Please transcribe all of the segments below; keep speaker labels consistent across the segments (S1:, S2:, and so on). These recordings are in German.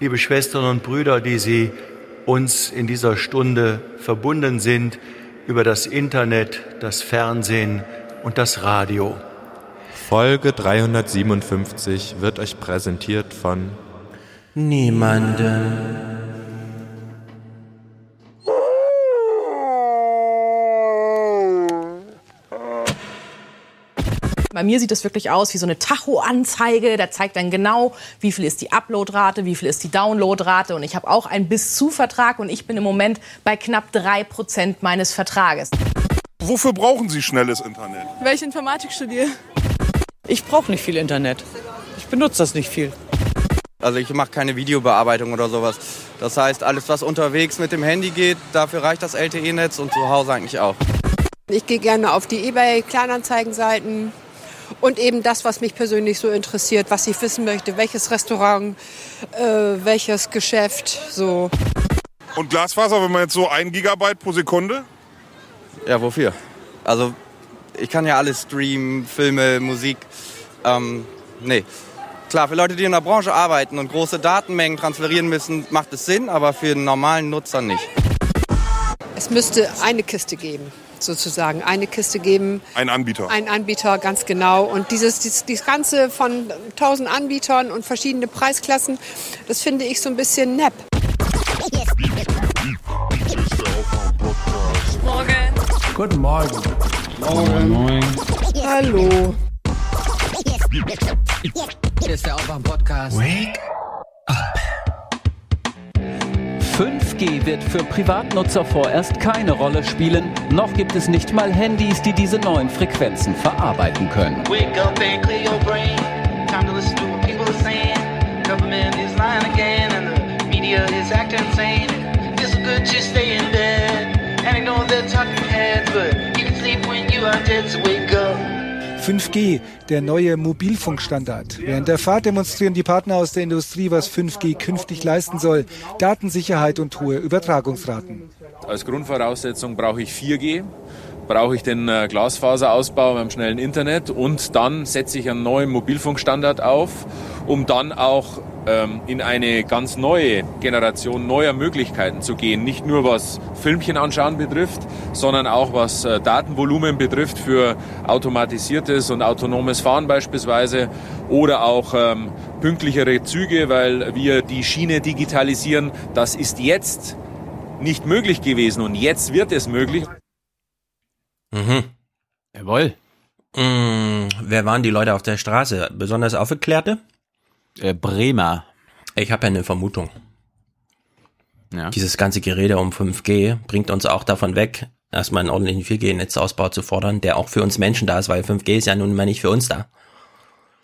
S1: liebe Schwestern und Brüder, die Sie uns in dieser Stunde verbunden sind über das Internet, das Fernsehen und das Radio.
S2: Folge 357 wird euch präsentiert von
S3: niemandem.
S4: Bei mir sieht es wirklich aus wie so eine Tacho-Anzeige. Da zeigt dann genau, wie viel ist die Uploadrate, wie viel ist die Downloadrate. Und ich habe auch einen Bis-zu-Vertrag und ich bin im Moment bei knapp drei Prozent meines Vertrages.
S5: Wofür brauchen Sie schnelles Internet?
S6: Weil ich Informatik studiere.
S7: Ich brauche nicht viel Internet. Ich benutze das nicht viel.
S8: Also ich mache keine Videobearbeitung oder sowas. Das heißt, alles, was unterwegs mit dem Handy geht, dafür reicht das LTE-Netz und zu Hause eigentlich auch.
S9: Ich gehe gerne auf die eBay-Kleinanzeigenseiten und eben das, was mich persönlich so interessiert, was ich wissen möchte, welches Restaurant, äh, welches Geschäft, so.
S5: Und Glasfaser, wenn man jetzt so ein Gigabyte pro Sekunde?
S8: Ja, wofür? Also ich kann ja alles streamen, Filme, Musik. Ähm, nee. Klar, für Leute, die in der Branche arbeiten und große Datenmengen transferieren müssen, macht es Sinn, aber für einen normalen Nutzer nicht.
S9: Es müsste eine Kiste geben sozusagen eine Kiste geben.
S5: Ein Anbieter.
S9: Ein Anbieter, ganz genau. Und dieses, dieses, dieses Ganze von tausend Anbietern und verschiedene Preisklassen, das finde ich so ein bisschen nepp.
S6: Morgen.
S10: Guten Morgen.
S11: Morgen. Morgen.
S9: Hallo.
S10: Hier ist der Aufwand-Podcast.
S11: Wake up.
S12: 5G wird für Privatnutzer vorerst keine Rolle spielen. Noch gibt es nicht mal Handys, die diese neuen Frequenzen verarbeiten können.
S13: Heads, but you can sleep when you are dead, so wake up.
S14: 5G, der neue Mobilfunkstandard. Während der Fahrt demonstrieren die Partner aus der Industrie, was 5G künftig leisten soll. Datensicherheit und hohe Übertragungsraten.
S15: Als Grundvoraussetzung brauche ich 4G brauche ich den äh, Glasfaserausbau beim schnellen Internet und dann setze ich einen neuen Mobilfunkstandard auf, um dann auch ähm, in eine ganz neue Generation neuer Möglichkeiten zu gehen. Nicht nur was Filmchen anschauen betrifft, sondern auch was äh, Datenvolumen betrifft für automatisiertes und autonomes Fahren beispielsweise oder auch ähm, pünktlichere Züge, weil wir die Schiene digitalisieren. Das ist jetzt nicht möglich gewesen und jetzt wird es möglich.
S3: Mhm.
S11: Jawohl.
S3: Mhm. Wer waren die Leute auf der Straße? Besonders Aufgeklärte?
S11: Äh, Bremer.
S3: Ich habe ja eine Vermutung.
S11: Ja.
S3: Dieses ganze Gerede um 5G bringt uns auch davon weg, erstmal einen ordentlichen 4G-Netzausbau zu fordern, der auch für uns Menschen da ist, weil 5G ist ja nun mal nicht für uns da.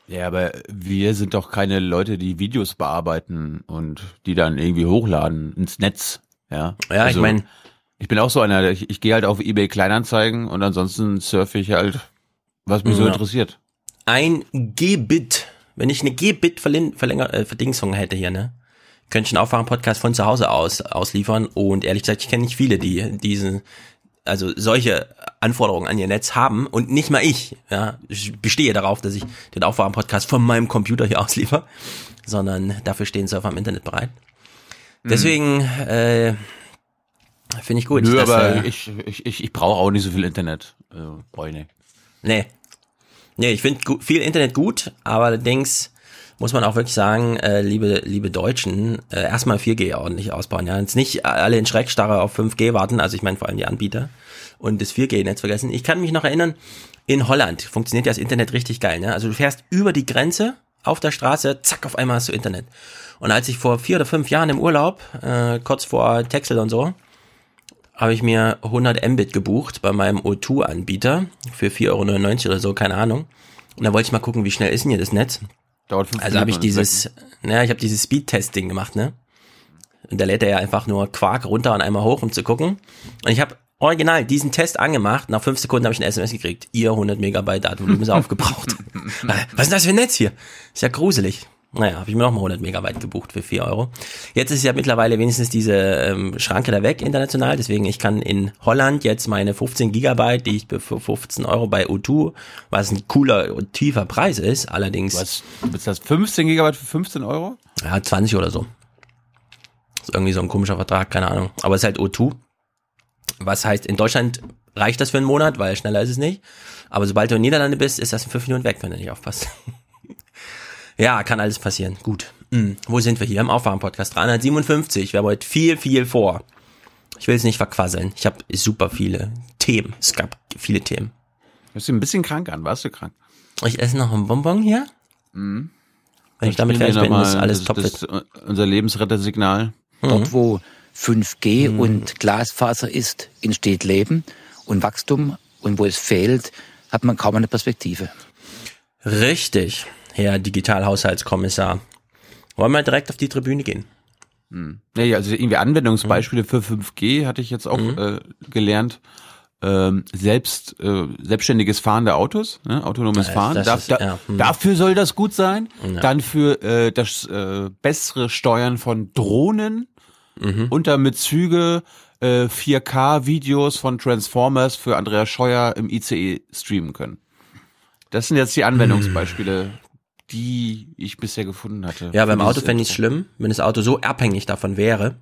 S11: Ja, aber wir sind doch keine Leute, die Videos bearbeiten und die dann irgendwie hochladen ins Netz. Ja,
S3: ja also, ich meine,
S11: ich bin auch so einer, ich, ich gehe halt auf eBay Kleinanzeigen und ansonsten surfe ich halt, was mich ja. so interessiert.
S3: Ein G-Bit, wenn ich eine G-Bit-Verdingsung hätte hier, ne? Könnte ich einen Aufwachen-Podcast von zu Hause aus ausliefern und ehrlich gesagt, ich kenne nicht viele, die diesen, also solche Anforderungen an ihr Netz haben und nicht mal ich, ja, ich bestehe darauf, dass ich den Aufwachen-Podcast von meinem Computer hier ausliefer, sondern dafür stehen Surfer im Internet bereit. Mhm. Deswegen, äh, Finde ich gut.
S11: Nö, aber äh, ich, ich, ich, ich brauche auch nicht so viel Internet. Also, brauche ich nicht.
S3: Nee. Nee, ich finde viel Internet gut, aber allerdings muss man auch wirklich sagen, äh, liebe, liebe Deutschen, äh, erstmal 4G ordentlich ausbauen. Ja, jetzt nicht alle in Schreckstarre auf 5G warten, also ich meine vor allem die Anbieter und das 4G-Netz vergessen. Ich kann mich noch erinnern, in Holland funktioniert ja das Internet richtig geil. Ne? Also du fährst über die Grenze auf der Straße, zack, auf einmal hast du Internet. Und als ich vor vier oder fünf Jahren im Urlaub, äh, kurz vor Texel und so, habe ich mir 100 Mbit gebucht bei meinem O2-Anbieter für 4,99 Euro oder so, keine Ahnung. Und da wollte ich mal gucken, wie schnell ist denn hier das Netz?
S11: Dauert fünf
S3: also habe ich dieses, naja, ich habe dieses Speed-Testing gemacht, ne? Und da lädt er ja einfach nur Quark runter und einmal hoch, um zu gucken. Und ich habe original diesen Test angemacht. Nach fünf Sekunden habe ich ein SMS gekriegt. Ihr 100 Megabyte Datenvolumen ist aufgebraucht. Was ist das für ein Netz hier? Ist ja gruselig. Naja, habe ich mir nochmal 100 Megabyte gebucht für 4 Euro. Jetzt ist ja mittlerweile wenigstens diese ähm, Schranke da weg international, deswegen ich kann in Holland jetzt meine 15 Gigabyte, die ich für 15 Euro bei O2, was ein cooler und tiefer Preis ist, allerdings...
S11: Was, du bezahlst 15 Gigabyte für 15 Euro?
S3: Ja, 20 oder so. Ist irgendwie so ein komischer Vertrag, keine Ahnung. Aber es ist halt O2. Was heißt, in Deutschland reicht das für einen Monat, weil schneller ist es nicht. Aber sobald du in Niederlande bist, ist das in fünf Minuten weg, wenn du nicht aufpasst. ja, kann alles passieren. Gut. Hm. Wo sind wir hier? Im Aufwachen-Podcast 357. Wir haben heute viel, viel vor. Ich will es nicht verquasseln. Ich habe super viele Themen. Es gab viele Themen.
S11: Hörst du ein bisschen krank an? Warst du krank?
S3: Ich esse noch einen Bonbon hier.
S11: Mhm.
S3: Wenn ich damit fertig bin, ist alles
S11: das,
S3: topfit.
S11: das, äh, Unser Lebensrettersignal.
S6: Dort, wo 5G und Glasfaser ist, entsteht Leben und Wachstum. Und wo es fehlt, hat man kaum eine Perspektive.
S3: Richtig, Herr Digitalhaushaltskommissar. Wollen wir direkt auf die Tribüne gehen?
S11: Hm. Nee, also irgendwie Anwendungsbeispiele für 5G hatte ich jetzt auch äh, gelernt. Ähm, selbst äh, selbstständiges Fahren der Autos, ne? autonomes
S3: Ja,
S11: Fahren.
S3: das
S11: Da,
S3: ist-
S11: da,
S3: ja, hm.
S11: Dafür soll das gut sein.
S3: Ja.
S11: Dann für äh, das äh, bessere Steuern von Drohnen
S3: Mhm.
S11: und damit Züge äh, 4K-Videos von Transformers für Andreas Scheuer im ICE streamen können. Das sind jetzt die Anwendungsbeispiele, die ich bisher gefunden hatte.
S3: Ja, beim Auto fände ich
S11: Intro.
S3: schlimm, wenn das Auto so abhängig davon wäre.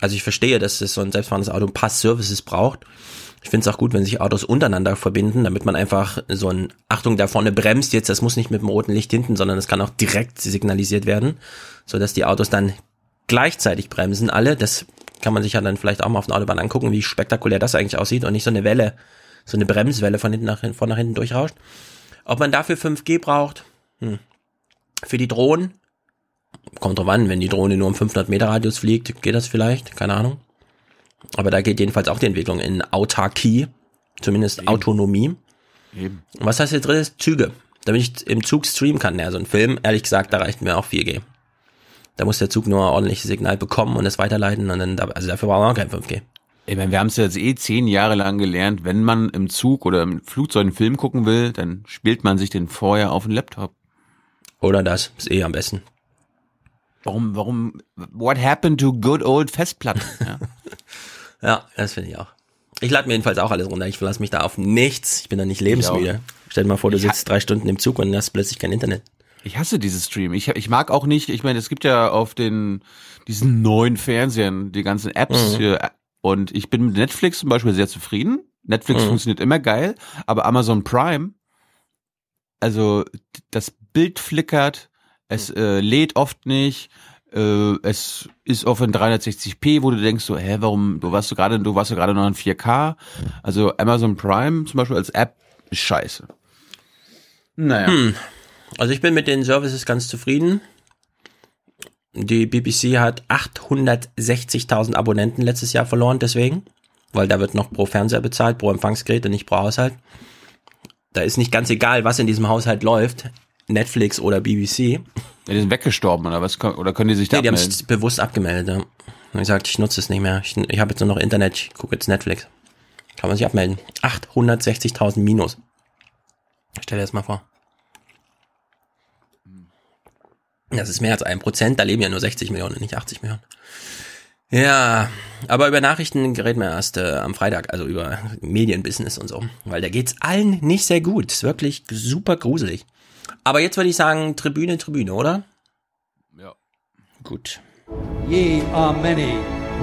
S3: Also ich verstehe, dass es so ein selbstfahrendes Auto ein paar Services braucht. Ich finde es auch gut, wenn sich Autos untereinander verbinden, damit man einfach so ein Achtung da vorne bremst jetzt, das muss nicht mit dem roten Licht hinten, sondern es kann auch direkt signalisiert werden, so dass die Autos dann gleichzeitig bremsen alle. Das kann man sich ja dann vielleicht auch mal auf der Autobahn angucken, wie spektakulär das eigentlich aussieht und nicht so eine Welle, so eine Bremswelle von hinten nach, von nach hinten durchrauscht. Ob man dafür 5G braucht? Hm. Für die Drohnen? Kommt drauf an, wenn die Drohne nur um 500 Meter Radius fliegt, geht das vielleicht? Keine Ahnung. Aber da geht jedenfalls auch die Entwicklung in Autarkie, zumindest Autonomie.
S11: Eben.
S3: Was heißt jetzt drittes? Züge. Damit ich im Zug streamen kann. Ja, so ein Film, ehrlich gesagt, da reicht mir auch 4G. Da muss der Zug nur ein ordentliches Signal bekommen und es weiterleiten und dann, da- also dafür brauchen wir auch kein 5G.
S11: Ich meine, wir haben es ja jetzt eh zehn Jahre lang gelernt, wenn man im Zug oder im Flugzeug einen Film gucken will, dann spielt man sich den vorher auf den Laptop.
S3: Oder das, ist eh am besten.
S11: Warum, warum, what happened to good old Festplatten? Ja.
S3: Ja, das finde ich auch. Ich lade mir jedenfalls auch alles runter. Ich verlasse mich da auf nichts. Ich bin da nicht lebensmüde. Stell dir mal vor, du
S11: Ich
S3: sitzt drei Stunden im Zug und hast plötzlich kein Internet.
S11: Ich hasse dieses Stream. Ich, ich mag auch nicht, ich meine, es gibt ja auf den, diesen neuen Fernsehern die ganzen Apps
S3: Mhm.
S11: hier und ich bin mit Netflix zum Beispiel sehr zufrieden. Netflix
S3: Mhm.
S11: funktioniert immer geil, aber Amazon Prime, also das Bild flickert, es äh, lädt oft nicht, äh, es ist oft in 360p, wo du denkst so, hä, warum, du warst du gerade, du warst du gerade noch in 4K. Also Amazon Prime zum Beispiel als App ist scheiße. Naja.
S3: Hm. Also ich bin mit den Services ganz zufrieden. Die BBC hat 860.000 Abonnenten letztes Jahr verloren, deswegen. Weil da wird noch pro Fernseher bezahlt, pro Empfangsgerät und nicht pro Haushalt. Da ist nicht ganz egal, was in diesem Haushalt läuft. Netflix oder BBC.
S11: Ja, die sind weggestorben oder was? Oder können die sich da
S3: Nee, die haben
S11: abmelden?
S3: es bewusst abgemeldet. Ja. Und gesagt, ich nutze es nicht mehr. Ich, ich habe jetzt nur noch Internet, ich gucke jetzt Netflix. Kann man sich abmelden. 860.000 Minus. Stell dir das mal vor. Das ist mehr als ein Prozent, da leben ja nur 60 Millionen, nicht 80 Millionen. Ja, aber über Nachrichten reden wir erst äh, am Freitag, also über Medienbusiness und so, weil da geht's allen nicht sehr gut. Ist wirklich super gruselig. Aber jetzt würde ich sagen, Tribüne, Tribüne, oder?
S11: Ja.
S3: Gut.
S10: Ye are many,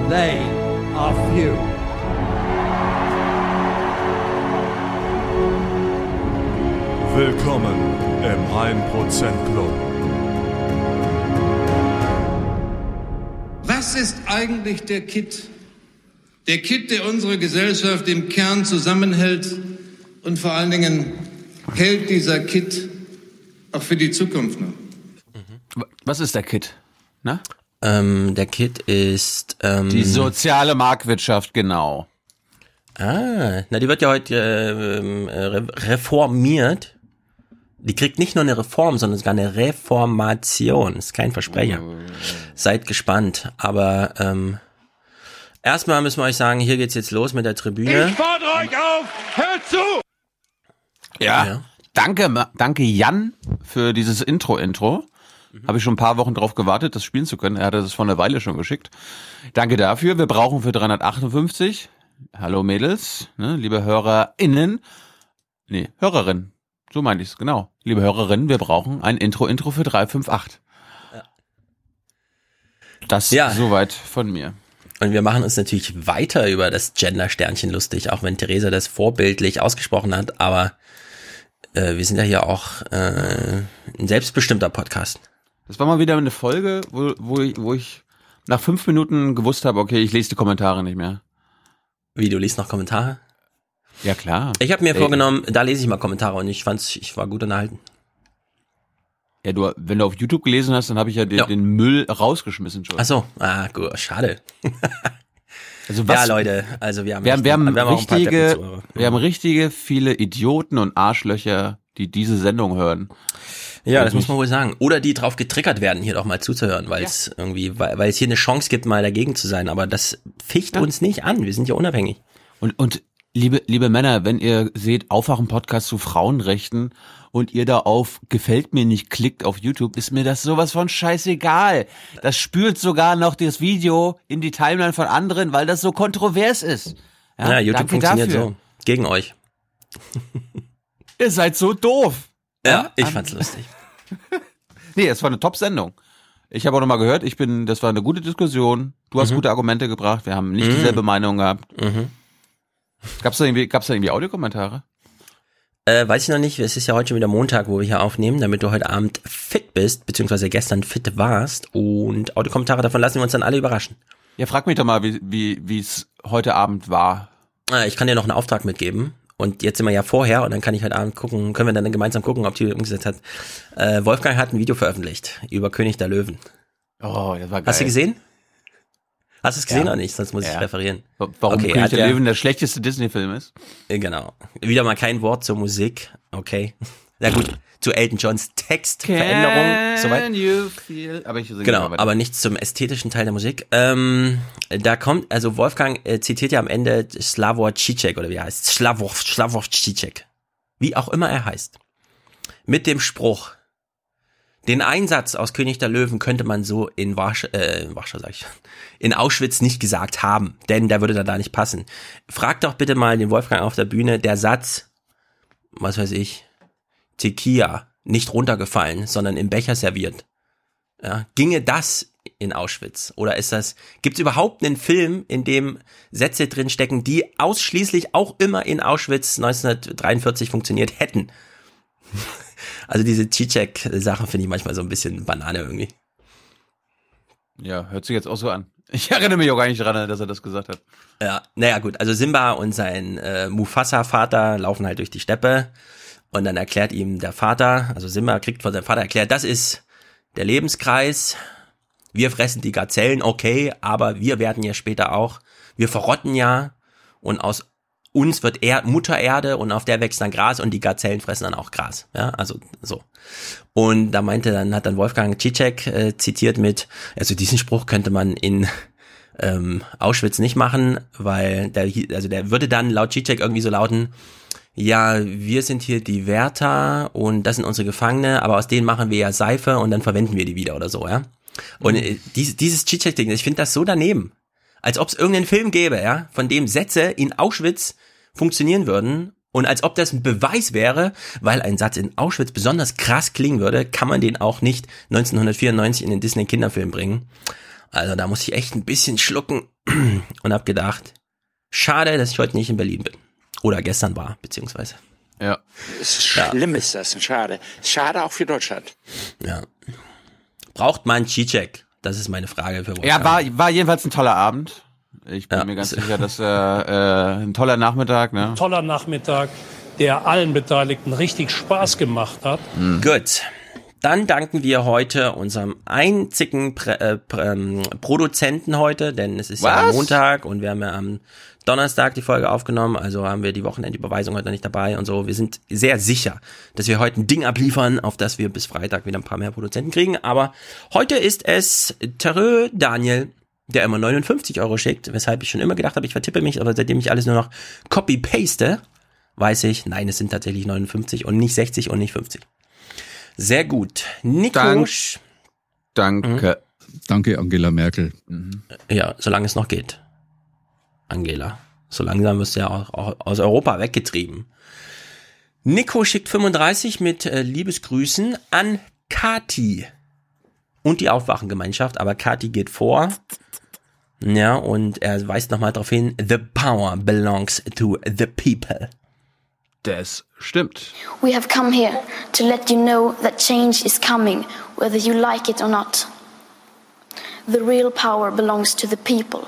S10: they are few.
S16: Willkommen im 1% Club.
S17: Was ist eigentlich der Kit? Der Kit, der unsere Gesellschaft im Kern zusammenhält und vor allen Dingen hält dieser Kit auch für die Zukunft noch.
S11: Was ist der Kit? Na?
S3: Ähm, der Kit ist ähm,
S11: Die soziale Marktwirtschaft, genau.
S3: Ah, na die wird ja heute äh, re- reformiert. Die kriegt nicht nur eine Reform, sondern sogar eine Reformation. Ist kein Versprecher. Seid gespannt. Aber ähm, erstmal müssen wir euch sagen, hier geht's jetzt los mit der Tribüne.
S16: fordere euch auf, hört zu!
S11: Ja. Danke, danke Jan für dieses Intro-Intro. Habe ich schon ein paar Wochen drauf gewartet, das spielen zu können. Er hatte das vor einer Weile schon geschickt. Danke dafür. Wir brauchen für 358. Hallo Mädels, ne, liebe HörerInnen. Nee, Hörerinnen. So meine ich es, genau. Liebe Hörerinnen, wir brauchen ein Intro-Intro für 358. Das
S3: Ja.
S11: soweit von mir.
S3: Und wir machen uns natürlich weiter über das Gender-Sternchen lustig, auch wenn Theresa das vorbildlich ausgesprochen hat, aber äh, wir sind ja hier auch äh, ein selbstbestimmter Podcast.
S11: Das war mal wieder eine Folge, wo, wo, ich, wo ich nach fünf Minuten gewusst habe, okay, ich lese die Kommentare nicht mehr.
S3: Wie, du liest noch Kommentare?
S11: Ja, klar.
S3: Ich habe mir
S11: Ey.
S3: vorgenommen, da lese ich mal Kommentare und ich fand's, ich war gut unterhalten.
S11: Ja, du, wenn du auf YouTube gelesen hast, dann habe ich ja den,
S3: Ja.
S11: den Müll rausgeschmissen schon.
S3: Ach so, ah, gut, schade.
S11: Also
S3: Ja, Leute, also wir haben,
S11: wir haben, wir haben,
S3: wir haben auch ein paar
S11: richtige, wir haben richtige viele Idioten und Arschlöcher, die diese Sendung hören.
S3: Ja, das muss man wohl sagen. Oder die drauf getriggert werden, hier doch mal zuzuhören, weil es irgendwie, weil, weil es hier eine Chance gibt, mal dagegen zu sein. Aber das ficht uns nicht an. Wir sind ja unabhängig.
S11: Und, und liebe, liebe Männer, wenn ihr seht, Aufwachen-Podcast zu Frauenrechten und ihr da auf gefällt mir nicht klickt auf YouTube, ist mir das sowas von scheißegal. Das spült sogar noch das Video in die Timeline von anderen, weil das so kontrovers ist.
S3: Ja, YouTube
S11: danke
S3: funktioniert
S11: dafür.
S3: so. Gegen euch.
S11: Ihr seid so doof.
S3: Ja, ich fand's lustig.
S11: Nee, es war eine Top-Sendung. Ich habe auch nochmal gehört, ich bin, das war eine gute Diskussion. Du hast
S3: Mhm.
S11: gute Argumente gebracht. Wir haben nicht
S3: Mhm.
S11: dieselbe Meinung gehabt.
S3: Mhm.
S11: Gab's da irgendwie, gab's da irgendwie Audiokommentare?
S3: Äh, weiß ich noch nicht. Es ist ja heute schon wieder Montag, wo wir hier aufnehmen, damit du heute Abend fit bist, beziehungsweise gestern fit warst. Und Audiokommentare davon lassen wir uns dann alle überraschen.
S11: Ja, frag mich doch mal, wie, wie, wie es heute Abend war.
S3: Äh, ich kann dir noch einen Auftrag mitgeben. Und jetzt sind wir ja vorher und dann kann ich heute Abend gucken, können wir dann gemeinsam gucken, ob die umgesetzt hat. Äh, Wolfgang hat ein Video veröffentlicht über König der Löwen.
S11: Oh, das war geil.
S3: Hast du gesehen? Hast du es gesehen
S11: Ja.
S3: oder nicht? Sonst muss ich
S11: Ja.
S3: referieren.
S11: Warum
S3: Okay,
S11: König der
S3: er-
S11: Löwen der schlechteste Disney-Film ist?
S3: Äh, Genau. Wieder mal kein Wort zur Musik. Okay. Na gut, zu Elton Johns Textveränderung. Soweit.
S11: you feel? Aber ich
S3: Genau, aber nichts zum ästhetischen Teil der Musik. Ähm, da kommt, also Wolfgang äh, zitiert ja am Ende Slavoj Žižek oder wie er heißt, Slavoj, Slavoj Žižek. Wie auch immer er heißt. Mit dem Spruch, den Einsatz aus König der Löwen könnte man so in Warsch, äh, Warschau sag ich, in Auschwitz nicht gesagt haben, denn der würde da da nicht passen. Frag doch bitte mal den Wolfgang auf der Bühne, der Satz, was weiß ich, Tequila, nicht runtergefallen, sondern im Becher serviert. Ja, ginge das in Auschwitz? Oder ist das, gibt es überhaupt einen Film, in dem Sätze drin stecken, die ausschließlich auch immer in Auschwitz 1943 funktioniert hätten? Also diese Zizek-Sachen finde ich manchmal so ein bisschen Banane irgendwie.
S11: Ja, hört sich jetzt auch so an. Ich erinnere mich auch gar nicht dran, dass er das gesagt hat.
S3: Ja, naja gut, also Simba und sein äh, Mufasa-Vater laufen halt durch die Steppe und dann erklärt ihm der Vater, also Simba kriegt von seinem Vater erklärt, das ist der Lebenskreis, wir fressen die Gazellen, okay, aber wir werden ja später auch, wir verrotten ja und aus uns wird er Mutter Erde und auf der wächst dann Gras und die Gazellen fressen dann auch Gras, ja, also so. Und da meinte dann, hat dann Wolfgang Cicek äh, zitiert mit, also diesen Spruch könnte man in ähm, Auschwitz nicht machen, weil der, also der würde dann laut Cicek irgendwie so lauten, ja, wir sind hier die Wärter und das sind unsere Gefangene, aber aus denen machen wir ja Seife und dann verwenden wir die wieder oder so, ja. Und äh, dieses, dieses Cicek-Ding, ich finde das so daneben. Als ob es irgendeinen Film gäbe, ja, von dem Sätze in Auschwitz funktionieren würden und als ob das ein Beweis wäre, weil ein Satz in Auschwitz besonders krass klingen würde, kann man den auch nicht 1994 in den Disney-Kinderfilm bringen. Also da muss ich echt ein bisschen schlucken und hab gedacht, schade, dass ich heute nicht in Berlin bin. Oder gestern war, beziehungsweise.
S11: Ja.
S18: Schlimm ist das, schade. Schade auch für Deutschland.
S3: Ja. Braucht man Cicek? Das ist meine Frage für Wolfgang.
S11: Ja, war, war jedenfalls ein toller Abend. Ich bin
S3: Ja.
S11: mir ganz sicher, dass äh, äh, ein toller Nachmittag, ne?
S19: Toller Nachmittag, der allen Beteiligten richtig Spaß gemacht hat.
S3: Gut. Dann danken wir heute unserem einzigen Prä äh, Prä ähm, Produzenten heute, denn es ist ja
S11: Was?
S3: Montag und wir haben ja am Donnerstag die Folge aufgenommen, also haben wir die Wochenendüberweisung heute noch nicht dabei und so. Wir sind sehr sicher, dass wir heute ein Ding abliefern, auf das wir bis Freitag wieder ein paar mehr Produzenten kriegen. Aber heute ist es Terö Daniel, der immer 59 Euro schickt, weshalb ich schon immer gedacht habe, ich vertippe mich, aber seitdem ich alles nur noch copy-paste, weiß ich, nein, es sind tatsächlich 59 und nicht 60 und nicht 50. Sehr gut. Nico.
S11: Dank- Danke.
S20: Danke, Angela Merkel.
S3: Ja, solange es noch geht. Angela. So langsam wirst du ja auch, auch aus Europa weggetrieben. Nico schickt 35 mit äh, Liebesgrüßen an Kati. und die Aufwachengemeinschaft, aber Kati geht vor. Ja, und er weist nochmal darauf hin, the power belongs to the people.
S11: Das stimmt.
S21: We have come here to let you know that change is coming, whether you like it or not. The real power belongs to the people.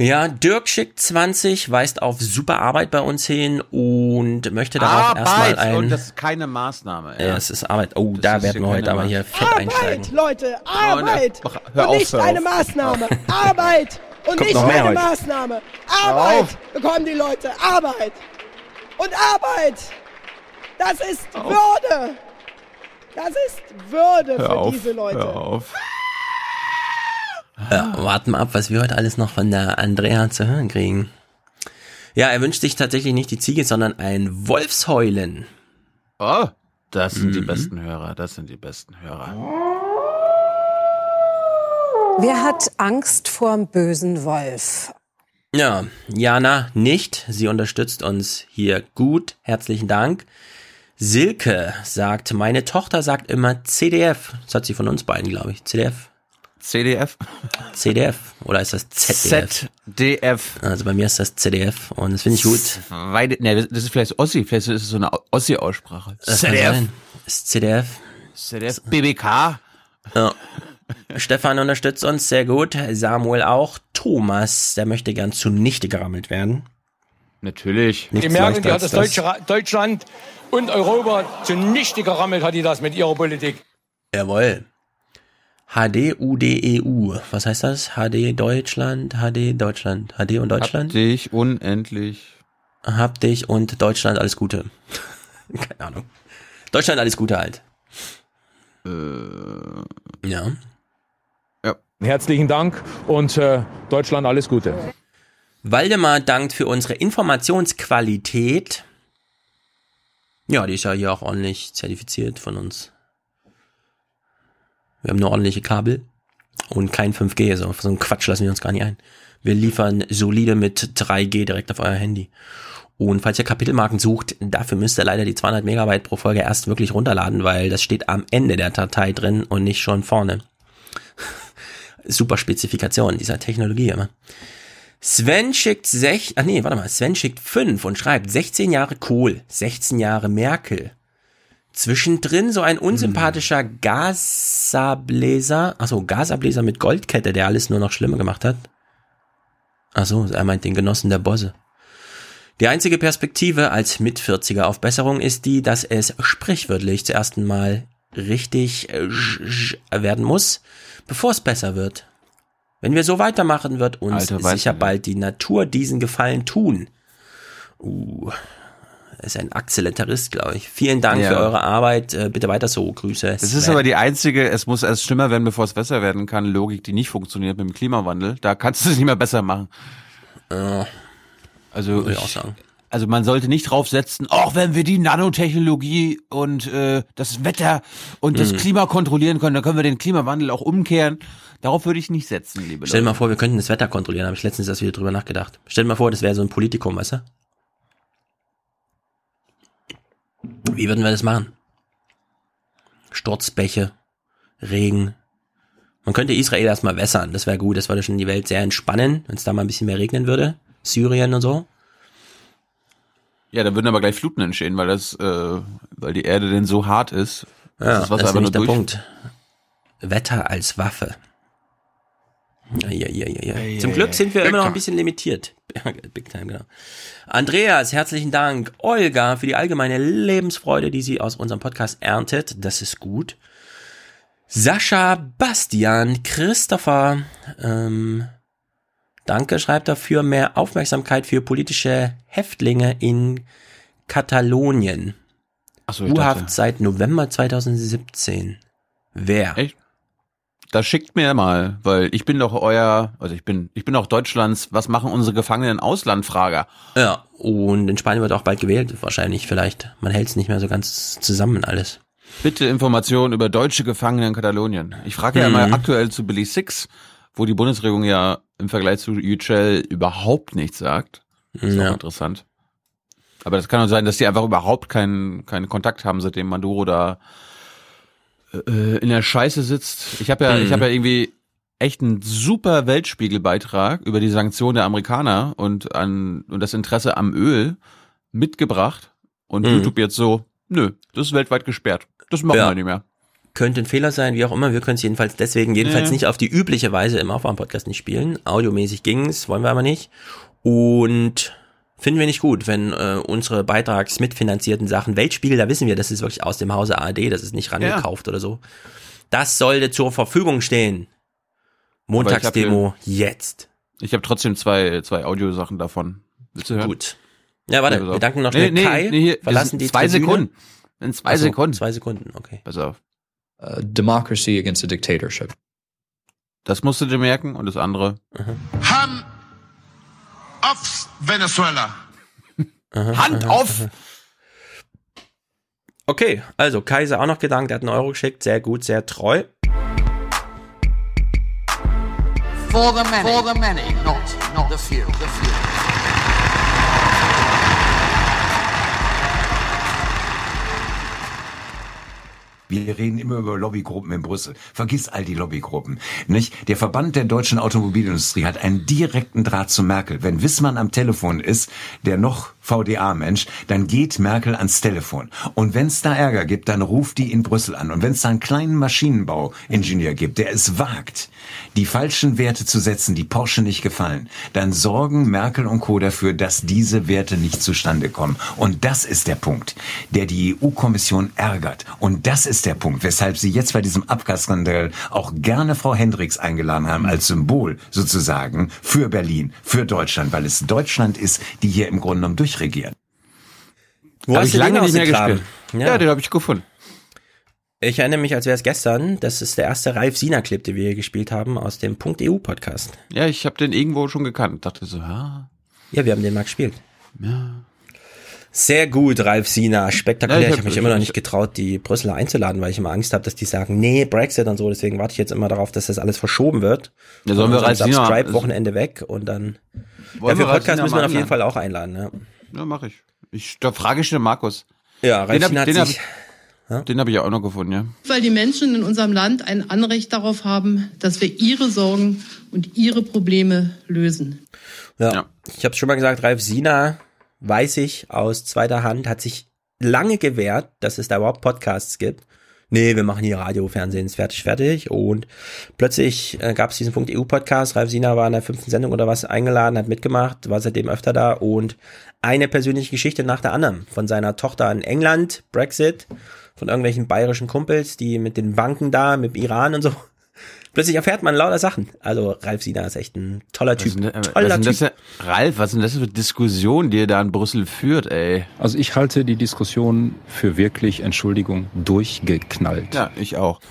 S3: Ja, Dirk schickt 20, weist auf super Arbeit bei uns hin und möchte darauf erstmal
S11: Arbeit
S3: ein.
S11: und das ist keine Maßnahme.
S3: ja, es ist Arbeit. Oh, da
S11: ist
S3: werden wir heute aber hier fett einsteigen.
S22: Arbeit, Leute, Arbeit!
S11: Oh, ne, hör
S22: und
S11: auf,
S22: nicht
S11: hör
S22: eine. Maßnahme. Arbeit! Und
S3: Kommt
S22: nicht eine
S3: heute.
S22: Maßnahme.
S11: Hör
S22: Arbeit bekommen die Leute. Arbeit! Und Arbeit! Das ist Würde! Das ist Würde
S11: Hör
S22: für
S11: auf,
S22: diese Leute.
S11: hör auf.
S3: Ja, warten wir ab, was wir heute alles noch von der Andrea zu hören kriegen. Ja, er wünscht sich tatsächlich nicht die Ziege, sondern ein Wolfsheulen.
S11: Oh, das sind
S3: Mhm.
S11: die besten Hörer, das sind die besten Hörer.
S23: Wer hat Angst vorm bösen Wolf?
S3: Ja, Jana nicht. Sie unterstützt uns hier gut. Herzlichen Dank. Silke sagt, meine Tochter sagt immer CDF. Das hat sie von uns beiden, glaube ich. CDF.
S11: CDF?
S3: CDF. Oder ist das ZDF?
S11: ZDF.
S3: Also bei mir ist das CDF und das finde ich gut.
S11: Weil, ne, das ist vielleicht Ossi, vielleicht ist es so eine Ossi-Aussprache.
S3: Das sein. Ist CDF.
S11: ZDF. BBK.
S3: Ja. Stefan unterstützt uns sehr gut. Samuel auch. Thomas, der möchte gern zunichte gerammelt werden.
S11: Natürlich.
S3: Nichts
S24: Die Merkel, die hat das Ra- Deutschland und Europa zunichte gerammelt, hat die das mit ihrer Politik.
S3: Jawohl. HDUDEU. E Was heißt das? HD Deutschland, HD Deutschland, HD und Deutschland?
S11: Hab dich unendlich.
S3: Hab dich und Deutschland alles Gute. Keine Ahnung. Deutschland alles Gute halt.
S11: Äh,
S3: Ja.
S24: Herzlichen Dank und äh, Deutschland alles Gute.
S3: Waldemar dankt für unsere Informationsqualität. Ja, die ist ja hier auch ordentlich zertifiziert von uns. Wir haben nur ordentliche Kabel und kein 5G. So, so einen Quatsch lassen wir uns gar nicht ein. Wir liefern solide mit 3G direkt auf euer Handy. Und falls ihr Kapitelmarken sucht, dafür müsst ihr leider die 200 Megabyte pro Folge erst wirklich runterladen, weil das steht am Ende der Datei drin und nicht schon vorne. Super Spezifikation dieser Technologie immer. Sven schickt sech, ach nee, warte mal, Sven schickt fünf und schreibt 16 Jahre Kohl, 16 Jahre Merkel. Zwischendrin so ein unsympathischer Gasabläser, achso, Gasabläser mit Goldkette, der alles nur noch schlimmer gemacht hat. Achso, er meint den Genossen der Bosse. Die einzige Perspektive als Mit-40er auf Besserung ist die, dass es sprichwörtlich zuerst mal richtig äh, werden muss, bevor es besser wird. Wenn wir so weitermachen, wird uns
S11: Alter,
S3: sicher bald die Natur diesen Gefallen tun. Uh, ist ein Accelerist, glaube ich. Vielen Dank
S11: Ja.
S3: für eure Arbeit. Äh, bitte weiter so. Grüße.
S11: Das ist aber die einzige, es muss erst schlimmer werden, bevor es besser werden kann, Logik, die nicht funktioniert mit dem Klimawandel. Da kannst du es nicht mehr besser machen.
S3: Ja.
S11: Also,
S3: Würde ich auch sagen.
S11: also man sollte nicht draufsetzen, auch wenn wir die Nanotechnologie und äh, das Wetter und das
S3: Mhm.
S11: Klima kontrollieren können, dann können wir den Klimawandel auch umkehren. Darauf würde ich nicht setzen, liebe
S3: Stell dir mal vor, wir könnten das Wetter kontrollieren. Habe ich letztens erst wieder drüber nachgedacht. Stell dir mal vor, das wäre so ein Politikum, weißt du? Wie würden wir das machen? Sturzbäche, Regen. Man könnte Israel erstmal wässern. Das wäre gut. Das würde schon die Welt sehr entspannen, wenn es da mal ein bisschen mehr regnen würde. Syrien und so.
S11: Ja, da würden aber gleich Fluten entstehen, weil das, äh, weil die Erde denn so hart ist.
S3: Ja,
S11: das
S3: das
S11: Wasser
S3: ist nämlich der Punkt. Wetter als Waffe. Ja, ja, ja, ja, ja. Zum Glück sind wir
S11: Big
S3: immer noch ein bisschen limitiert. Big time, genau. Andreas, herzlichen Dank. Olga, für die allgemeine Lebensfreude, die sie aus unserem Podcast erntet. Das ist gut. Sascha, Bastian, Christopher, ähm, danke, schreibt er, für mehr Aufmerksamkeit für politische Häftlinge in Katalonien.
S11: Achso, ich
S3: U-Haft seit November 2017. Wer?
S11: Echt? Das schickt mir mal, weil ich bin doch euer, also ich bin, ich bin auch Deutschlands, was machen unsere Gefangenen im Ausland Frager.
S3: Ja, und in Spanien wird auch bald gewählt, wahrscheinlich vielleicht. Man hält es nicht mehr so ganz zusammen alles.
S11: Bitte Informationen über deutsche Gefangene in Katalonien. Ich frage ja
S3: Mhm.
S11: mal aktuell zu Billy Six, wo die Bundesregierung ja im Vergleich zu Yücel überhaupt nichts sagt. Das ist
S3: Ja.
S11: auch interessant. Aber das kann auch sein, dass die einfach überhaupt keinen, keinen Kontakt haben, seitdem Maduro da äh, in der Scheiße sitzt. Ich habe ja,
S3: Mhm.
S11: ich habe ja irgendwie echt einen super Weltspiegelbeitrag über die Sanktionen der Amerikaner und an und das Interesse am Öl mitgebracht und
S3: Mhm.
S11: YouTube jetzt so, nö, das ist weltweit gesperrt. Das machen
S3: Ja.
S11: wir nicht mehr.
S3: Könnte ein Fehler sein, wie auch immer. Wir können es jedenfalls deswegen, jedenfalls
S11: Ja.
S3: nicht auf die übliche Weise im Aufwärmpodcast nicht spielen. Audiomäßig ging's, wollen wir aber nicht. Und finden wir nicht gut, wenn äh, unsere beitragsmitfinanzierten Sachen, Weltspiegel, da wissen wir, das ist wirklich aus dem Hause ARD, das ist nicht rangekauft oder so. Das sollte zur Verfügung stehen. Montagsdemo jetzt.
S11: Ich habe trotzdem zwei, zwei Audiosachen davon. Willst du hören?
S3: Gut. Ja, warte, wir danken noch
S11: Nee,
S3: schnell
S11: nee,
S3: Kai,
S11: nee, hier,
S3: verlassen die
S11: zwei
S3: Tribüne.
S11: Sekunden. In zwei
S3: so,
S11: Sekunden.
S3: Zwei Sekunden, okay.
S11: Pass auf.
S25: Uh, democracy against a dictatorship.
S11: Das musst du dir merken und das andere.
S16: Hand auf Venezuela.
S11: Hand auf!
S3: Okay, also Kaiser auch noch gedankt, er hat einen Euro geschickt, sehr gut, sehr treu.
S26: For the many. For the many, not, not the few. The few.
S27: Wir reden immer über Lobbygruppen in Brüssel. Vergiss all die Lobbygruppen. Nicht? Der Verband der deutschen Automobilindustrie hat einen direkten Draht zu Merkel. Wenn Wissmann am Telefon ist, der noch VDA-Mensch, dann geht Merkel ans Telefon. Und wenn es da Ärger gibt, dann ruft die in Brüssel an. Und wenn es da einen kleinen Maschinenbauingenieur gibt, der es wagt, die falschen Werte zu setzen, die Porsche nicht gefallen, dann sorgen Merkel und Co. dafür, dass diese Werte nicht zustande kommen. Und das ist der Punkt, der die EU-Kommission ärgert. Und das ist der Punkt, weshalb sie jetzt bei diesem Abgasskandal auch gerne Frau Hendricks eingeladen haben, als Symbol sozusagen für Berlin, für Deutschland, weil es Deutschland ist, die hier im Grunde genommen durchregiert.
S3: Wo
S11: Hab
S3: hast
S11: ich
S3: du
S11: lange nicht mehr gespielt. Ja, den habe ich gefunden.
S3: Ich erinnere mich, als wäre es gestern. Das ist der erste Ralf Siener-Clip, den wir hier gespielt haben aus dem Punkt EU-Podcast.
S11: Ja, ich habe den irgendwo schon gekannt. Dachte so, ah.
S3: Ja, wir haben den mal gespielt.
S11: Ja.
S3: Sehr gut, Ralf Siener. Spektakulär.
S11: Ja, ich
S3: ich
S11: hab-
S3: habe mich
S11: ich-
S3: immer noch
S11: ich-
S3: nicht getraut, die Brüsseler einzuladen, weil ich immer Angst habe, dass die sagen, nee, Brexit und so. Deswegen warte ich jetzt immer darauf, dass das alles verschoben wird.
S11: Ja, sollen wir Ralf
S3: unserem
S11: Siener-
S3: Subscribe-Wochenende weg und dann. Ja, für Podcast müssen wir auf jeden? Fall auch einladen, ja.
S11: Ja, mache ich. ich. Da frage ich den Markus.
S3: Ja, Ralf
S11: den hab,
S3: Siener hat
S11: den hab,
S3: sich-
S11: den hab ich ja auch noch gefunden, ja.
S28: Weil die Menschen in unserem Land ein Anrecht darauf haben, dass wir ihre Sorgen und ihre Probleme lösen.
S3: Ja. Ich habe schon mal gesagt, Ralf Siener, weiß ich aus zweiter Hand, hat sich lange gewehrt, dass es da überhaupt Podcasts gibt. Nee, wir machen hier Radio, Fernsehen, ist fertig, fertig. Und plötzlich äh, gab es diesen Punkt EU-Podcast. Ralf Siener war in der fünften Sendung oder was eingeladen, hat mitgemacht, war seitdem öfter da und eine persönliche Geschichte nach der anderen. Von seiner Tochter in England, Brexit, von irgendwelchen bayerischen Kumpels, die mit den Banken da, mit dem Iran und so. Plötzlich erfährt man lauter Sachen. Also Ralf Siener ist echt ein toller Typ.
S11: Was ist
S3: Toller
S11: das,
S3: Typ.
S11: für- Ralf, was ist denn das für Diskussion, die ihr da in Brüssel führt, ey?
S20: Also ich halte die Diskussion für wirklich, Entschuldigung, durchgeknallt.
S11: Ja, ich auch.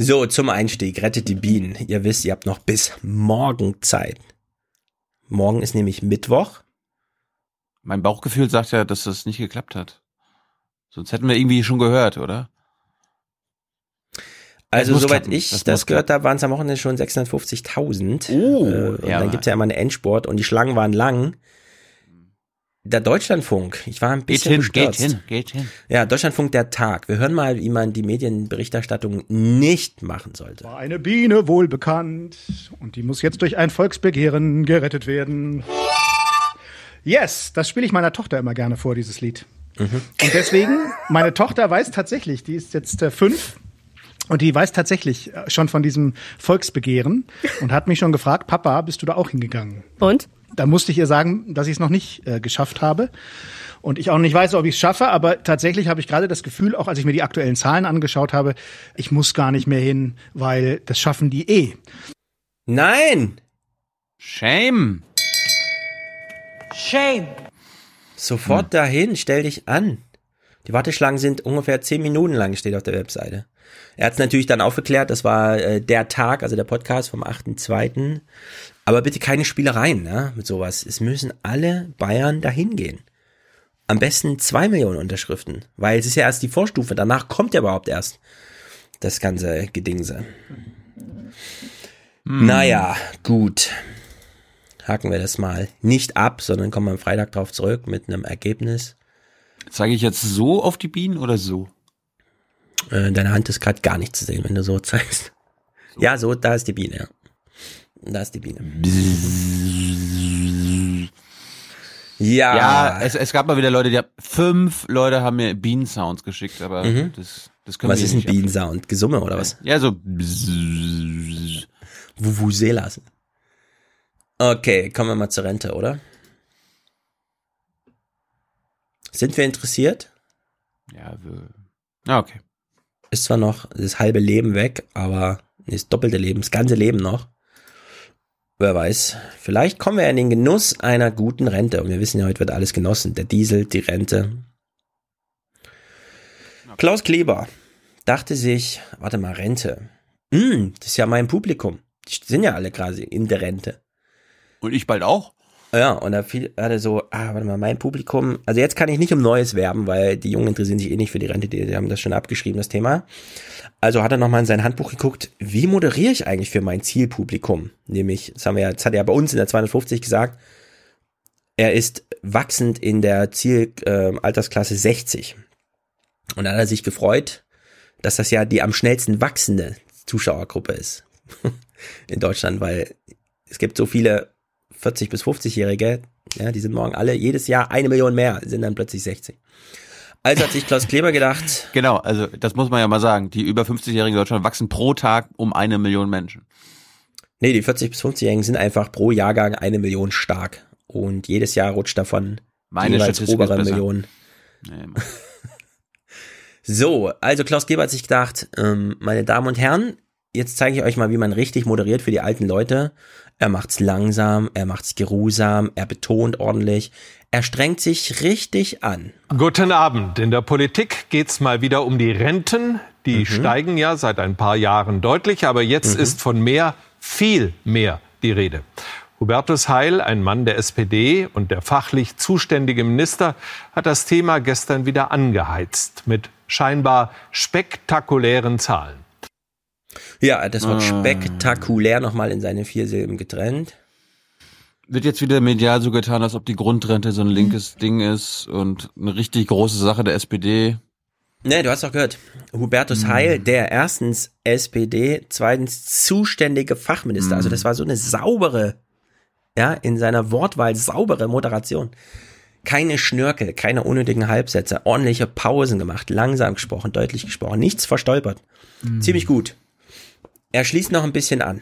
S3: So, zum Einstieg, rettet die Bienen. Ihr wisst, ihr habt noch bis morgen Zeit. Morgen ist nämlich Mittwoch.
S11: Mein Bauchgefühl sagt ja, dass das nicht geklappt hat. Sonst hätten wir irgendwie schon gehört, oder?
S3: Also soweit
S11: klappen.
S3: ich
S11: Das
S3: das, gehört habe, waren es am Wochenende schon 650.000.
S11: Oh,
S3: äh, und
S11: ja.
S3: dann gibt's ja immer einen Endsport und die Schlangen waren lang. Der Deutschlandfunk, ich war ein
S11: Geht
S3: bisschen
S11: hin, geht
S3: bestürzt.
S11: hin, geht hin.
S3: Ja, Deutschlandfunk der Tag. Wir hören mal, wie man die Medienberichterstattung nicht machen sollte.
S29: War eine Biene wohl bekannt und die muss jetzt durch ein Volksbegehren gerettet werden. Yes, das spiele ich meiner Tochter immer gerne vor, dieses Lied. Und deswegen, meine Tochter weiß tatsächlich, die ist jetzt äh, fünf und die weiß tatsächlich äh, schon von diesem Volksbegehren und hat mich schon gefragt, Papa, bist du da auch hingegangen?
S30: Und?
S29: Da musste ich ihr sagen, dass ich es noch nicht äh, geschafft habe. Und ich auch nicht weiß, ob ich es schaffe, aber tatsächlich habe ich gerade das Gefühl, auch als ich mir die aktuellen Zahlen angeschaut habe, ich muss gar nicht mehr hin, weil das schaffen die eh.
S3: Nein!
S11: Shame!
S30: Shame.
S3: Sofort dahin, stell dich an. Die Warteschlangen sind ungefähr zehn Minuten lang, steht auf der Webseite. Er hat es natürlich dann aufgeklärt, das war äh, der Tag, also der Podcast vom 8.2. Aber bitte keine Spielereien ne, mit sowas. Es müssen alle Bayern dahin gehen. Am besten zwei Millionen Unterschriften, weil es ist ja erst die Vorstufe, danach kommt ja überhaupt erst das ganze Gedingse. Naja, gut. Haken wir das mal nicht ab, sondern kommen am Freitag drauf zurück mit einem Ergebnis.
S11: Zeige ich jetzt so auf die Bienen oder so?
S3: Äh, deine Hand ist gerade gar nicht zu sehen, wenn du so zeigst. Ja, so, da ist die Biene, ja. Da ist die Biene. Ja.
S11: Ja, es, es gab mal wieder Leute, die haben, fünf Leute haben mir Bienen-Sounds geschickt, aber
S3: Mhm.
S11: das, das können
S3: Was
S11: wir
S3: ist ein Bienensound? Gesumme oder was?
S11: Ja, so.
S3: Vuvuzelas. Okay, kommen wir mal zur Rente, oder? Sind wir interessiert?
S11: Ja, wir, ja, okay.
S3: Ist zwar noch das halbe Leben weg, aber das doppelte Leben, das ganze Leben noch. Wer weiß. Vielleicht kommen wir in den Genuss einer guten Rente. Und wir wissen ja, heute wird alles genossen. Der Diesel, die Rente. Klaus Kleber dachte sich, warte mal, Rente. Hm, das ist ja mein Publikum. Die sind ja alle quasi in der Rente.
S11: Und ich bald auch.
S3: Ja, und da fiel, hat er so, ah, warte mal, mein Publikum, also jetzt kann ich nicht um Neues werben, weil die Jungen interessieren sich eh nicht für die Rente, die, die haben das schon abgeschrieben, das Thema. Also hat er nochmal in sein Handbuch geguckt, wie moderiere ich eigentlich für mein Zielpublikum? Nämlich, das haben wir ja, das hat er ja bei uns in der 250 gesagt, er ist wachsend in der Zielaltersklasse äh, Altersklasse 60. Und da hat er sich gefreut, dass das ja die am schnellsten wachsende Zuschauergruppe ist in Deutschland, weil es gibt so viele 40 bis 50-Jährige, ja, die sind morgen alle jedes Jahr eine Million mehr, sind dann plötzlich 60. Also hat sich Klaus Kleber gedacht,
S11: Genau, also das muss man ja mal sagen. Die über 50-Jährigen in Deutschland wachsen pro Tag um eine Million Menschen.
S3: nee, die 40 bis 50-Jährigen sind einfach pro Jahrgang eine Million stark. Und jedes Jahr rutscht davon
S11: Meine
S3: jeweils
S11: Statistik
S3: obere. Million.
S11: Nee.
S3: So, also Klaus Kleber hat sich gedacht, ähm, meine Damen und Herren, jetzt zeige ich euch mal, wie man richtig moderiert für die alten Leute. Er macht's langsam, er macht's geruhsam, er betont ordentlich, er strengt sich richtig an.
S31: Guten Abend. In der Politik geht's mal wieder um die Renten. Die steigen ja seit ein paar Jahren deutlich, aber jetzt ist von mehr, viel mehr die Rede. Hubertus Heil, ein Mann der SPD und der fachlich zuständige Minister, hat das Thema gestern wieder angeheizt mit scheinbar spektakulären Zahlen.
S3: Ja, das Wort
S11: Ah.
S3: spektakulär nochmal in seine vier Silben getrennt.
S11: Wird jetzt wieder medial so getan, als ob die Grundrente so ein linkes Ding ist und eine richtig große Sache der SPD.
S3: Ne, du hast doch gehört. Hubertus Heil, der erstens SPD, zweitens zuständige Fachminister. Also das war so eine saubere, ja, in seiner Wortwahl saubere Moderation. Keine Schnörkel, keine unnötigen Halbsätze, ordentliche Pausen gemacht, langsam gesprochen, deutlich gesprochen, nichts verstolpert. Ziemlich gut. Er schließt noch ein bisschen an.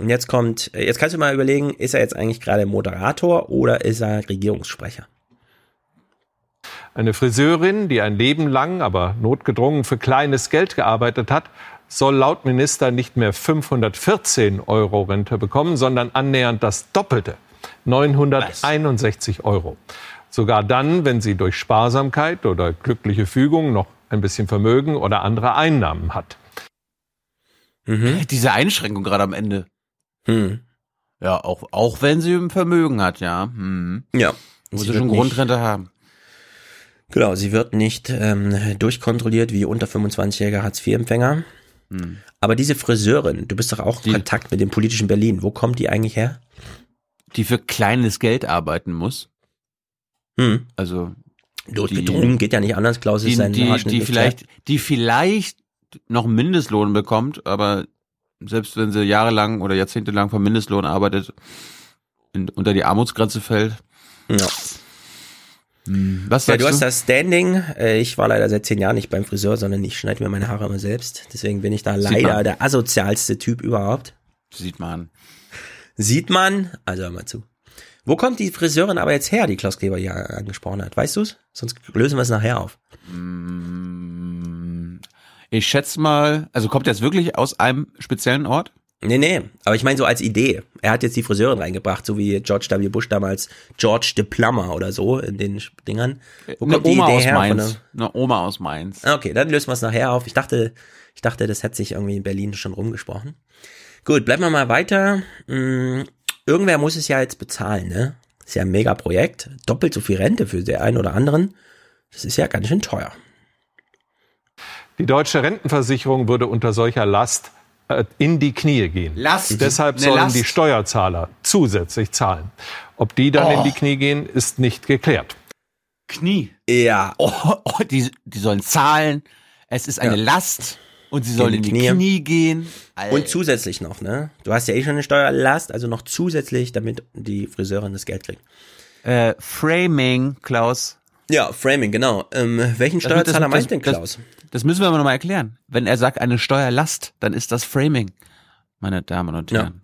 S3: Und jetzt kommt, jetzt kannst du mal überlegen, ist er jetzt eigentlich gerade Moderator oder ist er Regierungssprecher?
S31: Eine Friseurin, die ein Leben lang, aber notgedrungen für kleines Geld gearbeitet hat, soll laut Minister nicht mehr 514 Euro Rente bekommen, sondern annähernd das Doppelte, 961 Euro. Sogar dann, wenn sie durch Sparsamkeit oder glückliche Fügung noch ein bisschen Vermögen oder andere Einnahmen hat.
S11: Diese Einschränkung gerade am Ende.
S3: Hm.
S11: Ja, auch, auch wenn sie ein Vermögen hat, ja. Hm.
S3: Ja.
S11: Muss
S3: Sie
S11: sie schon
S3: nicht-
S11: Grundrente haben.
S3: Genau, sie wird nicht ähm, durchkontrolliert wie unter 25-jähriger Hartz-IV-Empfänger.
S11: Hm.
S3: Aber diese Friseurin, du bist doch auch in Kontakt mit dem politischen Berlin. Wo kommt die eigentlich her?
S11: Die für kleines Geld arbeiten muss.
S3: Hm.
S11: Also
S3: Notgedrungen geht ja nicht anders. Klaus ist
S11: die,
S3: sein
S11: die, die vielleicht, die vielleicht noch Mindestlohn bekommt, aber selbst wenn sie jahrelang oder jahrzehntelang vom Mindestlohn arbeitet, in, unter die Armutsgrenze fällt.
S3: Ja.
S11: Hm, Was
S3: Ja, du hast
S11: du?
S3: das Standing. Äh, Ich war leider seit zehn Jahren nicht beim Friseur, sondern ich schneide mir meine Haare immer selbst. Deswegen bin ich da
S11: Sieht
S3: leider
S11: man.
S3: der asozialste Typ überhaupt.
S11: Sieht man.
S3: Sieht man. Also hör mal zu. Wo kommt die Friseurin aber jetzt her, die Klaus Kleber hier angesprochen hat? Weißt du's? Sonst lösen wir es nachher auf.
S11: Hm, Ich schätze mal, also kommt jetzt wirklich aus einem speziellen Ort?
S3: Nee, nee, aber ich meine so als Idee. Er hat jetzt die Friseurin reingebracht, so wie George W. Bush damals George the Plumber oder so in den Dingern. Wo
S11: Eine
S3: kommt die
S11: Oma
S3: Idee
S11: aus Mainz. Eine Oma aus Mainz.
S3: Okay, dann lösen wir es nachher auf. Ich dachte, ich dachte, das hätte sich irgendwie in Berlin schon rumgesprochen. Gut, bleiben wir mal weiter. Hm, irgendwer muss es ja jetzt bezahlen, ne? Ist ja ein Mega-Projekt. Doppelt so viel Rente für den einen oder anderen. Das ist ja ganz schön teuer.
S31: Die deutsche Rentenversicherung würde unter solcher Last äh, in die Knie gehen.
S11: Last.
S31: Deshalb sollen
S11: Last.
S31: die Steuerzahler zusätzlich zahlen. Ob die dann
S11: Oh.
S31: in die Knie gehen, ist nicht geklärt.
S11: Knie.
S3: Ja.
S11: Oh, oh, die, die sollen zahlen. Es ist eine
S3: Ja.
S11: Last. Und sie sollen in die
S3: Knie.
S11: Knie, gehen.
S3: Und zusätzlich noch, ne? Du hast ja eh schon eine Steuerlast, also noch zusätzlich, damit die Friseurin das Geld kriegt.
S11: Äh, Framing, Klaus.
S3: Ja, Framing, genau. Ähm, welchen
S11: Das- das-
S3: Steuerzahler
S11: das-
S3: meint denn
S11: das-
S3: Klaus?
S11: Das müssen wir aber nochmal erklären. Wenn er sagt eine Steuerlast, dann ist das Framing, meine Damen und
S3: Ja.
S11: Herren.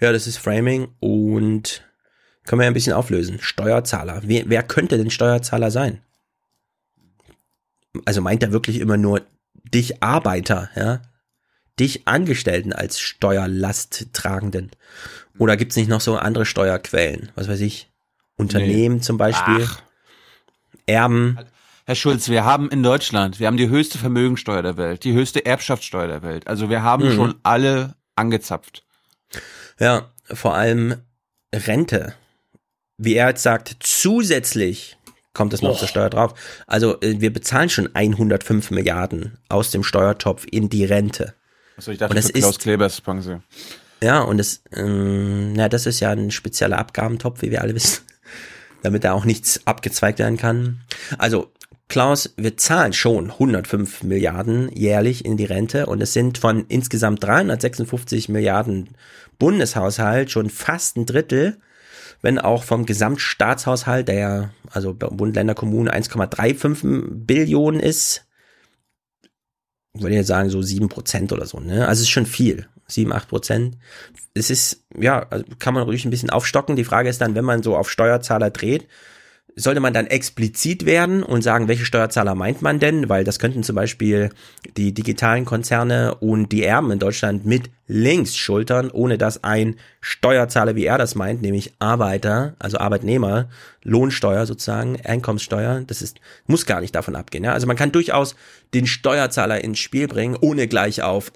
S3: Ja, das ist Framing und können wir ja ein bisschen auflösen. Steuerzahler. Wer, wer könnte denn Steuerzahler sein? Also meint er wirklich immer nur dich Arbeiter, ja? Dich Angestellten als Steuerlasttragenden? Oder gibt's nicht noch so andere Steuerquellen? Was weiß ich? Unternehmen zum Beispiel?
S11: Ach.
S3: Erben?
S11: Herr Schulz, wir haben in Deutschland, wir haben die höchste Vermögensteuer der Welt, die höchste Erbschaftssteuer der Welt. Also wir haben
S3: Mhm.
S11: schon alle angezapft.
S3: Ja, vor allem Rente. Wie er jetzt sagt, zusätzlich kommt es noch
S19: Och.
S3: zur Steuer drauf. Also äh, wir bezahlen schon 105 Milliarden aus dem Steuertopf in die Rente.
S11: Also ich dachte,
S3: Und das
S11: für Klaus
S3: ist-
S11: Klebers Pension.
S3: Ja, und das, ähm, na, das ist ja ein spezieller Abgabentopf, wie wir alle wissen, damit da auch nichts abgezweigt werden kann. Also, Klaus, wir zahlen schon 105 Milliarden jährlich in die Rente und es sind von insgesamt 356 Milliarden Bundeshaushalt schon fast ein Drittel, wenn auch vom Gesamtstaatshaushalt, der ja, also Bund, Länder, Kommunen 1,35 Billionen ist, ich würde jetzt sagen, so sieben Prozent oder so, ne? Also es ist schon viel. Sieben, acht Prozent. Es ist, ja, also kann man ruhig ein bisschen aufstocken. Die Frage ist dann, wenn man so auf Steuerzahler dreht, sollte man dann explizit werden und sagen, welche Steuerzahler meint man denn? Weil das könnten zum Beispiel die digitalen Konzerne und die Erben in Deutschland mit links schultern, ohne dass ein Steuerzahler, wie er das meint, nämlich Arbeiter, also Arbeitnehmer, Lohnsteuer sozusagen, Einkommenssteuer, das ist, muss gar nicht davon abgehen. Ja? Also man kann durchaus den Steuerzahler ins Spiel bringen, ohne gleich auf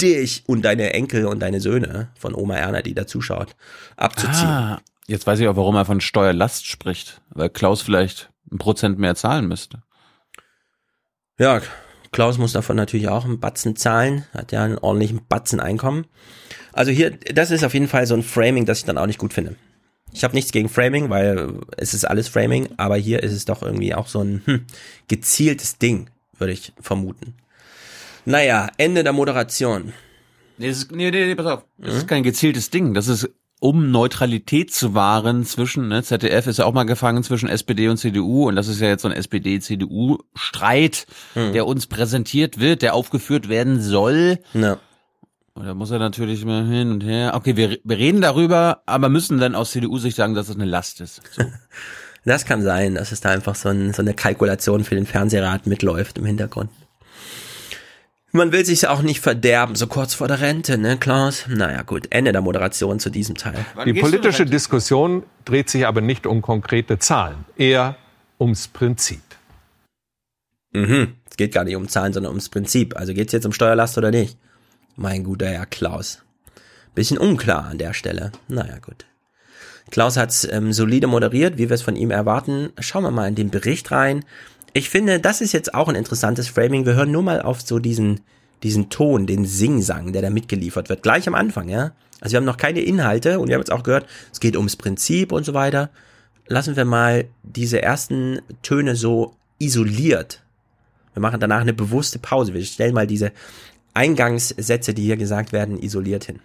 S3: dich und deine Enkel und deine Söhne von Oma Erna, die da zuschaut, abzuziehen.
S11: Ah, jetzt weiß ich auch, warum er von Steuerlast spricht, weil Klaus vielleicht ein Prozent mehr zahlen müsste.
S3: Ja, Klaus muss davon natürlich auch einen Batzen zahlen, hat ja einen ordentlichen Batzen Einkommen. Also hier, das ist auf jeden Fall so ein Framing, das ich dann auch nicht gut finde. Ich habe nichts gegen Framing, weil es ist alles Framing, aber hier ist es doch irgendwie auch so ein hm, gezieltes Ding, würde ich vermuten. Naja, Ende der Moderation.
S11: Nee, das ist, nee, nee, nee, pass auf. Das ist kein gezieltes Ding. Das ist, um Neutralität zu wahren zwischen, ne, ZDF ist ja auch mal gefangen zwischen SPD und CDU und das ist ja jetzt so ein SPD-CDU-Streit, der uns präsentiert wird, der aufgeführt werden soll.
S3: Ja.
S11: Und da muss er natürlich mal hin und her. Okay, wir, wir reden darüber, aber müssen dann aus CDU-Sicht sagen, dass es eine Last ist. So.
S3: Das kann sein, dass es da einfach so, ein, so eine Kalkulation für den Fernsehrat mitläuft im Hintergrund. Man will sich auch nicht verderben, so kurz vor der Rente, ne, Klaus? Naja, gut, Ende der Moderation zu diesem Teil.
S31: Die politische Diskussion dreht sich aber nicht um konkrete Zahlen, eher ums Prinzip.
S3: Mhm. Es geht gar nicht um Zahlen, sondern ums Prinzip. Also geht's jetzt um Steuerlast oder nicht? Mein guter Herr Klaus. Bisschen unklar an der Stelle. Naja, gut. Klaus hat's ähm, solide moderiert, wie wir es von ihm erwarten. Schauen wir mal in den Bericht rein. Ich finde, das ist jetzt auch ein interessantes Framing. Wir hören nur mal auf so diesen, diesen Ton, den Singsang, der da mitgeliefert wird. Gleich am Anfang, ja. Also wir haben noch keine Inhalte und wir haben jetzt auch gehört, es geht ums Prinzip und so weiter. Lassen wir mal diese ersten Töne so isoliert. Wir machen danach eine bewusste Pause. Wir stellen mal diese Eingangssätze, die hier gesagt werden, isoliert hin.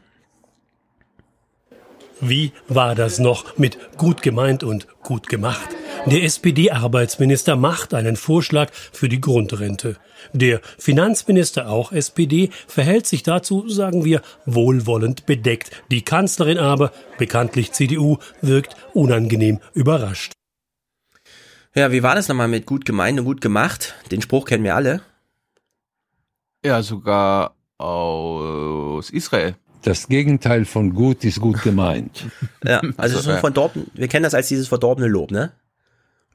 S19: Wie war das noch mit gut gemeint und gut gemacht? Der SPD-Arbeitsminister macht einen Vorschlag für die Grundrente. Der Finanzminister, auch SPD, verhält sich dazu, sagen wir, wohlwollend bedeckt. Die Kanzlerin aber, bekanntlich CDU, wirkt unangenehm überrascht.
S3: Ja, wie war das nochmal mit gut gemeint und gut gemacht? Den Spruch kennen wir alle.
S11: Ja, sogar aus Israel.
S10: Das Gegenteil von gut ist gut gemeint.
S3: Ja, also
S11: Also,
S3: so
S11: ja.
S3: verdorben, wir kennen das als dieses verdorbene Lob, ne?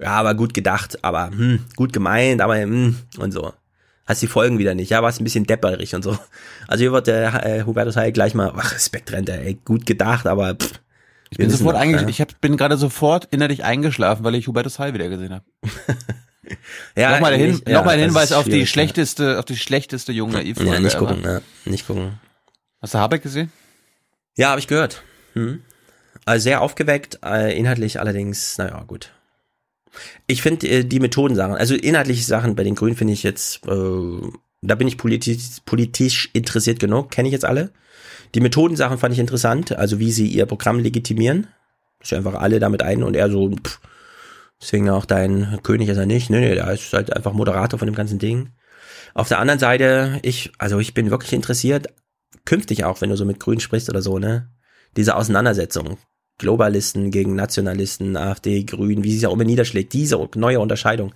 S3: Ja, aber gut gedacht, aber hm, gut gemeint, aber hm, und so. Hast die Folgen wieder nicht, ja, war es ein bisschen depperig und so. Also hier wird der äh, Hubertus Heil gleich mal, ach, Respektrente, ey, gut gedacht, aber pff,
S11: Ich bin sofort eingeschlafen. Ich hab, bin gerade sofort innerlich eingeschlafen, weil ich Hubertus Heil wieder gesehen habe.
S3: Ja,
S11: nochmal der, Hin
S3: nicht- ja,
S11: nochmal
S3: das
S11: Hinweis auf die
S3: ja.
S11: schlechteste, auf die schlechteste junge Naiv-Folge.
S3: Ja, nicht gucken, ja, nicht gucken.
S11: Hast du Habeck gesehen?
S3: Ja, habe ich gehört. Hm. Also sehr aufgeweckt, äh, inhaltlich allerdings, naja, gut. Ich finde äh, die Methodensachen, also inhaltliche Sachen bei den Grünen finde ich jetzt, äh, da bin ich politisch, politisch interessiert genug, kenne ich jetzt alle. Die Methodensachen fand ich interessant, also wie sie ihr Programm legitimieren. Ist ja einfach alle damit ein und er so, pff, deswegen auch dein König ist er nicht. Nee, nee, der ist halt einfach Moderator von dem ganzen Ding. Auf der anderen Seite, ich, also ich bin wirklich interessiert, künftig auch, wenn du so mit Grünen sprichst oder so, ne? Diese Auseinandersetzung. Globalisten gegen Nationalisten, AfD, Grünen, wie sie sich auch immer niederschlägt, diese neue Unterscheidung,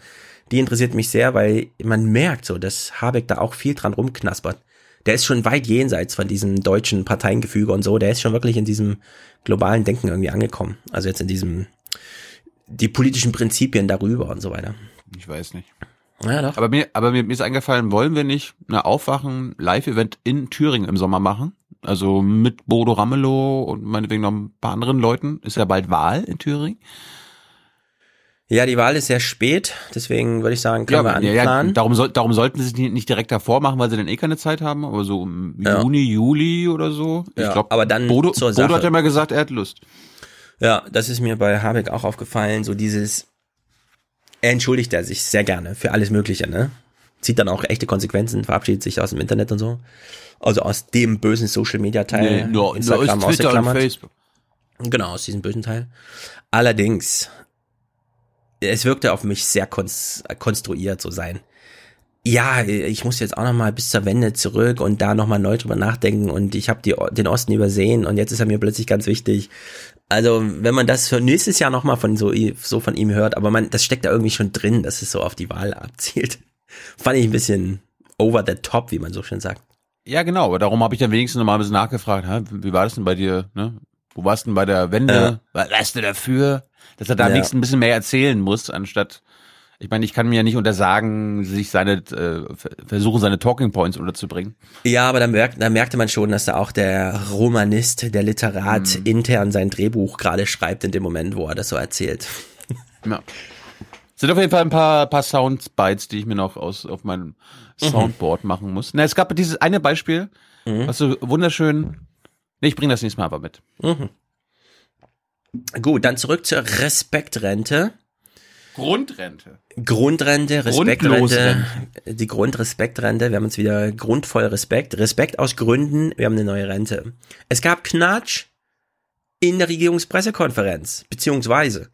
S3: die interessiert mich sehr, weil man merkt so, dass Habeck da auch viel dran rumknaspert. Der ist schon weit jenseits von diesem deutschen Parteiengefüge und so, der ist schon wirklich in diesem globalen Denken irgendwie angekommen. Also jetzt in diesem, die politischen Prinzipien darüber und so weiter.
S11: Ich weiß nicht.
S3: Ja, doch.
S11: Aber mir, aber mir ist eingefallen, wollen wir nicht eine Aufwachen-Live-Event in Thüringen im Sommer machen? Also mit Bodo Ramelow und meinetwegen noch ein paar anderen Leuten. Ist ja bald Wahl in Thüringen.
S3: Ja, die Wahl ist sehr spät, deswegen würde ich sagen, können wir
S11: ja,
S3: anplanen.
S11: ja, darum, soll, darum sollten sie sich nicht direkt davor machen, weil sie dann eh keine Zeit haben, aber so im
S3: Ja.
S11: Juni, Juli oder so. Ich
S3: Ja,
S11: glaube,
S3: aber dann
S11: Bodo, Bodo hat ja mal gesagt, er hat Lust.
S3: Ja, das ist mir bei Habeck auch aufgefallen, so dieses, entschuldigt er sich sehr gerne für alles Mögliche, ne? Zieht dann auch echte Konsequenzen, verabschiedet sich aus dem Internet und so. Also aus dem bösen Social Media Teil.
S11: Nee, nur- nur
S3: Instagram
S11: aus Twitter und. Facebook.
S3: Genau, aus diesem bösen Teil. Allerdings, es wirkte auf mich sehr konst konstruiert so sein. Ja, ich muss jetzt auch noch mal bis zur Wende zurück und da noch mal neu drüber nachdenken und ich habe den Osten übersehen und jetzt ist er mir plötzlich ganz wichtig. Also, wenn man das für nächstes Jahr noch mal von so, so von ihm hört, aber man, das steckt da irgendwie schon drin, dass es so auf die Wahl abzielt. Fand ich ein bisschen over the top, wie man so schön sagt.
S11: Ja, genau, aber darum habe ich dann wenigstens noch mal ein bisschen nachgefragt, hä? wie war das denn bei dir, ne? Wo warst du denn bei der Wende?
S3: Ja.
S11: Was warst du dafür? Dass er da
S3: Ja.
S11: wenigstens ein bisschen mehr erzählen muss, anstatt, ich meine, ich kann mir ja nicht untersagen, sich seine, äh, versuchen, seine Talking Points unterzubringen.
S3: Ja, aber da, merkt, da merkte man schon, dass da auch der Romanist, der Literat intern sein Drehbuch gerade schreibt in dem Moment, wo er das so erzählt.
S11: Ja. Sind auf jeden Fall ein paar, paar Soundbites, die ich mir noch aus, auf meinem Soundboard machen muss. Na, es gab dieses eine Beispiel, was so wunderschön, nee, ich bringe das nächste Mal aber mit.
S3: Mhm. Gut, dann zurück zur Respektrente.
S11: Grundrente.
S3: Grundrente, Respektrente, die Grundrespektrente. Wir haben uns wieder grundvoll Respekt. Respekt aus Gründen, wir haben eine neue Rente. Es gab Knatsch in der Regierungspressekonferenz, beziehungsweise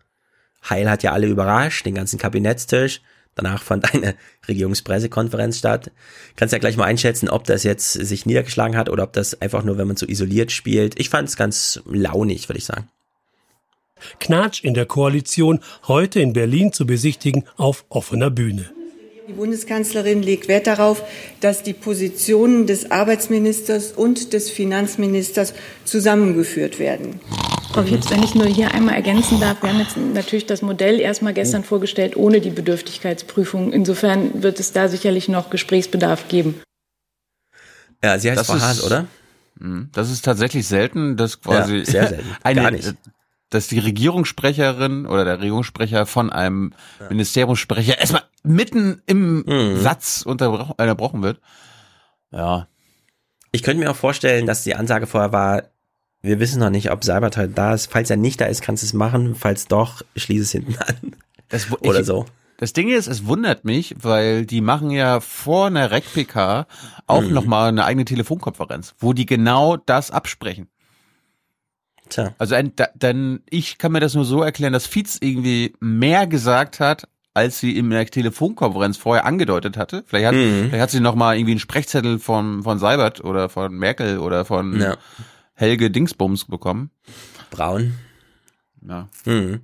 S3: Heil hat ja alle überrascht, den ganzen Kabinettstisch. Danach fand eine Regierungspressekonferenz statt. Kannst ja gleich mal einschätzen, ob das jetzt sich niedergeschlagen hat oder ob das einfach nur, wenn man so isoliert spielt. Ich fand es ganz launig, würde ich sagen.
S19: Knatsch in der Koalition heute in Berlin zu besichtigen auf offener Bühne.
S32: Die Bundeskanzlerin legt Wert darauf, dass die Positionen des Arbeitsministers und des Finanzministers zusammengeführt werden.
S33: Frau Fietz, wenn ich nur hier einmal ergänzen darf, wir haben jetzt natürlich das Modell erstmal gestern vorgestellt ohne die Bedürftigkeitsprüfung. Insofern wird es da sicherlich noch Gesprächsbedarf geben.
S3: Ja, sie heißt
S11: Das
S3: Frau Haas,
S11: ist-
S3: oder?
S11: Mhm. Das ist tatsächlich selten, dass quasi
S3: Ja, sehr selten.
S11: eine,
S3: Gar nicht.
S11: Dass die Regierungssprecherin oder der Regierungssprecher von einem Ministeriumssprecher erstmal mitten im
S3: Mhm.
S11: Satz unterbrochen, unterbrochen wird. Ja.
S3: Ich könnte mir auch vorstellen, dass die Ansage vorher war, wir wissen noch nicht, ob heute da ist. Falls er nicht da ist, kannst du es machen. Falls doch, schließe es hinten an.
S11: Das,
S3: Oder
S11: ich,
S3: so.
S11: Das Ding ist, es wundert mich, weil die machen ja vor einer REC-PK auch
S3: Mhm.
S11: noch mal eine eigene Telefonkonferenz, wo die genau das absprechen.
S3: Tja.
S11: Also ein, da, dann, ich kann mir das nur so erklären, dass Fietz irgendwie mehr gesagt hat, als sie in der Telefonkonferenz vorher angedeutet hatte. Vielleicht hat,
S3: Mhm.
S11: vielleicht hat sie noch mal irgendwie einen Sprechzettel von, von Seibert oder von Merkel oder von
S3: Ja.
S11: Helge Dingsbums bekommen.
S3: Braun.
S11: Ja.
S3: Mhm.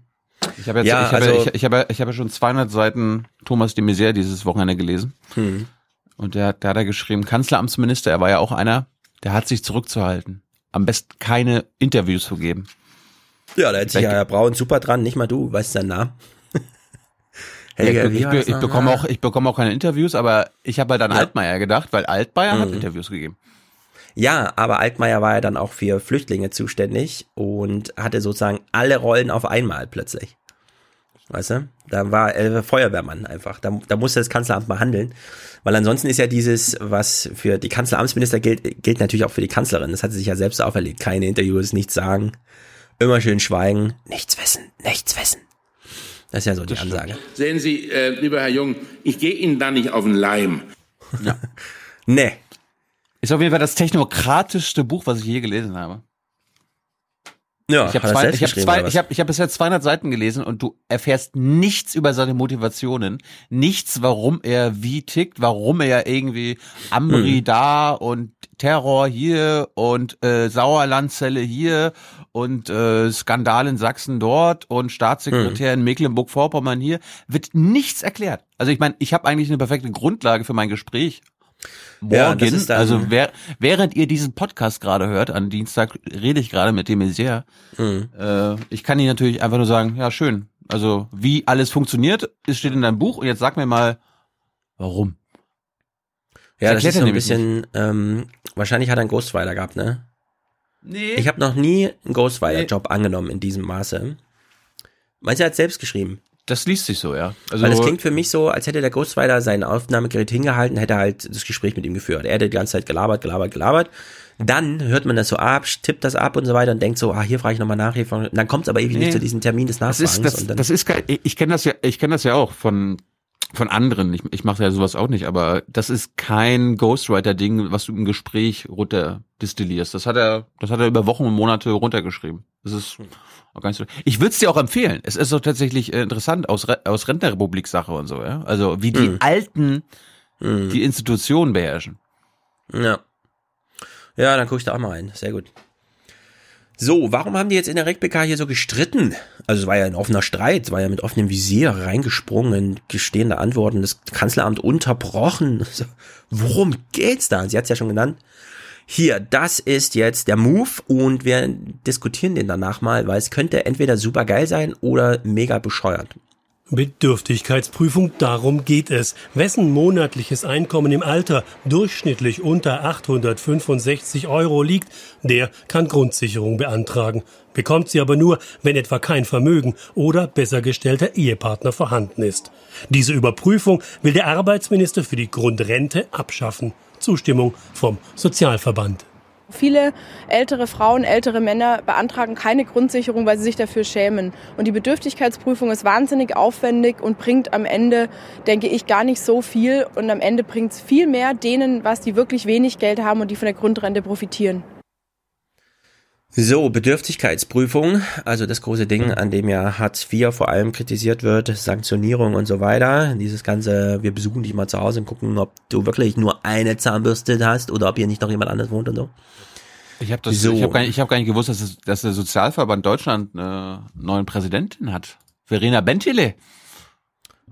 S11: Ich habe jetzt,
S3: Ja,
S11: ich habe,
S3: also-
S11: ich, ich habe, ich habe schon 200 Seiten Thomas de Maizière dieses Wochenende gelesen.
S3: Mhm.
S11: Und der, hat- der hat da geschrieben, Kanzleramtsminister, er war ja auch einer, der hat sich zurückzuhalten. Am besten keine Interviews zu geben.
S3: Ja, da hätte sich ja Herr Braun super dran, nicht mal du, weißt seinen Namen.
S11: Ja, ich, ich, ich, bekomme auch, ich bekomme auch keine Interviews, aber ich habe halt an
S3: Ja.
S11: Altmaier gedacht, weil Altmaier hat
S3: Mhm.
S11: Interviews gegeben.
S3: Ja, aber Altmaier war ja dann auch für Flüchtlinge zuständig und hatte sozusagen alle Rollen auf einmal plötzlich. Weißt du? Da war äh, Feuerwehrmann einfach. Da, da musste das Kanzleramt mal handeln. Weil ansonsten ist ja dieses, was für die Kanzleramtsminister gilt, gilt natürlich auch für die Kanzlerin. Das hat sie sich ja selbst auferlegt. Keine Interviews, nichts sagen. Immer schön schweigen. Nichts wissen, nichts wissen. Das ist ja so die Ansage.
S16: Sehen Sie, äh, lieber Herr Jung, ich gehe Ihnen da nicht auf den Leim.
S3: Nee.
S11: Ist auf jeden Fall das technokratischste Buch, was ich je gelesen habe.
S3: Ja,
S11: ich habe zwei, ich hab zwei, ich hab, ich hab bisher 200 Seiten gelesen und du erfährst nichts über seine Motivationen, nichts, warum er wie tickt, warum er irgendwie Amri
S3: Hm.
S11: da und Terror hier und äh, Sauerlandzelle hier und äh, Skandal in Sachsen dort und Staatssekretär
S3: Hm.
S11: in Mecklenburg-Vorpommern hier, wird nichts erklärt. Also ich meine, ich habe eigentlich eine perfekte Grundlage für mein Gespräch.
S3: Ja,
S11: Morgen,
S3: dann-
S11: also wer, während ihr diesen Podcast gerade hört, an Dienstag rede ich gerade mit dem Messier.
S3: Mhm.
S11: Äh, ich kann Ihnen natürlich einfach nur sagen, ja schön. Also wie alles funktioniert, es steht in deinem Buch und jetzt sag mir mal, warum.
S3: Ja,
S11: Das
S3: das ist so ein bisschen, ähm, wahrscheinlich hat er einen Ghostwriter gehabt, ne?
S11: Nee.
S3: Ich habe noch nie einen Ghostwriter-Job angenommen in diesem Maße. Meinst du, er hat selbst geschrieben?
S11: Das liest sich so, ja. Also
S3: Weil das klingt für mich so, als hätte der Ghostwriter sein Aufnahmegerät hingehalten, hätte halt das Gespräch mit ihm geführt. Er hätte die ganze Zeit gelabert, gelabert, gelabert. Dann hört man das so ab, tippt das ab und so weiter und denkt so, ah, hier frage ich nochmal nach. Hier frage ich- dann kommt es aber ewig
S11: Nee.
S3: nicht zu diesem Termin des
S11: das
S3: Nachfragens.
S11: ist das,
S3: und dann,
S11: das ist kein, ich, ich kenne das ja, ich kenne das ja auch von von anderen. Ich, ich mache ja sowas auch nicht, aber das ist kein Ghostwriter-Ding, was du im Gespräch runter destillierst. Das hat er, das hat er über Wochen und Monate runtergeschrieben. Das ist auch gar nicht so. Ich würde es dir auch empfehlen. Es ist doch tatsächlich äh, interessant aus Re aus Rentnerrepublik-Sache und so, ja. Also wie die
S3: Mhm.
S11: Alten die Institutionen beherrschen.
S3: Ja. Ja, dann gucke ich da auch mal rein. Sehr gut. So, warum haben die jetzt in der RegBK hier so gestritten? Also es war ja ein offener Streit, es war ja mit offenem Visier reingesprungen, in gestehende Antworten, das Kanzleramt unterbrochen. Worum geht's da? Sie hat's ja schon genannt. Hier, das ist jetzt der Move und wir diskutieren den danach mal, weil es könnte entweder super geil sein oder mega bescheuert.
S19: Bedürftigkeitsprüfung, darum geht es. Wessen monatliches Einkommen im Alter durchschnittlich unter 865 Euro liegt, der kann Grundsicherung beantragen. Bekommt sie aber nur, wenn etwa kein Vermögen oder besser gestellter Ehepartner vorhanden ist. Diese Überprüfung will der Arbeitsminister für die Grundrente abschaffen. Zustimmung vom Sozialverband.
S34: Viele ältere Frauen, ältere Männer beantragen keine Grundsicherung, weil sie sich dafür schämen. Und die Bedürftigkeitsprüfung ist wahnsinnig aufwendig und bringt am Ende, denke ich, gar nicht so viel. Und am Ende bringt es viel mehr denen, was die wirklich wenig Geld haben und die von der Grundrente profitieren.
S3: So, Bedürftigkeitsprüfung, also das große Ding, an dem ja Hartz IV vor allem kritisiert wird, Sanktionierung und so weiter. Dieses ganze, wir besuchen dich mal zu Hause und gucken, ob du wirklich nur eine Zahnbürste hast oder ob hier nicht noch jemand anderes wohnt und so.
S11: Ich habe das,
S3: So.
S11: ich habe gar, nicht- ich hab gar nicht gewusst, dass, es, dass der Sozialverband Deutschland eine neuen Präsidentin hat. Verena Bentele.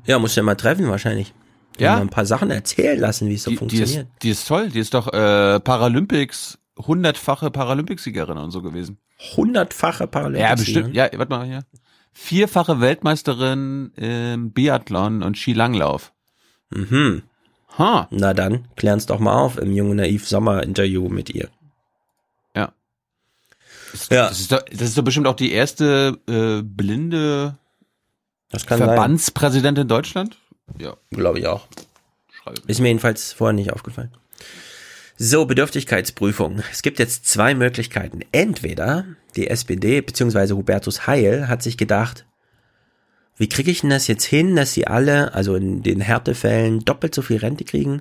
S3: Ja, musst du ja mal treffen wahrscheinlich.
S11: Ja.
S3: mal ein paar Sachen erzählen lassen, wie es so
S11: Die, die, ist,
S3: funktioniert.
S11: die ist toll. Die ist doch äh, Paralympics, hundertfache Paralympicsiegerin und so gewesen.
S3: Hundertfache Paralympics.
S11: Ja, bestimmt. Ja, warte mal hier. Vierfache Weltmeisterin im Biathlon und Skilanglauf.
S3: Mhm.
S11: Ha.
S3: Na dann, klären's doch mal auf im Junge Naiv Sommer Interview mit ihr.
S11: Ja.
S3: Ja.
S11: Das ist doch, das ist doch bestimmt auch die erste äh, blinde. Verbandspräsidentin Deutschland. Ja.
S3: Glaube ich auch. Ist mir jedenfalls vorher nicht aufgefallen. So, Bedürftigkeitsprüfung. Es gibt jetzt zwei Möglichkeiten. Entweder die SPD bzw. Hubertus Heil hat sich gedacht, wie kriege ich denn das jetzt hin, dass sie alle, also in den Härtefällen, doppelt so viel Rente kriegen,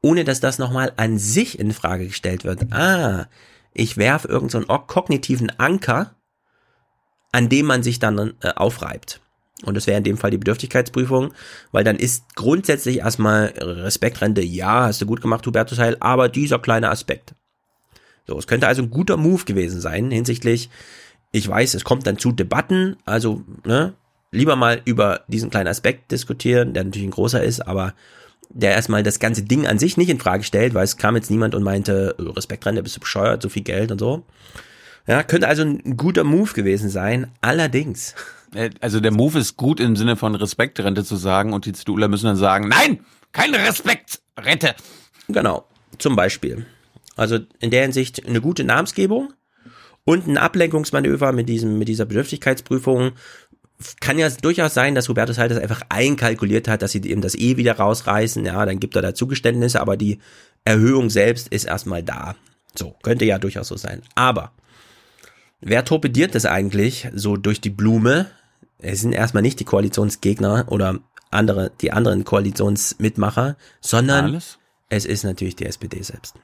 S3: ohne dass das nochmal an sich in Frage gestellt wird. Ah, ich werfe irgendeinen so kognitiven Anker, an dem man sich dann äh, aufreibt. Und das wäre in dem Fall die Bedürftigkeitsprüfung, weil dann ist grundsätzlich erstmal Respektrente, ja, hast du gut gemacht, Hubertus Heil, aber dieser kleine Aspekt. So, es könnte also ein guter Move gewesen sein hinsichtlich, ich weiß, es kommt dann zu Debatten, also, ne, lieber mal über diesen kleinen Aspekt diskutieren, der natürlich ein großer ist, aber der erstmal das ganze Ding an sich nicht in Frage stellt, weil es kam jetzt niemand und meinte, Respektrente, bist du bescheuert, so viel Geld und so. Ja, könnte also ein guter Move gewesen sein, allerdings.
S11: Äh, Also der Move ist gut im Sinne von Respektrente zu sagen und die CDUler müssen dann sagen, nein, keine Respektrente.
S3: Genau, zum Beispiel. Also in der Hinsicht eine gute Namensgebung und ein Ablenkungsmanöver mit diesem, mit dieser Bedürftigkeitsprüfung kann ja durchaus sein, dass Hubertus Heil das einfach einkalkuliert hat, dass sie eben das eh wieder rausreißen. Ja, dann gibt er da Zugeständnisse, aber die Erhöhung selbst ist erstmal da. So, könnte ja durchaus so sein. Aber wer torpediert das eigentlich so durch die Blume? Es sind erstmal nicht die Koalitionsgegner oder andere, die anderen Koalitionsmitmacher, sondern
S11: Alles?
S3: es ist natürlich die SPD selbst.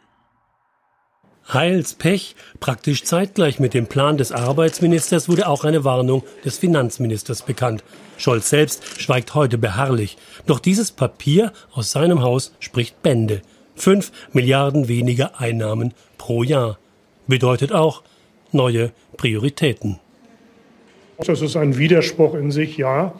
S19: Heils Pech, praktisch zeitgleich mit dem Plan des Arbeitsministers wurde auch eine Warnung des Finanzministers bekannt. Scholz selbst schweigt heute beharrlich. Doch dieses Papier aus seinem Haus spricht Bände. Fünf Milliarden weniger Einnahmen pro Jahr. Bedeutet auch neue Prioritäten.
S35: Das ist ein Widerspruch in sich, ja.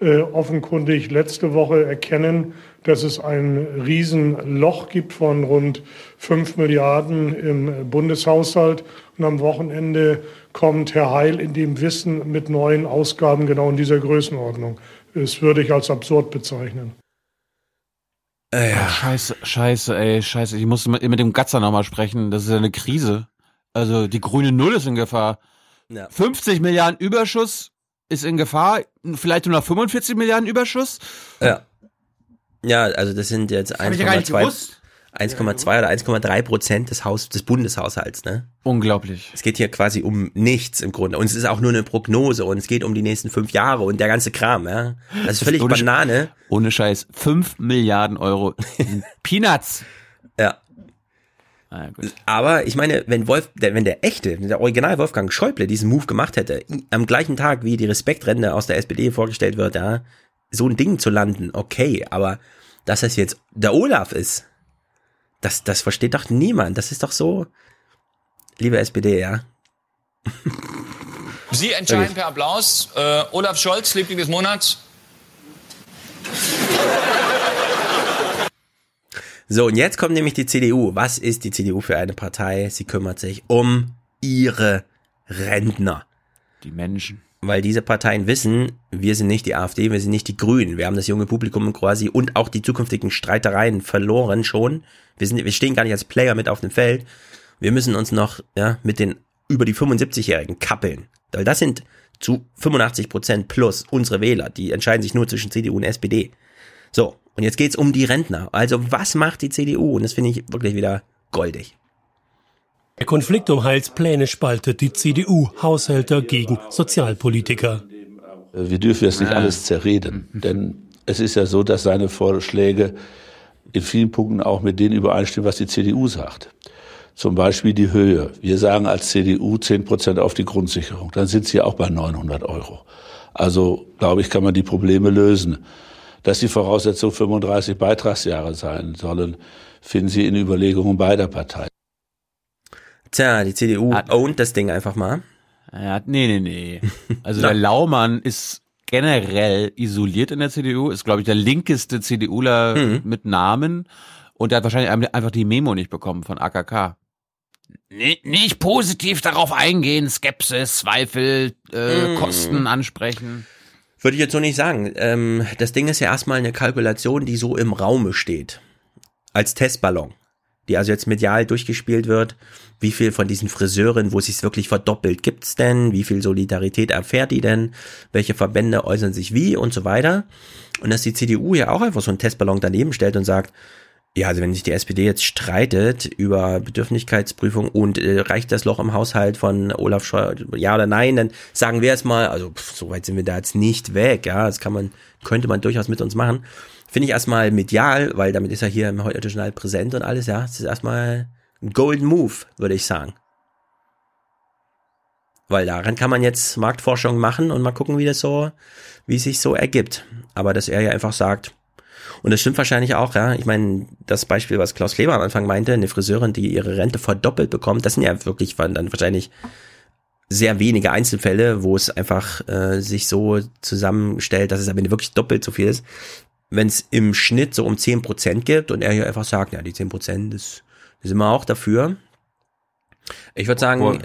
S35: Äh, offenkundig letzte Woche erkennen, dass es ein Riesenloch gibt von rund 5 Milliarden im Bundeshaushalt. Und am Wochenende kommt Herr Heil in dem Wissen mit neuen Ausgaben genau in dieser Größenordnung. Das würde ich als absurd bezeichnen.
S11: Äh, ja. scheiße, scheiße, ey, scheiße. Ich muss mit, mit dem Gatzer nochmal sprechen. Das ist ja eine Krise. Also die grüne Null ist in Gefahr.
S3: Ja.
S11: 50 Milliarden Überschuss ist in Gefahr. Vielleicht nur noch 45 Milliarden Überschuss.
S3: Ja. Ja, also das sind jetzt
S11: hab ich ja gar nicht
S3: 1,2
S11: gewusst.
S3: 1,2 oder 1,3 Prozent des Haus, des Bundeshaushalts, ne?
S11: Unglaublich.
S3: Es geht hier quasi um nichts im Grunde. Und es ist auch nur eine Prognose und es geht um die nächsten fünf Jahre und der ganze Kram, ja? Das ist völlig
S11: ohne,
S3: Banane.
S11: Ohne Scheiß. 5 Milliarden Euro. Peanuts. Ah, gut.
S3: Aber ich meine, wenn Wolf, der, wenn der echte, der Original Wolfgang Schäuble diesen Move gemacht hätte, am gleichen Tag wie die Respektrente aus der SPD vorgestellt wird, ja, so ein Ding zu landen, okay, aber dass das jetzt der Olaf ist, das, das versteht doch niemand. Das ist doch so, liebe SPD, ja.
S36: Sie entscheiden per Applaus. Äh, Olaf Scholz, Liebling des Monats.
S3: So, und jetzt kommt nämlich die CDU. Was ist die CDU für eine Partei? Sie kümmert sich um ihre Rentner.
S11: Die Menschen.
S3: Weil diese Parteien wissen, wir sind nicht die AfD, wir sind nicht die Grünen. Wir haben das junge Publikum quasi und auch die zukünftigen Streitereien verloren schon. Wir sind, wir stehen gar nicht als Player mit auf dem Feld. Wir müssen uns noch, ja, mit den über die 75-Jährigen kappeln. Weil das sind zu 85 Prozent plus unsere Wähler. Die entscheiden sich nur zwischen CDU und SPD. So. Und jetzt geht's um die Rentner. Also was macht die CDU? Und das finde ich wirklich wieder goldig.
S19: Der Konflikt um Heils Pläne spaltet die CDU, Haushälter gegen Sozialpolitiker.
S37: Wir dürfen jetzt nicht alles zerreden, denn es ist ja so, dass seine Vorschläge in vielen Punkten auch mit denen übereinstimmen, was die CDU sagt. Zum Beispiel die Höhe. Wir sagen als CDU 10 Prozent auf die Grundsicherung. Dann sind sie auch bei 900 Euro. Also, glaube ich, kann man die Probleme lösen. Dass die Voraussetzung 35 Beitragsjahre sein sollen, finden Sie in Überlegungen beider Parteien.
S3: Tja, die CDU ownt das Ding einfach mal.
S11: Ja, nee, nee, nee. Also der Laumann ist generell isoliert in der CDU, ist, glaube ich, der linkeste CDUler
S3: Mhm.
S11: mit Namen und der hat wahrscheinlich einfach die Memo nicht bekommen von AKK. Nicht, nicht positiv darauf eingehen, Skepsis, Zweifel, äh,
S3: Mhm.
S11: Kosten ansprechen.
S3: Würde ich jetzt so nicht sagen. Ähm, das Ding ist ja erstmal eine Kalkulation, die so im Raume steht. Als Testballon. Die also jetzt medial durchgespielt wird. Wie viel von diesen Friseuren, wo es sich wirklich verdoppelt, gibt's denn? Wie viel Solidarität erfährt die denn? Welche Verbände äußern sich wie und so weiter? Und dass die CDU ja auch einfach so einen Testballon daneben stellt und sagt, ja, also wenn sich die SPD jetzt streitet über Bedürftigkeitsprüfung und äh, reicht das Loch im Haushalt von Olaf Scholz, ja oder nein, dann sagen wir jetzt mal, also pff, so weit sind wir da jetzt nicht weg, ja, das kann man, könnte man durchaus mit uns machen. Finde ich erstmal medial, weil damit ist er hier im heute Journal präsent und alles, ja, das ist erstmal ein Golden Move, würde ich sagen. Weil daran kann man jetzt Marktforschung machen und mal gucken, wie das so, wie es sich so ergibt. Aber dass er ja einfach sagt, und das stimmt wahrscheinlich auch, ja. Ich meine, das Beispiel, was Klaus Kleber am Anfang meinte, eine Friseurin, die ihre Rente verdoppelt bekommt, das sind ja wirklich dann wahrscheinlich sehr wenige Einzelfälle, wo es einfach äh, sich so zusammenstellt, dass es am Ende wirklich doppelt so viel ist. Wenn es im Schnitt so um 10% gibt und er hier einfach sagt, ja, die 10%, das, das sind wir auch dafür. Ich würde sagen,
S11: Woher,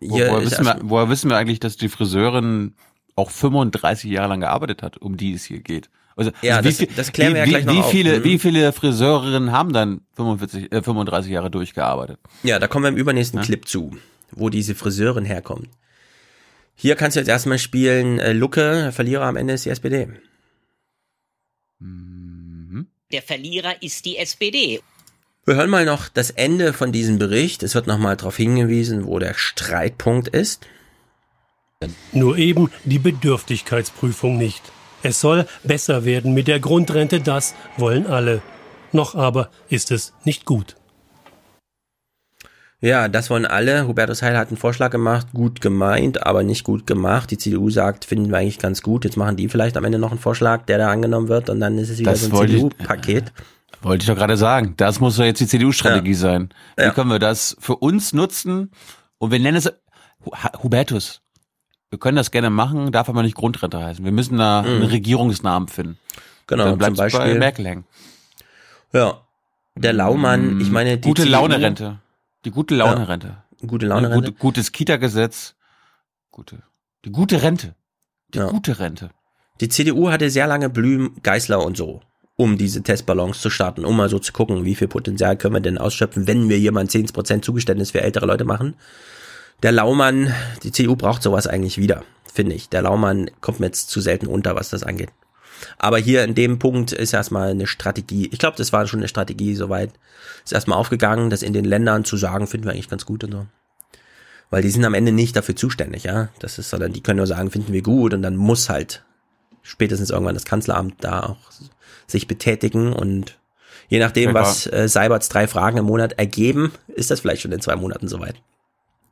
S3: hier
S11: woher, wissen wir, woher wissen wir eigentlich, dass die Friseurin auch 35 Jahre lang gearbeitet hat, um die es hier geht? Also,
S3: Ja,
S11: also wie,
S3: das-
S11: viel-
S3: das klären
S11: wie,
S3: wir ja
S11: wie,
S3: gleich noch
S11: wie
S3: auf.
S11: viele,
S3: Mhm.
S11: wie viele Friseurinnen haben dann 45, äh, 35 Jahre durchgearbeitet?
S3: Ja, da kommen wir im übernächsten
S11: Ja.
S3: Clip zu, wo diese Friseurin herkommt. Hier kannst du jetzt erstmal spielen, äh, Lucke, Verlierer am Ende ist die SPD.
S38: Der Verlierer ist die SPD.
S3: Wir hören mal noch das Ende von diesem Bericht. Es wird nochmal darauf hingewiesen, wo der Streitpunkt ist.
S19: Nur eben die Bedürftigkeitsprüfung nicht. Es soll besser werden mit der Grundrente, das wollen alle. Noch aber ist es nicht gut.
S3: Ja, das wollen alle. Hubertus Heil hat einen Vorschlag gemacht, gut gemeint, aber nicht gut gemacht. Die CDU sagt, finden wir eigentlich ganz gut. Jetzt machen die vielleicht am Ende noch einen Vorschlag, der da angenommen wird und dann ist es wieder
S11: Das
S3: so ein CDU-Paket.
S11: Wollte ich doch gerade sagen. Das muss doch jetzt die CDU-Strategie
S3: Ja.
S11: sein. Wie
S3: Ja.
S11: können wir das für uns nutzen? Und wir nennen es Hu- Hubertus. Wir können das gerne machen, darf aber nicht Grundrente heißen. Wir müssen da
S3: Mhm.
S11: einen Regierungsnamen finden.
S3: Genau,
S11: Dann bleibt
S3: zum
S11: es bei
S3: Beispiel-
S11: Merkel hängen.
S3: Ja. Der Laumann, ich meine, die
S11: Gute Laune-Rente. Die gute Laune-Rente.
S3: Gute Laune-Rente.
S11: Gute, gutes Kita-Gesetz. Gute. Die gute Rente. Die
S3: Ja.
S11: gute Rente.
S3: Die CDU hatte sehr lange Blüm, Geißler und so, um diese Testballons zu starten, um mal so zu gucken, wie viel Potenzial können wir denn ausschöpfen, wenn wir ein 10% Zugeständnis für ältere Leute machen. Der Laumann, die CDU braucht sowas eigentlich wieder, finde ich. Der Laumann kommt mir jetzt zu selten unter, was das angeht. Aber hier in dem Punkt ist erstmal eine Strategie. Ich glaube, das war schon eine Strategie soweit. Ist erstmal aufgegangen, das in den Ländern zu sagen, finden wir eigentlich ganz gut und so. Weil die sind am Ende nicht dafür zuständig, ja. Das ist, sondern die können nur sagen, finden wir gut und dann muss halt spätestens irgendwann das Kanzleramt da auch sich betätigen und je nachdem,
S11: Okay,
S3: was äh, Seiberts drei Fragen im Monat ergeben, ist das vielleicht schon in zwei Monaten soweit.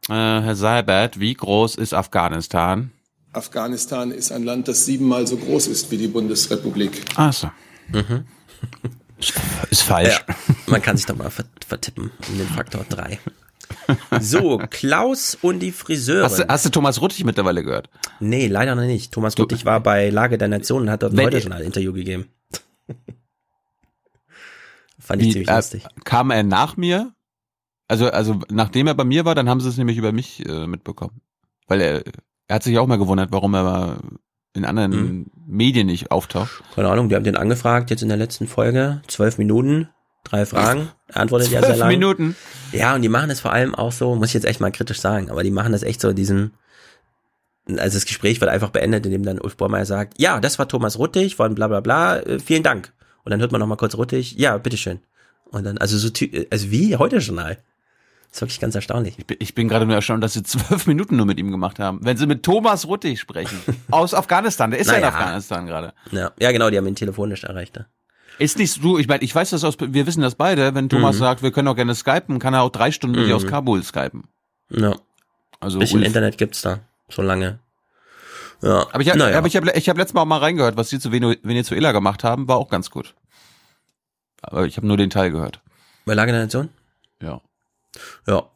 S11: Äh, Herr Seibert, wie groß ist Afghanistan?
S39: Afghanistan ist ein Land, das siebenmal so groß ist wie die Bundesrepublik.
S11: Ach so.
S3: Mhm.
S11: Ist falsch.
S3: Ja, man kann sich doch mal ver vertippen in den Faktor drei. So, Klaus und die Friseurin.
S11: Hast du, hast du Thomas Ruttig mittlerweile gehört?
S3: Nee, leider noch nicht. Thomas Ruttig war bei Lage der Nation und hat dort heute schon ein Interview gegeben. Fand ich
S11: Wie,
S3: ziemlich
S11: äh,
S3: lustig.
S11: Kam er nach mir? Also, also nachdem er bei mir war, dann haben sie es nämlich über mich äh, mitbekommen. Weil er, er hat sich auch mal gewundert, warum er mal in anderen
S3: Mhm.
S11: Medien nicht auftaucht.
S3: Keine Ahnung, die haben den angefragt, jetzt in der letzten Folge. Zwölf Minuten, drei Fragen. Er antwortet ja sehr
S11: Zwölf
S3: lang.
S11: Minuten.
S3: Ja, und die machen es vor allem auch so, muss ich jetzt echt mal kritisch sagen, aber die machen das echt so diesen, also das Gespräch wird einfach beendet, indem dann Ulf Bormeier sagt, ja, das war Thomas Ruttig von bla bla bla, äh, vielen Dank. Und dann hört man noch mal kurz Ruttig, ja, bitteschön. Und dann, also so, also wie heute Journal. Das ist wirklich ganz erstaunlich.
S11: Ich bin, ich bin gerade nur erstaunt, dass sie zwölf Minuten nur mit ihm gemacht haben. Wenn sie mit Thomas Ruttig sprechen. aus Afghanistan. Der ist ja
S3: Naja.
S11: in Afghanistan gerade.
S3: Ja, ja, genau, die haben ihn telefonisch erreicht. Ja.
S11: Ist nicht so, ich meine, ich weiß das aus, wir wissen das beide, wenn Thomas
S3: Mhm.
S11: sagt, wir können auch gerne skypen, kann er auch drei Stunden mit dir
S3: Mhm.
S11: aus Kabul skypen.
S3: Ja.
S11: Also
S3: Bisschen
S11: Ulf.
S3: Internet gibt's da, so lange. Ja,
S11: Aber ich habe
S3: naja.
S11: ich hab, ich hab letztes Mal auch mal reingehört, was sie zu Venezuela gemacht haben, war auch ganz gut. Aber ich habe nur den Teil gehört.
S3: Bei Lage der Nation?
S11: Ja.
S3: Ja.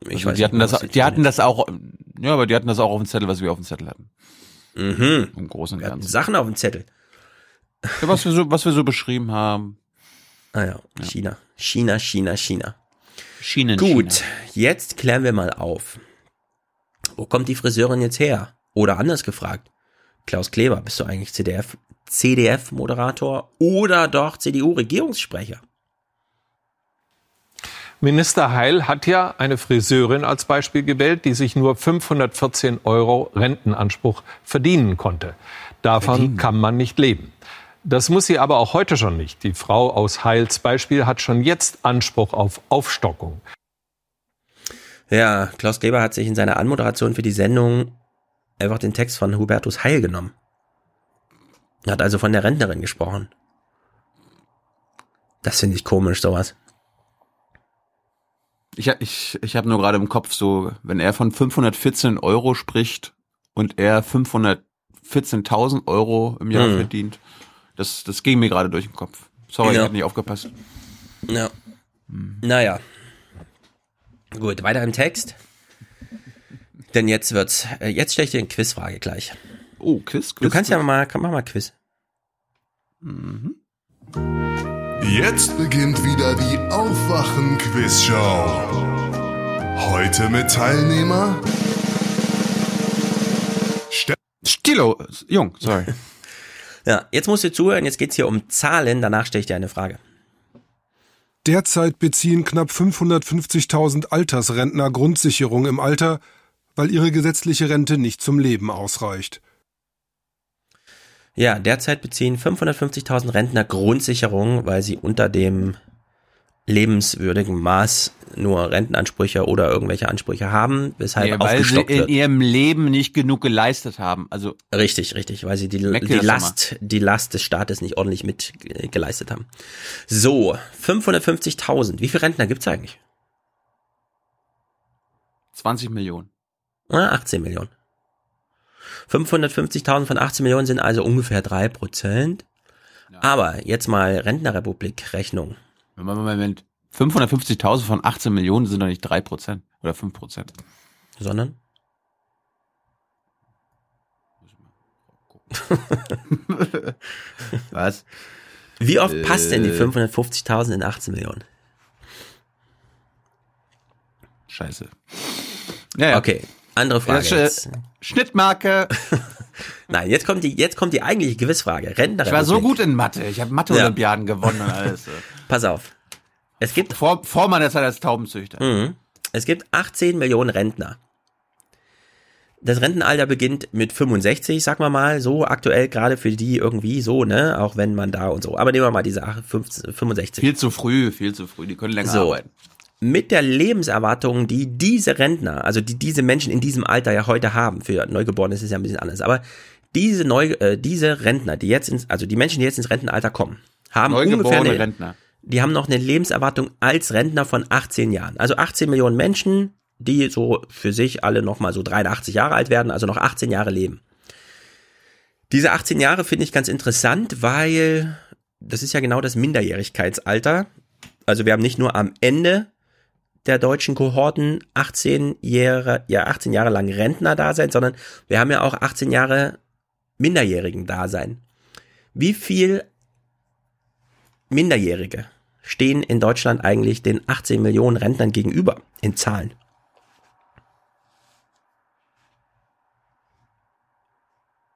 S3: Ich
S11: Also
S3: weiß
S11: die hatten das, die hatten das auch, ja, aber die hatten das auch auf dem Zettel, was wir auf dem Zettel hatten.
S3: Mhm.
S11: Im Großen und Ganzen.
S3: Sachen auf dem Zettel.
S11: Ja, was wir so, was wir so beschrieben haben.
S3: Ah ja, China. China, China, China.
S11: Schienen.
S3: Gut, jetzt klären wir mal auf. Wo kommt die Friseurin jetzt her? Oder anders gefragt, Klaus Kleber, bist du eigentlich CDF, CDF-Moderator oder doch CDU-Regierungssprecher?
S31: Minister Heil hat ja eine Friseurin als Beispiel gewählt, die sich nur 514 Euro Rentenanspruch verdienen konnte. Davon kann man nicht leben. Das muss sie aber auch heute schon nicht. Die Frau aus Heils Beispiel hat schon jetzt Anspruch auf Aufstockung.
S3: Ja, Klaus Kleber hat sich in seiner Anmoderation für die Sendung einfach den Text von Hubertus Heil genommen. Er hat also von der Rentnerin gesprochen. Das finde ich komisch, sowas.
S11: Ich, ich, ich habe nur gerade im Kopf so, wenn er von 514 Euro spricht und er 514.000 Euro im Jahr
S3: Hm.
S11: verdient, das, das ging mir gerade durch den Kopf. Sorry, ich
S3: Ja.
S11: habe nicht aufgepasst.
S3: Ja. Naja. Gut, weiter im Text. Denn jetzt wird's, äh, jetzt stelle ich dir eine Quizfrage gleich.
S11: Oh, Quiz,
S3: Du kannst ja mal, mach mal Quiz.
S40: Jetzt beginnt wieder die Aufwachen-Quiz-Show. Heute mit Teilnehmer
S11: Stilo, Jung, sorry.
S3: Ja, jetzt musst du zuhören, jetzt geht's hier um Zahlen, danach stelle ich dir eine Frage.
S41: Derzeit beziehen knapp 550.000 Altersrentner Grundsicherung im Alter,
S42: weil ihre gesetzliche Rente nicht zum Leben ausreicht.
S3: Ja, derzeit beziehen 550.000 Rentner Grundsicherung, weil sie unter dem lebenswürdigen Maß nur Rentenansprüche oder irgendwelche Ansprüche haben, weshalb
S11: Nee, weil sie in
S3: wird.
S11: ihrem Leben nicht genug geleistet haben. Also
S3: Richtig, richtig, weil sie die, die Last, die Last des Staates nicht ordentlich mit äh, geleistet haben. So, 550.000. Wie viele Rentner gibt's eigentlich?
S11: 20 Millionen.
S3: Ah, 18 Millionen. 550.000 von 18 Millionen sind also ungefähr drei Prozent. Aber jetzt mal Rentnerrepublik-Rechnung.
S11: Moment, Moment. 550.000 von 18 Millionen sind doch nicht 3 Prozent oder 5 Prozent.
S3: Sondern?
S11: Was?
S3: Wie oft passt denn die
S11: Äh.
S3: 550.000 in 18 Millionen?
S11: Scheiße. Ja, ja.
S3: Okay, andere Frage
S11: Ja. Schnittmarke.
S3: Nein, jetzt kommt die, jetzt kommt die eigentliche Gewissfrage. Rentner.
S11: Ich war so gut in Mathe. Ich habe Mathe-Olympiaden gewonnen und alles.
S3: Pass auf. Es gibt
S11: vor, vor meiner Zeit als Taubenzüchter.
S3: Mhm. Es gibt 18 Millionen Rentner. Das Rentenalter beginnt mit 65, sag mal mal, so aktuell gerade für die irgendwie so, ne, auch wenn man da und so. Aber nehmen wir mal diese 8 15 65.
S11: Viel zu früh, viel zu früh. Die können länger
S3: So.
S11: arbeiten.
S3: Mit der Lebenserwartung, die diese Rentner, also die diese Menschen in diesem Alter ja heute haben, für Neugeborene ist es ja ein bisschen anders, aber diese Neu, äh, diese Rentner, die jetzt ins, also die Menschen, die jetzt ins Rentenalter kommen, haben ungefähr eine,
S11: Rentner.
S3: die haben noch eine Lebenserwartung als Rentner von 18 Jahren. Also 18 Millionen Menschen, die so für sich alle noch mal so 83 Jahre alt werden, also noch 18 Jahre leben. Diese 18 Jahre finde ich ganz interessant, weil das ist ja genau das Minderjährigkeitsalter. Also wir haben nicht nur am Ende der deutschen Kohorten 18 Jahre, ja 18 Jahre lang Rentner da sein, sondern wir haben ja auch 18 Jahre Minderjährigen da sein. Wie viel Minderjährige stehen in Deutschland eigentlich den 18 Millionen Rentnern gegenüber in Zahlen?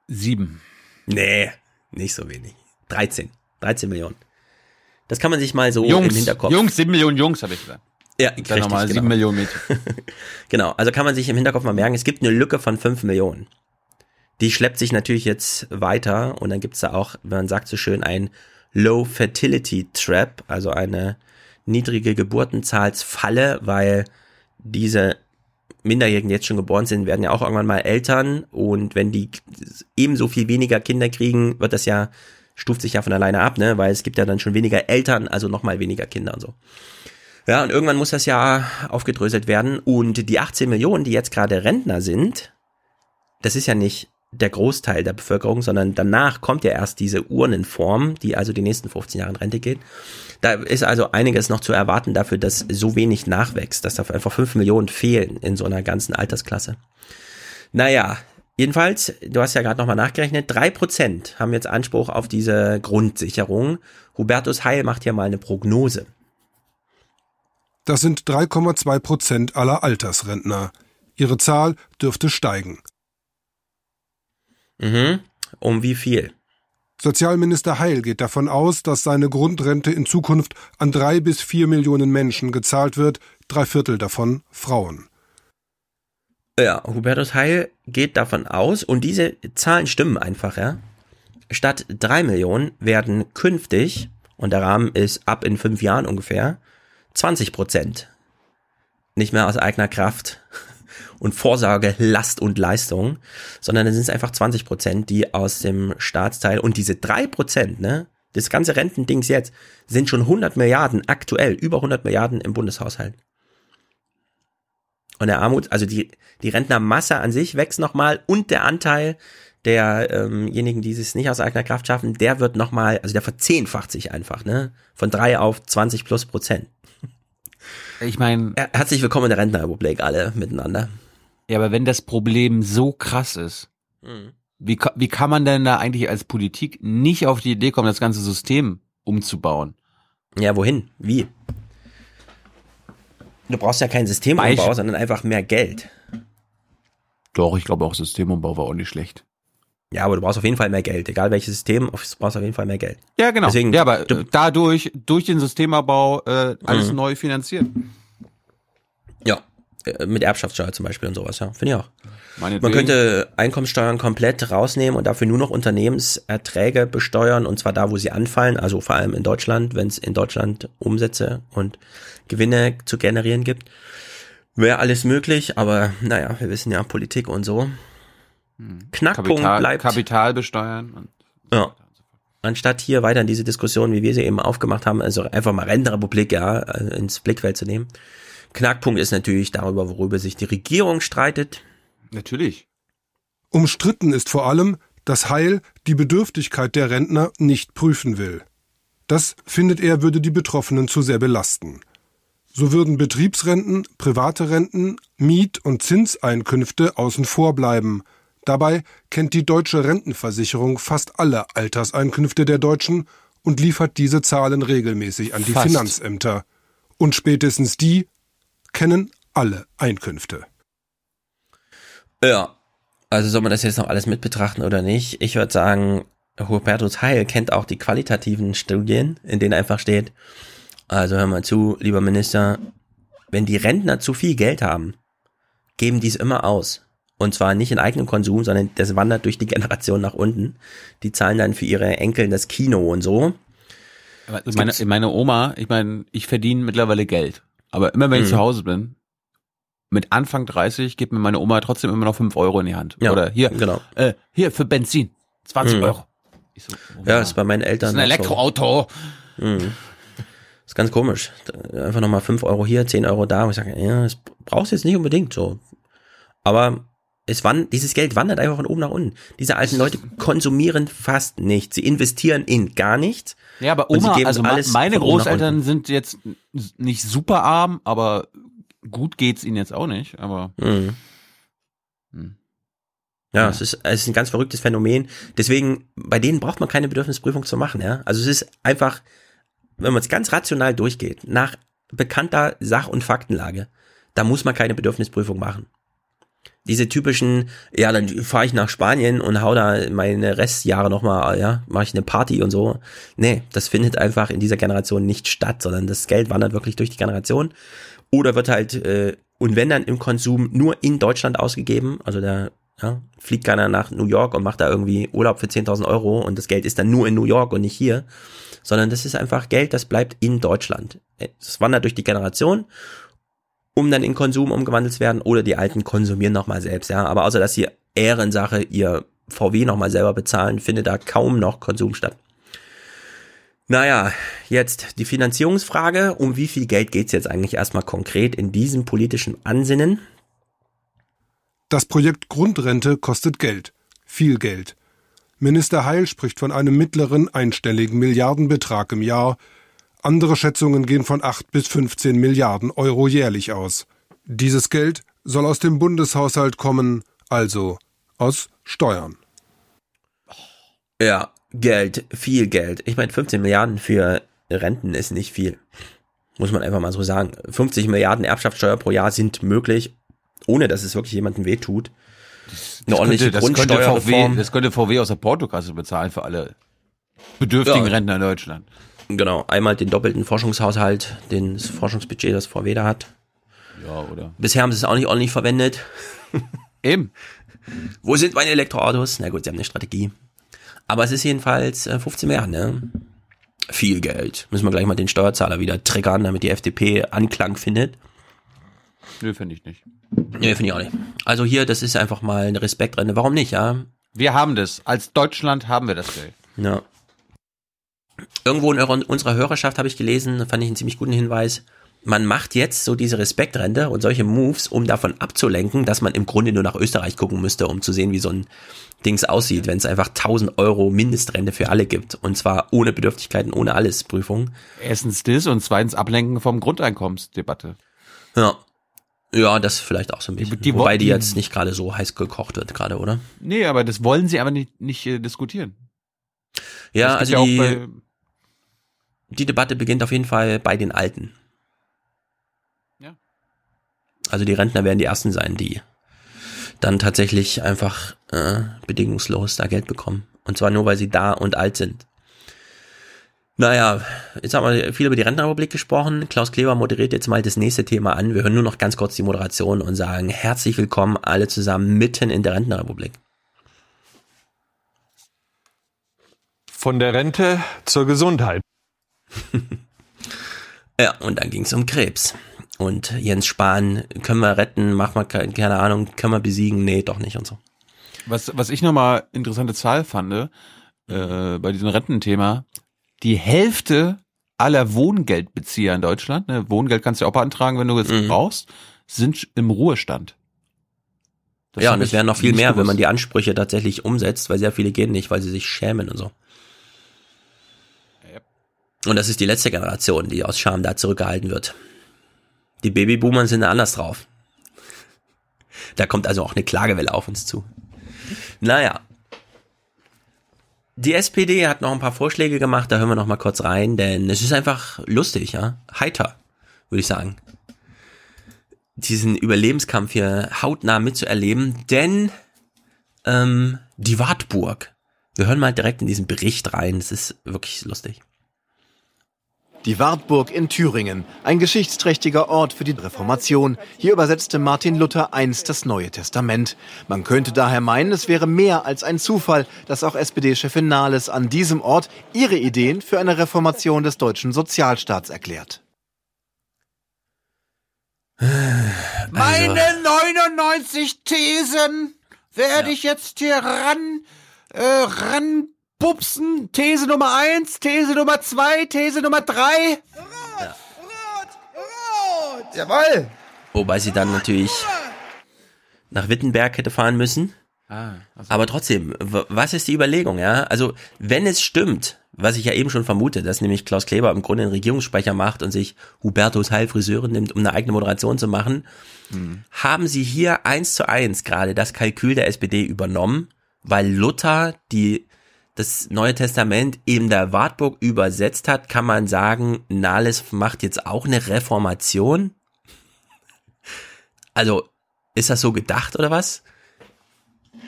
S11: Sieben.
S3: Nee, nicht so wenig. 13. 13 Millionen. Das kann man sich mal so im
S11: Jungs,
S3: Hinterkopf.
S11: Jungs, sieben Millionen Jungs habe ich gesagt.
S3: Ja, richtig,
S11: nochmal
S3: genau.
S11: Millionen Mädchen.
S3: Genau, also kann man sich im Hinterkopf mal merken, es gibt eine Lücke von 5 Millionen. Die schleppt sich natürlich jetzt weiter und dann gibt's da auch, man sagt so schön, ein Low Fertility Trap, also eine niedrige Geburtenzahlsfalle, weil diese Minderjährigen, die jetzt schon geboren sind, werden ja auch irgendwann mal Eltern und wenn die ebenso viel weniger Kinder kriegen, wird das ja, stuft sich ja von alleine ab, ne, weil es gibt ja dann schon weniger Eltern, also nochmal weniger Kinder und so. Ja, und irgendwann muss das ja aufgedröselt werden. Und die 18 Millionen, die jetzt gerade Rentner sind, das ist ja nicht der Großteil der Bevölkerung, sondern danach kommt ja erst diese Urnenform, die also die nächsten 15 Jahre in Rente geht. Da ist also einiges noch zu erwarten dafür, dass so wenig nachwächst, dass da einfach 5 Millionen fehlen in so einer ganzen Altersklasse. Naja, jedenfalls, du hast ja gerade nochmal nachgerechnet, 3% haben jetzt Anspruch auf diese Grundsicherung. Hubertus Heil macht hier mal eine Prognose.
S42: Das sind 3,2 Prozent aller Altersrentner. Ihre Zahl dürfte steigen.
S3: Mhm. Um wie viel?
S42: Sozialminister Heil geht davon aus, dass seine Grundrente in Zukunft an drei bis vier Millionen Menschen gezahlt wird, drei Viertel davon Frauen.
S3: Ja, Hubertus Heil geht davon aus, und diese Zahlen stimmen einfach, ja. Statt drei Millionen werden künftig, und der Rahmen ist ab in fünf Jahren ungefähr, 20 Prozent. Nicht mehr aus eigener Kraft und Vorsorge, Last und Leistung, sondern dann sind es einfach 20 Prozent, die aus dem Staatsteil und diese drei Prozent, ne, das ganze Rentendings jetzt, sind schon 100 Milliarden aktuell, über 100 Milliarden im Bundeshaushalt. Und der Armut, also die, die Rentnermasse an sich wächst nochmal und der Anteil derjenigen, die es nicht aus eigener Kraft schaffen, der wird nochmal, also der verzehnfacht sich einfach, ne? Von drei auf 20 plus Prozent.
S11: Ich meine.
S3: Herzlich willkommen in der Rentnerrepublik, alle miteinander.
S11: Ja, aber wenn das Problem so krass ist,
S3: Mhm.
S11: wie, wie kann man denn da eigentlich als Politik nicht auf die Idee kommen, das ganze System umzubauen?
S3: Ja, wohin? Wie? Du brauchst ja keinen Systemumbau, sondern einfach mehr Geld.
S11: Doch, ich glaube auch Systemumbau war auch nicht schlecht.
S3: Ja, aber du brauchst auf jeden Fall mehr Geld. Egal welches System, du brauchst auf jeden Fall mehr Geld.
S11: Ja, genau.
S3: Deswegen,
S11: ja, aber äh, dadurch, durch den Systemumbau, äh, alles
S3: Mhm.
S11: neu finanziert.
S3: Ja. Äh, mit Erbschaftssteuer zum Beispiel und sowas, ja. Finde ich auch. Man könnte Einkommenssteuern komplett rausnehmen und dafür nur noch Unternehmenserträge besteuern und zwar da, wo sie anfallen, also vor allem in Deutschland, wenn es in Deutschland Umsätze und Gewinne zu generieren gibt. Wäre alles möglich, aber naja, wir wissen ja, Politik und so. Knackpunkt
S11: Kapital,
S3: bleibt.
S11: Kapital besteuern. Und
S3: Ja. Anstatt hier weiter in diese Diskussion, wie wir sie eben aufgemacht haben, also einfach mal Rentenrepublik, ja, äh, ins Blickfeld zu nehmen. Knackpunkt ist natürlich darüber, worüber sich die Regierung streitet.
S11: Natürlich.
S42: Umstritten ist vor allem, dass Heil die Bedürftigkeit der Rentner nicht prüfen will. Das findet er würde die Betroffenen zu sehr belasten. So würden Betriebsrenten, private Renten, Miet- und Zinseinkünfte außen vor bleiben. Dabei kennt die deutsche Rentenversicherung fast alle Alterseinkünfte der Deutschen und liefert diese Zahlen regelmäßig an die
S11: Fast.
S42: Finanzämter. Und spätestens die kennen alle Einkünfte.
S3: Ja. Also soll man das jetzt noch alles mit betrachten oder nicht? Ich würde sagen, Hubertus Heil kennt auch die qualitativen Studien, in denen einfach steht, also hör mal zu, lieber Minister, wenn die Rentner zu viel Geld haben, geben die es immer aus. Und zwar nicht in eigenem Konsum, sondern das wandert durch die Generation nach unten. Die zahlen dann für ihre Enkel das Kino und so.
S11: Meine, meine Oma, ich meine, ich verdiene mittlerweile Geld. Aber immer wenn ich
S3: Mhm.
S11: zu Hause bin, mit Anfang 30 gibt mir meine Oma trotzdem immer noch 5 Euro in die Hand.
S3: Ja,
S11: Oder hier,
S3: genau.
S11: äh, hier für Benzin, 20
S3: Mhm.
S11: Euro. So,
S3: Ja, ist bei meinen Eltern.
S11: Das ist ein
S3: auch so.
S11: Elektroauto.
S3: Mhm. Ist ganz komisch. Einfach nochmal 5 Euro hier, 10 Euro da. Und ich sage, ja, das brauchst du jetzt nicht unbedingt so. Aber es wand, dieses Geld wandert einfach von oben nach unten. Diese alten Leute konsumieren fast nichts. Sie investieren in gar nichts.
S11: Ja, aber Oma, also meine Großeltern sind jetzt nicht super arm, aber gut geht's ihnen jetzt auch nicht. Aber
S3: Mhm.
S11: Hm.
S3: Ja, es ist, es ist ein ganz verrücktes Phänomen. Deswegen, bei denen braucht man keine Bedürfnisprüfung zu machen, ja. Also es ist einfach, wenn man es ganz rational durchgeht, nach bekannter Sach- und Faktenlage, da muss man keine Bedürfnisprüfung machen. Diese typischen, ja, dann fahre ich nach Spanien und hau da meine Restjahre nochmal, ja, mache ich eine Party und so. Nee, das findet einfach in dieser Generation nicht statt, sondern das Geld wandert wirklich durch die Generation. Oder wird halt, äh, und wenn dann im Konsum nur in Deutschland ausgegeben, also da ja, fliegt keiner nach New York und macht da irgendwie Urlaub für 10.000 Euro und das Geld ist dann nur in New York und nicht hier, sondern das ist einfach Geld, das bleibt in Deutschland. Es wandert durch die Generation, um dann in Konsum umgewandelt zu werden oder die Alten konsumieren nochmal selbst, ja, aber außer dass sie Ehrensache ihr VW nochmal selber bezahlen, findet da kaum noch Konsum statt. Naja, jetzt die Finanzierungsfrage. Um wie viel Geld geht's jetzt eigentlich erstmal konkret in diesem politischen Ansinnen?
S42: Das Projekt Grundrente kostet Geld. Viel Geld. Minister Heil spricht von einem mittleren einstelligen Milliardenbetrag im Jahr. Andere Schätzungen gehen von 8 bis 15 Milliarden Euro jährlich aus. Dieses Geld soll aus dem Bundeshaushalt kommen, also aus Steuern.
S3: Ja, Geld, viel Geld. Ich meine, 15 Milliarden für Renten ist nicht viel. Muss man einfach mal so sagen. 50 Milliarden Erbschaftssteuer pro Jahr sind möglich, ohne dass es wirklich jemandem wehtut. Eine ordentliche
S11: könnte, das, könnte VW,
S3: Grundsteuerreform.
S11: das könnte VW aus der Portokasse bezahlen für alle bedürftigen
S3: Ja.
S11: Rentner in Deutschland.
S3: Genau, einmal den doppelten Forschungshaushalt, den das Forschungsbudget, das VW da hat.
S11: Ja, oder?
S3: Bisher haben sie es auch nicht ordentlich verwendet.
S11: Eben.
S3: Wo sind meine Elektroautos? Na gut, sie haben eine Strategie. Aber es ist jedenfalls äh, 15 Milliarden, ne? Viel Geld. Müssen wir gleich mal den Steuerzahler wieder triggern, damit die FDP Anklang findet.
S11: Nö, finde ich nicht.
S3: Nee, finde ich auch nicht. Also hier, das ist einfach mal eine Respektrente. Warum nicht, ja?
S11: Wir haben das. Als Deutschland haben wir das Geld.
S3: Ja. Irgendwo in eurer- unserer Hörerschaft habe ich gelesen, fand ich einen ziemlich guten Hinweis. Man macht jetzt so diese Respektrente und solche Moves, um davon abzulenken, dass man im Grunde nur nach Österreich gucken müsste, um zu sehen, wie so ein Dings aussieht, wenn es einfach 1000 Euro Mindestrente für alle gibt. Und zwar ohne Bedürftigkeiten, ohne alles Prüfung.
S11: Erstens das und zweitens Ablenken vom Grundeinkommensdebatte.
S3: Ja. Ja, das vielleicht auch so ein bisschen.
S11: die-
S3: Wobei die
S11: die-
S3: jetzt nicht gerade so heiß gekocht wird, gerade, oder?
S11: Nee, aber das wollen sie aber nicht, nicht äh, diskutieren.
S3: Ja, also
S11: ja
S3: die, die Debatte beginnt auf jeden Fall bei den Alten.
S11: Ja.
S3: Also die Rentner werden die Ersten sein, die dann tatsächlich einfach äh, bedingungslos da Geld bekommen. Und zwar nur, weil sie da und alt sind. Naja, jetzt haben wir viel über die Rentenrepublik gesprochen. Klaus Kleber moderiert jetzt mal das nächste Thema an. Wir hören nur noch ganz kurz die Moderation und sagen herzlich willkommen alle zusammen mitten in der Rentenrepublik.
S31: Von der Rente zur Gesundheit.
S3: ja, und dann ging es um Krebs. Und Jens Spahn, können wir retten, machen wir, keine Ahnung, können wir besiegen? Nee, doch nicht und so.
S11: Was, was ich nochmal interessante Zahl fand, äh, bei diesem Rententhema, die Hälfte aller Wohngeldbezieher in Deutschland, ne, Wohngeld kannst du ja auch beantragen, wenn du es mhm. brauchst, sind im Ruhestand.
S3: Das ja, und es wären noch viel mehr, gewusst. wenn man die Ansprüche tatsächlich umsetzt, weil sehr viele gehen nicht, weil sie sich schämen und so. Und das ist die letzte Generation, die aus Scham da zurückgehalten wird. Die Babyboomer sind da anders drauf. Da kommt also auch eine Klagewelle auf uns zu. Naja. Die SPD hat noch ein paar Vorschläge gemacht, da hören wir noch mal kurz rein, denn es ist einfach lustig, ja. Heiter, würde ich sagen. Diesen Überlebenskampf hier hautnah mitzuerleben, denn ähm, die Wartburg. Wir hören mal direkt in diesen Bericht rein, es ist wirklich lustig.
S43: Die Wartburg in Thüringen, ein geschichtsträchtiger Ort für die Reformation. Hier übersetzte Martin Luther einst das Neue Testament. Man könnte daher meinen, es wäre mehr als ein Zufall, dass auch SPD-Chefin Nahles an diesem Ort ihre Ideen für eine Reformation des deutschen Sozialstaats erklärt.
S41: Meine 99 Thesen werde ja. ich jetzt hier ran, äh, ran Pupsen, These Nummer eins, These Nummer zwei, These Nummer drei. Rot, ja. rot,
S3: rot. Jawoll. Wobei sie dann natürlich nach Wittenberg hätte fahren müssen. Ah, also. Aber trotzdem, was ist die Überlegung, ja? Also, wenn es stimmt, was ich ja eben schon vermute, dass nämlich Klaus Kleber im Grunde einen Regierungssprecher macht und sich Hubertus Heil Friseure nimmt, um eine eigene Moderation zu machen, mhm. haben sie hier eins zu eins gerade das Kalkül der SPD übernommen, weil Luther die das Neue Testament eben der Wartburg übersetzt hat, kann man sagen, Nahles macht jetzt auch eine Reformation? Also, ist das so gedacht oder was?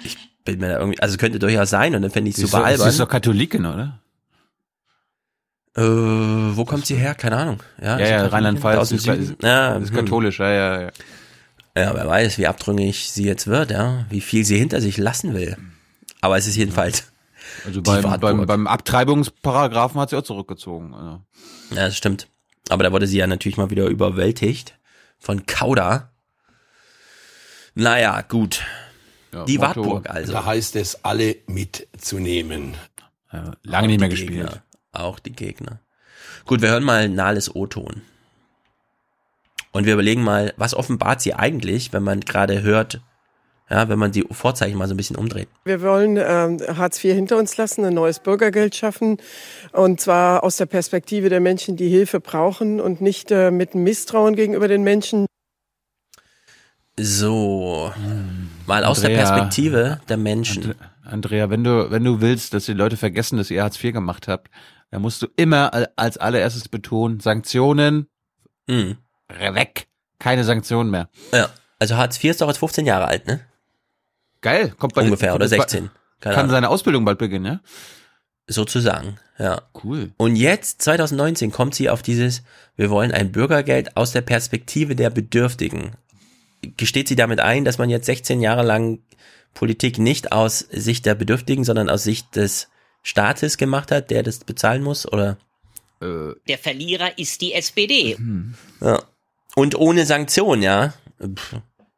S3: Ich bin mir da irgendwie, also könnte durchaus sein und dann fände ich es super albern.
S11: Sie ist doch Katholikin, oder?
S3: Äh, wo kommt sie her? Keine Ahnung.
S11: Ja, ja, ja Rheinland-Pfalz ist, ist, ja, ist hm. katholisch, ja, ja, ja.
S3: Ja, wer weiß, wie abtrünnig sie jetzt wird, ja, wie viel sie hinter sich lassen will. Aber es ist jedenfalls
S11: also beim, beim, beim Abtreibungsparagraphen hat sie auch zurückgezogen. Also.
S3: Ja, das stimmt. Aber da wurde sie ja natürlich mal wieder überwältigt von Kauda. Naja, gut. Ja, die Motto, Wartburg also.
S41: Da heißt es, alle mitzunehmen.
S11: Ja, lange auch nicht mehr gespielt.
S3: Gegner, auch die Gegner. Gut, wir hören mal Nahles O-Ton. Und wir überlegen mal, was offenbart sie eigentlich, wenn man gerade hört, ja, wenn man die Vorzeichen mal so ein bisschen umdreht.
S44: Wir wollen ähm, Hartz IV hinter uns lassen, ein neues Bürgergeld schaffen und zwar aus der Perspektive der Menschen, die Hilfe brauchen und nicht äh, mit Misstrauen gegenüber den Menschen.
S3: So, mal aus Andrea, der Perspektive der Menschen.
S11: Andrea, wenn du wenn du willst, dass die Leute vergessen, dass ihr Hartz IV gemacht habt, dann musst du immer als allererstes betonen, Sanktionen hm. weg, keine Sanktionen mehr.
S3: Ja, also Hartz IV ist doch jetzt 15 Jahre alt, ne?
S11: Geil,
S3: kommt bald. Ungefähr, oder 16.
S11: Keine kann Ahnung. seine Ausbildung bald beginnen, ja?
S3: Sozusagen, ja.
S11: Cool.
S3: Und jetzt, 2019, kommt sie auf dieses, wir wollen ein Bürgergeld aus der Perspektive der Bedürftigen. Gesteht sie damit ein, dass man jetzt 16 Jahre lang Politik nicht aus Sicht der Bedürftigen, sondern aus Sicht des Staates gemacht hat, der das bezahlen muss, oder?
S38: Äh. Der Verlierer ist die SPD.
S3: Hm. Ja. Und ohne Sanktion, ja. Pff.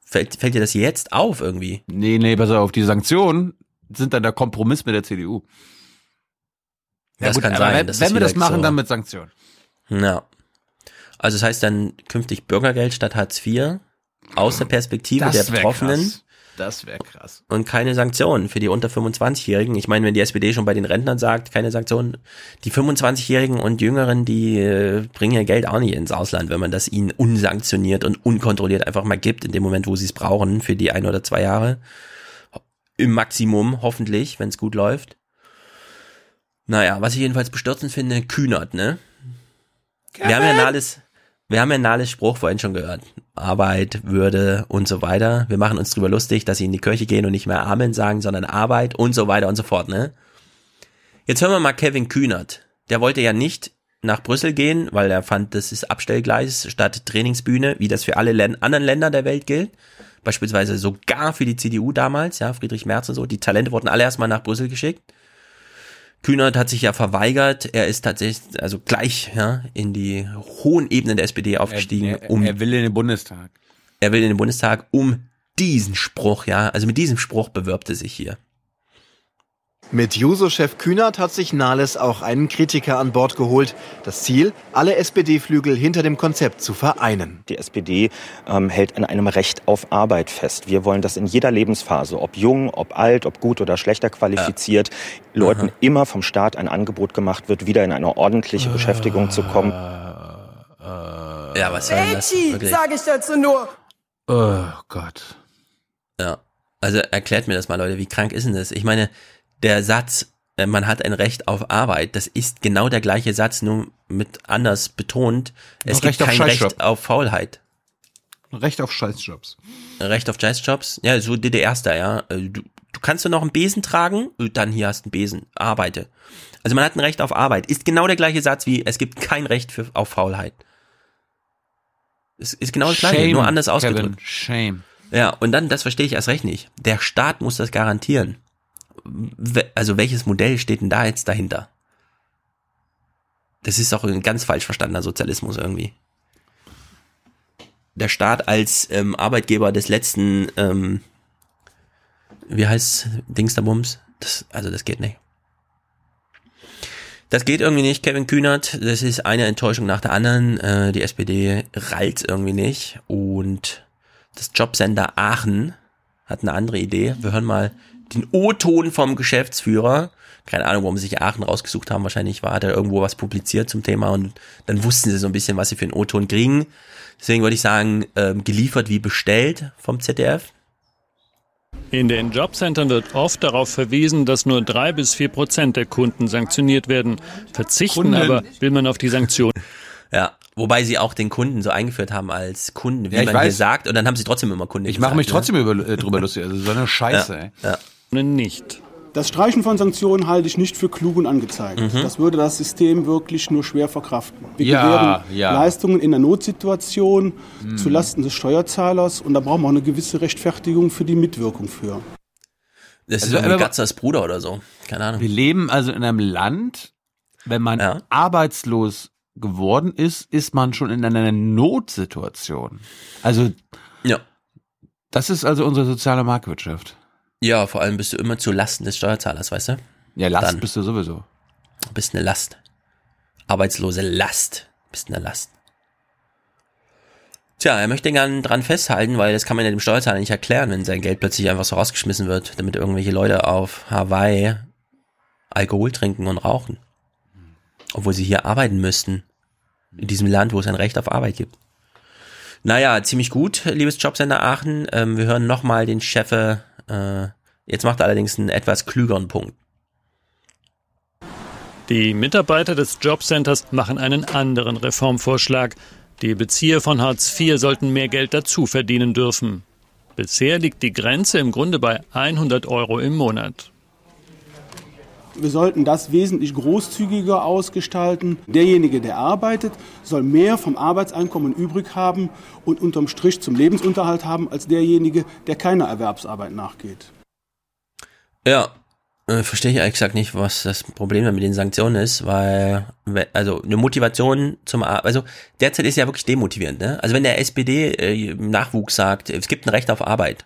S3: Fällt, fällt dir das jetzt auf irgendwie?
S11: Nee, nee, pass auf, die Sanktionen sind dann der Kompromiss mit der CDU.
S3: Ja, das gut, kann sein.
S11: Wenn, wenn wir das machen, so. dann mit Sanktionen.
S3: Ja. Also das heißt dann künftig Bürgergeld statt Hartz IV aus der Perspektive das der Betroffenen.
S11: Krass. Das wäre krass.
S3: Und keine Sanktionen für die unter 25-Jährigen. Ich meine, wenn die SPD schon bei den Rentnern sagt, keine Sanktionen, die 25-Jährigen und Jüngeren, die äh, bringen ja Geld auch nicht ins Ausland, wenn man das ihnen unsanktioniert und unkontrolliert einfach mal gibt, in dem Moment, wo sie es brauchen, für die ein oder zwei Jahre. Im Maximum, hoffentlich, wenn es gut läuft. Naja, was ich jedenfalls bestürzend finde, Kühnert, ne? Wir haben ja alles, wir haben ja Nahles Spruch vorhin schon gehört. Arbeit, Würde und so weiter. Wir machen uns drüber lustig, dass sie in die Kirche gehen und nicht mehr Amen sagen, sondern Arbeit und so weiter und so fort, ne? Jetzt hören wir mal Kevin Kühnert. der wollte ja nicht nach Brüssel gehen, weil er fand, das ist Abstellgleis statt Trainingsbühne, wie das für alle Län anderen Länder der Welt gilt. Beispielsweise sogar für die CDU damals, ja, Friedrich Merz und so. Die Talente wurden alle erstmal nach Brüssel geschickt. Kühnert hat sich ja verweigert. Er ist tatsächlich, also gleich, ja, in die hohen Ebenen der SPD aufgestiegen.
S11: Er, er, um, er will in den Bundestag.
S3: Er will in den Bundestag, um diesen Spruch, ja, also mit diesem Spruch bewirbt er sich hier.
S43: Mit Juso-Chef Kühnert hat sich Nahles auch einen Kritiker an Bord geholt. Das Ziel, alle SPD-Flügel hinter dem Konzept zu vereinen.
S45: Die SPD ähm, hält an einem Recht auf Arbeit fest. Wir wollen, dass in jeder Lebensphase, ob jung, ob alt, ob gut oder schlechter qualifiziert, ja. Leuten Aha. immer vom Staat ein Angebot gemacht wird, wieder in eine ordentliche Beschäftigung zu kommen.
S3: Ja, was soll das?
S41: sage ich dazu nur.
S11: Oh Gott.
S3: Ja, also erklärt mir das mal, Leute, wie krank ist denn das? Ich meine, der Satz, äh, man hat ein Recht auf Arbeit, das ist genau der gleiche Satz, nur mit anders betont. Es Recht gibt kein Recht auf Faulheit.
S46: Recht auf Scheißjobs.
S3: Recht auf Scheißjobs? Ja, so DDR-Star, ja. Äh, du, du kannst du noch einen Besen tragen? Dann hier hast du einen Besen. Arbeite. Also man hat ein Recht auf Arbeit. Ist genau der gleiche Satz wie, es gibt kein Recht für, auf Faulheit. Es ist genau das gleiche, nur anders ausgedrückt.
S11: Kevin, shame.
S3: Ja, und dann, das verstehe ich erst recht nicht. Der Staat muss das garantieren also welches Modell steht denn da jetzt dahinter? Das ist auch ein ganz falsch verstandener Sozialismus irgendwie. Der Staat als ähm, Arbeitgeber des letzten, ähm, wie heißt Dingsterbums? Das, also das geht nicht. Das geht irgendwie nicht, Kevin Kühnert. Das ist eine Enttäuschung nach der anderen. Äh, die SPD rallt irgendwie nicht. Und das Jobcenter Aachen hat eine andere Idee. Wir hören mal den O-Ton vom Geschäftsführer. Keine Ahnung, warum sie sich Aachen rausgesucht haben. Wahrscheinlich war da irgendwo was publiziert zum Thema und dann wussten sie so ein bisschen, was sie für einen O-Ton kriegen. Deswegen würde ich sagen, ähm, geliefert wie bestellt vom ZDF.
S47: In den Jobcentern wird oft darauf verwiesen, dass nur drei bis vier Prozent der Kunden sanktioniert werden. Verzichten Kunden. aber will man auf die Sanktionen.
S3: Ja, wobei sie auch den Kunden so eingeführt haben als Kunden, wie ja, man weiß. hier sagt, und dann haben sie trotzdem immer Kunden.
S11: Ich mache mich ne? trotzdem über, äh, drüber lustig, also so eine Scheiße. Ja, ey.
S3: Ja.
S47: Nicht.
S48: Das Streichen von Sanktionen halte ich nicht für klug und angezeigt. Mhm. Das würde das System wirklich nur schwer verkraften. Wir ja, gewähren ja. Leistungen in der Notsituation mhm. zu Lasten des Steuerzahlers und da brauchen wir auch eine gewisse Rechtfertigung für die Mitwirkung für.
S3: Das also, ist irgendwie Gatzers Bruder oder so. Keine Ahnung.
S11: Wir leben also in einem Land, wenn man ja. arbeitslos geworden ist, ist man schon in einer Notsituation. Also,
S3: ja.
S11: Das ist also unsere soziale Marktwirtschaft.
S3: Ja, vor allem bist du immer zu Lasten des Steuerzahlers, weißt du?
S11: Ja, Last Dann bist du sowieso.
S3: Bist eine Last. Arbeitslose Last. Bist eine Last. Tja, er möchte gern dran festhalten, weil das kann man ja dem Steuerzahler nicht erklären, wenn sein Geld plötzlich einfach so rausgeschmissen wird, damit irgendwelche Leute auf Hawaii Alkohol trinken und rauchen. Obwohl sie hier arbeiten müssten. In diesem Land, wo es ein Recht auf Arbeit gibt. Naja, ziemlich gut, liebes Jobcenter Aachen. Ähm, wir hören nochmal den Chef. Äh, jetzt macht er allerdings einen etwas klügeren Punkt.
S47: Die Mitarbeiter des Jobcenters machen einen anderen Reformvorschlag. Die Bezieher von Hartz IV sollten mehr Geld dazu verdienen dürfen. Bisher liegt die Grenze im Grunde bei 100 Euro im Monat.
S48: Wir sollten das wesentlich großzügiger ausgestalten. Derjenige, der arbeitet, soll mehr vom Arbeitseinkommen übrig haben und unterm Strich zum Lebensunterhalt haben, als derjenige, der keiner Erwerbsarbeit nachgeht.
S3: Ja, äh, verstehe ich ehrlich gesagt nicht, was das Problem mit den Sanktionen ist, weil, also eine Motivation zum, also derzeit ist ja wirklich demotivierend, ne? Also wenn der SPD äh, Nachwuchs sagt, es gibt ein Recht auf Arbeit,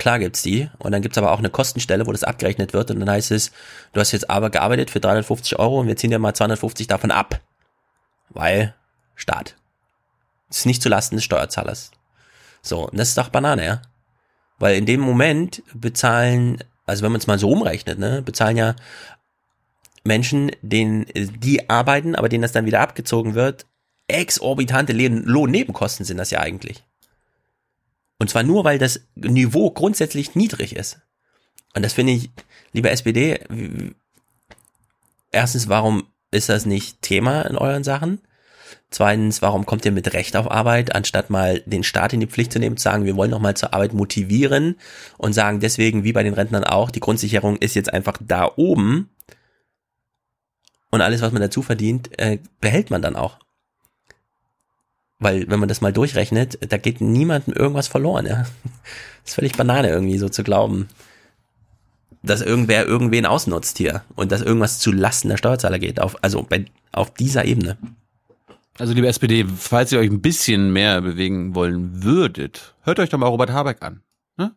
S3: Klar gibt's die. Und dann gibt's aber auch eine Kostenstelle, wo das abgerechnet wird. Und dann heißt es, du hast jetzt aber gearbeitet für 350 Euro und wir ziehen dir mal 250 davon ab. Weil Staat. Das ist nicht zulasten des Steuerzahlers. So, und das ist doch Banane, ja. Weil in dem Moment bezahlen, also wenn man es mal so umrechnet, ne, bezahlen ja Menschen, denen die arbeiten, aber denen das dann wieder abgezogen wird, exorbitante Lohnnebenkosten sind das ja eigentlich. Und zwar nur, weil das Niveau grundsätzlich niedrig ist. Und das finde ich, lieber SPD, erstens, warum ist das nicht Thema in euren Sachen? Zweitens, warum kommt ihr mit Recht auf Arbeit, anstatt mal den Staat in die Pflicht zu nehmen, zu sagen, wir wollen noch mal zur Arbeit motivieren und sagen deswegen, wie bei den Rentnern auch, die Grundsicherung ist jetzt einfach da oben Und alles, was man dazu verdient, äh, behält man dann auch. Weil, wenn man das mal durchrechnet, da geht niemandem irgendwas verloren, ja. Das ist völlig Banane irgendwie, so zu glauben, dass irgendwer irgendwen ausnutzt hier und dass irgendwas zu Lasten der Steuerzahler geht, auf, also bei, auf dieser Ebene.
S11: Also liebe SPD, falls ihr euch ein bisschen mehr bewegen wollen würdet, hört euch doch mal Robert Habeck an. Ne?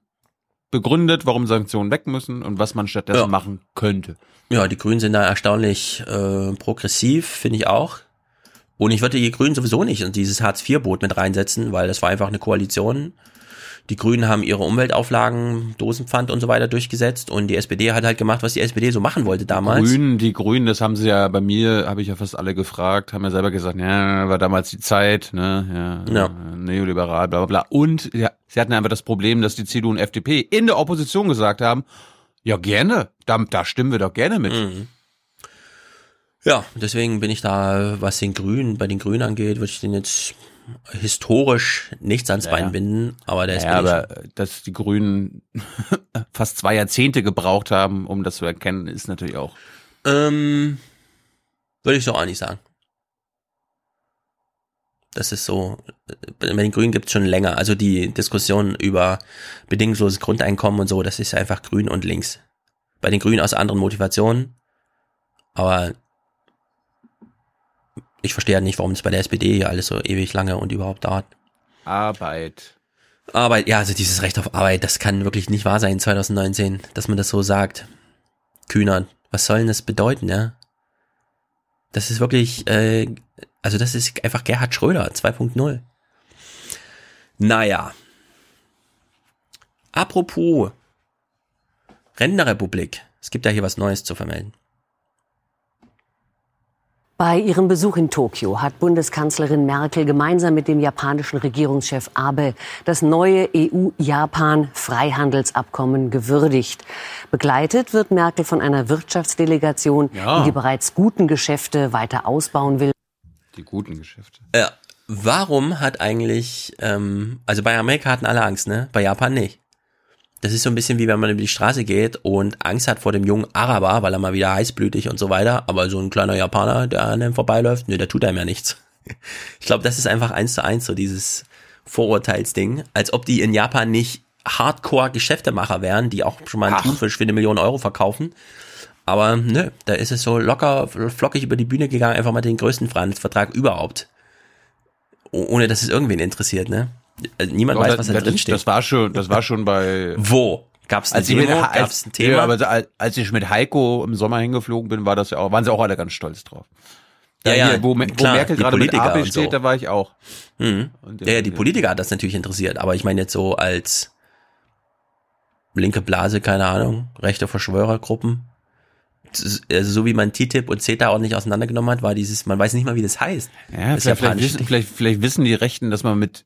S11: Begründet, warum Sanktionen weg müssen und was man stattdessen
S3: Ja.
S11: machen könnte.
S3: Ja, die Grünen sind da erstaunlich äh, progressiv, finde ich auch. Und ich würde die Grünen sowieso nicht in dieses Hartz-IV-Boot mit reinsetzen, weil das war einfach eine Koalition. Die Grünen haben ihre Umweltauflagen, Dosenpfand und so weiter durchgesetzt und die SPD hat halt gemacht, was die SPD so machen wollte damals.
S11: Grünen, die Grünen, das haben sie ja bei mir, habe ich ja fast alle gefragt, haben ja selber gesagt, ja, war damals die Zeit, ne, ja,
S3: Ja.
S11: neoliberal, bla bla bla. Und ja, sie hatten einfach das Problem, dass die CDU und FDP in der Opposition gesagt haben, ja gerne, da, da stimmen wir doch gerne mit.
S3: Mhm. Ja, deswegen bin ich da, was den Grünen, bei den Grünen angeht, würde ich den jetzt historisch nichts ans
S11: Ja,
S3: Bein
S11: ja.
S3: binden, aber der
S11: Ja,
S3: SPD
S11: aber äh, dass die Grünen fast zwei Jahrzehnte gebraucht haben, um das zu erkennen, ist natürlich auch.
S3: Ähm, würde ich so auch nicht sagen. Das ist so, äh, bei den Grünen gibt's schon länger. Also die Diskussion über bedingungsloses Grundeinkommen und so, das ist einfach grün und links. Bei den Grünen aus anderen Motivationen. Aber ich verstehe halt nicht, warum es bei der SPD hier alles so ewig lange und überhaupt dauert.
S11: Arbeit.
S3: Arbeit, ja, also dieses Recht auf Arbeit, das kann wirklich nicht wahr sein 2019, dass man das so sagt. Kühner, was soll denn das bedeuten, ja? Das ist wirklich, äh, also das ist einfach Gerhard Schröder 2.0. Naja. Apropos Rentnerrepublik. Es gibt ja hier was Neues zu vermelden.
S49: Bei ihrem Besuch in Tokio hat Bundeskanzlerin Merkel gemeinsam mit dem japanischen Regierungschef Abe das neue EU-Japan-Freihandelsabkommen gewürdigt. Begleitet wird Merkel von einer Wirtschaftsdelegation,
S11: Ja.
S49: die die bereits guten Geschäfte weiter ausbauen will.
S11: Die guten Geschäfte.
S3: Ja, warum hat eigentlich, ähm, also bei Amerika hatten alle Angst, ne? Bei Japan nicht. Das ist so ein bisschen wie wenn man über die Straße geht und Angst hat vor dem jungen Araber, weil er mal wieder heißblütig und so weiter, aber so ein kleiner Japaner, der an einem vorbeiläuft, ne, der tut einem ja nichts. Ich glaube, das ist einfach eins zu eins so dieses Vorurteilsding, als ob die in Japan nicht Hardcore-Geschäftemacher wären, die auch schon mal einen Thunfisch für eine Million Euro verkaufen. Aber nö, da ist es so locker, flockig über die Bühne gegangen, einfach mal den größten Freihandelsvertrag überhaupt. Oh- Ohne dass es irgendwen interessiert, ne? Äh, Niemand
S11: Doch,
S3: weiß, was da drin steht.
S11: Das war schon, das war schon bei.
S3: Wo? Gab's eine
S11: als ich mit,
S3: Demo?
S11: als,
S3: Gab's ein Thema?
S11: Ja, aber als, ich mit Heiko im Sommer hingeflogen bin, war das ja auch, waren sie auch alle ganz stolz drauf.
S3: Ja, ja,
S11: hier, wo, wo
S3: klar,
S11: Merkel gerade mit
S3: und
S11: steht,
S3: so.
S11: da war ich auch.
S3: Mhm. Ja, ja, die Politiker hat das natürlich interessiert, aber ich meine jetzt so als linke Blase, keine Ahnung, rechte Verschwörergruppen. Also so wie man TTIP und CETA auch nicht auseinandergenommen hat, war dieses, man weiß nicht mal, wie das heißt.
S11: Ja,
S3: das
S11: vielleicht, vielleicht, wissen, vielleicht, vielleicht wissen die Rechten, dass man mit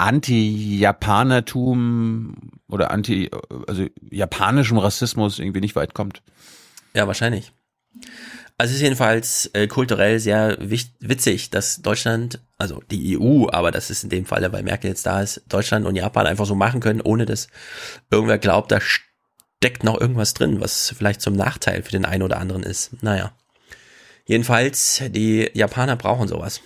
S11: Anti-Japanertum oder Anti, also japanischem Rassismus irgendwie nicht weit kommt.
S3: Ja, wahrscheinlich. Also es ist jedenfalls äh, kulturell sehr witzig, dass Deutschland, also die EU, aber das ist in dem Fall, weil Merkel jetzt da ist, Deutschland und Japan einfach so machen können, ohne dass irgendwer glaubt, da steckt noch irgendwas drin, was vielleicht zum Nachteil für den einen oder anderen ist. Naja. Jedenfalls, die Japaner brauchen sowas.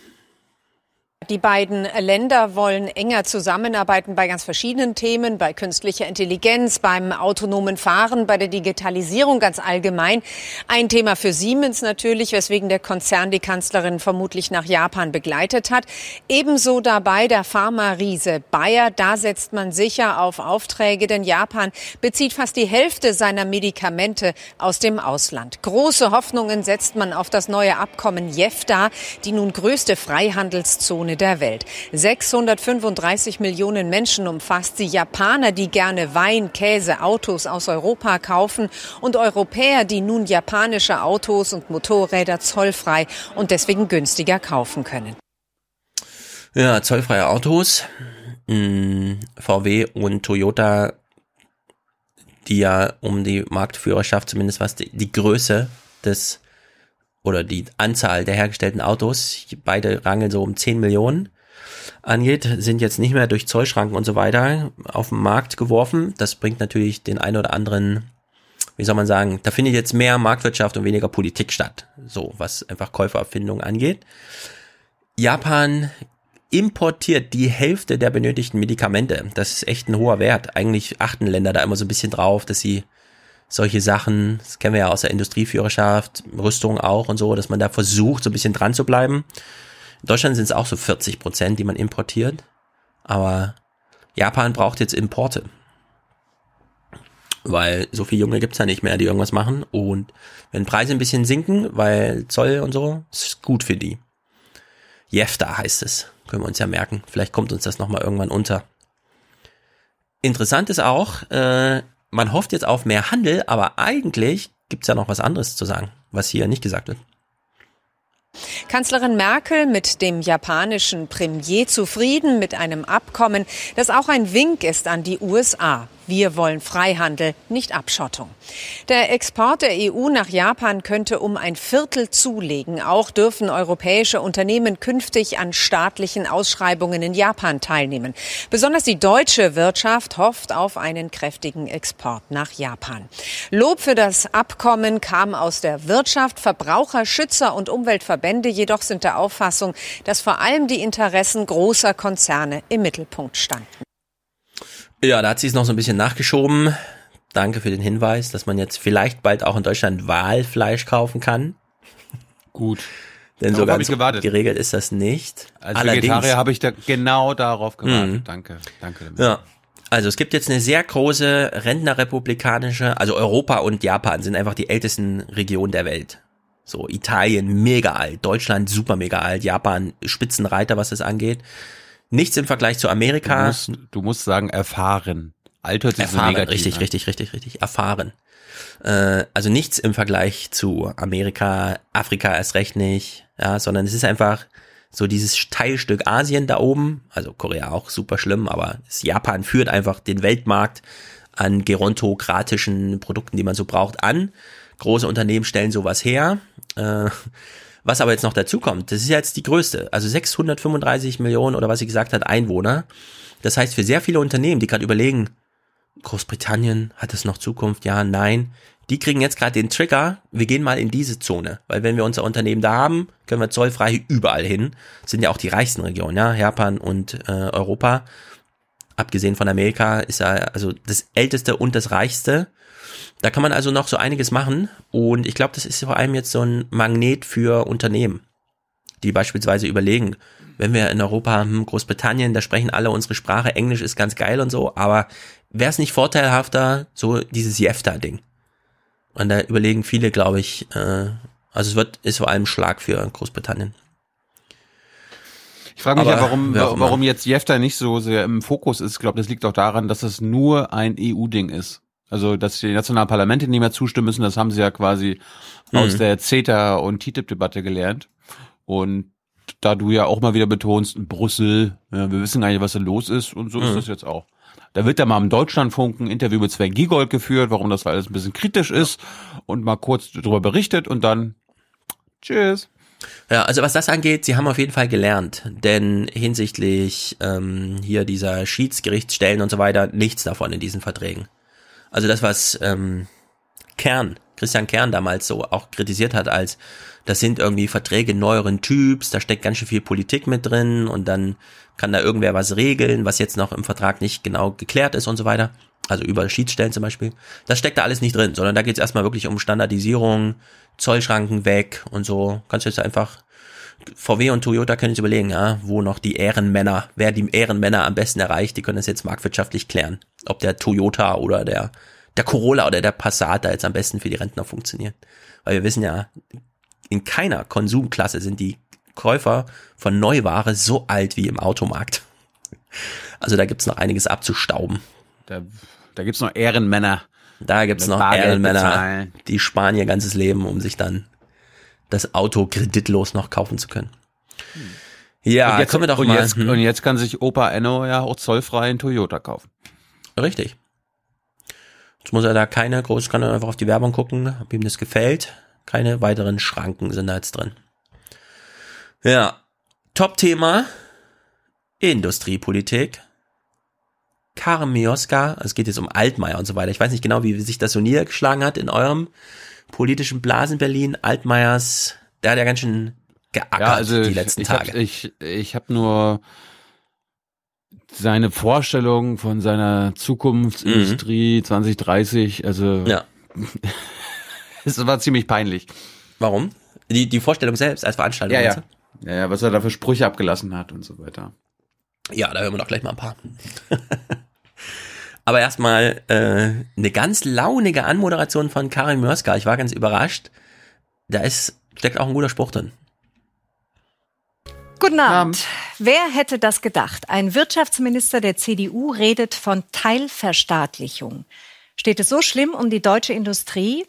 S50: Die beiden Länder wollen enger zusammenarbeiten bei ganz verschiedenen Themen, bei künstlicher Intelligenz, beim autonomen Fahren, bei der Digitalisierung ganz allgemein. Ein Thema für Siemens natürlich, weswegen der Konzern die Kanzlerin vermutlich nach Japan begleitet hat. Ebenso dabei der Pharma-Riese Bayer. Da setzt man sicher auf Aufträge, denn Japan bezieht fast die Hälfte seiner Medikamente aus dem Ausland. Große Hoffnungen setzt man auf das neue Abkommen JEFTA, die nun größte Freihandelszone der Welt. 635 Millionen Menschen umfasst sie. Japaner, die gerne Wein, Käse, Autos aus Europa kaufen und Europäer, die nun japanische Autos und Motorräder zollfrei und deswegen günstiger kaufen können.
S3: Ja, zollfreie Autos. Mh, VW und Toyota, die ja um die Marktführerschaft, zumindest was die, die Größe des oder die Anzahl der hergestellten Autos, beide rangeln so um 10 Millionen angeht, sind jetzt nicht mehr durch Zollschranken und so weiter auf den Markt geworfen. Das bringt natürlich den ein oder anderen wie soll man sagen, da findet jetzt mehr Marktwirtschaft und weniger Politik statt. So, was einfach Käufererfindung angeht. Japan importiert die Hälfte der benötigten Medikamente. Das ist echt ein hoher Wert. Eigentlich achten Länder da immer so ein bisschen drauf, dass sie solche Sachen, das kennen wir ja aus der Industrieführerschaft, Rüstung auch und so, dass man da versucht, so ein bisschen dran zu bleiben. In Deutschland sind es auch so 40 Prozent, die man importiert. Aber Japan braucht jetzt Importe. Weil so viele Junge gibt's ja nicht mehr, die irgendwas machen. Und wenn Preise ein bisschen sinken, weil Zoll und so, ist gut für die. Jefta heißt es. Können wir uns ja merken. Vielleicht kommt uns das nochmal irgendwann unter. Interessant ist auch, äh, man hofft jetzt auf mehr Handel, aber eigentlich gibt's ja noch was anderes zu sagen, was hier nicht gesagt wird.
S50: Kanzlerin Merkel mit dem japanischen Premier zufrieden mit einem Abkommen, das auch ein Wink ist an die USA. Wir wollen Freihandel, nicht Abschottung. Der Export der EU nach Japan könnte um ein Viertel zulegen. Auch dürfen europäische Unternehmen künftig an staatlichen Ausschreibungen in Japan teilnehmen. Besonders die deutsche Wirtschaft hofft auf einen kräftigen Export nach Japan. Lob für das Abkommen kam aus der Wirtschaft. Verbraucher, Schützer und Umweltverbände jedoch sind der Auffassung, dass vor allem die Interessen großer Konzerne im Mittelpunkt standen.
S3: Ja, da hat sie es noch so ein bisschen nachgeschoben. Danke für den Hinweis, dass man jetzt vielleicht bald auch in Deutschland Walfleisch kaufen kann.
S11: Gut.
S3: Denn
S11: Darauf
S3: so ganz
S11: ich gewartet.
S3: geregelt ist das nicht.
S11: Als Vegetarier habe ich da genau darauf gewartet.
S3: Mhm.
S11: Danke, danke.
S3: Ja. Also es gibt jetzt eine sehr große rentnerrepublikanische, also Europa und Japan sind einfach die ältesten Regionen der Welt. So Italien mega alt, Deutschland super mega alt, Japan Spitzenreiter, was das angeht. Nichts im Vergleich zu
S11: Du
S3: Amerika.
S11: musst, du musst sagen erfahren. Alt hört sich so
S3: erfahren,
S11: negativ
S3: richtig,
S11: an.
S3: richtig, richtig, richtig, erfahren. Äh, also nichts im Vergleich zu Amerika, Afrika erst recht nicht, ja, sondern es ist einfach so dieses Teilstück Asien da oben, also Korea auch super schlimm, aber Japan führt einfach den Weltmarkt an gerontokratischen Produkten, die man so braucht, an. Große Unternehmen stellen sowas her. Äh, was aber jetzt noch dazu kommt, das ist jetzt die größte, also 635 Millionen oder was sie gesagt hat, Einwohner. Das heißt, für sehr viele Unternehmen, die gerade überlegen, Großbritannien, hat es noch Zukunft? Ja, nein. Die kriegen jetzt gerade den Trigger, wir gehen mal in diese Zone. Weil wenn wir unser Unternehmen da haben, können wir zollfrei überall hin. Das sind ja auch die reichsten Regionen, ja, Japan und äh, Europa. Abgesehen von Amerika ist ja also das älteste und das reichste. Da kann man also noch so einiges machen. Und ich glaube, das ist vor allem jetzt so ein Magnet für Unternehmen, die beispielsweise überlegen, wenn wir in Europa, hm, Großbritannien, da sprechen alle unsere Sprache, Englisch ist ganz geil und so, aber wäre es nicht vorteilhafter, so dieses Jefta-Ding? Und da überlegen viele, glaube ich, äh, also es wird, ist vor allem Schlag für Großbritannien.
S11: Ich frage mich
S3: Aber
S11: ja, warum, warum jetzt Jefta nicht so sehr im Fokus ist. Ich glaube, das liegt auch daran, dass es nur ein EU-Ding ist. Also, dass die nationalen Parlamente nicht mehr zustimmen müssen, das haben sie ja quasi
S3: Mhm.
S11: aus der CETA- und TTIP-Debatte gelernt. Und da du ja auch mal wieder betonst, Brüssel, ja, wir wissen gar nicht, was da los ist und so ist
S3: Mhm.
S11: das jetzt auch. Da wird da mal im Deutschlandfunk ein Interview mit Sven Giegold geführt, warum das alles ein bisschen kritisch ist und mal kurz darüber berichtet und dann tschüss.
S3: Ja, also was das angeht, sie haben auf jeden Fall gelernt, denn hinsichtlich ähm, hier dieser Schiedsgerichtsstellen und so weiter, nichts davon in diesen Verträgen. Also das, was ähm, Kern, Christian Kern damals so auch kritisiert hat, als das sind irgendwie Verträge neueren Typs, da steckt ganz schön viel Politik mit drin und dann kann da irgendwer was regeln, was jetzt noch im Vertrag nicht genau geklärt ist und so weiter. Also über Schiedsstellen zum Beispiel. Das steckt da alles nicht drin, sondern da geht es erstmal wirklich um Standardisierung, Zollschranken weg und so. Kannst du jetzt einfach VW und Toyota können jetzt überlegen, ja, wo noch die Ehrenmänner, wer die Ehrenmänner am besten erreicht, die können das jetzt marktwirtschaftlich klären. Ob der Toyota oder der, der Corolla oder der Passat da jetzt am besten für die Rentner funktioniert. Weil wir wissen ja, in keiner Konsumklasse sind die Käufer von Neuware so alt wie im Automarkt. Also da gibt's noch einiges abzustauben.
S11: Da, da gibt's noch Ehrenmänner.
S3: Da gibt's noch
S11: Bargeld
S3: Ehrenmänner,
S11: bezahlen.
S3: die sparen ihr ganzes Leben, um sich dann das Auto kreditlos noch kaufen zu können. Ja,
S11: und jetzt,
S3: kommen wir doch
S11: und
S3: mal.
S11: Jetzt,
S3: hm.
S11: Und jetzt kann sich Opa Enno ja auch zollfrei einen Toyota kaufen.
S3: Richtig. Jetzt muss er da keine groß, kann er einfach auf die Werbung gucken, ob ihm das gefällt. Keine weiteren Schranken sind da jetzt drin. Ja. Top-Thema. Industriepolitik. Karin Mioska, es geht jetzt um Altmaier und so weiter. Ich weiß nicht genau, wie sich das so niedergeschlagen hat in eurem politischen Blasen Berlin. Altmaiers, der hat ja ganz schön geackert
S11: Ja, also
S3: die
S11: ich-
S3: letzten
S11: ich
S3: Tage.
S11: Hab, ich ich habe nur seine Vorstellung von seiner Zukunftsindustrie 2030, also
S3: Mhm. ja.
S11: es war ziemlich peinlich.
S3: Warum? Die, die Vorstellung selbst als Veranstaltung.
S11: Ja, ja. ja, ja, was er da für Sprüche abgelassen hat und so weiter.
S3: Ja, da hören wir doch gleich mal ein paar. Aber erstmal äh, eine ganz launige Anmoderation von Karin Mörska. Ich war ganz überrascht. Da ist, steckt auch ein guter Spruch drin.
S51: Guten Abend. Wer hätte das gedacht? Ein Wirtschaftsminister der CDU redet von Teilverstaatlichung. Steht es so schlimm um die deutsche Industrie?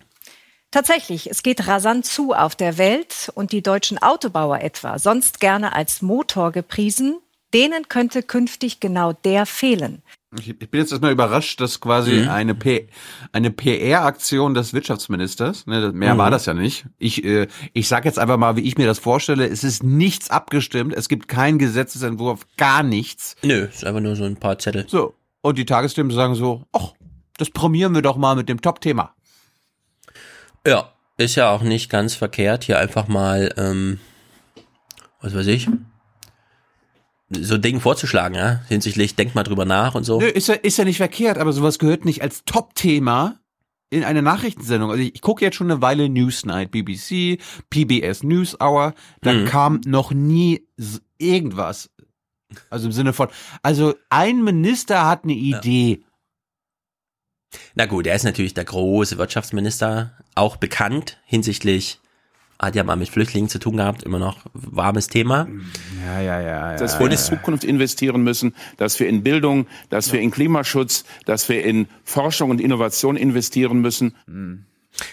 S51: Tatsächlich, es geht rasant zu auf der Welt und die deutschen Autobauer etwa, sonst gerne als Motor gepriesen, denen könnte künftig genau der fehlen.
S11: Ich, ich bin jetzt erstmal überrascht, dass quasi
S3: Mhm.
S11: eine, P eine PR-Aktion des Wirtschaftsministers, ne, mehr
S3: Mhm.
S11: war das ja nicht. Ich, äh, ich sage jetzt einfach mal, wie ich mir das vorstelle. Es ist nichts abgestimmt, es gibt keinen Gesetzesentwurf, gar nichts.
S3: Nö, ist einfach nur so ein paar Zettel.
S11: So, und die Tagesstimmen sagen so, ach, das prämieren wir doch mal mit dem Top-Thema.
S3: Ja, ist ja auch nicht ganz verkehrt, hier einfach mal, ähm, was weiß ich, so Dinge vorzuschlagen, ja, hinsichtlich, denk mal drüber nach und so.
S11: Nö, ist ja, ist ja nicht verkehrt, aber sowas gehört nicht als Top-Thema in eine Nachrichtensendung. Also ich, ich gucke jetzt schon eine Weile Newsnight, BBC, PBS News Hour, da
S3: Mhm.
S11: kam noch nie irgendwas. Also im Sinne von, also ein Minister hat eine Idee.
S3: Na gut, er ist natürlich der große Wirtschaftsminister, auch bekannt hinsichtlich, hat ja mal mit Flüchtlingen zu tun gehabt, immer noch warmes Thema.
S11: Ja, ja, ja.
S52: dass wir in die Zukunft investieren müssen, dass wir in Bildung, dass wir in Klimaschutz, dass wir in Forschung und Innovation investieren müssen.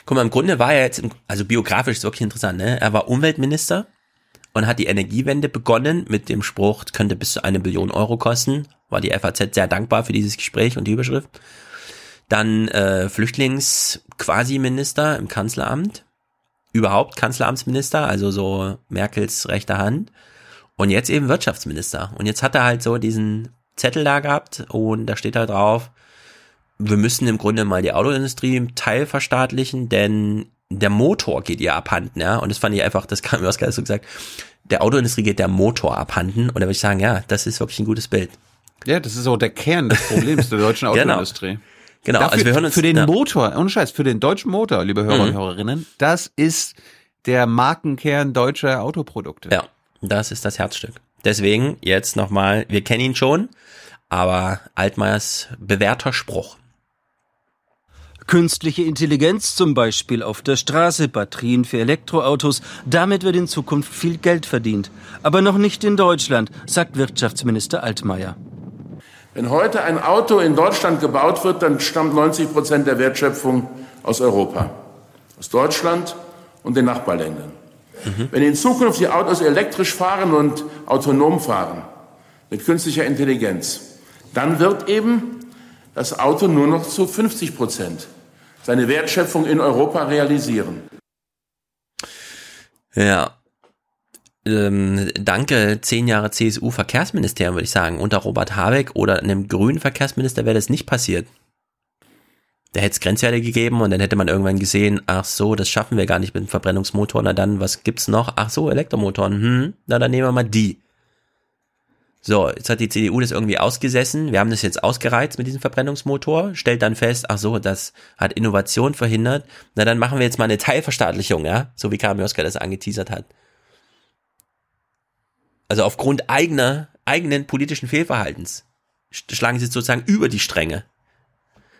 S3: Guck mal, im Grunde war er jetzt, also biografisch ist wirklich interessant, ne? Er war Umweltminister und hat die Energiewende begonnen mit dem Spruch, könnte bis zu eine Billion Euro kosten. War die FAZ sehr dankbar für dieses Gespräch und die Überschrift. Dann äh, Flüchtlings-Quasi-Minister im Kanzleramt. Überhaupt Kanzleramtsminister, also so Merkels rechte Hand. Und jetzt eben Wirtschaftsminister. Und jetzt hat er halt so diesen Zettel da gehabt und da steht da drauf, wir müssen im Grunde mal die Autoindustrie im Teil verstaatlichen, denn der Motor geht ihr abhanden, ja. Und das fand ich einfach, das kam mir Oskar so gesagt, der Autoindustrie geht der Motor abhanden. Und da würde ich sagen, ja, das ist wirklich ein gutes Bild.
S11: Ja, das ist auch der Kern des Problems der deutschen
S3: Genau.
S11: Autoindustrie.
S3: Genau,
S11: Dafür,
S3: also wir hören uns-
S11: für den
S3: ja.
S11: Motor, ohne Scheiß, für den deutschen Motor, liebe Hörer und
S3: Mhm.
S11: Hörerinnen, das ist der Markenkern deutscher Autoprodukte.
S3: Ja, das ist das Herzstück. Deswegen jetzt nochmal, wir kennen ihn schon, aber Altmaiers bewährter Spruch.
S53: Künstliche Intelligenz zum Beispiel auf der Straße, Batterien für Elektroautos, damit wird in Zukunft viel Geld verdient. Aber noch nicht in Deutschland, sagt Wirtschaftsminister Altmaier.
S52: Wenn heute ein Auto in Deutschland gebaut wird, dann stammt 90 Prozent der Wertschöpfung aus Europa, aus Deutschland und den Nachbarländern. Wenn in Zukunft die Autos elektrisch fahren und autonom fahren, mit künstlicher Intelligenz, dann wird eben das Auto nur noch zu 50 Prozent seine Wertschöpfung in Europa realisieren.
S3: Ja. Ähm, danke, zehn Jahre CSU-Verkehrsministerium, würde ich sagen. Unter Robert Habeck oder einem grünen Verkehrsminister wäre das nicht passiert. Da hätte es Grenzwerte gegeben und dann hätte man irgendwann gesehen, ach so, das schaffen wir gar nicht mit dem Verbrennungsmotor. Na dann, was gibt's noch? Ach so, Elektromotoren. Hm, na dann nehmen wir mal die. So, jetzt hat die CDU das irgendwie ausgesessen. Wir haben das jetzt ausgereizt mit diesem Verbrennungsmotor, stellt dann fest, ach so, das hat Innovation verhindert. Na dann machen wir jetzt mal eine Teilverstaatlichung, ja? So wie Kamioska das angeteasert hat. Also aufgrund eigener, eigenen politischen Fehlverhaltens sch- schlagen sie sozusagen über die Stränge.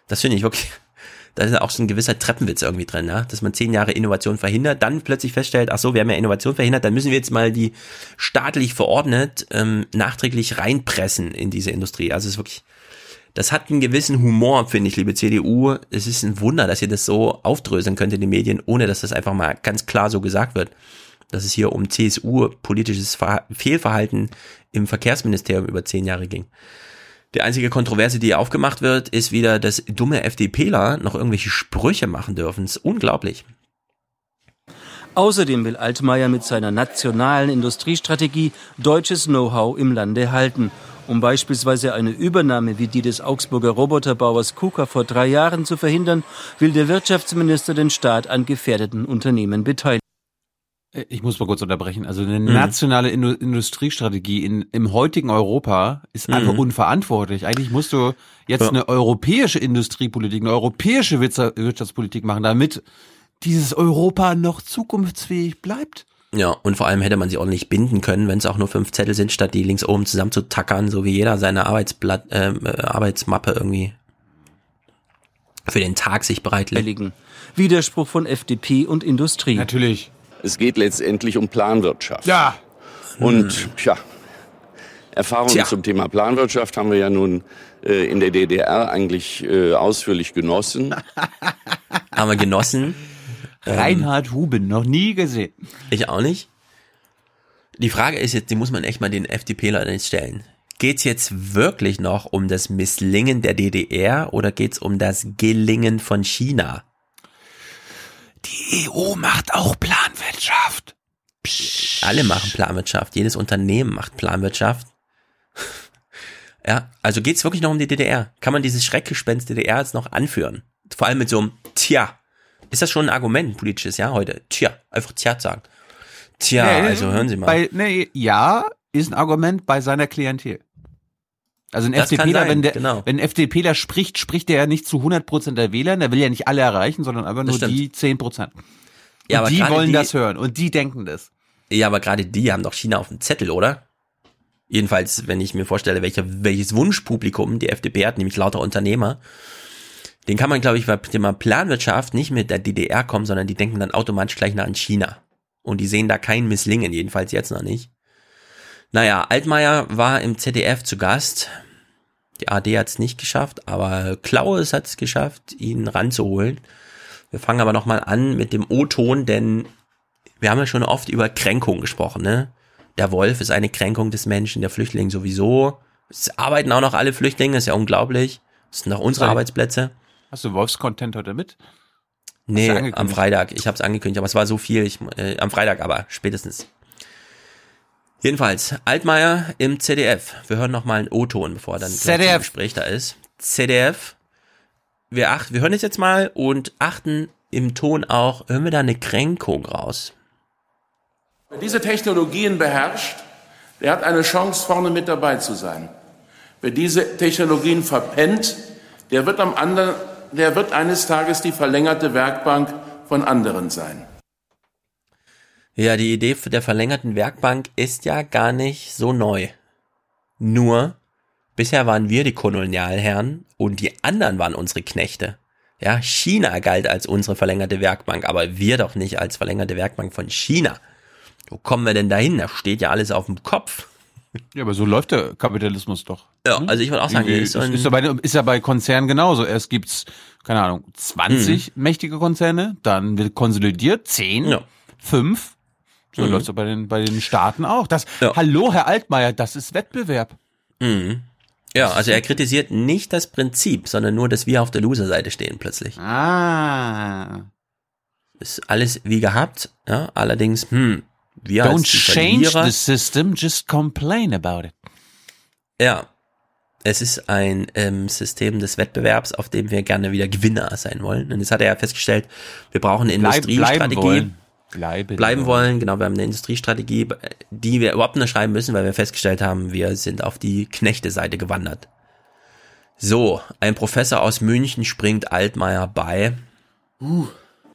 S3: Das finde ich wirklich, da ist auch so ein gewisser Treppenwitz irgendwie drin, ja? dass man zehn Jahre Innovation verhindert, dann plötzlich feststellt, ach so, wir haben ja Innovation verhindert, dann müssen wir jetzt mal die staatlich verordnet ähm, nachträglich reinpressen in diese Industrie. Also es ist wirklich, das hat einen gewissen Humor, finde ich, liebe CDU. Es ist ein Wunder, dass ihr das so aufdröseln könnt in den Medien, ohne dass das einfach mal ganz klar so gesagt wird, dass es hier um CSU-politisches Verha- Fehlverhalten im Verkehrsministerium über zehn Jahre ging. Die einzige Kontroverse, die aufgemacht wird, ist wieder, dass dumme FDPler noch irgendwelche Sprüche machen dürfen. Das ist unglaublich.
S53: Außerdem will Altmaier mit seiner nationalen Industriestrategie deutsches Know-how im Lande halten Um beispielsweise eine Übernahme wie die des Augsburger Roboterbauers KUKA vor drei Jahren zu verhindern, will der Wirtschaftsminister den Staat an gefährdeten Unternehmen beteiligen.
S11: Äh, Ich muss mal kurz unterbrechen. Also eine nationale Indu Industriestrategie in, im heutigen Europa ist einfach
S3: Mhm.
S11: unverantwortlich. Eigentlich musst du jetzt
S3: Ja.
S11: eine europäische Industriepolitik, eine europäische Wirtschaftspolitik machen, damit dieses Europa noch zukunftsfähig bleibt.
S3: Ja, und vor allem hätte man sie ordentlich binden können, wenn es auch nur fünf Zettel sind, statt die links oben zusammenzutackern, so wie jeder seine Arbeitsblatt, ähm, äh, Arbeitsmappe irgendwie für den Tag sich bereitlegt.
S53: Widerspruch von FDP und Industrie.
S11: Natürlich.
S54: Es geht letztendlich um Planwirtschaft.
S11: Ja.
S54: Und tja, Erfahrungen
S3: Tja.
S54: zum Thema Planwirtschaft haben wir ja nun äh, in der DDR eigentlich äh, ausführlich genossen.
S3: Haben wir genossen. Ähm,
S11: Reinhard Huben, noch nie gesehen.
S3: Ich auch nicht. Die Frage ist jetzt, die muss man echt mal den FDP-Leuten jetzt stellen. Geht's jetzt wirklich noch um das Misslingen der DDR oder geht's um das Gelingen von China?
S11: Die EU macht auch Planwirtschaft.
S3: Alle machen Planwirtschaft. Jedes Unternehmen macht Planwirtschaft. ja, also geht's wirklich noch um die DDR? Kann man dieses Schreckgespenst DDR jetzt noch anführen? Vor allem mit so einem Tja. Ist das schon ein Argument, ein politisches, ja, heute? Tja, einfach Tja sagen. Tja,
S11: Nee,
S3: also hören Sie mal.
S11: Bei, nee, ja, ist ein Argument bei seiner Klientel. Also ein
S3: Das
S11: FDPler, wenn der,
S3: genau.
S11: wenn ein FDPler spricht, spricht er ja nicht zu 100% der Wähler, der will ja nicht alle erreichen, sondern einfach nur die 10%. Und
S3: Ja, aber
S11: die wollen
S3: die-
S11: das hören und die denken das.
S3: Ja, aber gerade die haben doch China auf dem Zettel, oder? Jedenfalls, wenn ich mir vorstelle, welcher, welches Wunschpublikum die FDP hat, nämlich lauter Unternehmer, den kann man, glaube ich, beim Thema Planwirtschaft nicht mit der DDR kommen, sondern die denken dann automatisch gleich nach an China. Und die sehen da kein Misslingen, jedenfalls jetzt noch nicht. Naja, Altmaier war im ZDF zu Gast. Die AD hat es nicht geschafft, aber Klaus hat es geschafft, ihn ranzuholen. Wir fangen aber nochmal an mit dem O-Ton, denn wir haben ja schon oft über Kränkung gesprochen, ne? Der Wolf ist eine Kränkung des Menschen, der Flüchtling sowieso. Es arbeiten auch noch alle Flüchtlinge, ist ja unglaublich. Das sind noch unsere. Arbeitsplätze.
S11: Hast du Wolfscontent heute mit?
S3: Nee, am? Freitag. Ich habe es angekündigt, aber es war so viel. Ich, äh, am Freitag aber, spätestens. Jedenfalls, Altmaier im ZDF. Wir hören noch mal einen O-Ton, bevor dann das Gespräch da ist. ZDF. Wir, achten, wir hören es jetzt mal und achten im Ton auch, hören wir da eine Kränkung raus.
S52: Wer diese Technologien beherrscht, der hat eine Chance, vorne mit dabei zu sein. Wer diese Technologien verpennt, der wird, am anderen, der wird eines Tages die verlängerte Werkbank von anderen sein.
S3: Ja, die Idee der verlängerten Werkbank ist ja gar nicht so neu. Nur, bisher waren wir die Kolonialherren und die anderen waren unsere Knechte. Ja, China galt als unsere verlängerte Werkbank, aber wir doch nicht als verlängerte Werkbank von China. Wo kommen wir denn dahin? Da steht ja alles auf dem Kopf.
S11: Ja, aber so läuft der Kapitalismus doch.
S3: Ja, also ich würde auch sagen, ist
S11: ist, ja bei, ist ja bei Konzernen genauso. Erst gibt's, keine Ahnung, 20 mächtige Konzerne, dann wird konsolidiert, 10,
S3: Ja.
S11: 5. So
S3: Mhm.
S11: läuft's ja bei den, bei den Staaten auch. Das, Hallo, Herr Altmaier, das ist Wettbewerb.
S3: Mhm. Ja, also er kritisiert nicht das Prinzip, sondern nur, dass wir auf der Loser-Seite stehen plötzlich.
S11: Ah.
S3: Ist alles wie gehabt, ja, allerdings, hm, wir als
S11: Don't
S3: die
S11: change
S3: Verlierer,
S11: the system, just complain about it.
S3: Ja, es ist ein ähm, System des Wettbewerbs, auf dem wir gerne wieder Gewinner sein wollen. Und jetzt hat er ja festgestellt, wir brauchen eine
S11: Bleib-
S3: Industriestrategie.
S11: Bleiben wollen. Bleiben,
S3: wollen, genau, wir haben eine Industriestrategie, die wir überhaupt nicht schreiben müssen, weil wir festgestellt haben, wir sind auf die Knechte-Seite gewandert. So, ein Professor aus München springt Altmaier bei.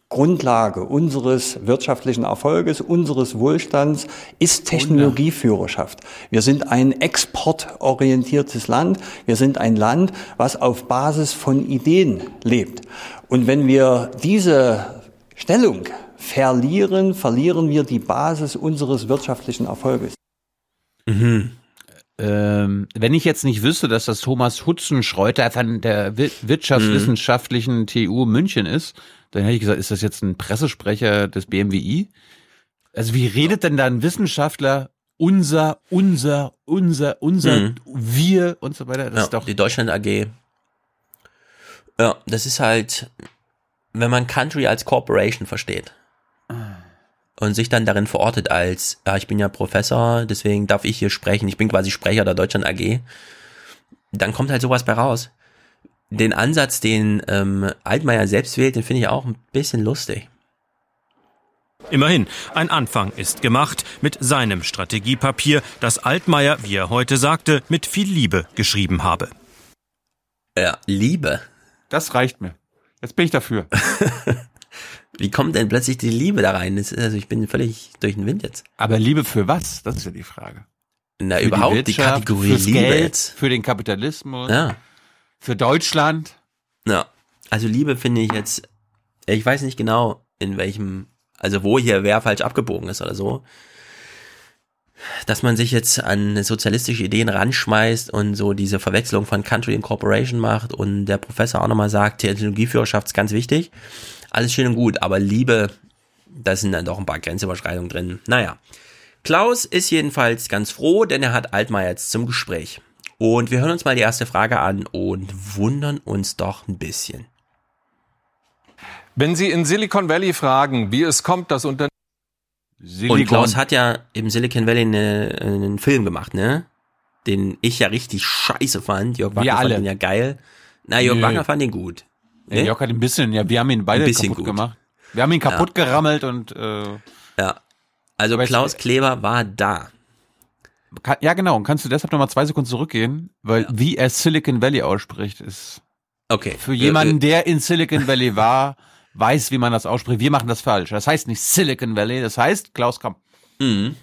S55: Grundlage unseres wirtschaftlichen Erfolges, unseres Wohlstands ist Technologieführerschaft. Wir sind ein exportorientiertes Land. Wir sind ein Land, was auf Basis von Ideen lebt. Und wenn wir diese Stellung verlieren, verlieren wir die Basis unseres wirtschaftlichen Erfolges.
S11: Mhm. Ähm, wenn ich jetzt nicht wüsste, dass das Thomas Hutzenschreuter von der Wir- Wirtschaftswissenschaftlichen TU München ist, dann hätte ich gesagt, ist das jetzt ein Pressesprecher des BMWI? Also wie redet denn da ein Wissenschaftler unser, unser, unser, unser,
S3: Mhm.
S11: wir und so weiter? Das
S3: ja,
S11: ist doch
S3: die Deutschland AG. Ja, das ist halt, wenn man Country als Corporation versteht. Und sich dann darin verortet als, ja, ich bin ja Professor, deswegen darf ich hier sprechen, ich bin quasi Sprecher der Deutschland AG, dann kommt halt sowas bei raus. Den Ansatz, den ähm, Altmaier selbst wählt, den finde ich auch ein bisschen lustig.
S56: Immerhin, ein Anfang ist gemacht mit seinem Strategiepapier, das Altmaier, wie er heute sagte, mit viel Liebe geschrieben habe.
S3: Ja, Liebe.
S11: Das reicht mir. Jetzt bin ich dafür.
S3: Wie kommt denn plötzlich die Liebe da rein? Das, also ich bin völlig durch den Wind jetzt.
S11: Aber Liebe für was? Das ist ja die Frage.
S3: Na,
S11: für
S3: überhaupt die,
S11: Wirtschaft,
S3: Kategorie
S11: fürs
S3: Liebe
S11: Geld. Für den Kapitalismus.
S3: Ja.
S11: Für Deutschland.
S3: Ja. Also Liebe finde ich jetzt, ich weiß nicht genau, in welchem, also wo hier wer falsch abgebogen ist oder so. Dass man sich jetzt an sozialistische Ideen ranschmeißt und so diese Verwechslung von Country and Corporation macht und der Professor auch nochmal sagt, Technologieführerschaft ist ganz wichtig. Alles schön und gut, aber Liebe, da sind dann doch ein paar Grenzüberschreitungen drin. Naja. Klaus ist jedenfalls ganz froh, denn er hat Altmaier jetzt zum Gespräch. Und wir hören uns mal die erste Frage an und wundern uns doch ein bisschen.
S31: Wenn Sie in Silicon Valley fragen, wie es kommt, dass Unternehmen
S3: Und Klaus hat ja im Silicon Valley eine, einen Film gemacht, ne? Den ich ja richtig scheiße fand. Jörg Wagner fand ihn ja geil. Na, Jörg
S11: Nö.
S3: Wagner fand ihn gut.
S11: Ja, Jörg hat ein bisschen, ja, wir haben ihn beide
S3: Ein bisschen
S11: kaputt
S3: gut.
S11: gemacht. Wir haben ihn kaputt gerammelt und äh,
S3: Ja. Also Klaus Kleber war da.
S11: kann, ja genau. Und kannst du deshalb nochmal zwei Sekunden zurückgehen, weil wie er Silicon Valley ausspricht, ist
S3: Okay.
S11: für jemanden, der in Silicon Valley war, weiß, wie man das ausspricht. Wir machen das falsch. Das heißt nicht Silicon Valley, das heißt Klaus Kamp.
S3: Mhm.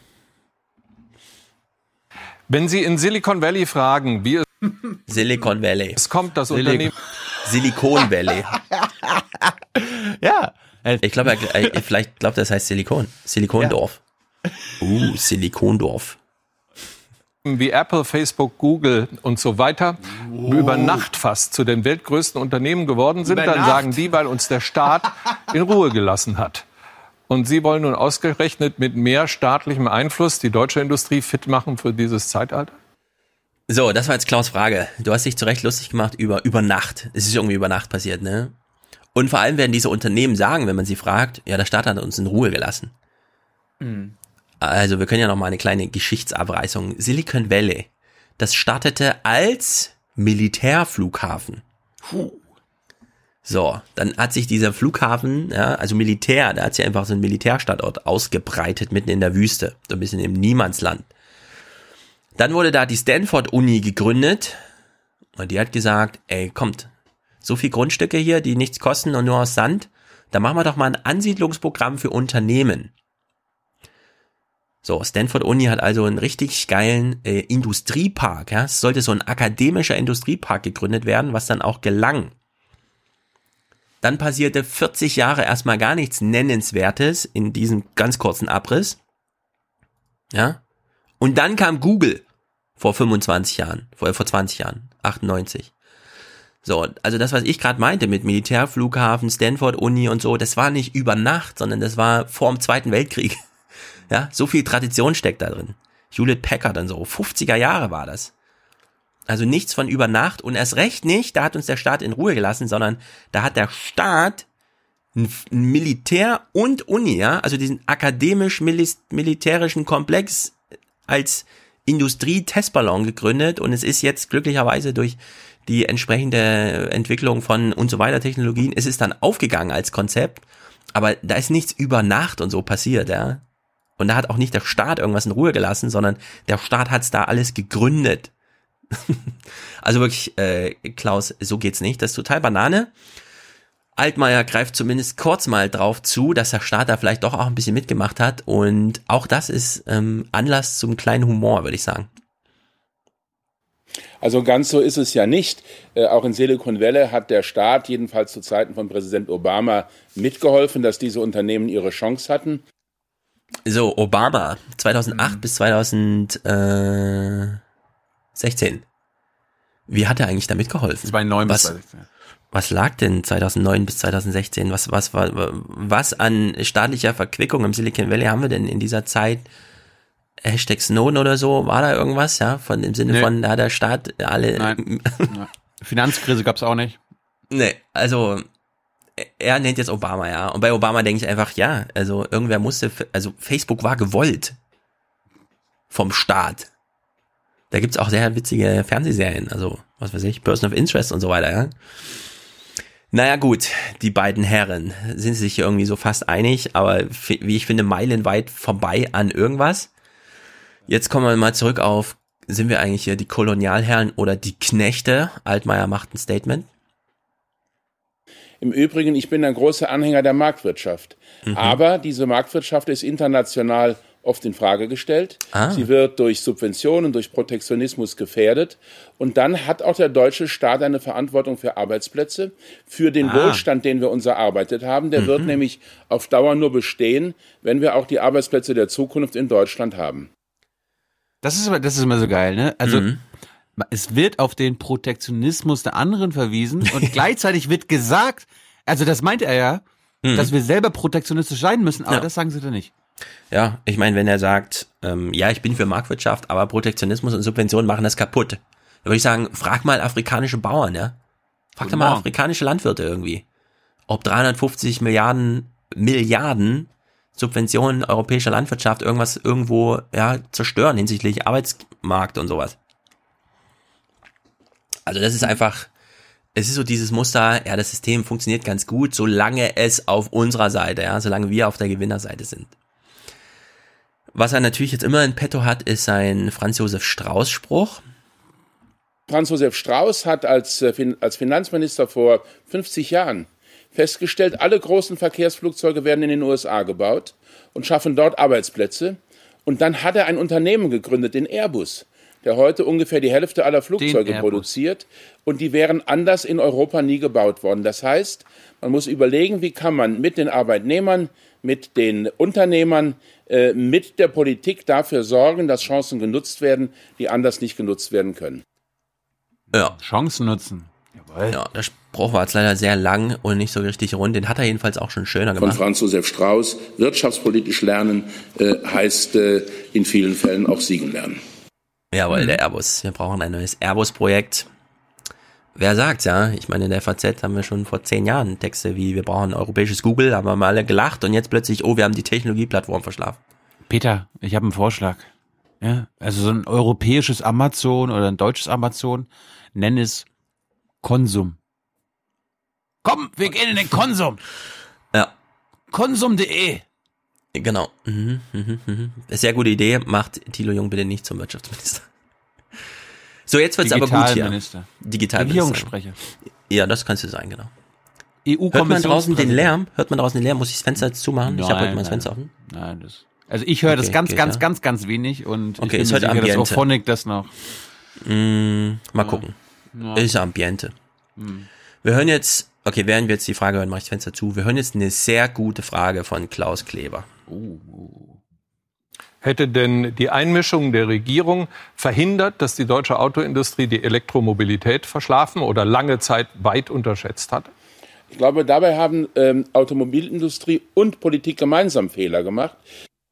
S31: Wenn Sie in Silicon Valley fragen, wie es
S3: Silicon Valley.
S31: es kommt, dass
S3: Silicon-
S31: Unternehmen
S3: Silicon Valley.
S11: ja.
S3: Ich glaube, vielleicht glaubt er, das heißt Silikon. Silikondorf. Uh, Silikondorf.
S31: wie Apple, Facebook, Google und so weiter über Nacht fast zu den weltgrößten Unternehmen geworden sind,
S11: Über
S31: dann
S11: Nacht?
S31: sagen die, weil uns der Staat in Ruhe gelassen hat. Und Sie wollen nun ausgerechnet mit mehr staatlichem Einfluss die deutsche Industrie fit machen für dieses Zeitalter?
S3: So, das war jetzt Klaus Frage. Du hast dich zu Recht lustig gemacht über, über Nacht. Es ist irgendwie über Nacht passiert, ne? Und vor allem werden diese Unternehmen sagen, wenn man sie fragt, ja, der Staat hat uns in Ruhe gelassen. Also wir können ja noch mal eine kleine Geschichtsabreißung. Silicon Valley, das startete als Militärflughafen. So, dann hat sich dieser Flughafen, ja, also Militär, da hat sich einfach so ein Militärstandort ausgebreitet mitten in der Wüste, so ein bisschen im Niemandsland. Dann wurde da die Stanford-Uni gegründet und die hat gesagt, ey, kommt, so viel Grundstücke hier, die nichts kosten und nur aus Sand, da machen wir doch mal ein Ansiedlungsprogramm für Unternehmen. So, Stanford Uni hat also einen richtig geilen äh, Industriepark. Ja? Es sollte so ein akademischer Industriepark gegründet werden, was dann auch gelang. Dann passierte 40 Jahre erstmal gar nichts Nennenswertes in diesem ganz kurzen Abriss. Ja. Und dann kam Google vor 25 Jahren, vor, vor 20 Jahren, 98. So, also das, was ich gerade meinte mit Militärflughafen, Stanford Uni und so, das war nicht über Nacht, sondern das war vor dem Zweiten Weltkrieg. Ja, so viel Tradition steckt da drin. Hewlett Packard und so, 50er Jahre war das. Also nichts von über Nacht und erst recht nicht, da hat uns der Staat in Ruhe gelassen, sondern da hat der Staat ein Militär und Uni, ja, also diesen akademisch-militärischen Komplex als Industrie-Testballon gegründet und es ist jetzt glücklicherweise durch die entsprechende Entwicklung von und so weiter Technologien, es ist dann aufgegangen als Konzept, aber da ist nichts über Nacht und so passiert, ja. Und da hat auch nicht der Staat irgendwas in Ruhe gelassen, sondern der Staat hat's da alles gegründet. also wirklich, äh, Klaus, so geht's nicht. Das ist total Banane. Altmaier greift zumindest kurz mal drauf zu, dass der Staat da vielleicht doch auch ein bisschen mitgemacht hat. Und auch das ist ähm, Anlass zum kleinen Humor, würde ich sagen.
S52: Also ganz so ist es ja nicht. Äh, auch in Silicon Valley hat der Staat jedenfalls zu Zeiten von Präsident Obama mitgeholfen, dass diese Unternehmen ihre Chance hatten.
S3: So, Obama, 2008 bis 2016. Wie hat er eigentlich da mitgeholfen?
S11: 2009 bis
S3: was,
S11: 2016.
S3: was lag denn 2009 bis 2016? Was, was, war, was an staatlicher Verquickung im Silicon Valley haben wir denn in dieser Zeit? Hashtag Snowden oder so, war da irgendwas, ja? Von im Sinne
S11: Nee.
S3: von, da der Staat alle.
S11: Nein. Ja. Finanzkrise gab's auch nicht.
S3: Nee, also er nennt jetzt Obama, ja. Und bei Obama denke ich einfach, ja, also irgendwer musste, also Facebook war gewollt vom Staat. Da gibt's auch sehr witzige Fernsehserien, also was weiß ich, Person of Interest und so weiter, ja. Naja gut, die beiden Herren sind sich irgendwie so fast einig, aber wie ich finde, meilenweit vorbei an irgendwas. Jetzt kommen wir mal zurück auf, sind wir eigentlich hier die Kolonialherren oder die Knechte? Altmaier macht ein Statement.
S52: Im Übrigen, ich bin ein großer Anhänger der Marktwirtschaft. Mhm. Aber diese Marktwirtschaft ist international oft in Frage gestellt. Ah. Sie wird durch Subventionen, durch Protektionismus gefährdet. Und dann hat auch der deutsche Staat eine Verantwortung für Arbeitsplätze, für den ah. Wohlstand, den wir uns erarbeitet haben. Der mhm. wird nämlich auf Dauer nur bestehen, wenn wir auch die Arbeitsplätze der Zukunft in Deutschland haben.
S11: Das ist, das ist immer so geil, ne? Also, mhm. es wird auf den Protektionismus der anderen verwiesen und gleichzeitig wird gesagt, also das meint er ja, mhm. dass wir selber protektionistisch sein müssen, aber ja. das sagen sie da nicht.
S3: Ja, ich meine, wenn er sagt, ähm, ja, ich bin für Marktwirtschaft, aber Protektionismus und Subventionen machen das kaputt, dann würde ich sagen, frag mal afrikanische Bauern, ja? Frag doch mal afrikanische Landwirte irgendwie, ob 350 Milliarden Milliarden Subventionen europäischer Landwirtschaft irgendwas irgendwo ja, zerstören hinsichtlich Arbeitsmarkt und sowas. Also das ist einfach, es ist so dieses Muster, ja, das System funktioniert ganz gut, solange es auf unserer Seite, ja, solange wir auf der Gewinnerseite sind. Was er natürlich jetzt immer in petto hat, ist sein Franz Josef Strauß Spruch.
S52: Franz Josef Strauß hat als, äh, als Finanzminister vor 50 Jahren festgestellt, alle großen Verkehrsflugzeuge werden in den USA gebaut und schaffen dort Arbeitsplätze. Und dann hat er ein Unternehmen gegründet, den Airbus, der heute ungefähr die Hälfte aller Flugzeuge produziert. Und die wären anders in Europa nie gebaut worden. Das heißt, man muss überlegen, wie kann man mit den Arbeitnehmern, mit den Unternehmern, äh, mit der Politik dafür sorgen, dass Chancen genutzt werden, die anders nicht genutzt werden können.
S11: Ja. Chancen nutzen.
S3: Jawohl. Ja, der Spruch war jetzt leider sehr lang und nicht so richtig rund. Den hat er jedenfalls auch schon schöner gemacht.
S52: Von Franz Josef Strauß. Wirtschaftspolitisch lernen äh, heißt äh, in vielen Fällen auch siegen lernen.
S3: Jawohl, mhm. der Airbus. Wir brauchen ein neues Airbus-Projekt. Wer sagt's, ja? Ich meine, in der FAZ haben wir schon vor zehn Jahren Texte wie, wir brauchen ein europäisches Google, haben wir mal alle gelacht und jetzt plötzlich, oh, wir haben die Technologieplattform verschlafen.
S11: Peter, ich habe einen Vorschlag. Ja, also so ein europäisches Amazon oder ein deutsches Amazon, nenn es Konsum. Komm, wir gehen in den Konsum.
S3: Ja.
S11: Konsum.de.
S3: Genau. Mhm, mhm, mhm. Sehr gute Idee. Macht Thilo Jung bitte nicht zum Wirtschaftsminister. So, jetzt wird's aber gut hier.
S11: Minister.
S3: Regierungssprecher. Ja, das kannst du sein, genau. EU Hört man draußen den Lärm? Hört man draußen den Lärm? Muss ich das Fenster jetzt zumachen? Nein, ich habe heute mal das Fenster offen.
S11: Nein, das. Also ich höre okay, das ganz, okay, ganz, ja. ganz, ganz wenig und
S3: okay, ich bin ist heute Ambiente.
S11: dass Ophonic das noch.
S3: Mm, mal gucken. Ja. Ist Ambiente. Hm. Wir hören jetzt, okay, während wir jetzt die Frage hören, mache ich das Fenster zu. Wir hören jetzt eine sehr gute Frage von Klaus Kleber. Uh.
S31: Hätte denn die Einmischung der Regierung verhindert, dass die deutsche Autoindustrie die Elektromobilität verschlafen oder lange Zeit weit unterschätzt hat?
S52: Ich glaube, dabei haben ähm, Automobilindustrie und Politik gemeinsam Fehler gemacht.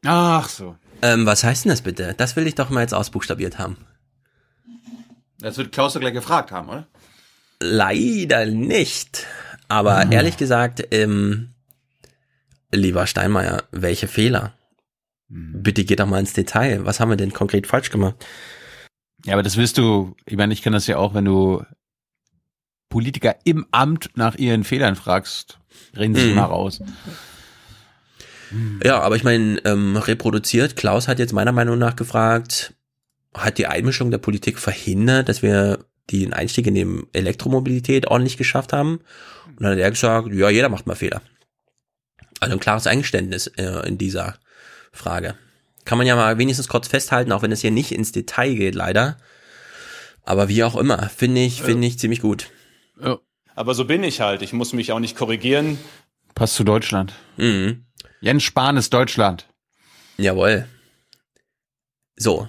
S11: Ach so.
S3: Ähm, was heißt denn das bitte? Das will ich doch mal jetzt ausbuchstabiert haben.
S11: Das wird Klaus doch gleich gefragt haben, oder?
S3: Leider nicht. Aber mhm. ehrlich gesagt, ähm, lieber Steinmeier, welche Fehler? Mhm. Bitte geh doch mal ins Detail. Was haben wir denn konkret falsch gemacht?
S11: Ja, aber das wirst du, ich meine, ich kenne das ja auch, wenn du Politiker im Amt nach ihren Fehlern fragst, reden sie mhm. immer raus.
S3: Ja, aber ich meine, ähm, reproduziert, Klaus hat jetzt meiner Meinung nach gefragt, hat die Einmischung der Politik verhindert, dass wir den Einstieg in die Elektromobilität ordentlich geschafft haben. Und dann hat er gesagt, ja, jeder macht mal Fehler. Also ein klares Eingeständnis äh, in dieser Frage. Kann man ja mal wenigstens kurz festhalten, auch wenn es hier nicht ins Detail geht, leider. Aber wie auch immer, finde ich, finde ich ziemlich gut.
S57: Ja. Aber so bin ich halt. Ich muss mich auch nicht korrigieren.
S11: Passt zu Deutschland. Mhm. Jens Spahn ist Deutschland.
S3: Jawohl. So.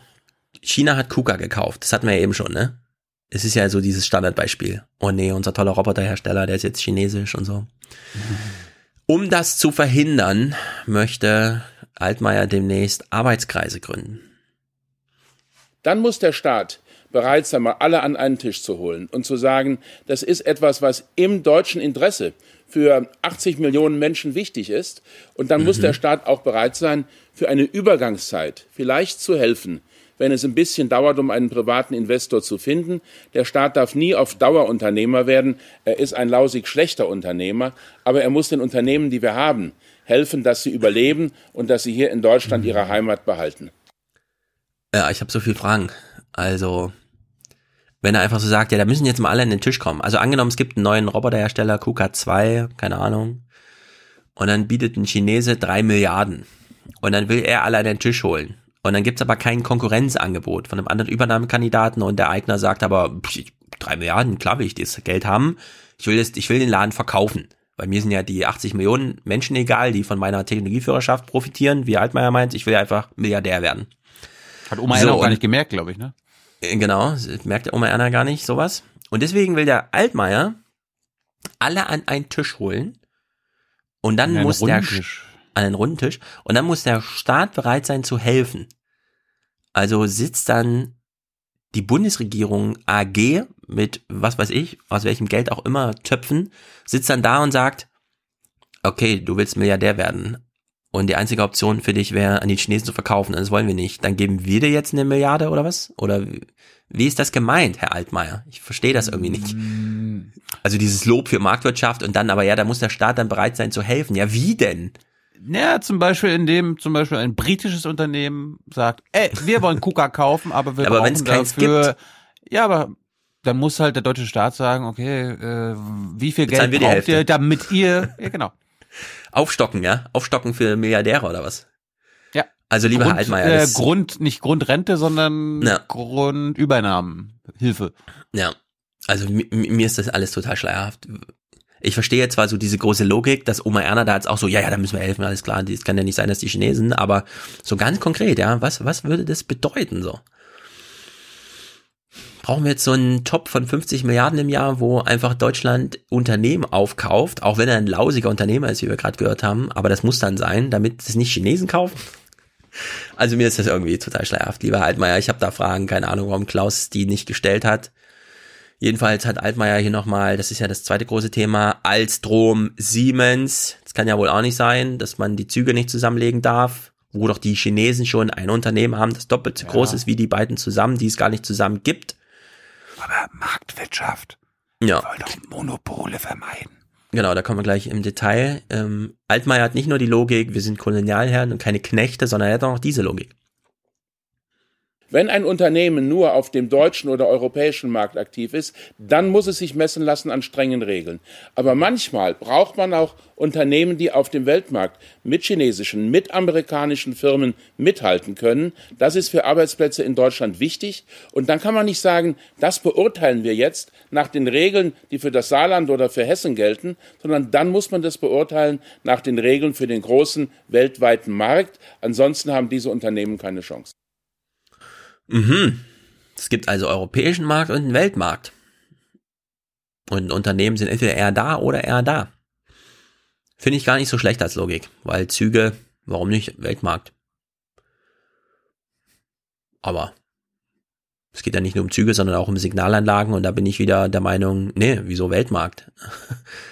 S3: China hat KUKA gekauft. Das hatten wir ja eben schon, ne? es ist ja so dieses Standardbeispiel. Oh nee, unser toller Roboterhersteller, der ist jetzt chinesisch und so. Um das zu verhindern, möchte Altmaier demnächst Arbeitskreise gründen.
S52: Dann muss der Staat bereit sein, mal alle an einen Tisch zu holen und zu sagen, das ist etwas, was im deutschen Interesse für 80 Millionen Menschen wichtig ist. Und dann mhm. muss der Staat auch bereit sein, für eine Übergangszeit vielleicht zu helfen, wenn es ein bisschen dauert, um einen privaten Investor zu finden. Der Staat darf nie auf Dauer Unternehmer werden. Er ist ein lausig schlechter Unternehmer, aber er muss den Unternehmen, die wir haben, helfen, dass sie überleben und dass sie hier in Deutschland ihre Heimat behalten.
S3: Ja, ich habe so viele Fragen. Also, wenn er einfach so sagt, ja, da müssen jetzt mal alle an den Tisch kommen. Also angenommen, es gibt einen neuen Roboterhersteller, KUKA2, keine Ahnung, und dann bietet ein Chinese drei Milliarden. Und dann will er alle an den Tisch holen. Und dann gibt's aber kein Konkurrenzangebot von einem anderen Übernahmekandidaten und der Eigner sagt aber, drei Milliarden, klar will ich das Geld haben. Ich will, das, ich will den Laden verkaufen. Bei mir sind ja die 80 Millionen Menschen egal, die von meiner Technologieführerschaft profitieren, wie Altmaier meint, ich will einfach Milliardär werden.
S11: Hat Oma so, Erna auch gar nicht gemerkt, glaube ich, ne?
S3: Äh, genau, merkt der Oma Erna gar nicht sowas. Und deswegen will der Altmaier alle an einen Tisch holen und dann muss der an einen runden Tisch und dann muss der Staat bereit sein zu helfen. Also sitzt dann die Bundesregierung AG mit was weiß ich, aus welchem Geld auch immer Töpfen, sitzt dann da und sagt, okay, du willst Milliardär werden, und die einzige Option für dich wäre, an die Chinesen zu verkaufen. Und das wollen wir nicht. Dann geben wir dir jetzt eine Milliarde oder was? Oder wie ist das gemeint, Herr Altmaier? Ich verstehe das irgendwie nicht. Also dieses Lob für Marktwirtschaft und dann aber ja, da muss der Staat dann bereit sein zu helfen. Ja, wie denn?
S11: Ja, zum Beispiel indem zum Beispiel ein britisches Unternehmen sagt, ey, wir wollen KUKA kaufen, aber wir
S3: aber
S11: brauchen
S3: dafür,
S11: gibt. ja, aber dann muss halt der deutsche Staat sagen, okay, äh, wie viel Geld braucht ihr, damit ihr, ja genau.
S3: Aufstocken, ja? Aufstocken für Milliardäre oder was?
S11: Ja.
S3: Also lieber
S11: Grund,
S3: Herr Altmaier.
S11: Äh, Grund, nicht Grundrente, sondern
S3: ja.
S11: Grundübernahmen, Hilfe.
S3: Ja. Also mir ist das alles total schleierhaft. Ich verstehe zwar so diese große Logik, dass Oma Erna da jetzt auch so, ja, ja, da müssen wir helfen, alles klar, es kann ja nicht sein, dass die Chinesen, aber so ganz konkret, ja, was, was würde das bedeuten so? brauchen wir jetzt so einen Top von 50 Milliarden im Jahr, wo einfach Deutschland Unternehmen aufkauft, auch wenn er ein lausiger Unternehmer ist, wie wir gerade gehört haben, aber das muss dann sein, damit es nicht Chinesen kaufen. Also mir ist das irgendwie total schleierhaft. Lieber Altmaier, ich habe da Fragen, keine Ahnung, warum Klaus die nicht gestellt hat. Jedenfalls hat Altmaier hier nochmal, das ist ja das zweite große Thema, Alstrom, Siemens. Das kann ja wohl auch nicht sein, dass man die Züge nicht zusammenlegen darf, wo doch die Chinesen schon ein Unternehmen haben, das doppelt so ja. groß ist wie die beiden zusammen, die es gar nicht zusammen gibt.
S11: Aber Marktwirtschaft.
S3: Ja.
S11: Wir wollen doch Monopole vermeiden.
S3: Genau, da kommen wir gleich im Detail. Ähm, Altmaier hat nicht nur die Logik, wir sind Kolonialherren und keine Knechte, sondern er hat auch diese Logik.
S52: Wenn ein Unternehmen nur auf dem deutschen oder europäischen Markt aktiv ist, dann muss es sich messen lassen an strengen Regeln. Aber manchmal braucht man auch Unternehmen, die auf dem Weltmarkt mit chinesischen, mit amerikanischen Firmen mithalten können. Das ist für Arbeitsplätze in Deutschland wichtig. Und dann kann man nicht sagen, das beurteilen wir jetzt nach den Regeln, die für das Saarland oder für Hessen gelten, sondern dann muss man das beurteilen nach den Regeln für den großen weltweiten Markt. Ansonsten haben diese Unternehmen keine Chance.
S3: Mhm. Es gibt also europäischen Markt und einen Weltmarkt. Und Unternehmen sind entweder eher da oder eher da. Finde ich gar nicht so schlecht als Logik, weil Züge, warum nicht Weltmarkt? Aber es geht ja nicht nur um Züge, sondern auch um Signalanlagen und da bin ich wieder der Meinung, nee, wieso Weltmarkt?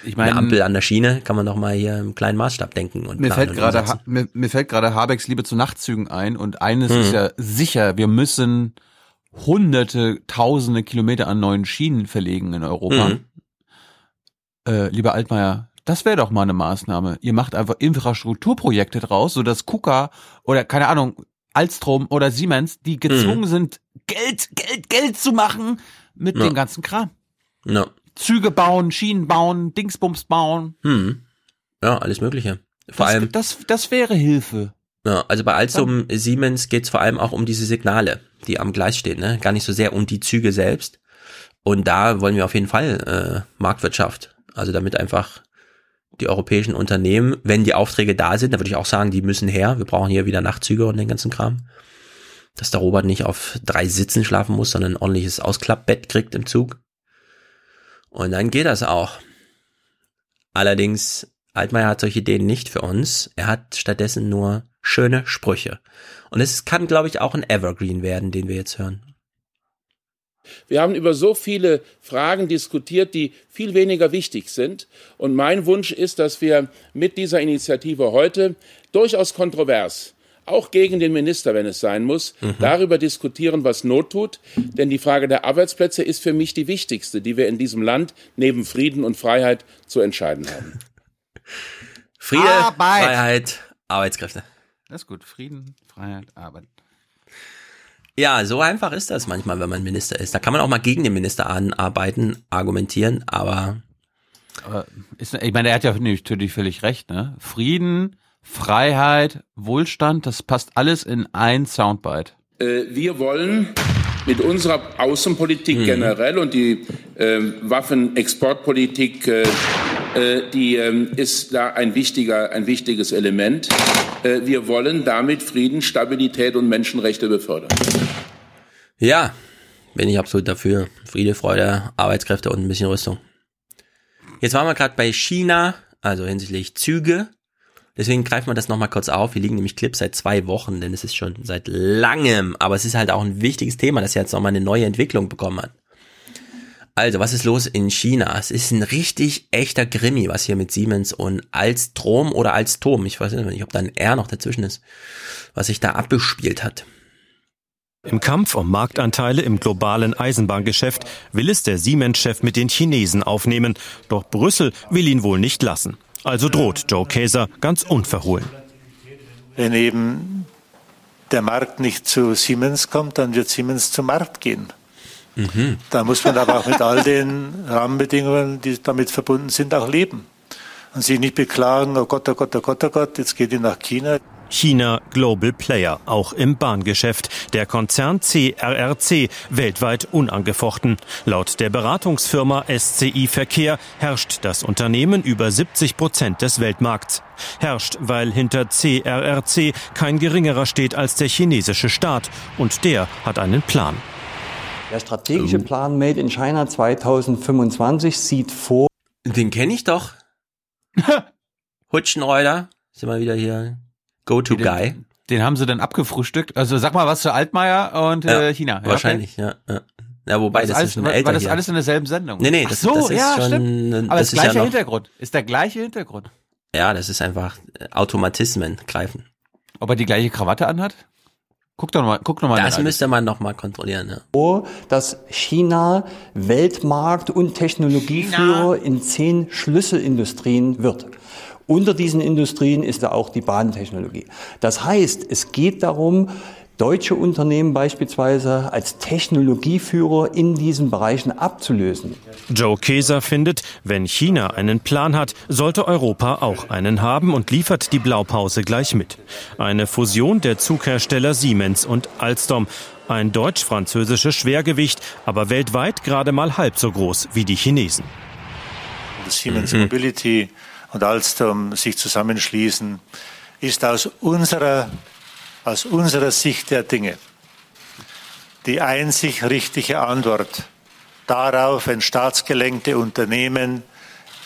S11: Ich meine,
S3: eine Ampel an der Schiene kann man doch mal hier im kleinen Maßstab denken und
S11: mir fällt gerade mir, mir, fällt gerade Habecks Liebe zu Nachtzügen ein und eines hm. ist ja sicher, wir müssen hunderte, tausende Kilometer an neuen Schienen verlegen in Europa. Hm. Äh, lieber Altmaier, das wäre doch mal eine Maßnahme. Ihr macht einfach Infrastrukturprojekte draus, so dass KUKA oder keine Ahnung, Alstrom oder Siemens, die gezwungen mhm. sind, Geld, Geld, Geld zu machen mit ja. dem ganzen Kram.
S3: Ja.
S11: Züge bauen, Schienen bauen, Dingsbums bauen.
S3: Hm. Ja, alles Mögliche. Vor
S11: das,
S3: allem.
S11: Das, das wäre Hilfe.
S3: Ja, also bei Alstom Siemens geht's vor allem auch um diese Signale, die am Gleis stehen, ne? Gar nicht so sehr um die Züge selbst. Und da wollen wir auf jeden Fall äh, Marktwirtschaft. Also damit einfach die europäischen Unternehmen, wenn die Aufträge da sind, da würde ich auch sagen, die müssen her. Wir brauchen hier wieder Nachtzüge und den ganzen Kram. Dass der Robert nicht auf drei Sitzen schlafen muss, sondern ein ordentliches Ausklappbett kriegt im Zug. Und dann geht das auch. Allerdings, Altmaier hat solche Ideen nicht für uns. Er hat stattdessen nur schöne Sprüche. Und es kann, glaube ich, auch ein Evergreen werden, den wir jetzt hören.
S52: Wir haben über so viele Fragen diskutiert, die viel weniger wichtig sind. Und mein Wunsch ist, dass wir mit dieser Initiative heute durchaus kontrovers auch gegen den Minister, wenn es sein muss, mhm. darüber diskutieren, was Not tut. Denn die Frage der Arbeitsplätze ist für mich die wichtigste, die wir in diesem Land neben Frieden und Freiheit zu entscheiden haben.
S3: Friede, Arbeit. Freiheit, Arbeitskräfte.
S11: Das ist gut. Frieden, Freiheit, Arbeit.
S3: Ja, so einfach ist das manchmal, wenn man Minister ist. Da kann man auch mal gegen den Minister anarbeiten, argumentieren, aber.
S11: aber ist, ich meine, er hat ja natürlich völlig recht, ne? Frieden, Freiheit, Wohlstand, das passt alles in ein Soundbite.
S52: Äh, wir wollen mit unserer Außenpolitik mhm. generell und die äh, Waffenexportpolitik, äh, äh, die ähm, ist da ein wichtiger, ein wichtiges Element. Äh, wir wollen damit Frieden, Stabilität und Menschenrechte befördern.
S3: Ja, bin ich absolut dafür. Friede, Freude, Arbeitskräfte und ein bisschen Rüstung. Jetzt waren wir gerade bei China, also hinsichtlich Züge. Deswegen greifen wir das nochmal kurz auf. Hier liegen nämlich Clips seit zwei Wochen, denn es ist schon seit langem, aber es ist halt auch ein wichtiges Thema, das jetzt nochmal eine neue Entwicklung bekommen hat. Also, was ist los in China? Es ist ein richtig echter Grimmi, was hier mit Siemens und Alstrom oder Alstom, ich weiß nicht, ob da ein R noch dazwischen ist, was sich da abgespielt hat.
S56: Im Kampf um Marktanteile im globalen Eisenbahngeschäft will es der Siemens-Chef mit den Chinesen aufnehmen, doch Brüssel will ihn wohl nicht lassen. Also droht Joe Käser ganz unverhohlen.
S58: Wenn eben der Markt nicht zu Siemens kommt, dann wird Siemens zum Markt gehen. Mhm. Da muss man aber auch mit all den Rahmenbedingungen, die damit verbunden sind, auch leben. Und sich nicht beklagen, oh Gott, oh Gott, oh Gott, oh Gott, jetzt geht ihr nach China.
S56: China Global Player, auch im Bahngeschäft. Der Konzern CRRC weltweit unangefochten. Laut der Beratungsfirma SCI Verkehr herrscht das Unternehmen über 70 Prozent des Weltmarkts. Herrscht, weil hinter CRRC kein geringerer steht als der chinesische Staat. Und der hat einen Plan.
S55: Der strategische oh. Plan Made in China 2025 sieht vor.
S3: Den kenne ich doch. Hutschenreuter. Sind wir wieder hier. Go-To-Guy.
S11: Den, den, haben sie dann abgefrühstückt. Also sag mal was zu Altmaier und ja, äh, China.
S3: Ja, wahrscheinlich, okay. ja, ja. Ja, wobei, das,
S11: das alles,
S3: ist schon
S11: älter
S3: War
S11: das
S3: hier.
S11: alles in derselben Sendung?
S3: Nee, nee, das,
S11: Ach so,
S3: das ist
S11: ja,
S3: schon,
S11: stimmt. Aber das, das gleiche ja Hintergrund. Ist der gleiche Hintergrund.
S3: Ja, das ist einfach äh, Automatismen greifen.
S11: Ob er die gleiche Krawatte anhat? Guck doch mal, guck noch mal.
S3: Das müsste man noch mal kontrollieren.
S55: Ja. Dass China Weltmarkt und Technologieführer China. in zehn Schlüsselindustrien wird. Unter diesen Industrien ist da auch die Bahntechnologie. Das heißt, es geht darum, deutsche Unternehmen beispielsweise als Technologieführer in diesen Bereichen abzulösen.
S56: Joe Keser findet, wenn China einen Plan hat, sollte Europa auch einen haben und liefert die Blaupause gleich mit. Eine Fusion der Zughersteller Siemens und Alstom. Ein deutsch-französisches Schwergewicht, aber weltweit gerade mal halb so groß wie die Chinesen.
S58: Siemens mhm. Mobility und Alstom sich zusammenschließen, ist aus unserer, aus unserer Sicht der Dinge die einzig richtige Antwort darauf, wenn staatsgelenkte Unternehmen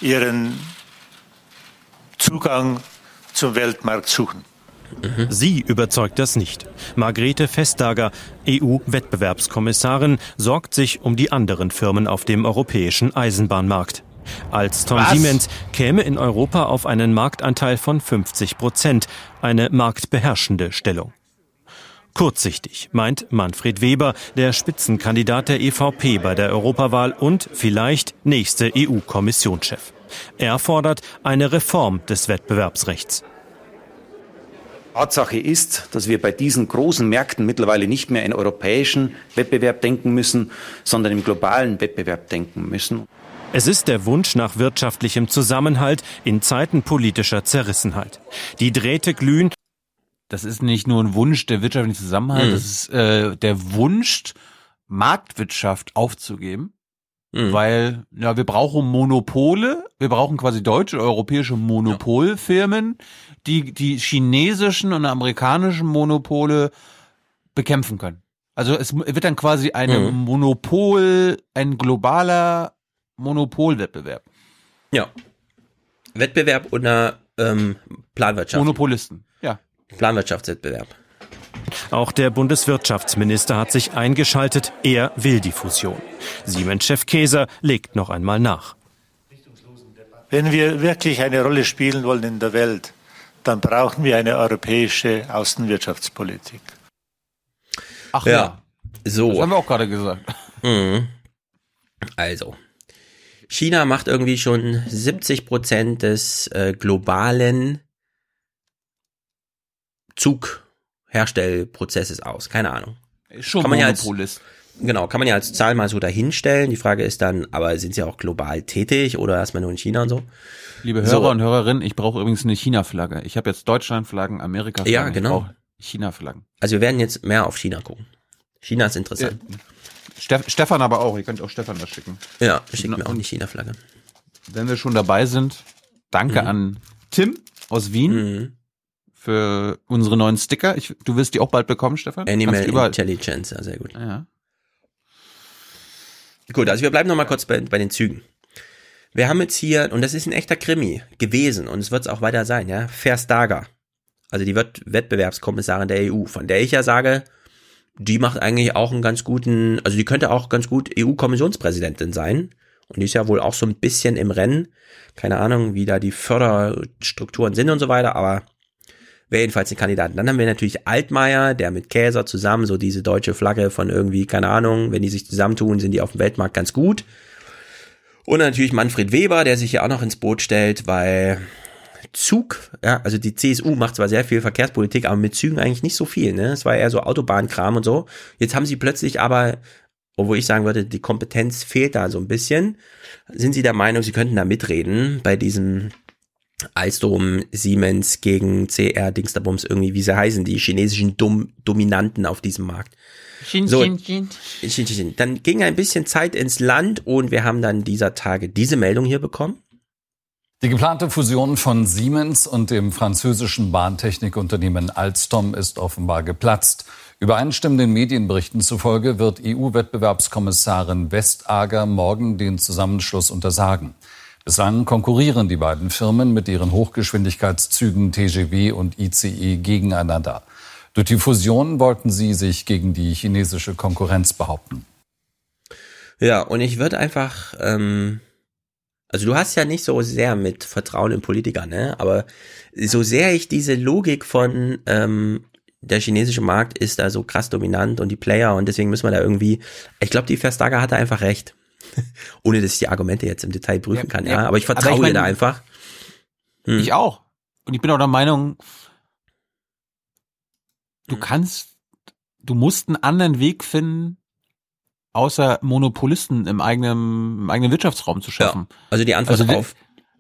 S58: ihren Zugang zum Weltmarkt suchen.
S56: Sie überzeugt das nicht. Margrethe Vestager, EU-Wettbewerbskommissarin, sorgt sich um die anderen Firmen auf dem europäischen Eisenbahnmarkt. Alstom Was? Siemens käme in Europa auf einen Marktanteil von 50 Prozent, eine marktbeherrschende Stellung. Kurzsichtig, meint Manfred Weber, der Spitzenkandidat der EVP bei der Europawahl und vielleicht nächste EU-Kommissionschef. Er fordert eine Reform des Wettbewerbsrechts.
S59: Tatsache ist, dass wir bei diesen großen Märkten mittlerweile nicht mehr in europäischen Wettbewerb denken müssen, sondern im globalen Wettbewerb denken müssen.
S56: Es ist der Wunsch nach wirtschaftlichem Zusammenhalt in Zeiten politischer Zerrissenheit. Die Drähte glühen.
S11: Das ist nicht nur ein Wunsch der wirtschaftlichen Zusammenhalt, mhm. das ist äh, der Wunsch, Marktwirtschaft aufzugeben. Mhm. Weil, ja, wir brauchen Monopole, wir brauchen quasi deutsche, europäische Monopolfirmen, die die chinesischen und amerikanischen Monopole bekämpfen können. Also es wird dann quasi eine mhm. Monopol, ein globaler Monopolwettbewerb.
S3: Ja. Wettbewerb unter ähm, Planwirtschaft.
S11: Monopolisten, ja.
S3: Planwirtschaftswettbewerb.
S56: Auch der Bundeswirtschaftsminister hat sich eingeschaltet. Er will die Fusion. Siemens-Chef Käser legt noch einmal nach.
S58: Wenn wir wirklich eine Rolle spielen wollen in der Welt, dann brauchen wir eine europäische Außenwirtschaftspolitik.
S11: Ach
S3: Ja.
S11: ja.
S3: So.
S11: Das haben wir auch gerade gesagt.
S3: Mhm. Also, China macht irgendwie schon 70 Prozent des äh, globalen Zugherstellprozesses aus. Keine Ahnung.
S11: Schon
S3: kann man ja als, genau, kann man ja als Zahl mal so dahinstellen. Die Frage ist dann, aber sind sie auch global tätig oder erstmal nur in China und so?
S11: Liebe Hörer
S3: So.
S11: und Hörerinnen, ich brauche übrigens eine China-Flagge. Ich habe jetzt Deutschland-Flaggen, Amerika-Flaggen.
S3: Ja, genau.
S11: China-Flaggen.
S3: Also wir werden jetzt mehr auf China gucken. China ist interessant.
S11: Steff, Stefan aber auch. Ihr könnt auch Stefan das schicken.
S3: Ja, schickt mir auch die China-Flagge.
S11: Wenn wir schon dabei sind, danke
S3: Mhm.
S11: an Tim aus Wien für unsere neuen Sticker. Ich, du wirst die auch bald bekommen, Stefan.
S3: Animal Intelligence, ja, sehr gut.
S11: Ja.
S3: Gut, also wir bleiben noch mal kurz bei, bei den Zügen. Wir haben jetzt hier, und das ist ein echter Krimi gewesen, und es wird es auch weiter sein, ja, Verstager. Also die Wett Wettbewerbskommissarin der EU, von der ich ja sage, die macht eigentlich auch einen ganz guten, also die könnte auch ganz gut EU-Kommissionspräsidentin sein. Und die ist ja wohl auch so ein bisschen im Rennen. Keine Ahnung, wie da die Förderstrukturen sind und so weiter, aber wäre jedenfalls ein Kandidat. Dann haben wir natürlich Altmaier, der mit Käser zusammen so diese deutsche Flagge von irgendwie, keine Ahnung, wenn die sich zusammentun, sind die auf dem Weltmarkt ganz gut. Und natürlich Manfred Weber, der sich ja auch noch ins Boot stellt, weil Zug, ja, also die CSU macht zwar sehr viel Verkehrspolitik, aber mit Zügen eigentlich nicht so viel, ne? Es war eher so Autobahnkram und so. Jetzt haben sie plötzlich aber, obwohl ich sagen würde, die Kompetenz fehlt da so ein bisschen, sind sie der Meinung, sie könnten da mitreden bei diesem Alstom, Siemens gegen CR, Dingsterbums, irgendwie, wie sie heißen, die chinesischen Dom Dominanten auf diesem Markt.
S11: Chin,
S3: So.
S11: chin. Chin,
S3: chin, chin. Dann ging ein bisschen Zeit ins Land und wir haben dann dieser Tage diese Meldung hier bekommen.
S60: Die geplante Fusion von Siemens und dem französischen Bahntechnikunternehmen Alstom ist offenbar geplatzt. Übereinstimmenden Medienberichten zufolge wird EU-Wettbewerbskommissarin Vestager morgen den Zusammenschluss untersagen. Bislang konkurrieren die beiden Firmen mit ihren Hochgeschwindigkeitszügen TGV und ICE gegeneinander. Durch die Fusion wollten sie sich gegen die chinesische Konkurrenz behaupten.
S3: Ja, und ich würde einfach, ähm, also du hast ja nicht so sehr mit Vertrauen in Politiker, ne? Aber so sehr ich diese Logik von ähm, der chinesische Markt ist da so krass dominant und die Player und deswegen müssen wir da irgendwie, ich glaube, die Verstager hatte einfach recht. Ohne dass ich die Argumente jetzt im Detail prüfen
S11: Ja,
S3: kann,
S11: ja.
S3: Aber ich
S11: Aber
S3: vertraue
S11: ich
S3: ihr
S11: mein-
S3: da einfach. Hm.
S11: Ich auch. Und ich bin auch der Meinung,
S3: Hm.
S11: du kannst, du musst einen anderen Weg finden, außer Monopolisten im eigenen, im eigenen Wirtschaftsraum zu schaffen.
S3: Also die Antwort
S11: Also wer-
S3: auf.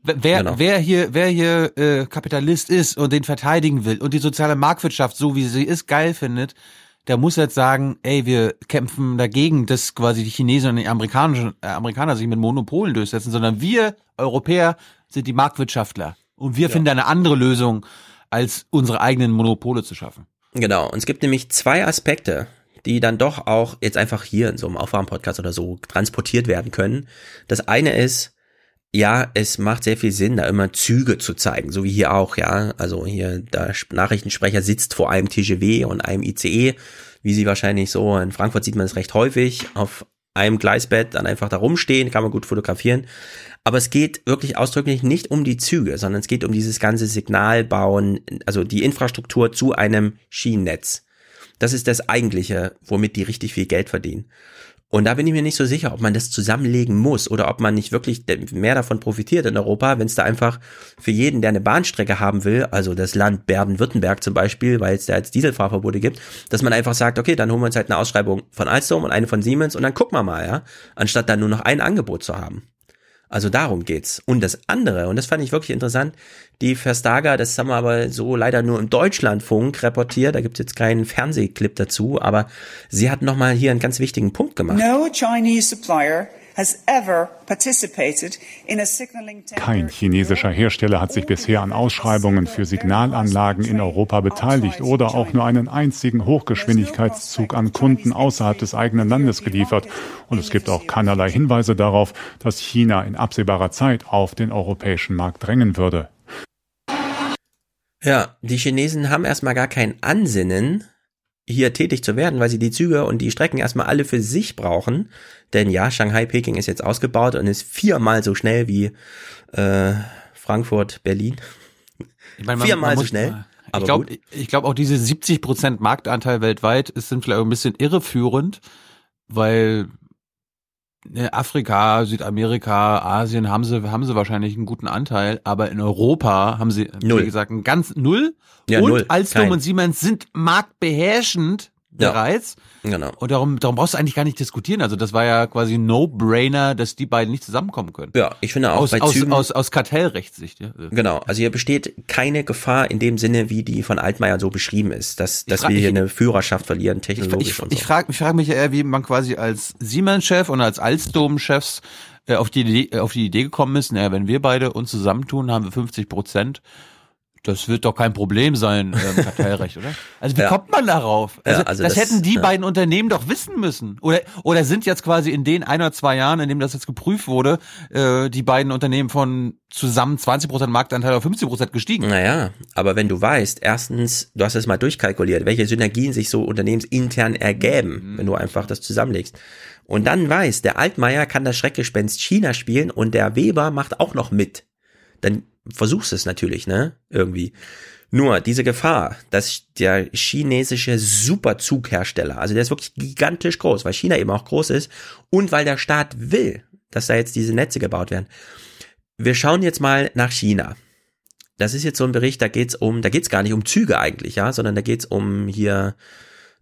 S11: Wer,
S3: Genau.
S11: wer hier, wer hier äh, Kapitalist ist und den verteidigen will und die soziale Marktwirtschaft, so wie sie ist, geil findet, der muss jetzt sagen, ey, wir kämpfen dagegen, dass quasi die Chinesen und die Amerikaner, äh, Amerikaner sich mit Monopolen durchsetzen, sondern wir Europäer sind die Marktwirtschaftler und wir finden eine andere Lösung, als unsere eigenen Monopole zu schaffen.
S3: Genau, und es gibt nämlich zwei Aspekte, die dann doch auch jetzt einfach hier in so einem Aufwärmpodcast oder so transportiert werden können. Das eine ist, ja, es macht sehr viel Sinn, da immer Züge zu zeigen, so wie hier auch, ja. Also hier, der Sp- Nachrichtensprecher sitzt vor einem TGW und einem ICE, wie sie wahrscheinlich so, in Frankfurt sieht man es recht häufig, auf einem Gleisbett dann einfach da rumstehen, kann man gut fotografieren. Aber es geht wirklich ausdrücklich nicht um die Züge, sondern es geht um dieses ganze Signalbauen, also die Infrastruktur zu einem Schienennetz. Das ist das eigentliche, womit die richtig viel Geld verdienen. Und da bin ich mir nicht so sicher, ob man das zusammenlegen muss oder ob man nicht wirklich mehr davon profitiert in Europa, wenn es da einfach für jeden, der eine Bahnstrecke haben will, also das Land Baden-Württemberg zum Beispiel, weil es da jetzt Dieselfahrverbote gibt, dass man einfach sagt, okay, dann holen wir uns halt eine Ausschreibung von Alstom und eine von Siemens und dann gucken wir mal, ja, anstatt dann nur noch ein Angebot zu haben. Also darum geht's. Und das andere, und das fand ich wirklich interessant, die Verstager, das haben wir aber so leider nur im Deutschlandfunk reportiert, da gibt's jetzt keinen Fernsehclip dazu, aber sie hat nochmal hier einen ganz wichtigen Punkt gemacht.
S61: No Chinese supplier has ever participated in a signaling tender.
S62: Kein chinesischer Hersteller hat sich bisher an Ausschreibungen für Signalanlagen in Europa beteiligt oder auch nur einen einzigen Hochgeschwindigkeitszug an Kunden außerhalb des eigenen Landes geliefert. Und es gibt auch keinerlei Hinweise darauf, dass China in absehbarer Zeit auf den europäischen Markt drängen würde.
S3: Ja, die Chinesen haben erstmal gar kein Ansinnen, hier tätig zu werden, weil sie die Züge und die Strecken erstmal alle für sich brauchen. Denn ja, Shanghai, Peking ist jetzt ausgebaut und ist viermal so schnell wie äh, Frankfurt, Berlin.
S11: Ich meine, man-
S3: viermal
S11: man
S3: so schnell. Aber
S11: ich glaube, ich glaube auch diese 70 Prozent Marktanteil weltweit ist, sind vielleicht ein bisschen irreführend, weil Afrika, Südamerika, Asien haben sie, haben sie wahrscheinlich einen guten Anteil, aber in Europa haben sie,
S3: Null.
S11: wie gesagt, ein ganz Null.
S3: Ja,
S11: und
S3: null.
S11: Alstom
S3: Kein.
S11: und Siemens sind marktbeherrschend
S3: Ja.
S11: bereits.
S3: Genau.
S11: Und darum, darum brauchst du eigentlich gar nicht diskutieren. Also das war ja quasi ein No-Brainer, dass die beiden nicht zusammenkommen können.
S3: Ja, ich finde auch
S11: aus,
S3: bei
S11: aus,
S3: Zügen.
S11: aus, aus Kartellrechtssicht. Ja.
S3: Genau, also hier besteht keine Gefahr in dem Sinne, wie die von Altmaier so beschrieben ist, dass, dass
S11: frag-
S3: wir hier
S11: ich-
S3: eine Führerschaft verlieren,
S11: Ich,
S3: technologisch
S11: ich,
S3: und so.
S11: ich frage ich frag mich eher, wie man quasi als Siemens-Chef und als Alstom-Chefs äh, auf, die Idee, äh, auf die Idee gekommen ist, naja, wenn wir beide uns zusammentun, haben wir 50 Prozent. Das wird doch kein Problem sein ähm, Kartellrecht, oder? Also wie
S3: Ja.
S11: kommt man darauf?
S3: Ja,
S11: Also,
S3: also
S11: das,
S3: das-
S11: hätten die
S3: ja.
S11: beiden Unternehmen doch wissen müssen. Oder, oder sind jetzt quasi in den ein oder zwei Jahren, in dem das jetzt geprüft wurde, äh, die beiden Unternehmen von zusammen 20 Prozent Marktanteil auf 50 Prozent gestiegen?
S3: Naja, aber wenn du weißt, erstens, du hast es mal durchkalkuliert, welche Synergien sich so unternehmensintern ergäben, wenn du einfach das zusammenlegst. Und dann weißt, der Altmaier kann das Schreckgespenst China spielen und der Weber macht auch noch mit. Dann versuchst es natürlich, ne? Irgendwie. Nur diese Gefahr, dass der chinesische Superzughersteller, also der ist wirklich gigantisch groß, weil China eben auch groß ist und weil der Staat will, dass da jetzt diese Netze gebaut werden. Wir schauen jetzt mal nach China. Das ist jetzt so ein Bericht, da geht's um, da geht's gar nicht um Züge eigentlich, ja, sondern da geht's um hier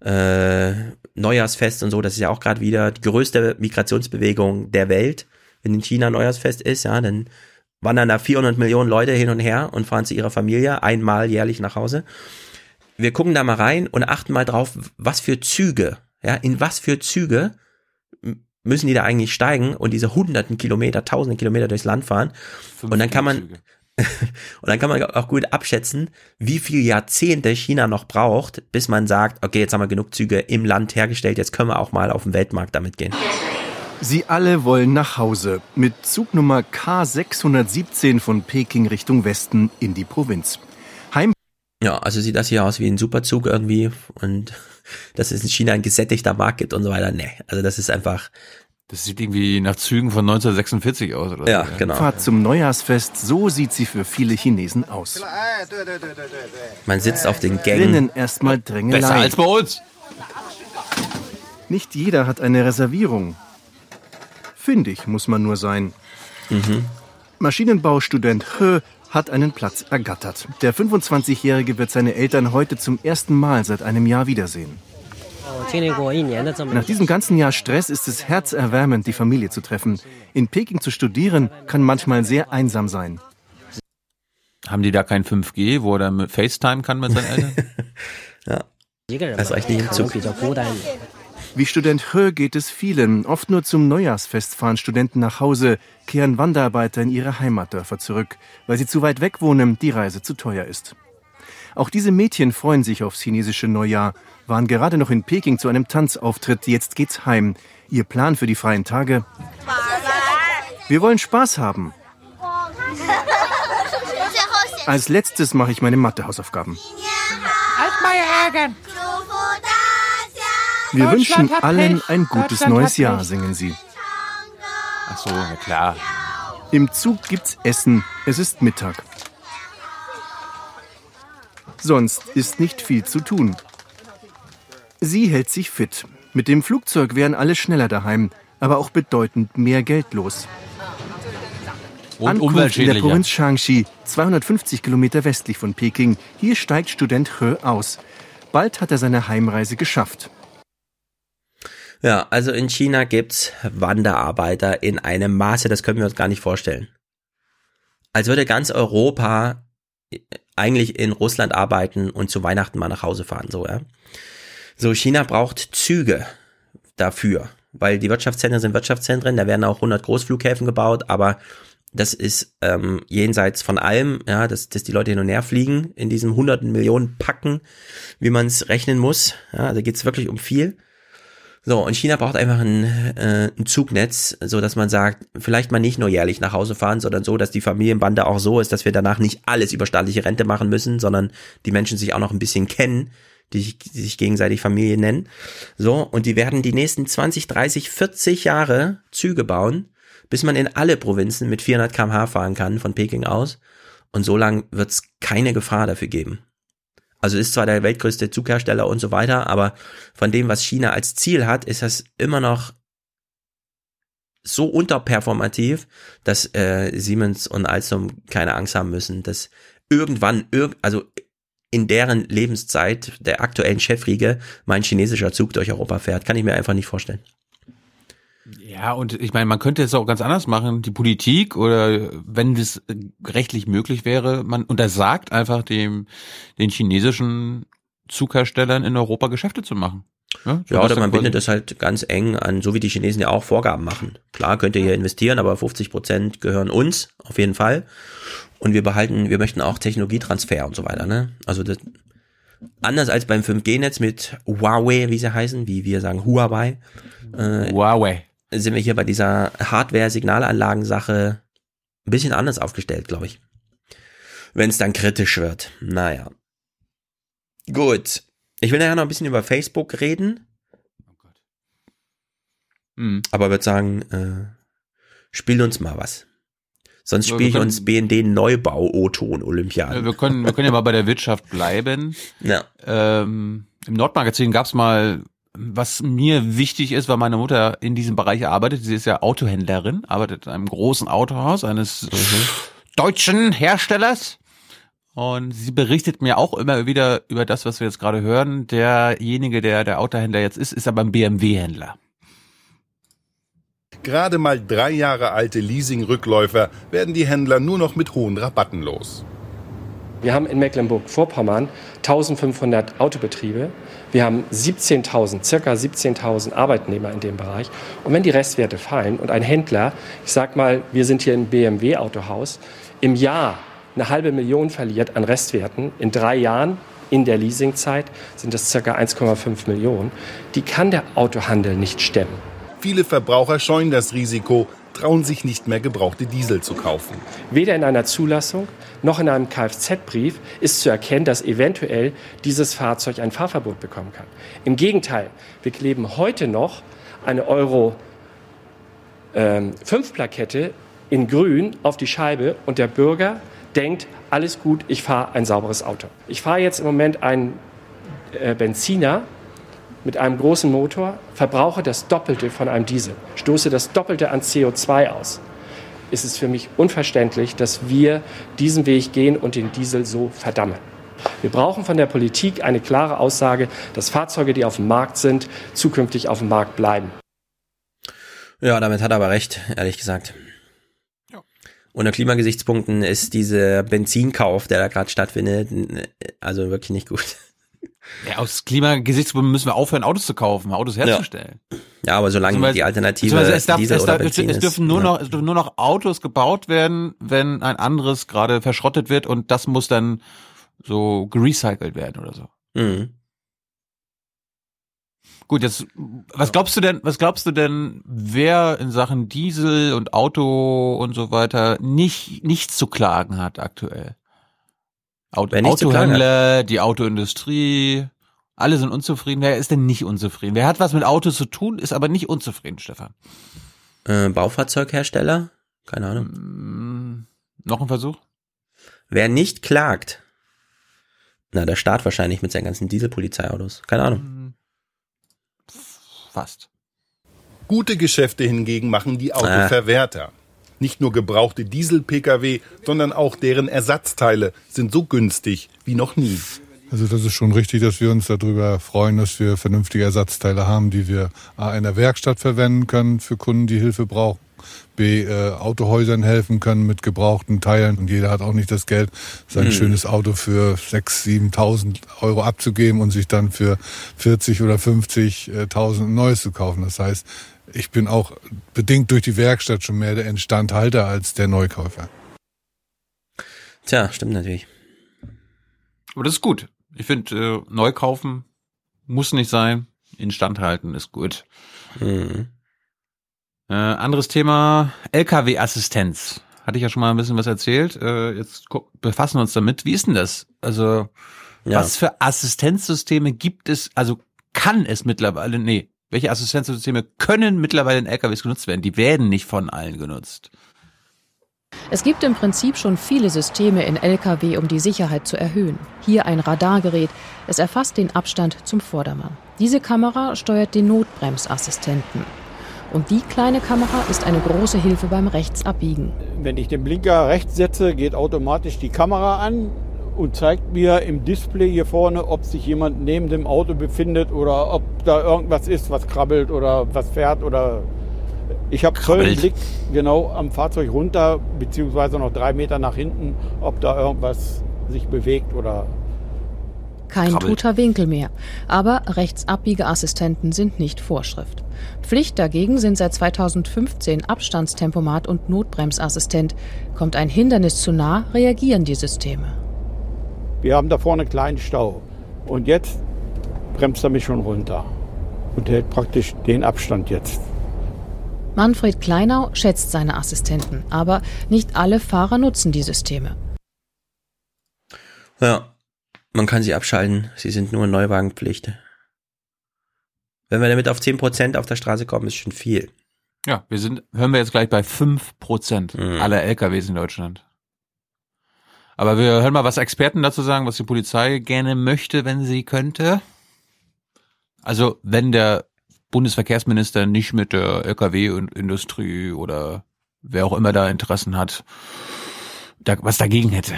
S3: äh, Neujahrsfest und so. Das ist ja auch gerade wieder die größte Migrationsbewegung der Welt. Wenn in China Neujahrsfest ist, ja, dann wandern da 400 Millionen Leute hin und her und fahren zu ihrer Familie einmal jährlich nach Hause. Wir gucken da mal rein und achten mal drauf, was für Züge, ja, in was für Züge müssen die da eigentlich steigen und diese hunderten Kilometer, tausende Kilometer durchs Land fahren. Und dann kann man, und dann kann man auch gut abschätzen, wie viel Jahrzehnte China noch braucht, bis man sagt, okay, jetzt haben wir genug Züge im Land hergestellt, jetzt können wir auch mal auf den Weltmarkt damit gehen.
S63: Sie alle wollen nach Hause mit Zugnummer K617 von Peking Richtung Westen in die Provinz. Heim
S3: Ja, also sieht das hier aus wie ein Superzug irgendwie und dass es in China ein gesättigter Markt gibt und so weiter. Nee, also das ist einfach.
S11: Das sieht irgendwie nach Zügen von 1946 aus, oder?
S3: Ja,
S11: so,
S3: genau.
S63: Fahrt zum Neujahrsfest, so sieht sie für viele Chinesen aus.
S3: Man sitzt auf den Gängen.
S63: Drinnen erstmal Drängelei.
S11: Besser als bei uns.
S63: Nicht jeder hat eine Reservierung. Findig muss man nur sein.
S3: Mhm.
S63: Maschinenbaustudent He hat einen Platz ergattert. Der 25-Jährige wird seine Eltern heute zum ersten Mal seit einem Jahr wiedersehen. Nach diesem ganzen Jahr Stress ist es herzerwärmend, die Familie zu treffen. In Peking zu studieren kann manchmal sehr einsam sein.
S11: Haben die da kein 5G, wo er dann mit FaceTime kann mit seinen Eltern?
S3: ja. Das reicht nicht im Zug.
S63: Wie Student He geht es vielen. Oft nur zum Neujahrsfest fahren Studenten nach Hause, kehren Wanderarbeiter in ihre Heimatdörfer zurück, weil sie zu weit weg wohnen, die Reise zu teuer ist. Auch diese Mädchen freuen sich aufs chinesische Neujahr, waren gerade noch in Peking zu einem Tanzauftritt, jetzt geht's heim. Ihr Plan für die freien Tage? Wir wollen Spaß haben. Als letztes mache ich meine Mathehausaufgaben.
S64: Altmaier-Hagen.
S63: Wir wünschen allen ein gutes neues Jahr, singen sie.
S11: Ach so, na klar.
S63: Im Zug gibt's Essen. Es ist Mittag. Sonst ist nicht viel zu tun. Sie hält sich fit. Mit dem Flugzeug wären alle schneller daheim, aber auch bedeutend mehr Geld los.
S11: Und
S63: Ankunft in der. Provinz Shaanxi, 250 Kilometer westlich von Peking. Hier steigt Student He aus. Bald hat er seine Heimreise geschafft.
S3: Ja, also in China gibt's Wanderarbeiter in einem Maße, das können wir uns gar nicht vorstellen. Als würde ganz Europa eigentlich in Russland arbeiten und zu Weihnachten mal nach Hause fahren, so, ja. So, China braucht Züge dafür, weil die Wirtschaftszentren sind Wirtschaftszentren, da werden auch 100 Großflughäfen gebaut, aber das ist ähm, jenseits von allem, ja, dass, dass die Leute hin und her fliegen in diesen hunderten Millionen Packen, wie man es rechnen muss. Ja, da geht's wirklich um viel. So, und China braucht einfach ein, äh, ein Zugnetz, so dass man sagt, vielleicht mal nicht nur jährlich nach Hause fahren, sondern so, dass die Familienbande auch so ist, dass wir danach nicht alles über staatliche Rente machen müssen, sondern die Menschen sich auch noch ein bisschen kennen, die sich, die sich gegenseitig Familie nennen. So, und die werden die nächsten 20, 30, 40 Jahre Züge bauen, bis man in alle Provinzen mit 400 kmh fahren kann von Peking aus. Und so lang wird es keine Gefahr dafür geben. Also ist zwar der weltgrößte Zughersteller und so weiter, aber von dem, was China als Ziel hat, ist das immer noch so unterperformativ, dass äh, Siemens und Alstom keine Angst haben müssen, dass irgendwann, irg also in deren Lebenszeit der aktuellen Chefriege mein chinesischer Zug durch Europa fährt. Kann ich mir einfach nicht vorstellen.
S11: Ja, und ich meine, man könnte es auch ganz anders machen. Die Politik oder wenn das rechtlich möglich wäre, man untersagt einfach dem, den chinesischen Zugherstellern in Europa Geschäfte zu machen.
S3: Ja, ja oder man bindet das halt ganz eng an, so wie die Chinesen ja auch Vorgaben machen. Klar könnt ihr hier investieren, aber 50 Prozent gehören uns, auf jeden Fall. Und wir behalten, wir möchten auch Technologietransfer und so weiter, ne? Also das, anders als beim 5G-Netz mit Huawei, wie sie heißen, wie wir sagen Huawei. Äh, Huawei. Sind wir hier bei dieser Hardware-Signalanlagen-Sache ein bisschen anders aufgestellt, glaube ich. Wenn es dann kritisch wird. Naja. Gut. Ich will nachher noch ein bisschen über Facebook reden. Oh Gott. Mhm. Aber würde sagen, äh, spiel uns mal was. Sonst spiele ich uns BND Neubau O-Ton Olympiade.
S11: Wir können, wir können ja mal bei der Wirtschaft bleiben. Ja. Ähm, Im Nordmagazin gab es mal, was mir wichtig ist, weil meine Mutter in diesem Bereich arbeitet. Sie ist ja Autohändlerin, arbeitet in einem großen Autohaus eines mhm. deutschen Herstellers. Und sie berichtet mir auch immer wieder über das, was wir jetzt gerade hören. Derjenige, der der Autohändler jetzt ist, ist aber ein BMW-Händler.
S65: Gerade mal drei Jahre alte Leasing-Rückläufer werden die Händler nur noch mit hohen Rabatten los.
S66: Wir haben in Mecklenburg-Vorpommern 1500 Autobetriebe. Wir haben 17.000, circa 17.000 Arbeitnehmer in dem Bereich. Und wenn die Restwerte fallen und ein Händler, ich sag mal, wir sind hier ein BMW-Autohaus, im Jahr eine halbe Million verliert an Restwerten in drei Jahren in der Leasingzeit sind das ca. 1,5 Millionen. Die kann der Autohandel nicht stemmen.
S65: Viele Verbraucher scheuen das Risiko, trauen sich nicht mehr gebrauchte Diesel zu kaufen.
S66: Weder in einer Zulassung noch in einem Kfz-Brief ist zu erkennen, dass eventuell dieses Fahrzeug ein Fahrverbot bekommen kann. Im Gegenteil, wir kleben heute noch eine Euro ähm, 5 Plakette in grün auf die Scheibe und der Bürger denkt, alles gut, ich fahre ein sauberes Auto. Ich fahre jetzt im Moment einen äh, Benziner mit einem großen Motor, verbrauche das Doppelte von einem Diesel, stoße das Doppelte an CO2 aus. Ist es für mich unverständlich, dass wir diesen Weg gehen und den Diesel so verdammen. Wir brauchen von der Politik eine klare Aussage, dass Fahrzeuge, die auf dem Markt sind, zukünftig auf dem Markt bleiben.
S3: Ja, damit hat er aber recht, ehrlich gesagt. Unter Klimagesichtspunkten ist dieser Benzinkauf, der da gerade stattfindet, also wirklich nicht gut.
S11: Ja, aus Klimagesichtspunkten müssen wir aufhören, Autos zu kaufen, Autos herzustellen.
S3: Ja, ja aber solange also, die Alternative
S11: es darf, Diesel es, darf, es, es dürfen nur ja. noch es dürfen nur noch Autos gebaut werden, wenn ein anderes gerade verschrottet wird und das muss dann so gerecycelt werden oder so. Mhm. Gut, jetzt, was glaubst du denn, was glaubst du denn, wer in Sachen Diesel und Auto und so weiter nicht, nichts zu klagen hat aktuell? Auto, Autohändler, die Autoindustrie, alle sind unzufrieden. Wer ist denn nicht unzufrieden? Wer hat was mit Autos zu tun, ist aber nicht unzufrieden, Stefan?
S3: Äh, Baufahrzeughersteller? Keine Ahnung.
S11: Mm, noch ein Versuch?
S3: Wer nicht klagt, na, der Staat wahrscheinlich mit seinen ganzen Dieselpolizeiautos. Keine Ahnung. Mm
S11: fast.
S65: Gute Geschäfte hingegen machen die Autoverwerter. Nicht nur gebrauchte Diesel-Pkw, sondern auch deren Ersatzteile sind so günstig wie noch nie.
S62: Also das ist schon richtig, dass wir uns darüber freuen, dass wir vernünftige Ersatzteile haben, die wir A in der Werkstatt verwenden können für Kunden, die Hilfe brauchen B, äh, Autohäusern helfen können mit gebrauchten Teilen. Und jeder hat auch nicht das Geld, sein mhm. schönes Auto für 6.000, 7.000 Euro abzugeben und sich dann für 40 oder 50.000 ein neues zu kaufen. Das heißt, ich bin auch bedingt durch die Werkstatt schon mehr der Instandhalter als der Neukäufer.
S3: Tja, stimmt natürlich.
S11: Aber das ist gut. Ich finde, äh, neu kaufen muss nicht sein. Instandhalten ist gut. Mhm. Äh, anderes Thema, LKW-Assistenz. Hatte ich ja schon mal ein bisschen was erzählt. Äh, jetzt befassen wir uns damit. Wie ist denn das? Also Ja. Was für Assistenzsysteme gibt es, also kann es mittlerweile, nee, welche Assistenzsysteme können mittlerweile in LKWs genutzt werden? Die werden nicht von allen genutzt.
S67: Es gibt im Prinzip schon viele Systeme in Lkw, um die Sicherheit zu erhöhen. Hier ein Radargerät. Es erfasst den Abstand zum Vordermann. Diese Kamera steuert den Notbremsassistenten. Und die kleine Kamera ist eine große Hilfe beim Rechtsabbiegen.
S68: Wenn ich den Blinker rechts setze, geht automatisch die Kamera an und zeigt mir im Display hier vorne, ob sich jemand neben dem Auto befindet oder ob da irgendwas ist, was krabbelt oder was fährt oder ich habe vollen Blick genau am Fahrzeug runter, beziehungsweise noch drei Meter nach hinten, ob da irgendwas sich bewegt oder.
S67: Kein krabbelt. toter Winkel mehr. Aber Rechtsabbiegeassistenten sind nicht Vorschrift. Pflicht dagegen sind seit 2015 Abstandstempomat und Notbremsassistent. Kommt ein Hindernis zu nah, reagieren die Systeme.
S68: Wir haben da vorne einen kleinen Stau. Und jetzt bremst er mich schon runter und hält praktisch den Abstand jetzt.
S67: Manfred Kleinau schätzt seine Assistenten, aber nicht alle Fahrer nutzen die Systeme.
S3: Ja, man kann sie abschalten. Sie sind nur Neuwagenpflicht. Wenn wir damit auf 10% auf der Straße kommen, ist schon viel.
S11: Ja, wir sind, hören wir jetzt gleich bei 5% mhm. aller LKWs in Deutschland. Aber wir hören mal, was Experten dazu sagen, was die Polizei gerne möchte, wenn sie könnte. Also, wenn der Bundesverkehrsminister nicht mit der Lkw-Industrie oder wer auch immer da Interessen hat, da, was dagegen hätte.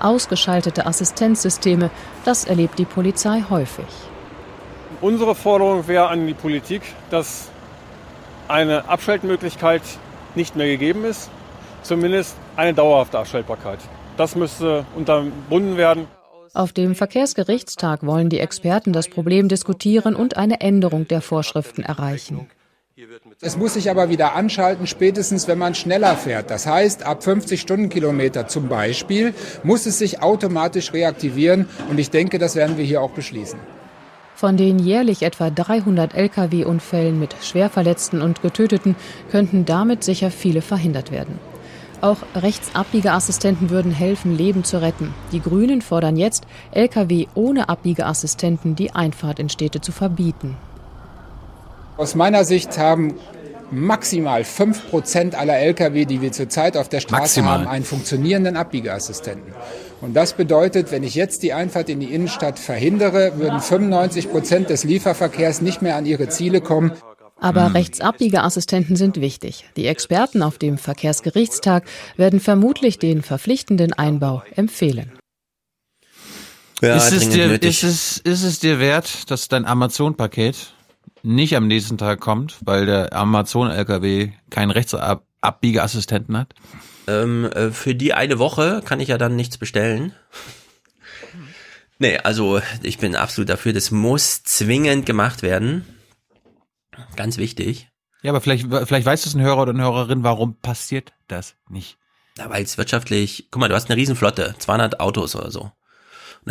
S67: Ausgeschaltete Assistenzsysteme, das erlebt die Polizei häufig.
S68: Unsere Forderung wäre an die Politik, dass eine Abschaltmöglichkeit nicht mehr gegeben ist, zumindest eine dauerhafte Abschaltbarkeit. Das müsste unterbunden werden.
S67: Auf dem Verkehrsgerichtstag wollen die Experten das Problem diskutieren und eine Änderung der Vorschriften erreichen.
S69: Es muss sich aber wieder anschalten, spätestens wenn man schneller fährt. Das heißt, ab 50 Stundenkilometer zum Beispiel muss es sich automatisch reaktivieren. Und ich denke, das werden wir hier auch beschließen.
S67: Von den jährlich etwa 300 Lkw-Unfällen mit Schwerverletzten und Getöteten könnten damit sicher viele verhindert werden. Auch Rechtsabbiegeassistenten würden helfen, Leben zu retten. Die Grünen fordern jetzt, Lkw ohne Abbiegeassistenten die Einfahrt in Städte zu verbieten.
S69: Aus meiner Sicht haben maximal 5% aller Lkw, die wir zurzeit auf der Straße maximal. haben, einen funktionierenden Abbiegeassistenten. Und das bedeutet, wenn ich jetzt die Einfahrt in die Innenstadt verhindere, würden 95% des Lieferverkehrs nicht mehr an ihre Ziele kommen.
S67: Aber hm. Rechtsabbiegeassistenten sind wichtig. Die Experten auf dem Verkehrsgerichtstag werden vermutlich den verpflichtenden Einbau empfehlen.
S11: Ja, ist, es dir, ist, es, ist es dir wert, dass dein Amazon-Paket nicht am nächsten Tag kommt, weil der Amazon-LKW keinen Rechtsabbiegeassistenten hat?
S3: Ähm, äh, für die eine Woche kann ich ja dann nichts bestellen. Nee, also ich bin absolut dafür, das muss zwingend gemacht werden. Ganz wichtig.
S11: Ja, aber vielleicht, vielleicht weiß es ein Hörer oder eine Hörerin, warum passiert das nicht?
S3: Ja, weil es wirtschaftlich, guck mal, du hast eine Riesenflotte, 200 Autos oder so. Und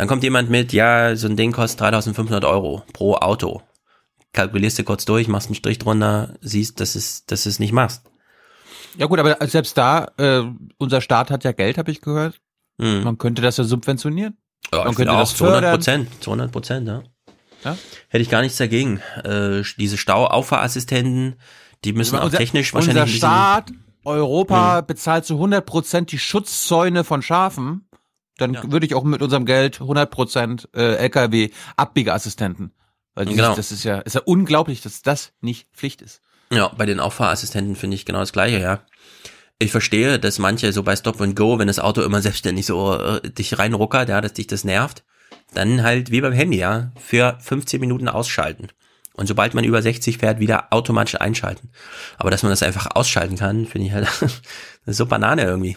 S3: dann kommt jemand mit, ja, so ein Ding kostet 3500 Euro pro Auto. Kalkulierst du kurz durch, machst einen Strich drunter, siehst, dass es, dass es nicht machst.
S11: Ja gut, aber selbst da, äh, unser Staat hat ja Geld, habe ich gehört. Hm. Man könnte das ja subventionieren.
S3: Ja,
S11: Man
S3: könnte das 200 Prozent, 200 Prozent, ja. Ja? Hätte ich gar nichts dagegen. Äh, diese Stauauffahrassistenten, die müssen auch technisch wahrscheinlich.
S11: Unser Staat, Europa hm. bezahlt zu 100 Prozent die Schutzzäune von Schafen. Dann ja. würde ich auch mit unserem Geld 100 Prozent äh, LKW Abbiegeassistenten. Weil dieses, genau. das ist ja, ist ja unglaublich, dass das nicht Pflicht ist.
S3: Ja, bei den Auffahrassistenten finde ich genau das Gleiche, ja. Ich verstehe, dass manche so bei Stop and Go, wenn das Auto immer selbstständig so äh, dich reinruckert, ja, dass dich das nervt dann halt wie beim Handy, ja, für 15 Minuten ausschalten. Und sobald man über 60 fährt, wieder automatisch einschalten. Aber dass man das einfach ausschalten kann, finde ich halt so Banane irgendwie.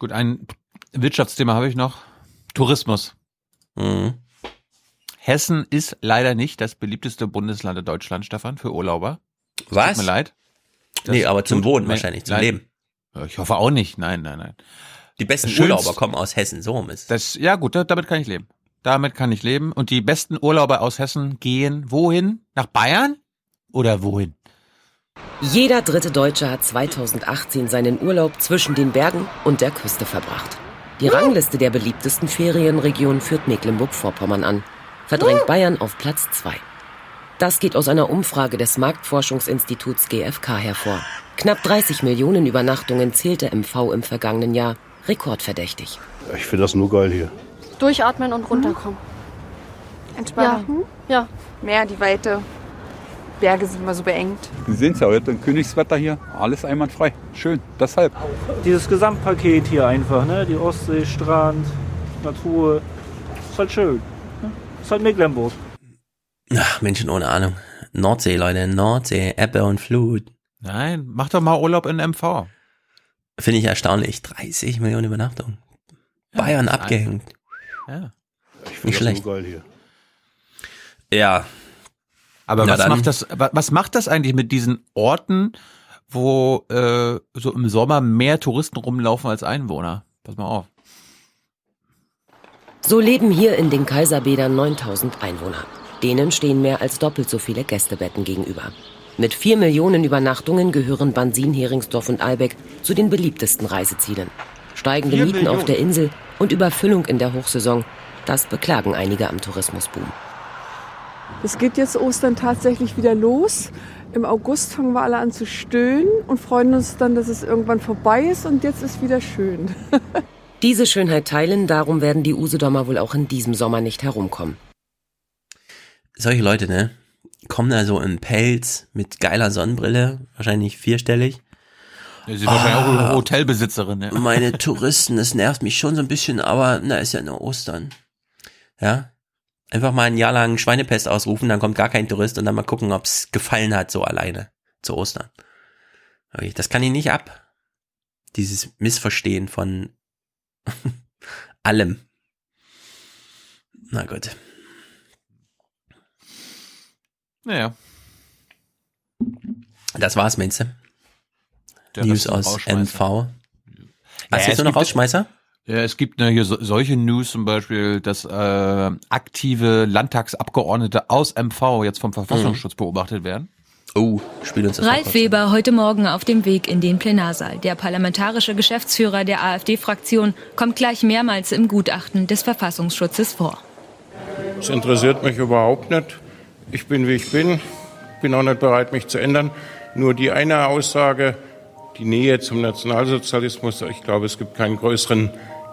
S11: Gut, ein Wirtschaftsthema habe ich noch. Tourismus. Mhm. Hessen ist leider nicht das beliebteste Bundesland in Deutschland, Stefan, für Urlauber.
S3: Was? Tut
S11: mir leid.
S3: Das nee, aber zum Wohnen wahrscheinlich, zum Leben.
S11: Ich hoffe auch nicht. Nein, nein, nein.
S3: Die besten Urlauber kommen aus Hessen, so rum ist.
S11: Das, ja gut, damit kann ich leben. Damit kann ich leben. Und die besten Urlauber aus Hessen gehen wohin? Nach Bayern? Oder wohin?
S70: Jeder dritte Deutsche hat 2018 seinen Urlaub zwischen den Bergen und der Küste verbracht. Die Rangliste der beliebtesten Ferienregionen führt Mecklenburg-Vorpommern an, verdrängt Bayern auf Platz 2. Das geht aus einer Umfrage des Marktforschungsinstituts GfK hervor. Knapp 30 Millionen Übernachtungen zählte MV im vergangenen Jahr. Rekordverdächtig.
S71: Ich finde das nur geil hier.
S72: Durchatmen und runterkommen. Entspannen. Ja. ja. Mehr die Weite. Berge sind immer so beengt.
S73: Sie sehen es ja heute, Königswetter hier, alles einwandfrei. Schön, deshalb.
S74: Dieses Gesamtpaket hier einfach, ne? Die Ostsee, Strand, Natur. Ist halt schön. Ne? Ist halt Mecklenburg.
S3: Ach, Menschen ohne Ahnung. Nordsee, Leute, Nordsee, Ebbe und Flut.
S11: Nein, mach doch mal Urlaub in MV.
S3: Finde ich erstaunlich. 30 Millionen Übernachtungen. Ja, Bayern abgehängt.
S11: Ja.
S71: Ich
S3: Nicht schlecht.
S71: Hier.
S3: Ja.
S11: Aber
S3: Na
S11: was
S3: dann.
S11: macht das, wa- was macht das eigentlich mit diesen Orten, wo äh, so im Sommer mehr Touristen rumlaufen als Einwohner? Pass mal auf.
S70: So leben hier in den Kaiserbädern 9000 Einwohner. Denen stehen mehr als doppelt so viele Gästebetten gegenüber. Mit vier Millionen Übernachtungen gehören Bansin, Heringsdorf und Albeck zu den beliebtesten Reisezielen. Steigende
S75: Vier
S70: Mieten auf
S75: Millionen.
S70: der Insel und Überfüllung in der Hochsaison, das beklagen einige am Tourismusboom.
S75: Es geht jetzt Ostern tatsächlich wieder los. Im August fangen wir alle an zu stöhnen und freuen uns dann, dass es irgendwann vorbei ist und jetzt ist wieder schön.
S70: Diese Schönheit teilen, darum werden die Usedomer wohl auch in diesem Sommer nicht herumkommen.
S3: Solche Leute, ne? Kommen da so im Pelz mit geiler Sonnenbrille, wahrscheinlich vierstellig.
S11: Ja, sie ist wahrscheinlich auch eine Hotelbesitzerin, ne?
S3: Meine Touristen, das nervt mich schon so ein bisschen, aber na, ist ja nur Ostern. Ja? Einfach mal ein Jahr lang Schweinepest ausrufen, dann kommt gar kein Tourist und dann mal gucken, ob's gefallen hat, so alleine zu Ostern. Wirklich, Das kann ich nicht ab. Dieses Missverstehen von allem. Na gut.
S11: Naja.
S3: Das war's, meinst du?
S11: Der
S3: News aus. MV.
S11: Ja,
S3: Hast du
S11: es
S3: jetzt nur noch
S11: gibt-
S3: Rausschmeißer?
S11: Ja, es gibt ne, hier so, solche News zum Beispiel, dass äh, aktive Landtagsabgeordnete aus MV jetzt vom Verfassungsschutz beobachtet werden.
S3: Oh, spiel uns
S76: Ralf Weber heute Morgen auf dem Weg in den Plenarsaal. Der parlamentarische Geschäftsführer der AfD-Fraktion kommt gleich mehrmals im Gutachten des Verfassungsschutzes vor.
S77: Das interessiert mich überhaupt nicht. Ich bin, wie ich bin. Bin auch nicht bereit, mich zu ändern. Nur die eine Aussage, die Nähe zum Nationalsozialismus. Ich glaube, es gibt keinen größeren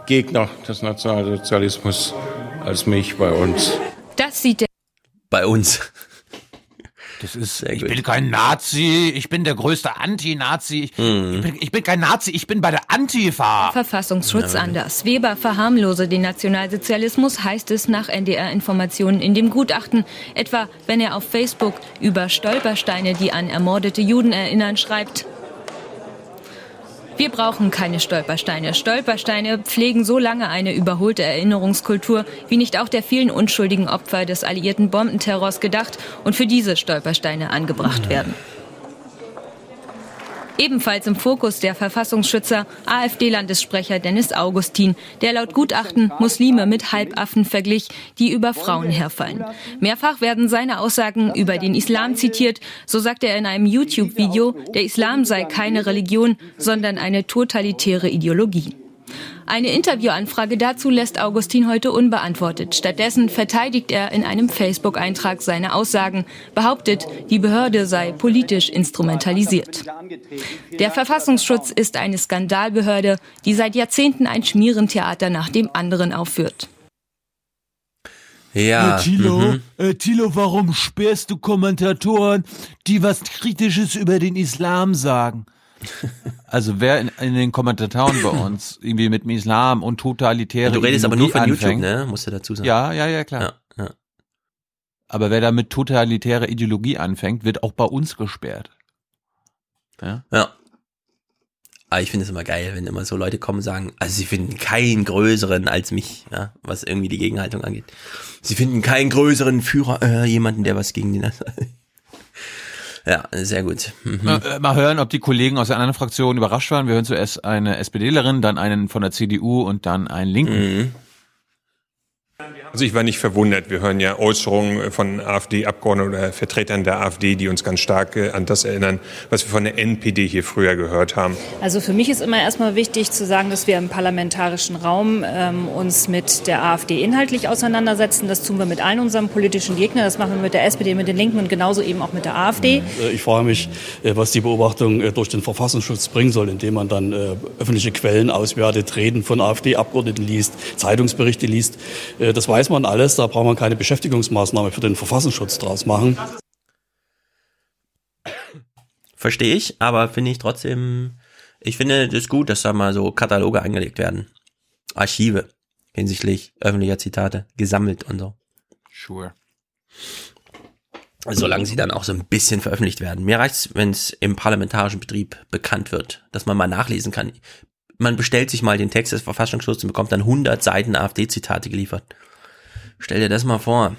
S77: Gegner des Nationalsozialismus als mich bei uns.
S76: Das sieht der
S3: Bei uns.
S11: Das ist,
S3: Sehr
S11: ich
S3: gut.
S11: bin kein Nazi, ich bin der größte Anti-Nazi. Ich,
S3: Mhm.
S11: ich, bin, ich bin kein Nazi, ich bin bei der Antifa.
S76: Verfassungsschutz anders. Weber verharmlose den Nationalsozialismus, heißt es nach NDR-Informationen in dem Gutachten. Etwa, wenn er auf Facebook über Stolpersteine, die an ermordete Juden erinnern, schreibt. Wir brauchen keine Stolpersteine. Stolpersteine pflegen so lange eine überholte Erinnerungskultur, wie nicht auch der vielen unschuldigen Opfer des alliierten Bombenterrors gedacht und für diese Stolpersteine angebracht werden. Ebenfalls im Fokus der Verfassungsschützer AfD-Landessprecher Dennis Augustin, der laut Gutachten Muslime mit Halbaffen verglich, die über Frauen herfallen. Mehrfach werden seine Aussagen über den Islam zitiert. So sagt er in einem YouTube-Video, der Islam sei keine Religion, sondern eine totalitäre Ideologie. Eine Interviewanfrage dazu lässt Augustin heute unbeantwortet. Stattdessen verteidigt er in einem Facebook-Eintrag seine Aussagen, behauptet, die Behörde sei politisch instrumentalisiert. Der Verfassungsschutz ist eine Skandalbehörde, die seit Jahrzehnten ein Schmierentheater nach dem anderen aufführt.
S3: Ja.
S78: Äh, Thilo,
S3: mhm.
S78: äh, Thilo, warum sperrst du Kommentatoren, die was Kritisches über den Islam sagen?
S11: Also wer in, in den Kommentatoren bei uns irgendwie mit dem Islam und totalitäre
S3: Du redest aber nur von
S11: Ideologie
S3: YouTube,
S11: anfängt,
S3: ne? Musst du dazu sagen.
S11: Ja, ja, ja, klar.
S3: Ja, ja.
S11: Aber wer da mit totalitärer Ideologie anfängt, wird auch bei uns gesperrt. Ja.
S3: Ja. Aber ich finde es immer geil, wenn immer so Leute kommen und sagen, also sie finden keinen größeren als mich, ja, was irgendwie die Gegenhaltung angeht. Sie finden keinen größeren Führer, äh, jemanden, der was gegen den Ja, sehr gut. Mhm.
S11: Mal, äh, mal hören, ob die Kollegen aus der anderen Fraktion überrascht waren. Wir hören zuerst eine SPDlerin, dann einen von der CDU und dann einen Linken.
S3: Mhm.
S65: Also ich war nicht verwundert. Wir hören ja Äußerungen von AfD-Abgeordneten oder Vertretern der AfD, die uns ganz stark äh, an das erinnern, was wir von der NPD hier früher gehört haben.
S79: Also für mich ist immer erstmal wichtig zu sagen, dass wir im parlamentarischen Raum ähm, uns mit der AfD inhaltlich auseinandersetzen. Das tun wir mit allen unseren politischen Gegnern. Das machen wir mit der SPD, mit den Linken und genauso eben auch mit der AfD.
S80: Äh, ich frage mich, äh, was die Beobachtung durch den Verfassungsschutz bringen soll, indem man dann öffentliche Quellen auswertet, Reden von AfD-Abgeordneten liest, Zeitungsberichte liest. Das weiß man alles, da braucht man keine Beschäftigungsmaßnahme für den Verfassungsschutz draus machen.
S3: Verstehe ich, aber finde ich trotzdem, ich finde es gut, dass da mal so Kataloge angelegt werden. Archive hinsichtlich öffentlicher Zitate gesammelt und so.
S11: Sure.
S3: Solange sie dann auch so ein bisschen veröffentlicht werden. Mir reicht's, wenn es im parlamentarischen Betrieb bekannt wird, dass man mal nachlesen kann man bestellt sich mal den Text des Verfassungsschutzes und bekommt dann 100 Seiten AfD-Zitate geliefert. Stell dir das mal vor.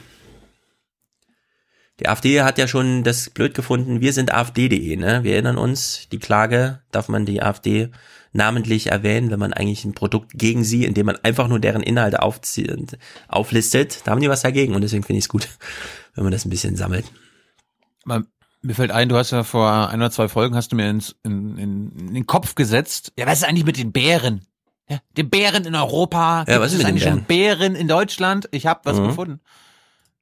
S3: Die AfD hat ja schon das blöd gefunden, wir sind AfD.de, ne? Wir erinnern uns, die Klage, darf man die AfD namentlich erwähnen, wenn man eigentlich ein Produkt gegen sie, indem man einfach nur deren Inhalte auflistet, da haben die was dagegen und deswegen finde ich es gut, wenn man das ein bisschen sammelt.
S11: Man mir fällt ein, du hast ja vor ein oder zwei Folgen hast du mir ins, in, in, in den Kopf gesetzt. Ja, was ist eigentlich mit den Bären? Ja, den Bären in Europa.
S3: Ja, was ist
S11: eigentlich
S3: den
S11: schon Bären in Deutschland? Ich habe was
S3: Mhm.
S11: gefunden.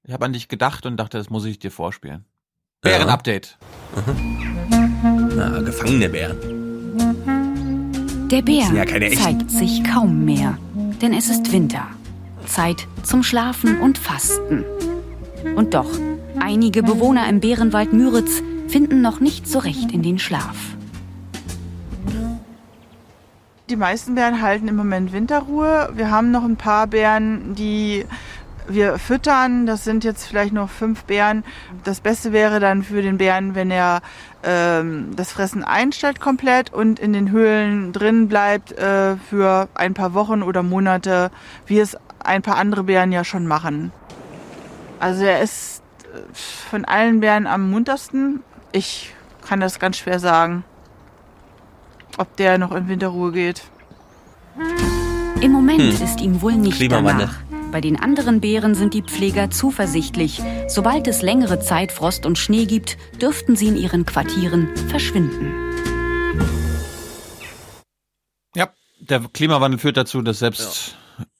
S11: Ich habe an dich gedacht und dachte, das muss ich dir vorspielen. Bären-Update.
S3: Na, gefangene Bären.
S81: Der Bär
S3: ja
S81: zeigt sich kaum mehr, denn es ist Winter. Zeit zum Schlafen und Fasten. Und doch, einige Bewohner im Bärenwald Müritz finden noch nicht so recht in den Schlaf.
S82: Die meisten Bären halten im Moment Winterruhe. Wir haben noch ein paar Bären, die wir füttern. Das sind jetzt vielleicht noch fünf Bären. Das Beste wäre dann für den Bären, wenn er ähm, das Fressen einstellt komplett und in den Höhlen drin bleibt äh, für ein paar Wochen oder Monate, wie es ein paar andere Bären ja schon machen. Also er ist von allen Bären am muntersten. Ich kann das ganz schwer sagen, ob der noch in Winterruhe geht.
S81: Im Moment
S82: Hm.
S81: ist ihm wohl nicht danach. Bei den anderen Bären sind die Pfleger zuversichtlich. Sobald es längere Zeit Frost und Schnee gibt, dürften sie in ihren Quartieren verschwinden.
S11: Ja, der Klimawandel führt dazu, dass selbst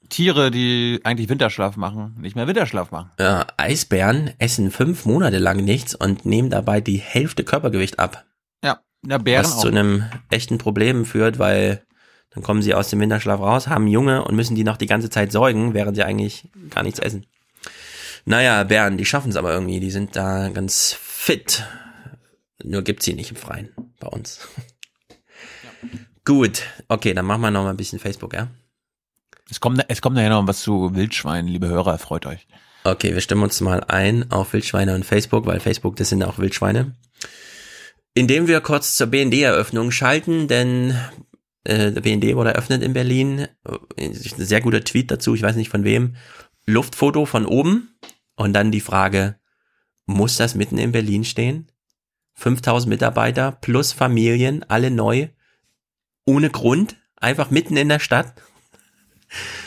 S11: Tiere, die eigentlich Winterschlaf machen, nicht mehr Winterschlaf machen.
S3: Ja, Eisbären essen fünf Monate lang nichts und nehmen dabei die Hälfte Körpergewicht ab.
S11: Ja, ja Bären
S3: was
S11: auch.
S3: zu einem echten Problem führt, weil dann kommen sie aus dem Winterschlaf raus, haben Junge und müssen die noch die ganze Zeit säugen, während sie eigentlich gar nichts essen. Naja, Bären, die schaffen es aber irgendwie, die sind da ganz fit. Nur gibt's sie nicht im Freien bei uns. Gut, okay, dann machen wir noch mal ein bisschen Facebook, ja?
S11: Es kommt, es kommt nachher noch was zu Wildschweinen, liebe Hörer, freut euch.
S3: Okay, wir stimmen uns mal ein auf Wildschweine und Facebook, weil Facebook, das sind auch Wildschweine. Indem wir kurz zur BND-Eröffnung schalten, denn äh, der BND wurde eröffnet in Berlin. Äh, Ein sehr guter Tweet dazu, ich weiß nicht von wem. Luftfoto von oben und dann die Frage, muss das mitten in Berlin stehen? 5000 Mitarbeiter plus Familien, alle neu, ohne Grund, einfach mitten in der Stadt.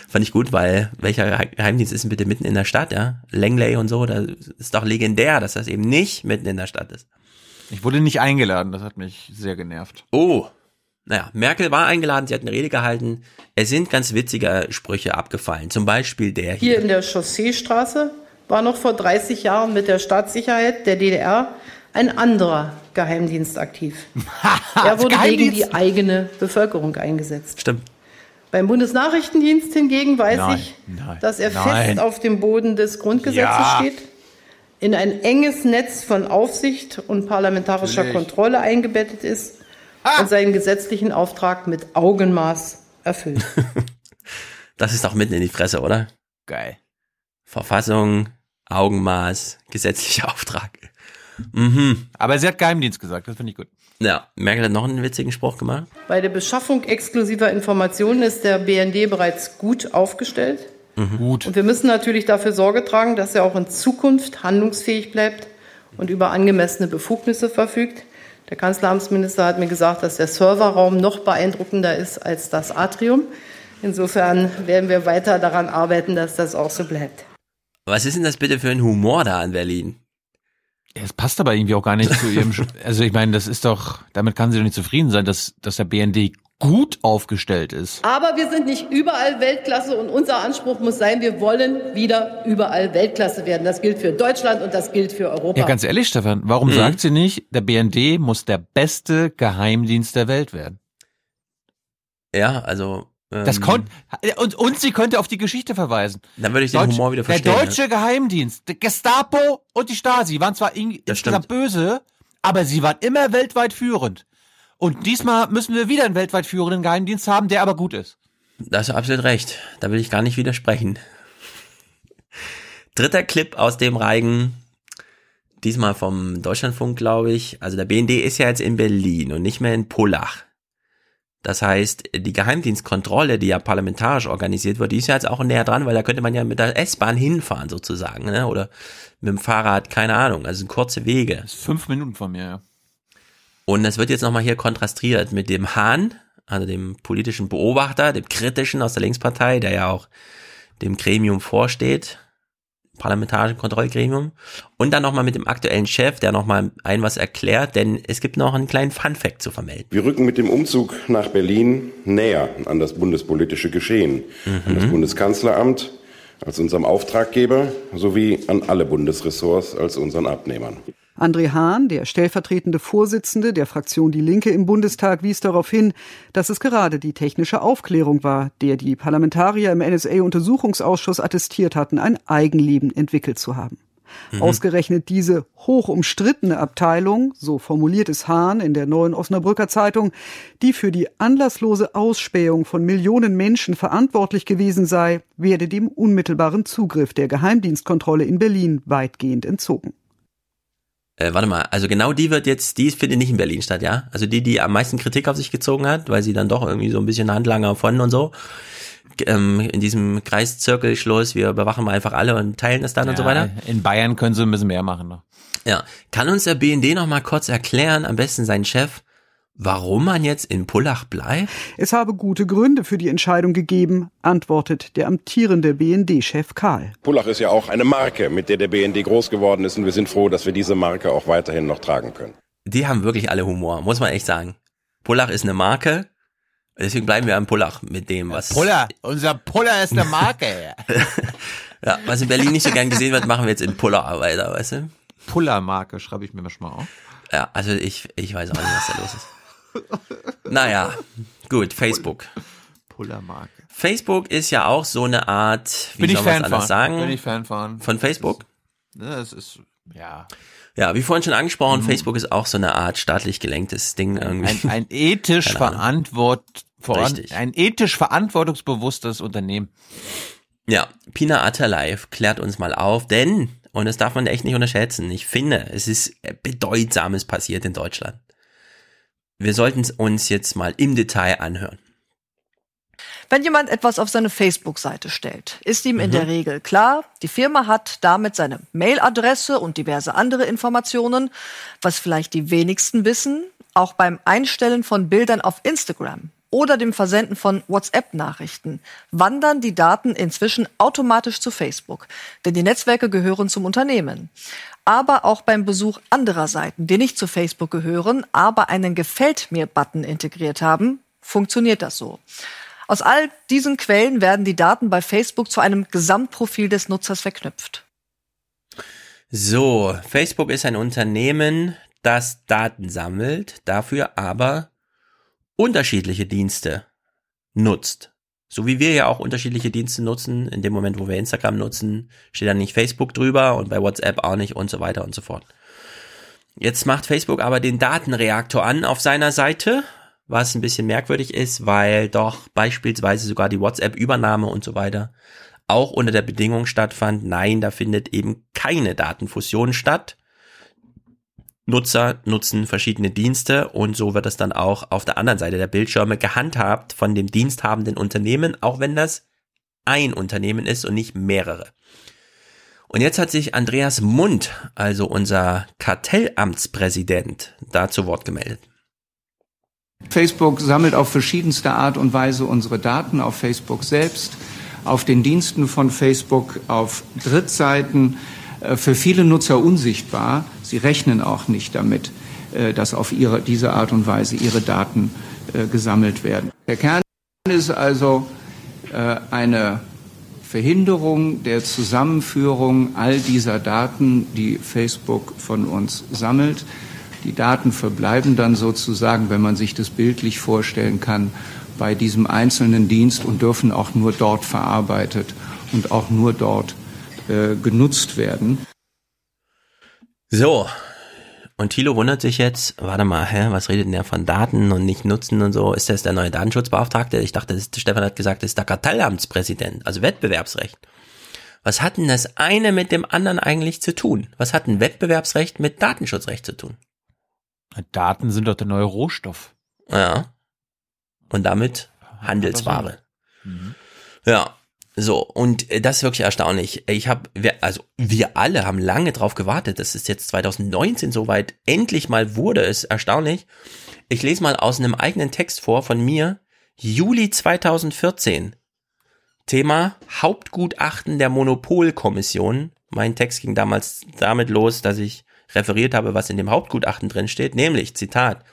S3: Fand ich gut, weil welcher Geheimdienst ist denn bitte mitten in der Stadt, ja? Langley und so, das ist doch legendär, dass das eben nicht mitten in der Stadt ist.
S11: Ich wurde nicht eingeladen, das hat mich sehr genervt.
S3: Oh, naja, Merkel war eingeladen, sie hat eine Rede gehalten. Es sind ganz witzige Sprüche abgefallen. Zum Beispiel der hier.
S83: Hier in der Chausseestraße war noch vor 30 Jahren mit der Staatssicherheit der DDR ein anderer Geheimdienst aktiv. er wurde gegen die eigene Bevölkerung eingesetzt.
S3: Stimmt.
S83: Beim Bundesnachrichtendienst hingegen weiß
S3: Nein,
S83: ich,
S3: nein,
S83: dass er
S3: nein.
S83: fest auf dem Boden des Grundgesetzes
S3: Ja.
S83: steht, in ein enges Netz von Aufsicht und parlamentarischer
S3: Natürlich.
S83: Kontrolle eingebettet ist und seinen gesetzlichen Auftrag mit Augenmaß erfüllt.
S3: Das ist doch mitten in die Fresse, oder?
S11: Geil.
S3: Verfassung, Augenmaß, gesetzlicher Auftrag. Mhm.
S11: Aber sie hat Geheimdienst gesagt, das finde ich gut.
S3: Ja, Merkel hat noch einen witzigen Spruch gemacht.
S83: Bei der Beschaffung exklusiver Informationen ist der BND bereits gut aufgestellt.
S11: Gut.
S83: Und wir müssen natürlich dafür Sorge tragen, dass er auch in Zukunft handlungsfähig bleibt und über angemessene Befugnisse verfügt. Der Kanzleramtsminister hat mir gesagt, dass der Serverraum noch beeindruckender ist als das Atrium.
S84: Insofern werden wir weiter daran arbeiten, dass das auch so bleibt.
S3: Was ist denn das bitte für ein Humor da an Berlin?
S11: Es passt aber irgendwie auch gar nicht zu ihrem. also ich meine, das ist doch, damit kann sie doch nicht zufrieden sein, dass, dass der BND gut aufgestellt ist.
S84: Aber wir sind nicht überall Weltklasse und unser Anspruch muss sein, wir wollen wieder überall Weltklasse werden. Das gilt für Deutschland und das gilt für Europa.
S11: Ja, ganz ehrlich, Stefan, warum mhm. sagt sie nicht, der BND muss der beste Geheimdienst der Welt werden?
S3: Ja, also
S11: das ähm, konnte und, und sie könnte auf die Geschichte verweisen.
S3: Dann würde ich den Deutsch, Humor wieder verstehen.
S11: Der deutsche ne? Geheimdienst, der Gestapo und die Stasi waren zwar insgesamt böse, aber sie waren immer weltweit führend. Und diesmal müssen wir wieder einen weltweit führenden Geheimdienst haben, der aber gut ist.
S3: Da hast du absolut recht. Da will ich gar nicht widersprechen. Dritter Clip aus dem Reigen. Diesmal vom Deutschlandfunk, glaube ich. Also der BND ist ja jetzt in Berlin und nicht mehr in Pullach. Das heißt, die Geheimdienstkontrolle, die ja parlamentarisch organisiert wird, die ist ja jetzt auch näher dran, weil da könnte man ja mit der S-Bahn hinfahren sozusagen, ne? oder mit dem Fahrrad, keine Ahnung, also kurze Wege.
S11: Fünf Minuten von mir, ja.
S3: Und das wird jetzt nochmal hier kontrastiert mit dem Hahn, also dem politischen Beobachter, dem kritischen aus der Linkspartei, der ja auch dem Gremium vorsteht, parlamentarischen Kontrollgremium. Und dann nochmal mit dem aktuellen Chef, der nochmal ein was erklärt, denn es gibt noch einen kleinen Funfact zu vermelden.
S85: Wir rücken mit dem Umzug nach Berlin näher an das bundespolitische Geschehen, mhm. an das Bundeskanzleramt als unserem Auftraggeber sowie an alle Bundesressorts als unseren Abnehmern.
S86: André Hahn, der stellvertretende Vorsitzende der Fraktion Die Linke im Bundestag, wies darauf hin, dass es gerade die technische Aufklärung war, der die Parlamentarier im NSA-Untersuchungsausschuss attestiert hatten, ein Eigenleben entwickelt zu haben. Mhm. Ausgerechnet diese hoch umstrittene Abteilung, so formuliert es Hahn in der neuen Osnabrücker Zeitung, die für die anlasslose Ausspähung von Millionen Menschen verantwortlich gewesen sei, werde dem unmittelbaren Zugriff der Geheimdienstkontrolle in Berlin weitgehend entzogen.
S3: Äh, warte mal, also genau die wird jetzt, die findet nicht in Berlin statt, ja? Also die, die am meisten Kritik auf sich gezogen hat, weil sie dann doch irgendwie so ein bisschen Handlanger von und so. Ähm, in diesem Kreiszirkelschluss, wir bewachen mal einfach alle und teilen es dann ja, und so weiter.
S11: In Bayern können sie ein bisschen mehr machen noch.
S3: Ja. Kann uns der BND noch mal kurz erklären, am besten sein Chef, Warum man jetzt in Pullach bleibt?
S86: Es habe gute Gründe für die Entscheidung gegeben, antwortet der amtierende BND-Chef Karl.
S85: Pullach ist ja auch eine Marke, mit der der BND groß geworden ist und wir sind froh, dass wir diese Marke auch weiterhin noch tragen können.
S3: Die haben wirklich alle Humor, muss man echt sagen. Pullach ist eine Marke, deswegen bleiben wir am Pullach mit dem, was...
S11: Puller, unser Puller ist eine Marke.
S3: ja, was in Berlin nicht so gern gesehen wird, machen wir jetzt in Pullach weiter, weißt du?
S11: Puller-Marke schreibe ich mir mal auf.
S3: Ja, also ich, ich weiß auch nicht, was da los ist. Naja, gut, Facebook.
S11: Pullermarke.
S3: Facebook ist ja auch so eine Art,
S11: wie Bin soll man anders
S3: sagen?
S11: Bin ich Fan von.
S3: Von Facebook?
S11: Das ist, ja.
S3: Ja, wie vorhin schon angesprochen, mhm. Facebook ist auch so eine Art staatlich gelenktes Ding irgendwie.
S11: Ein, ein ethisch verantwort, voran, ein ethisch verantwortungsbewusstes Unternehmen.
S3: Ja, Pina Atterlife klärt uns mal auf, denn, und das darf man echt nicht unterschätzen, ich finde, es ist bedeutsames passiert in Deutschland. Wir sollten es uns jetzt mal im Detail anhören.
S87: Wenn jemand etwas auf seine Facebook-Seite stellt, ist ihm in mhm. der Regel klar, die Firma hat damit seine Mailadresse und diverse andere Informationen. Was vielleicht die wenigsten wissen, auch beim Einstellen von Bildern auf Instagram oder dem Versenden von WhatsApp-Nachrichten wandern die Daten inzwischen automatisch zu Facebook, denn die Netzwerke gehören zum Unternehmen aber auch beim Besuch anderer Seiten, die nicht zu Facebook gehören, aber einen Gefällt mir-Button integriert haben, funktioniert das so. Aus all diesen Quellen werden die Daten bei Facebook zu einem Gesamtprofil des Nutzers verknüpft.
S3: So, Facebook ist ein Unternehmen, das Daten sammelt, dafür aber unterschiedliche Dienste nutzt. So wie wir ja auch unterschiedliche Dienste nutzen, in dem Moment, wo wir Instagram nutzen, steht dann nicht Facebook drüber und bei WhatsApp auch nicht und so weiter und so fort. Jetzt macht Facebook aber den Datenreaktor an auf seiner Seite, was ein bisschen merkwürdig ist, weil doch beispielsweise sogar die WhatsApp-Übernahme und so weiter auch unter der Bedingung stattfand, nein, da findet eben keine Datenfusion statt. Nutzer nutzen verschiedene Dienste und so wird es dann auch auf der anderen Seite der Bildschirme gehandhabt von dem diensthabenden Unternehmen, auch wenn das ein Unternehmen ist und nicht mehrere. Und jetzt hat sich Andreas Mund, also unser Kartellamtspräsident, da zu Wort gemeldet.
S88: Facebook sammelt auf verschiedenste Art und Weise unsere Daten auf Facebook selbst, auf den Diensten von Facebook, auf Drittseiten, für viele Nutzer unsichtbar. Sie rechnen auch nicht damit, äh, dass auf ihre, diese Art und Weise ihre Daten äh, gesammelt werden. Der Kern ist also eine Verhinderung der Zusammenführung all dieser Daten, die Facebook von uns sammelt. Die Daten verbleiben dann sozusagen, wenn man sich das bildlich vorstellen kann, bei diesem einzelnen Dienst und dürfen auch nur dort verarbeitet und auch nur dort äh, genutzt werden.
S3: So. Und Thilo wundert sich jetzt, warte mal, hä, was redet denn der von Daten und nicht nutzen und so? Ist das der neue Datenschutzbeauftragte? Ich dachte, das ist, Stefan hat gesagt, das ist der Kartellamtspräsident, also Wettbewerbsrecht. Was hat denn das eine mit dem anderen eigentlich zu tun? Was hat ein Wettbewerbsrecht mit Datenschutzrecht zu tun?
S11: Daten sind doch der neue Rohstoff.
S3: Ja. Und damit Handelsware. Mhm. Ja. So, und das ist wirklich erstaunlich. Ich habe, also wir alle haben lange drauf gewartet. Das ist jetzt 2019 soweit. Endlich mal wurde es erstaunlich. Ich lese mal aus einem eigenen Text vor von mir. Juli 2014. Thema Hauptgutachten der Monopolkommission. Mein Text ging damals damit los, dass ich referiert habe, was in dem Hauptgutachten drin steht, nämlich, Zitat,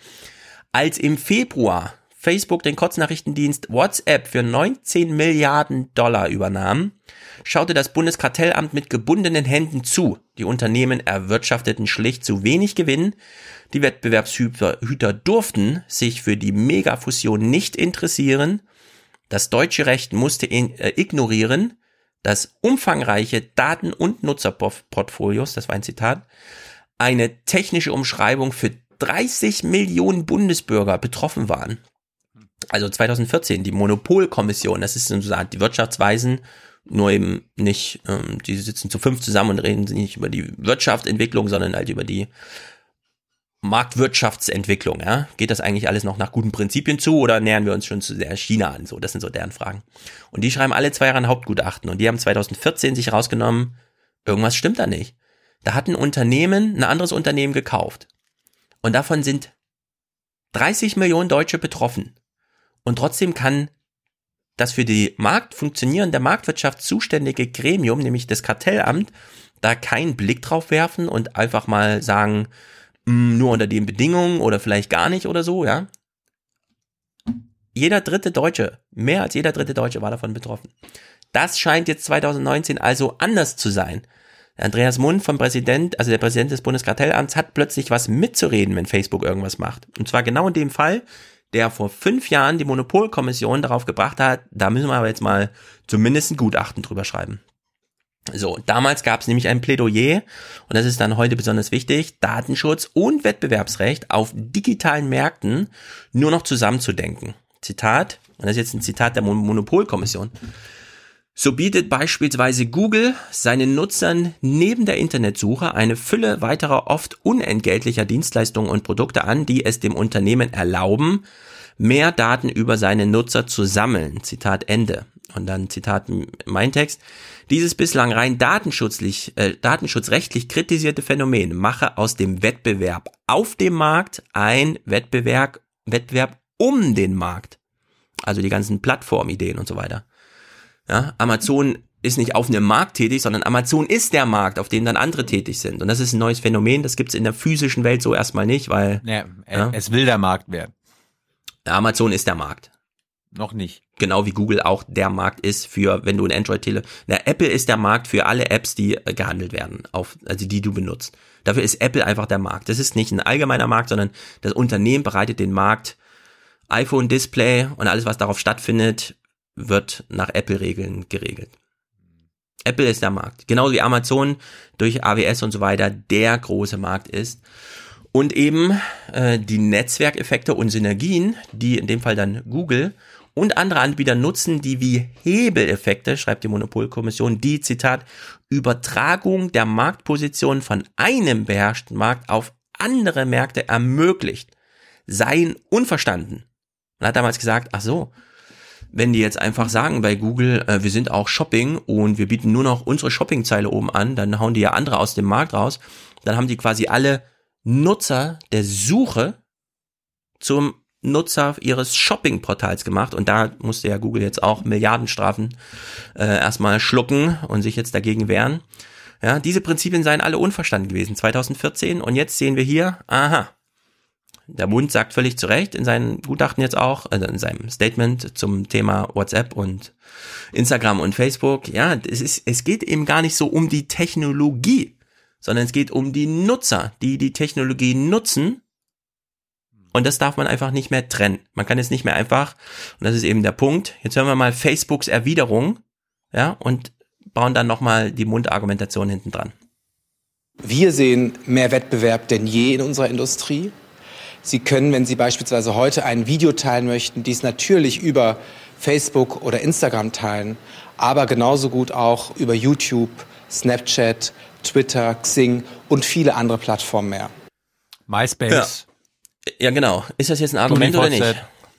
S3: als im Februar Facebook den Kurznachrichtendienst WhatsApp für 19 Milliarden Dollar übernahm, schaute das Bundeskartellamt mit gebundenen Händen zu. Die Unternehmen erwirtschafteten schlicht zu wenig Gewinn. Die Wettbewerbshüter durften sich für die Megafusion nicht interessieren. Das deutsche Recht musste äh, ignorieren, dass umfangreiche Daten- und Nutzerportfolios, das war ein Zitat, eine technische Umschreibung für 30 Millionen Bundesbürger betroffen waren. Also 2014, die Monopolkommission, das ist so eine Art die Wirtschaftsweisen, nur eben nicht, ähm, die sitzen zu fünf zusammen und reden nicht über die Wirtschaftsentwicklung, sondern halt über die Marktwirtschaftsentwicklung, ja? Geht das eigentlich alles noch nach guten Prinzipien zu oder nähern wir uns schon zu sehr China an? So, das sind so deren Fragen. Und die schreiben alle zwei Jahre ein Hauptgutachten und die haben 2014 sich rausgenommen, irgendwas stimmt da nicht. Da hat ein Unternehmen ein anderes Unternehmen gekauft. Und davon sind 30 Millionen Deutsche betroffen. Und trotzdem kann das für die Markt funktionierende Marktwirtschaft zuständige Gremium, nämlich das Kartellamt, da keinen Blick drauf werfen und einfach mal sagen, mm, nur unter den Bedingungen oder vielleicht gar nicht oder so, ja. Jeder dritte Deutsche, mehr als jeder dritte Deutsche war davon betroffen. Das scheint jetzt 2019 also anders zu sein. Andreas Mund vom Präsident, also der Präsident des Bundeskartellamts, hat plötzlich was mitzureden, wenn Facebook irgendwas macht. Und zwar genau in dem Fall, der vor fünf Jahren die Monopolkommission darauf gebracht hat, da müssen wir aber jetzt mal zumindest ein Gutachten drüber schreiben. So, damals gab es nämlich ein Plädoyer, und das ist dann heute besonders wichtig, Datenschutz und Wettbewerbsrecht auf digitalen Märkten nur noch zusammenzudenken. Zitat, und das ist jetzt ein Zitat der Monopolkommission. So bietet beispielsweise Google seinen Nutzern neben der Internetsuche eine Fülle weiterer oft unentgeltlicher Dienstleistungen und Produkte an, die es dem Unternehmen erlauben, mehr Daten über seine Nutzer zu sammeln. Zitat Ende. Und dann Zitat mein Text. Dieses bislang rein datenschutzlich, äh, datenschutzrechtlich kritisierte Phänomen mache aus dem Wettbewerb auf dem Markt ein Wettbewerb, Wettbewerb um den Markt. Also die ganzen Plattformideen und so weiter. Ja, Amazon ist nicht auf einem Markt tätig, sondern Amazon ist der Markt, auf dem dann andere tätig sind. Und das ist ein neues Phänomen, das gibt's in der physischen Welt so erstmal nicht, weil.
S11: Ja, ja. Es will der Markt werden.
S3: Amazon ist der Markt.
S11: Noch nicht.
S3: Genau wie Google auch der Markt ist für, wenn du ein Android-Tele. Na, Apple ist der Markt für alle Apps, die äh, gehandelt werden, auf, also die du benutzt. Dafür ist Apple einfach der Markt. Das ist nicht ein allgemeiner Markt, sondern das Unternehmen bereitet den Markt, iPhone Display und alles, was darauf stattfindet, wird nach Apple-Regeln geregelt. Apple ist der Markt. Genauso wie Amazon durch AWS und so weiter der große Markt ist. Und eben äh, die Netzwerkeffekte und Synergien, die in dem Fall dann Google und andere Anbieter nutzen, die wie Hebeleffekte, schreibt die Monopolkommission, die, Zitat, Übertragung der Marktposition von einem beherrschten Markt auf andere Märkte ermöglicht, seien unverstanden. Man hat damals gesagt, ach so, wenn die jetzt einfach sagen bei Google, äh, wir sind auch Shopping und wir bieten nur noch unsere Shoppingzeile oben an, dann hauen die ja andere aus dem Markt raus, dann haben die quasi alle Nutzer der Suche zum Nutzer ihres Shopping-Portals gemacht. Und da musste ja Google jetzt auch Milliardenstrafen äh, erstmal schlucken und sich jetzt dagegen wehren. Ja, diese Prinzipien seien alle unverstanden gewesen. 2014 und jetzt sehen wir hier, aha, der Bund sagt völlig zu Recht in seinem Gutachten jetzt auch, also in seinem Statement zum Thema WhatsApp und Instagram und Facebook, ja, es, ist, es geht eben gar nicht so um die Technologie, sondern es geht um die Nutzer, die die Technologie nutzen und das darf man einfach nicht mehr trennen. Man kann es nicht mehr einfach, und das ist eben der Punkt. Jetzt hören wir mal Facebooks Erwiderung, ja, und bauen dann nochmal die Mundargumentation hinten dran.
S89: Wir sehen mehr Wettbewerb denn je in unserer Industrie. Sie können, wenn Sie beispielsweise heute ein Video teilen möchten, dies natürlich über Facebook oder Instagram teilen, aber genauso gut auch über YouTube, Snapchat, Twitter, Xing und viele andere Plattformen mehr.
S11: MySpace.
S3: Ja, ja genau. Ist das jetzt ein Argument oder nicht?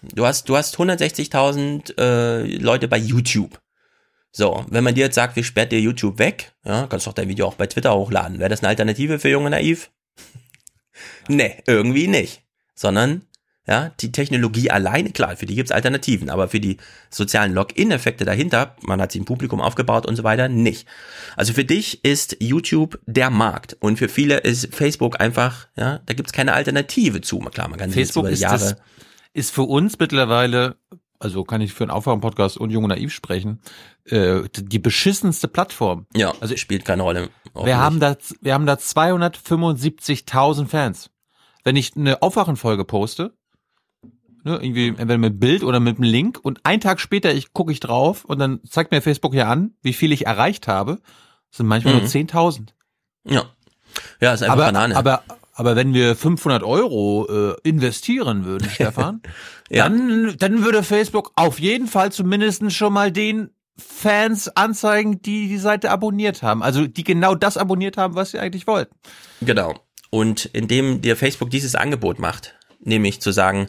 S3: Du hast, du hast 160.000 äh, Leute bei YouTube. So, wenn man dir jetzt sagt, wir sperrt dir YouTube weg, ja, kannst doch dein Video auch bei Twitter hochladen. Wäre das eine Alternative für junge Naiv? nee, irgendwie nicht. Sondern, ja, die Technologie alleine, klar, für die gibt's Alternativen, aber für die sozialen Login-Effekte dahinter, man hat sie im Publikum aufgebaut und so weiter, nicht. Also für dich ist YouTube der Markt und für viele ist Facebook einfach, ja, da gibt's keine Alternative zu. Klar, man kann
S11: Facebook
S3: über
S11: ist,
S3: Jahre.
S11: das, ist für uns mittlerweile, also kann ich für einen Aufwachen-Podcast und Junge Naiv sprechen, äh, die beschissenste Plattform.
S3: Ja, also spielt keine Rolle.
S11: Wir
S3: nicht.
S11: haben da, wir haben da 275.000 Fans. Wenn ich eine Aufwachenfolge poste, ne, irgendwie entweder mit Bild oder mit einem Link und einen Tag später ich gucke ich drauf und dann zeigt mir Facebook ja an, wie viel ich erreicht habe, das sind manchmal
S3: Mhm.
S11: nur 10.000.
S3: Ja. Ja, ist einfach
S11: aber,
S3: Banane.
S11: Aber, aber wenn wir 500 Euro äh, investieren würden, Stefan,
S3: Ja.
S11: dann, dann würde Facebook auf jeden Fall zumindest schon mal den Fans anzeigen, die die Seite abonniert haben. Also die genau das abonniert haben, was sie eigentlich wollten.
S3: Genau. Und indem dir Facebook dieses Angebot macht, nämlich zu sagen,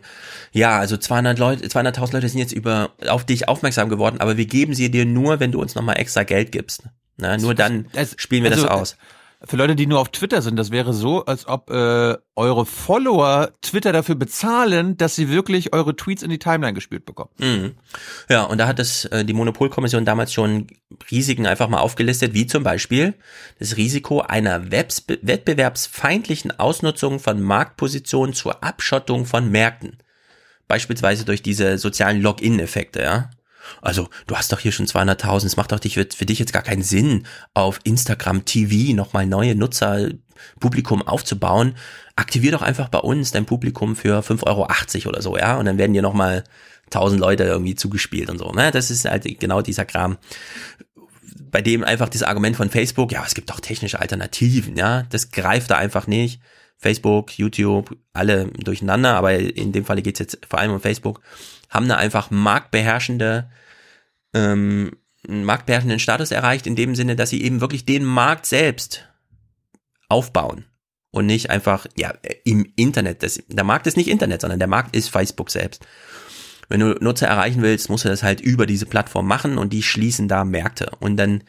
S3: ja, also 200 Leute, 200.000 Leute sind jetzt über auf dich aufmerksam geworden, aber wir geben sie dir nur, wenn du uns nochmal extra Geld gibst. Na, nur dann spielen wir
S11: also,
S3: das aus.
S11: Für Leute, die nur auf Twitter sind, das wäre so, als ob äh, eure Follower Twitter dafür bezahlen, dass sie wirklich eure Tweets in die Timeline gespielt bekommen.
S3: Mhm. Ja, und da hat es äh, die Monopolkommission damals schon Risiken einfach mal aufgelistet, wie zum Beispiel das Risiko einer Webs wettbewerbsfeindlichen Ausnutzung von Marktpositionen zur Abschottung von Märkten. Beispielsweise durch diese sozialen Login-Effekte, ja. Also, du hast doch hier schon 200.000, es macht doch dich, für dich jetzt gar keinen Sinn, auf Instagram TV nochmal neue Nutzer, Publikum aufzubauen. Aktivier doch einfach bei uns dein Publikum für 5,80 Euro oder so, ja, und dann werden dir nochmal 1000 Leute irgendwie zugespielt und so, ne? Das ist halt genau dieser Kram bei dem einfach das Argument von Facebook, ja, es gibt doch technische Alternativen, ja, das greift da einfach nicht. Facebook, YouTube, alle durcheinander, aber in dem Falle geht's jetzt vor allem um Facebook, haben da einfach marktbeherrschende, ähm, marktbeherrschenden Status erreicht, in dem Sinne, dass sie eben wirklich den Markt selbst aufbauen und nicht einfach, ja, im Internet. Das, der Markt ist nicht Internet, sondern der Markt ist Facebook selbst. Wenn du Nutzer erreichen willst, musst du das halt über diese Plattform machen und die schließen da Märkte. Und dann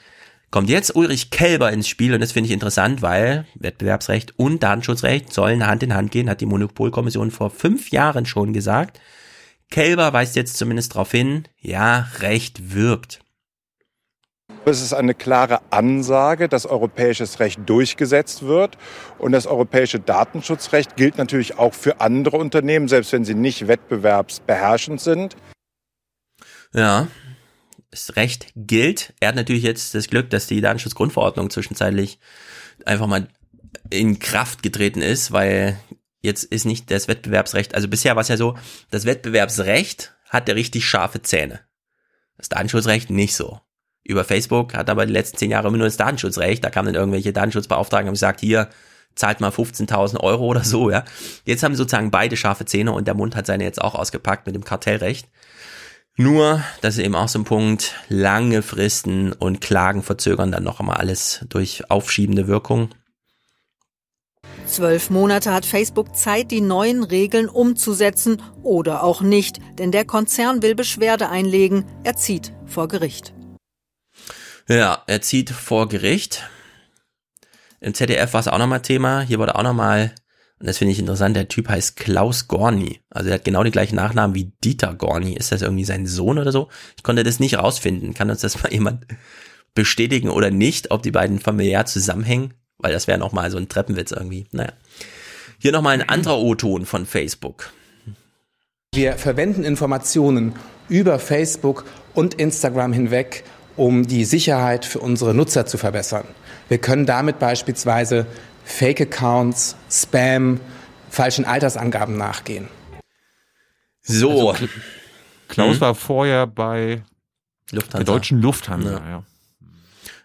S3: kommt jetzt Ulrich Kelber ins Spiel und das finde ich interessant, weil Wettbewerbsrecht und Datenschutzrecht sollen Hand in Hand gehen, hat die Monopolkommission vor fünf Jahren schon gesagt. Kelber weist jetzt zumindest darauf hin, ja, Recht wirkt.
S90: Es ist eine klare Ansage, dass europäisches Recht durchgesetzt wird. Und das europäische Datenschutzrecht gilt natürlich auch für andere Unternehmen, selbst wenn sie nicht wettbewerbsbeherrschend sind.
S3: Ja, Recht gilt. Er hat natürlich jetzt das Glück, dass die Datenschutzgrundverordnung zwischenzeitlich einfach mal in Kraft getreten ist, weil jetzt ist nicht das Wettbewerbsrecht, also bisher war es ja so, das Wettbewerbsrecht hatte richtig scharfe Zähne. Das Datenschutzrecht nicht so. Über Facebook hat aber die letzten zehn Jahre immer nur das Datenschutzrecht, da kamen dann irgendwelche Datenschutzbeauftragten und gesagt, hier, zahlt mal 15.000 Euro oder so, ja. Jetzt haben sozusagen beide scharfe Zähne und der Mund hat seine jetzt auch ausgepackt mit dem Kartellrecht. Nur, das ist eben auch so ein Punkt, lange Fristen und Klagen verzögern dann noch einmal alles durch aufschiebende Wirkung.
S91: Zwölf Monate hat Facebook Zeit, die neuen Regeln umzusetzen oder auch nicht, denn der Konzern will Beschwerde einlegen. Er zieht vor Gericht.
S3: Ja, er zieht vor Gericht. Im ZDF war es auch nochmal Thema. Hier wurde auch nochmal Und das finde ich interessant. Der Typ heißt Klaus Gorni. Also er hat genau die gleichen Nachnamen wie Dieter Gorni. Ist das irgendwie sein Sohn oder so? Ich konnte das nicht rausfinden. Kann uns das mal jemand bestätigen oder nicht, ob die beiden familiär zusammenhängen? Weil das wäre noch mal so ein Treppenwitz irgendwie. Naja. Hier noch mal ein anderer O-Ton von Facebook.
S89: Wir verwenden Informationen über Facebook und Instagram hinweg, um die Sicherheit für unsere Nutzer zu verbessern. Wir können damit beispielsweise Fake-Accounts, Spam, falschen Altersangaben nachgehen.
S3: So.
S11: Also, Klaus
S3: Hm?
S11: war vorher bei
S3: Lufthansa.
S11: der deutschen Lufthansa,
S3: Ja.
S11: ja.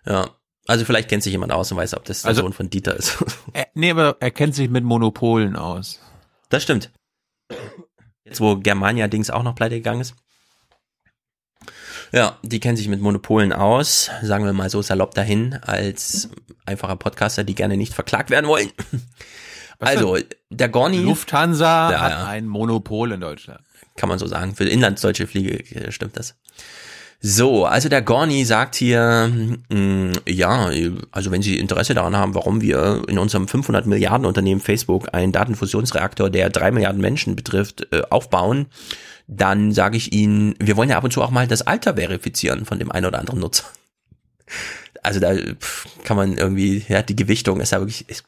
S3: Ja. Also vielleicht kennt sich jemand aus und weiß, ob das der
S11: Also-
S3: Sohn von Dieter ist.
S11: Er, nee, aber er kennt sich mit Monopolen aus.
S3: Das stimmt. Jetzt, wo Germania Dings auch noch pleite gegangen ist. Ja, die kennen sich mit Monopolen aus, sagen wir mal so salopp dahin, als einfacher Podcaster, die gerne nicht verklagt werden wollen. also, der Gorni.
S11: Lufthansa
S3: Ja,
S11: hat ein Monopol in Deutschland.
S3: Kann man so sagen. Für inlandsdeutsche Fliege äh, stimmt das. So, also der Gorni sagt hier, mh, ja, also wenn Sie Interesse daran haben, warum wir in unserem 500 Milliarden Unternehmen Facebook einen Datenfusionsreaktor, der drei Milliarden Menschen betrifft, äh, aufbauen, dann sage ich Ihnen, wir wollen ja ab und zu auch mal das Alter verifizieren von dem einen oder anderen Nutzer. Also da kann man irgendwie, ja, die Gewichtung ist ja wirklich ist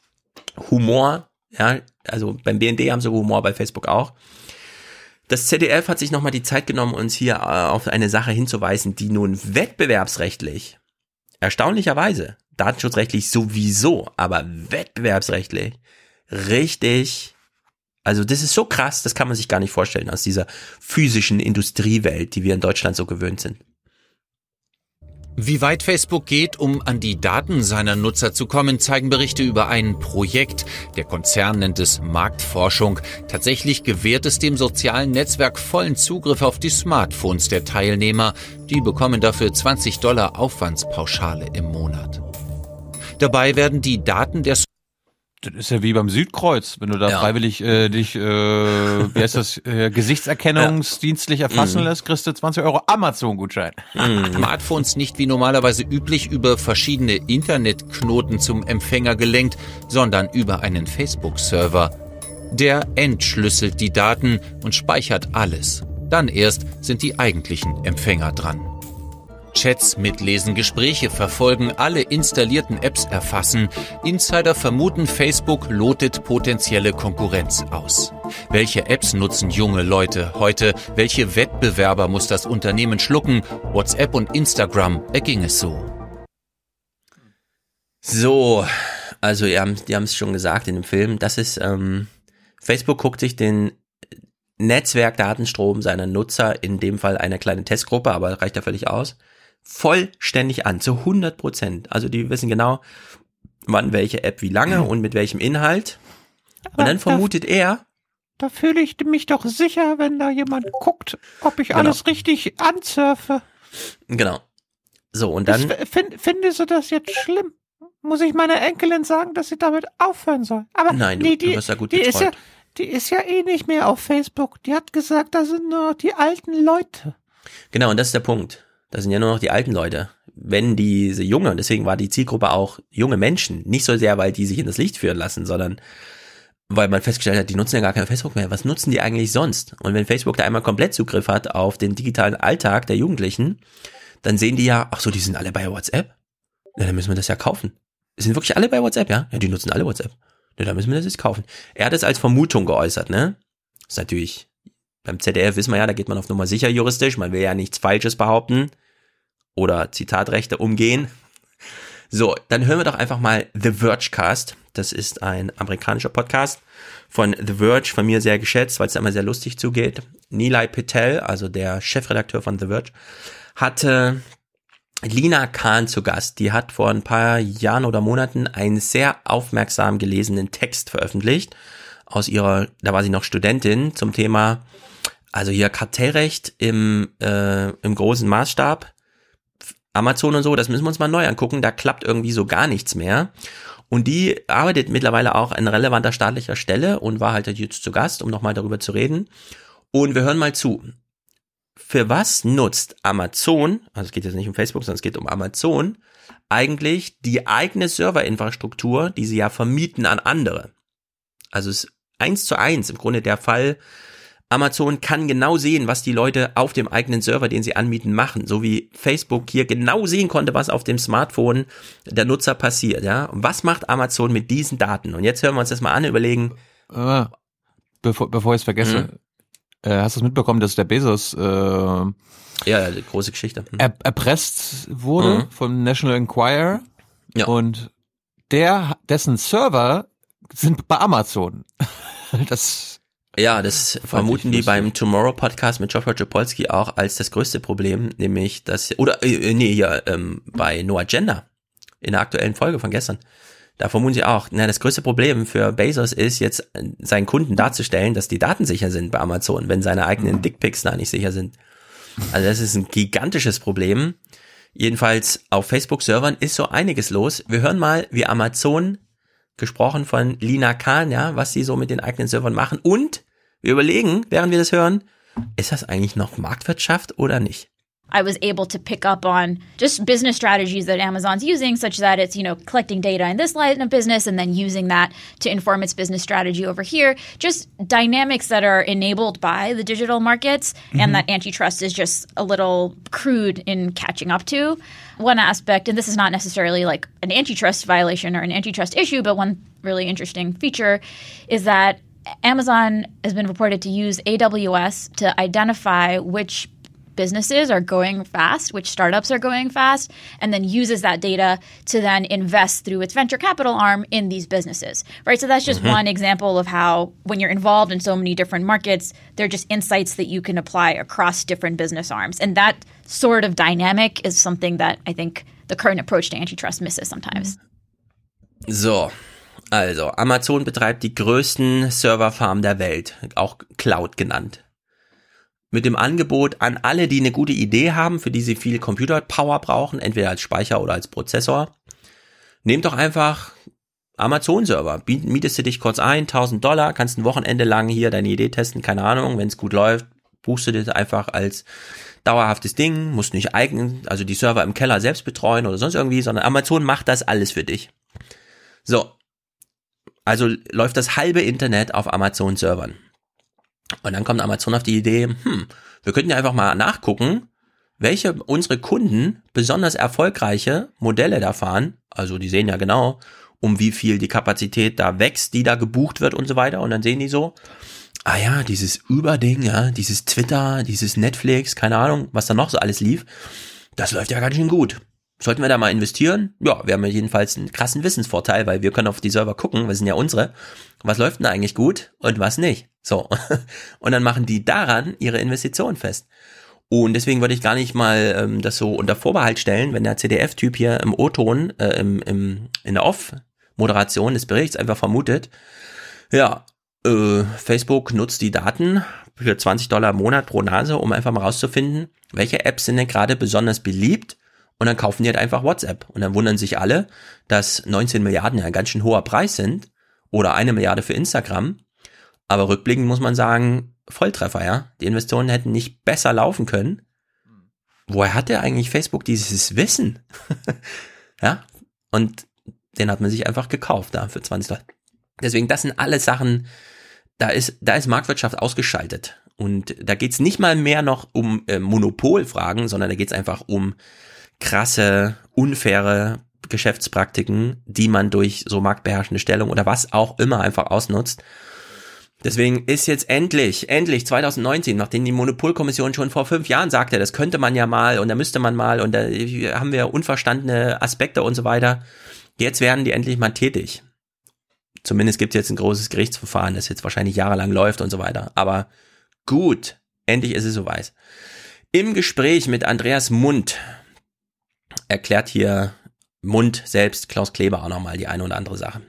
S3: Humor, ja, also beim BND haben sie Humor, bei Facebook auch. Das ZDF hat sich nochmal die Zeit genommen, uns hier äh, auf eine Sache hinzuweisen, die nun wettbewerbsrechtlich, erstaunlicherweise, datenschutzrechtlich sowieso, aber wettbewerbsrechtlich richtig, also das ist so krass, das kann man sich gar nicht vorstellen aus dieser physischen Industriewelt, die wir in Deutschland so gewöhnt sind.
S92: Wie weit Facebook geht, um an die Daten seiner Nutzer zu kommen, zeigen Berichte über ein Projekt. Der Konzern nennt es Marktforschung. Tatsächlich gewährt es dem sozialen Netzwerk vollen Zugriff auf die Smartphones der Teilnehmer. Die bekommen dafür 20 Dollar Aufwandspauschale im Monat. Dabei werden die Daten der
S11: Das ist ja wie beim Südkreuz, wenn du da
S92: Ja.
S11: freiwillig äh, dich, äh, wie heißt das, äh, gesichtserkennungsdienstlich erfassen
S92: Mhm.
S11: lässt, kriegst du 20 Euro Amazon-Gutschein.
S92: Smartphones nicht wie normalerweise üblich über verschiedene Internetknoten zum Empfänger gelenkt, sondern über einen Facebook-Server. Der entschlüsselt die Daten und speichert alles. Dann erst sind die eigentlichen Empfänger dran. Chats mitlesen, Gespräche verfolgen, alle installierten Apps erfassen. Insider vermuten, Facebook lotet potenzielle Konkurrenz aus. Welche Apps nutzen junge Leute heute? Welche Wettbewerber muss das Unternehmen schlucken? WhatsApp und Instagram erging es so.
S3: So, also ihr haben, die haben es schon gesagt in dem Film, das ist, ähm, Facebook guckt sich den Netzwerkdatenstrom seiner Nutzer, in dem Fall eine kleine Testgruppe, aber reicht ja völlig aus, vollständig an, zu 100 Prozent. Also die wissen genau, wann welche App wie lange und mit welchem Inhalt. Und dann vermutet er,
S78: Da fühle ich mich doch sicher, wenn da jemand guckt, ob ich
S3: Genau.
S78: alles richtig ansurfe.
S3: genau. So, und dann,
S78: Ich find, findest du das jetzt schlimm? Muss ich meiner Enkelin sagen, dass sie damit aufhören soll? Aber
S3: Nein, du-
S78: nee,
S3: du
S78: die,
S3: wirst ja gut
S78: die ist ja, die ist ja eh nicht mehr auf Facebook. Die hat gesagt, da sind nur die alten Leute.
S3: Genau, und das ist der Punkt. Das sind ja nur noch die alten Leute. Wenn diese junge, und deswegen war die Zielgruppe auch junge Menschen, nicht so sehr, weil die sich in das Licht führen lassen, sondern weil man festgestellt hat, die nutzen ja gar kein Facebook mehr. Was nutzen die eigentlich sonst? Und wenn Facebook da einmal komplett Zugriff hat auf den digitalen Alltag der Jugendlichen, dann sehen die ja, ach so, die sind alle bei WhatsApp. Ja, dann müssen wir das ja kaufen. Sind wirklich alle bei WhatsApp, ja? Ja, die nutzen alle WhatsApp. Ja, dann müssen wir das jetzt kaufen. Er hat es als Vermutung geäußert, ne? ist natürlich, beim ZDF wissen wir ja, da geht man auf Nummer sicher juristisch, man will ja nichts Falsches behaupten oder Zitatrechte umgehen. So, dann hören wir doch einfach mal The Vergecast. Das ist ein amerikanischer Podcast von The Verge, von mir sehr geschätzt, weil es da immer sehr lustig zugeht. Nilay Patel, also der Chefredakteur von The Verge, hatte Lina Kahn zu Gast. Die hat vor ein paar Jahren oder Monaten einen sehr aufmerksam gelesenen Text veröffentlicht aus ihrer, da war sie noch Studentin, zum Thema, also hier Kartellrecht im, äh, im großen Maßstab. Amazon und so, das müssen wir uns mal neu angucken. Da klappt irgendwie so gar nichts mehr. Und die arbeitet mittlerweile auch an relevanter staatlicher Stelle und war halt jetzt zu Gast, um nochmal darüber zu reden. Und wir hören mal zu. Für was nutzt Amazon, also es geht jetzt nicht um Facebook, sondern es geht um Amazon, eigentlich die eigene Serverinfrastruktur, die sie ja vermieten an andere? Also es eins zu eins im Grunde der Fall. Amazon kann genau sehen, was die Leute auf dem eigenen Server, den sie anmieten, machen. So wie Facebook hier genau sehen konnte, was auf dem Smartphone der Nutzer passiert, ja. Und was macht Amazon mit diesen Daten? Und jetzt hören wir uns das mal an, überlegen.
S11: Bevor, bevor ich es vergesse,
S3: Mhm.
S11: äh, hast du es mitbekommen, dass der Bezos äh,
S3: Ja, große Geschichte. Hm.
S11: er, erpresst wurde
S3: Mhm.
S11: vom National Enquirer
S3: Ja.
S11: und der, dessen Server sind bei Amazon. Das
S3: Ja, das vermuten die beim Tomorrow Podcast mit Joshua Topolsky auch als das größte Problem, nämlich dass oder äh, nee, hier ähm, bei No Agenda in der aktuellen Folge von gestern. Da vermuten sie auch, na, das größte Problem für Bezos ist jetzt äh, seinen Kunden darzustellen, dass die Daten sicher sind bei Amazon, wenn seine eigenen Dickpics da nicht sicher sind. Also das ist ein gigantisches Problem. Jedenfalls auf Facebook-Servern ist so einiges los. Wir hören mal, wie Amazon gesprochen von Lina Kahn, ja, was sie so mit den eigenen Servern machen. Und wir überlegen, während wir das hören, ist das eigentlich noch Marktwirtschaft oder nicht?
S93: I was able to pick up on just business strategies that Amazon's using, such that it's, you know, collecting data in this line of business and then using that to inform its business strategy over here. Just dynamics that are enabled by the digital markets
S94: Mhm.
S93: and that antitrust is just a little crude in catching up to. One aspect, and this is not necessarily like an antitrust violation or an antitrust issue, but one really interesting feature is that Amazon has been reported to use AWS to identify which businesses are going fast, which startups are going fast, and then uses that data to then invest through its venture capital arm in these businesses, right? So that's just
S94: Mhm.
S93: one example of how, when you're involved in so many different markets, they're just insights that you can apply across different business arms. And that sort of dynamic is something that I think the current approach to antitrust misses sometimes.
S3: So, also Amazon betreibt die größten Serverfarmen der Welt, auch Cloud genannt. Mit dem Angebot an alle, die eine gute Idee haben, für die sie viel Computer-Power brauchen, entweder als Speicher oder als Prozessor, nehmt doch einfach Amazon-Server. Mietest du dich kurz ein, 1000 Dollar, kannst ein Wochenende lang hier deine Idee testen, keine Ahnung, wenn es gut läuft, buchst du das einfach als dauerhaftes Ding, musst nicht eigen, also die Server im Keller selbst betreuen oder sonst irgendwie, sondern Amazon macht das alles für dich. So. Also läuft das halbe Internet auf Amazon-Servern. Und dann kommt Amazon auf die Idee, hm, wir könnten ja einfach mal nachgucken, welche unsere Kunden besonders erfolgreiche Modelle da fahren. Also die sehen ja genau, um wie viel die Kapazität da wächst, die da gebucht wird und so weiter. Und dann sehen die so, ah ja, dieses Überding, ja, dieses Twitter, dieses Netflix, keine Ahnung, was da noch so alles lief, das läuft ja ganz schön gut. Sollten wir da mal investieren? Ja, wir haben jedenfalls einen krassen Wissensvorteil, weil wir können auf die Server gucken, was sind ja unsere. Was läuft denn eigentlich gut und was nicht? So. Und dann machen die daran ihre Investition fest. Und deswegen würde ich gar nicht mal ähm, das so unter Vorbehalt stellen, wenn der CDF-Typ hier im O-Ton, äh, im, im, in der Off-Moderation des Berichts einfach vermutet, ja, äh, Facebook nutzt die Daten für 20 Dollar im Monat pro Nase, um einfach mal rauszufinden, welche Apps sind denn gerade besonders beliebt und dann kaufen die halt einfach WhatsApp. Und dann wundern sich alle, dass 19 Milliarden ja ein ganz schön hoher Preis sind oder eine Milliarde für Instagram. Aber rückblickend muss man sagen, Volltreffer, ja. Die Investoren hätten nicht besser laufen können. Woher hat der eigentlich Facebook dieses Wissen? ja. Und den hat man sich einfach gekauft da für 20 Dollar. Deswegen, das sind alle Sachen, da ist, da ist Marktwirtschaft ausgeschaltet. Und da geht's nicht mal mehr noch um äh, Monopolfragen, sondern da geht's einfach um krasse, unfaire Geschäftspraktiken, die man durch so marktbeherrschende Stellung oder was auch immer einfach ausnutzt. Deswegen ist jetzt endlich, endlich 2019, nachdem die Monopolkommission schon vor fünf Jahren sagte, das könnte man ja mal und da müsste man mal und da haben wir unverstandene Aspekte und so weiter. Jetzt werden die endlich mal tätig. Zumindest gibt es jetzt ein großes Gerichtsverfahren, das jetzt wahrscheinlich jahrelang läuft und so weiter. Aber gut, endlich ist es soweit. Im Gespräch mit Andreas Mund erklärt hier Mund selbst Klaus Kleber auch nochmal die eine oder andere Sache.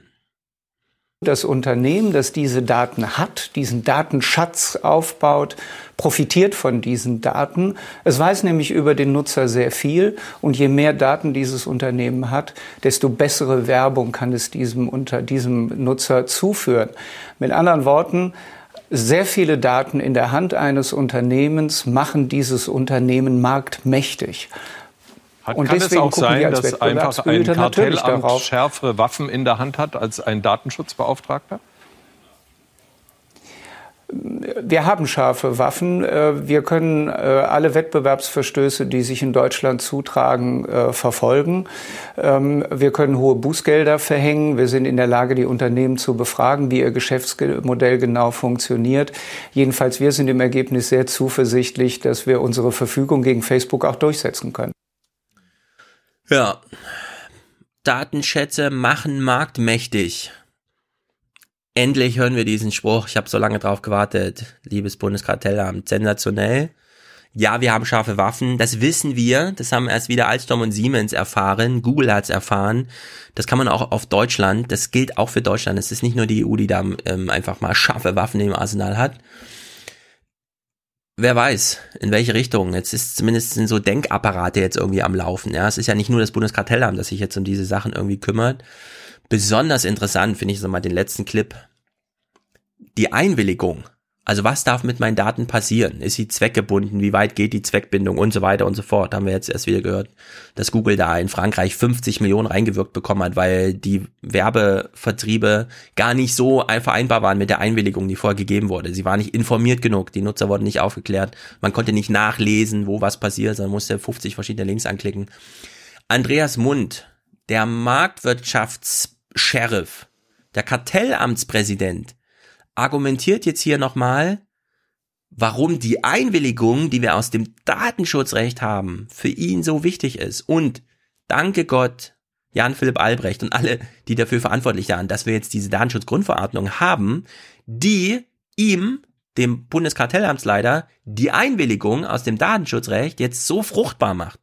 S88: Das Unternehmen, das diese Daten hat, diesen Datenschatz aufbaut, profitiert von diesen Daten. Es weiß nämlich über den Nutzer sehr viel und je mehr Daten dieses Unternehmen hat, desto bessere Werbung kann es diesem, unter diesem Nutzer zuführen. Mit anderen Worten, sehr viele Daten in der Hand eines Unternehmens machen dieses Unternehmen marktmächtig.
S83: Hat,
S88: Und
S83: kann es auch sein, dass einfach ein Kartellamt
S88: darauf.
S83: schärfere Waffen in der Hand hat als ein Datenschutzbeauftragter?
S88: wir haben scharfe Waffen. Äh, wir können äh, alle Wettbewerbsverstöße, die sich in Deutschland zutragen, äh, verfolgen. Ähm, wir können hohe Bußgelder verhängen. Wir sind in der Lage, die Unternehmen zu befragen, wie ihr Geschäftsmodell genau funktioniert. Jedenfalls, wir sind im Ergebnis sehr zuversichtlich, dass wir unsere Verfügung gegen Facebook auch durchsetzen können.
S3: Ja. Datenschätze machen marktmächtig. Endlich hören wir diesen Spruch. Ich habe so lange drauf gewartet. Liebes Bundeskartellamt, sensationell. Ja, wir haben scharfe Waffen. Das wissen wir. Das haben erst wieder Alstom und Siemens erfahren. Google hat's erfahren. Das kann man auch auf Deutschland. Das gilt auch für Deutschland. Es ist nicht nur die EU, die da ähm, einfach mal scharfe Waffen im Arsenal hat. Wer weiß, in welche Richtung. Jetzt ist zumindest so Denkapparate jetzt irgendwie am Laufen. Ja, es ist ja nicht nur das Bundeskartellamt, das sich jetzt um diese Sachen irgendwie kümmert. Besonders interessant finde ich so mal den letzten Clip. Die Einwilligung. Also was darf mit meinen Daten passieren? Ist sie zweckgebunden? Wie weit geht die Zweckbindung und so weiter und so fort? Haben wir jetzt erst wieder gehört, dass Google da in Frankreich 50 Millionen reingewirkt bekommen hat, weil die Werbevertriebe gar nicht so vereinbar waren mit der Einwilligung, die vorher gegeben wurde. Sie waren nicht informiert genug, die Nutzer wurden nicht aufgeklärt, man konnte nicht nachlesen, wo was passiert, sondern musste 50 verschiedene Links anklicken. Andreas Mund, der Marktwirtschafts Sheriff, der Kartellamtspräsident, argumentiert jetzt hier nochmal, warum die Einwilligung, die wir aus dem Datenschutzrecht haben, für ihn so wichtig ist. Und danke Gott, Jan-Philipp Albrecht und alle, die dafür verantwortlich waren, dass wir jetzt diese Datenschutzgrundverordnung haben, die ihm, dem Bundeskartellamtsleiter, die Einwilligung aus dem Datenschutzrecht jetzt so fruchtbar macht.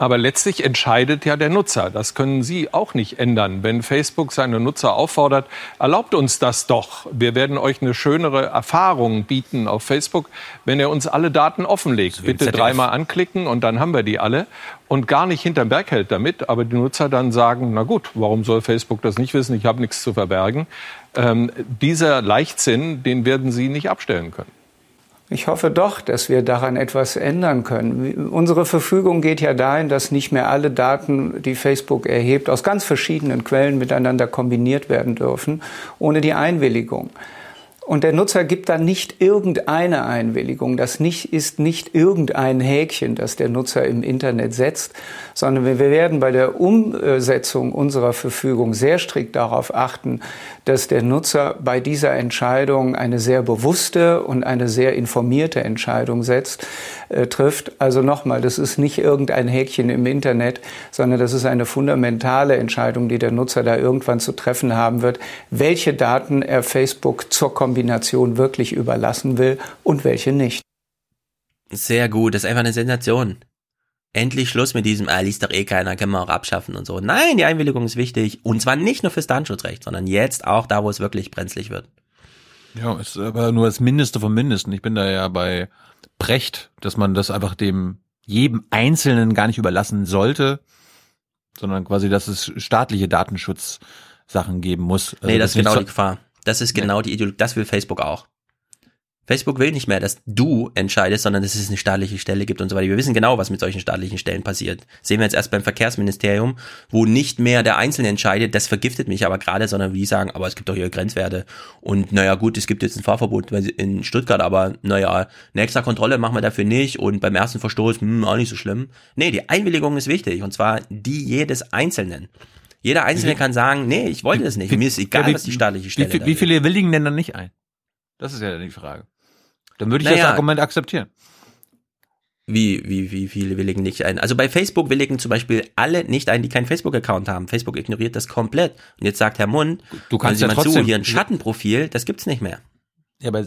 S94: Aber letztlich entscheidet ja der Nutzer. Das können Sie auch nicht ändern. Wenn Facebook seine Nutzer auffordert, erlaubt uns das doch. Wir werden euch eine schönere Erfahrung bieten auf Facebook, wenn ihr uns alle Daten offenlegt. Bitte dreimal anklicken und dann haben wir die alle. Und gar nicht hinterm Berg hält damit, aber die Nutzer dann sagen, na gut, warum soll Facebook das nicht wissen? Ich habe nichts zu verbergen. Ähm, dieser Leichtsinn, den werden Sie nicht abstellen können.
S88: Ich hoffe doch, dass wir daran etwas ändern können. Unsere Verfügung geht ja dahin, dass nicht mehr alle Daten, die Facebook erhebt, aus ganz verschiedenen Quellen miteinander kombiniert werden dürfen, ohne die Einwilligung. Und der Nutzer gibt dann nicht irgendeine Einwilligung. Das nicht, ist nicht irgendein Häkchen, das der Nutzer im Internet setzt, sondern wir werden bei der Umsetzung unserer Verfügung sehr strikt darauf achten, dass der Nutzer bei dieser Entscheidung eine sehr bewusste und eine sehr informierte Entscheidung setzt, äh, trifft. Also nochmal, das ist nicht irgendein Häkchen im Internet, sondern das ist eine fundamentale Entscheidung, die der Nutzer da irgendwann zu treffen haben wird, welche Daten er Facebook zur Kombination wirklich überlassen will und welche nicht.
S3: Sehr gut, das ist einfach eine Sensation. Endlich Schluss mit diesem, ah, liest doch eh keiner, können wir auch abschaffen und so. Nein, die Einwilligung ist wichtig. Und zwar nicht nur fürs Datenschutzrecht, sondern jetzt auch da, wo es wirklich brenzlig wird.
S11: Ja, ist aber nur das Mindeste vom Mindesten. Ich bin da ja bei Brecht, dass man das einfach dem jedem Einzelnen gar nicht überlassen sollte, sondern quasi, dass es staatliche Datenschutzsachen geben muss.
S3: Also nee, das ist genau die Gefahr. Das ist genau nee. die Ideologie. Das will Facebook auch. Facebook will nicht mehr, dass du entscheidest, sondern dass es eine staatliche Stelle gibt und so weiter. Wir wissen genau, was mit solchen staatlichen Stellen passiert. Sehen wir jetzt erst beim Verkehrsministerium, wo nicht mehr der Einzelne entscheidet, das vergiftet mich aber gerade, sondern wie die sagen, aber es gibt doch hier Grenzwerte. Und naja, gut, es gibt jetzt ein Fahrverbot in Stuttgart, aber naja, eine extra Kontrolle machen wir dafür nicht und beim ersten Verstoß, hm, auch nicht so schlimm. Nee, die Einwilligung ist wichtig und zwar die jedes Einzelnen. Jeder Einzelne kann sagen, nee, ich wollte das nicht. Mir ist egal, was die staatliche Stelle
S11: Wie, wie viele willigen denn dann nicht ein? Das ist ja die Frage. Dann würde ich naja, das Argument akzeptieren.
S3: Wie, wie, wie viele willigen nicht ein? Also bei Facebook willigen zum Beispiel alle nicht ein, die keinen Facebook-Account haben. Facebook ignoriert das komplett. Und jetzt sagt Herr Mund,
S11: du kannst ja trotzdem,
S3: zu, hier ein Schattenprofil, das gibt's nicht mehr.
S11: Ja, aber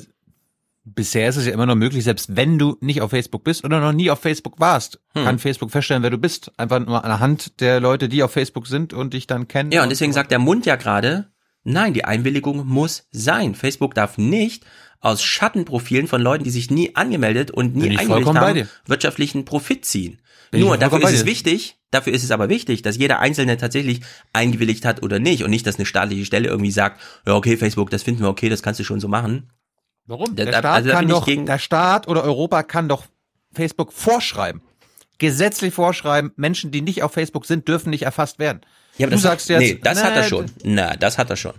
S11: bisher ist es ja immer noch möglich, selbst wenn du nicht auf Facebook bist oder noch nie auf Facebook warst, hm. kann Facebook feststellen, wer du bist. Einfach nur anhand der Leute, die auf Facebook sind und dich dann kennen.
S3: Ja, und deswegen und sagt der Mund ja gerade, nein, die Einwilligung muss sein. Facebook darf nicht aus Schattenprofilen von Leuten, die sich nie angemeldet und nie eingewilligt haben, wirtschaftlichen Profit ziehen. Bin Nur dafür ist es wichtig, dafür ist es aber wichtig, dass jeder Einzelne tatsächlich eingewilligt hat oder nicht und nicht, dass eine staatliche Stelle irgendwie sagt, ja okay, Facebook, das finden wir okay, das kannst du schon so machen.
S11: Warum? Der, Staat, also kann doch, der Staat oder Europa kann doch Facebook vorschreiben. Gesetzlich vorschreiben, Menschen, die nicht auf Facebook sind, dürfen nicht erfasst werden.
S3: Ja, aber du das sagst hat, jetzt, nee, das nee, hat er schon. Na, das hat er schon.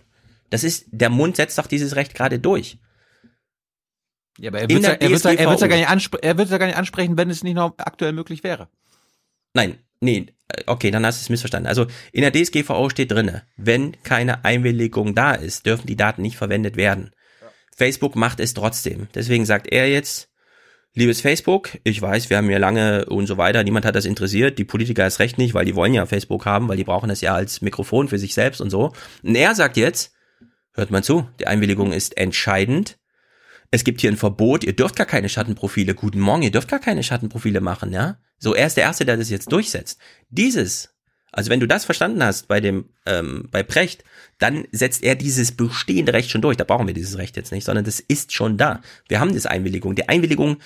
S3: Das ist, der Mund setzt doch dieses Recht gerade durch.
S11: Ja, aber er wird wird's ja, gar nicht ansprechen, er wird's ja gar nicht ansprechen, wenn es nicht noch aktuell möglich wäre.
S3: Nein, nee, okay, dann hast du es missverstanden. Also in der DSGVO steht drinne, wenn keine Einwilligung da ist, dürfen die Daten nicht verwendet werden. Facebook macht es trotzdem. Deswegen sagt er jetzt, liebes Facebook, ich weiß, wir haben ja lange und so weiter, niemand hat das interessiert, die Politiker ist recht nicht, weil die wollen ja Facebook haben, weil die brauchen das ja als Mikrofon für sich selbst und so. Und er sagt jetzt, hört mal zu, die Einwilligung ist entscheidend. Es gibt hier ein Verbot, ihr dürft gar keine Schattenprofile. Guten Morgen, ihr dürft gar keine Schattenprofile machen, ja? So, er ist der Erste, der das jetzt durchsetzt. Dieses, also wenn du das verstanden hast bei dem, ähm, bei Precht, dann setzt er dieses bestehende Recht schon durch. Da brauchen wir dieses Recht jetzt nicht, sondern das ist schon da. Wir haben das Einwilligung. Die Einwilligung,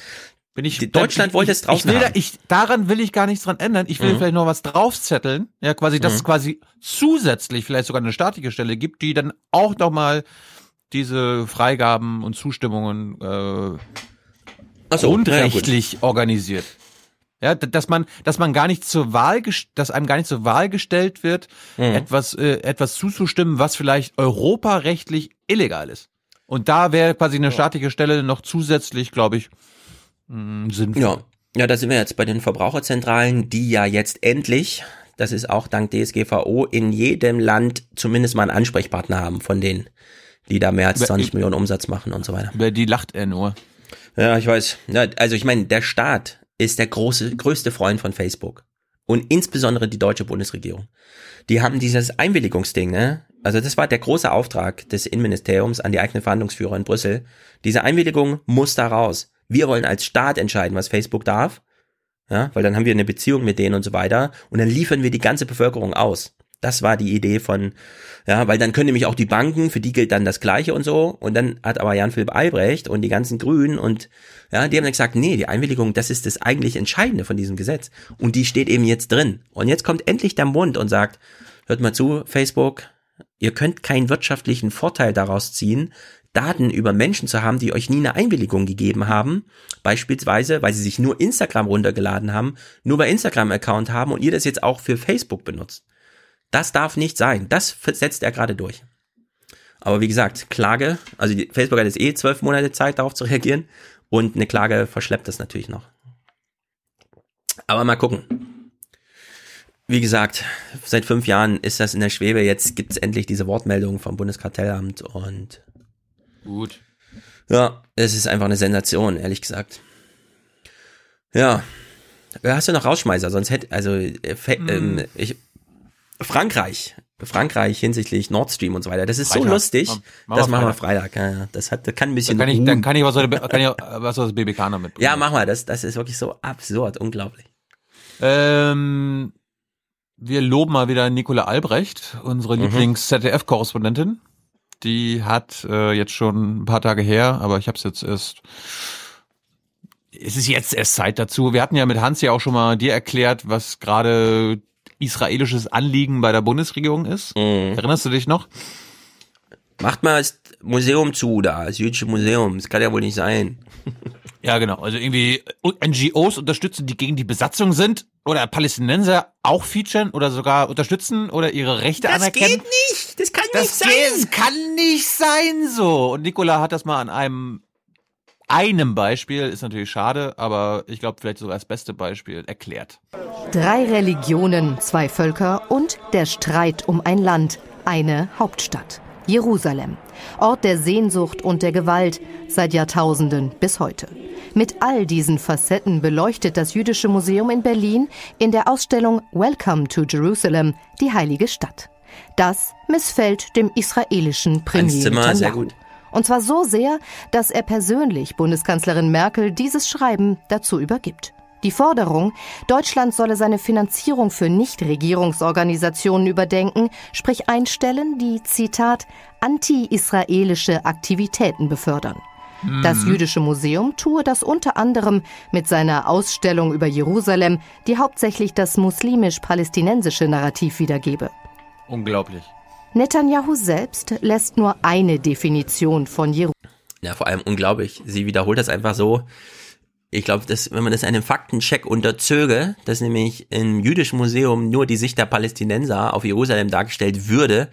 S11: bin ich,
S3: Deutschland
S11: ich,
S3: wollte es draußen
S11: ich will da, ich, daran will ich gar nichts dran ändern. Ich will mhm. vielleicht noch was draufzetteln. Ja, quasi, dass mhm. es quasi zusätzlich vielleicht sogar eine staatliche Stelle gibt, die dann auch noch mal diese Freigaben und Zustimmungen äh, so, grundrechtlich organisiert. Ja, dass man, dass man gar nicht zur Wahl, dass einem gar nicht zur Wahl gestellt wird, mhm. etwas, äh, etwas zuzustimmen, was vielleicht europarechtlich illegal ist. Und da wäre quasi eine staatliche Stelle noch zusätzlich, glaube ich, mh, sinnvoll.
S3: Ja. ja, da sind wir jetzt bei den Verbraucherzentralen, die ja jetzt endlich, das ist auch dank DSGVO, in jedem Land zumindest mal einen Ansprechpartner haben von denen, die da mehr als 20 Millionen Umsatz machen und so weiter.
S11: Wer die lacht er nur.
S3: Ja, ich weiß. Ja, also ich meine, der Staat ist der große, größte Freund von Facebook. Und insbesondere die deutsche Bundesregierung. Die haben dieses Einwilligungsding, ne? Also das war der große Auftrag des Innenministeriums an die eigenen Verhandlungsführer in Brüssel. Diese Einwilligung muss da raus. Wir wollen als Staat entscheiden, was Facebook darf. Ja, weil dann haben wir eine Beziehung mit denen und so weiter. Und dann liefern wir die ganze Bevölkerung aus. Das war die Idee von, ja, weil dann können nämlich auch die Banken, für die gilt dann das Gleiche und so. Und dann hat aber Jan-Philipp Albrecht und die ganzen Grünen und, ja, die haben dann gesagt, nee, die Einwilligung, das ist das eigentlich Entscheidende von diesem Gesetz. Und die steht eben jetzt drin. Und jetzt kommt endlich der Mund und sagt, hört mal zu, Facebook, ihr könnt keinen wirtschaftlichen Vorteil daraus ziehen, Daten über Menschen zu haben, die euch nie eine Einwilligung gegeben haben, beispielsweise, weil sie sich nur Instagram runtergeladen haben, nur bei Instagram-Account haben und ihr das jetzt auch für Facebook benutzt. Das darf nicht sein. Das setzt er gerade durch. Aber wie gesagt, Klage, also Facebook hat jetzt eh zwölf Monate Zeit, darauf zu reagieren. Und eine Klage verschleppt das natürlich noch. Aber mal gucken. Wie gesagt, seit fünf Jahren ist das in der Schwebe. Jetzt gibt es endlich diese Wortmeldung vom Bundeskartellamt und
S11: gut.
S3: Ja, es ist einfach eine Sensation, ehrlich gesagt. Ja. Hast du noch Rausschmeißer? Sonst hätte, also, äh, hm. ähm, ich, Frankreich. Frankreich hinsichtlich Nord Stream und so weiter. Das ist Freitag. so lustig. Mach, das machen wir Freitag. Ja, das hat, das kann ein bisschen.
S11: Dann kann ich, dann kann ich was kann ich was aus BBK noch mit.
S3: Ja, mach mal. Das, das ist wirklich so absurd, unglaublich.
S11: Ähm, wir loben mal wieder Nicola Albrecht, unsere mhm. Lieblings-ZDF-Korrespondentin. Die hat äh, jetzt schon ein paar Tage her, aber ich habe es jetzt erst es ist jetzt erst Zeit dazu. Wir hatten ja mit Hans ja auch schon mal dir erklärt, was gerade israelisches Anliegen bei der Bundesregierung ist. Mhm. Erinnerst du dich noch?
S3: Macht mal das Museum zu da, das jüdische Museum. Das kann ja wohl nicht sein.
S11: Ja, genau. Also irgendwie NGOs unterstützen, die gegen die Besatzung sind oder Palästinenser auch featuren oder sogar unterstützen oder ihre Rechte
S3: das
S11: anerkennen.
S3: Das geht nicht. Das kann
S11: das
S3: nicht sein.
S11: Das kann nicht sein so. Und Nicola hat das mal an einem einem Beispiel, ist natürlich schade, aber ich glaube vielleicht sogar das beste Beispiel erklärt.
S83: Drei Religionen, zwei Völker und der Streit um ein Land, eine Hauptstadt. Jerusalem, Ort der Sehnsucht und der Gewalt, seit Jahrtausenden bis heute. Mit all diesen Facetten beleuchtet das Jüdische Museum in Berlin in der Ausstellung Welcome to Jerusalem die heilige Stadt. Das missfällt dem israelischen Premier
S3: Zimmer, sehr gut.
S83: Und zwar so sehr, dass er persönlich Bundeskanzlerin Merkel dieses Schreiben dazu übergibt. Die Forderung, Deutschland solle seine Finanzierung für Nichtregierungsorganisationen überdenken, sprich einstellen, die, Zitat, anti-israelische Aktivitäten befördern. Mhm. Das Jüdische Museum tue das unter anderem mit seiner Ausstellung über Jerusalem, die hauptsächlich das muslimisch-palästinensische Narrativ wiedergebe.
S11: Unglaublich.
S83: Netanyahu selbst lässt nur eine Definition von Jerusalem.
S3: Ja, vor allem unglaublich. Sie wiederholt das einfach so. Ich glaube, dass wenn man das einem Faktencheck unterzöge, dass nämlich im jüdischen Museum nur die Sicht der Palästinenser auf Jerusalem dargestellt würde,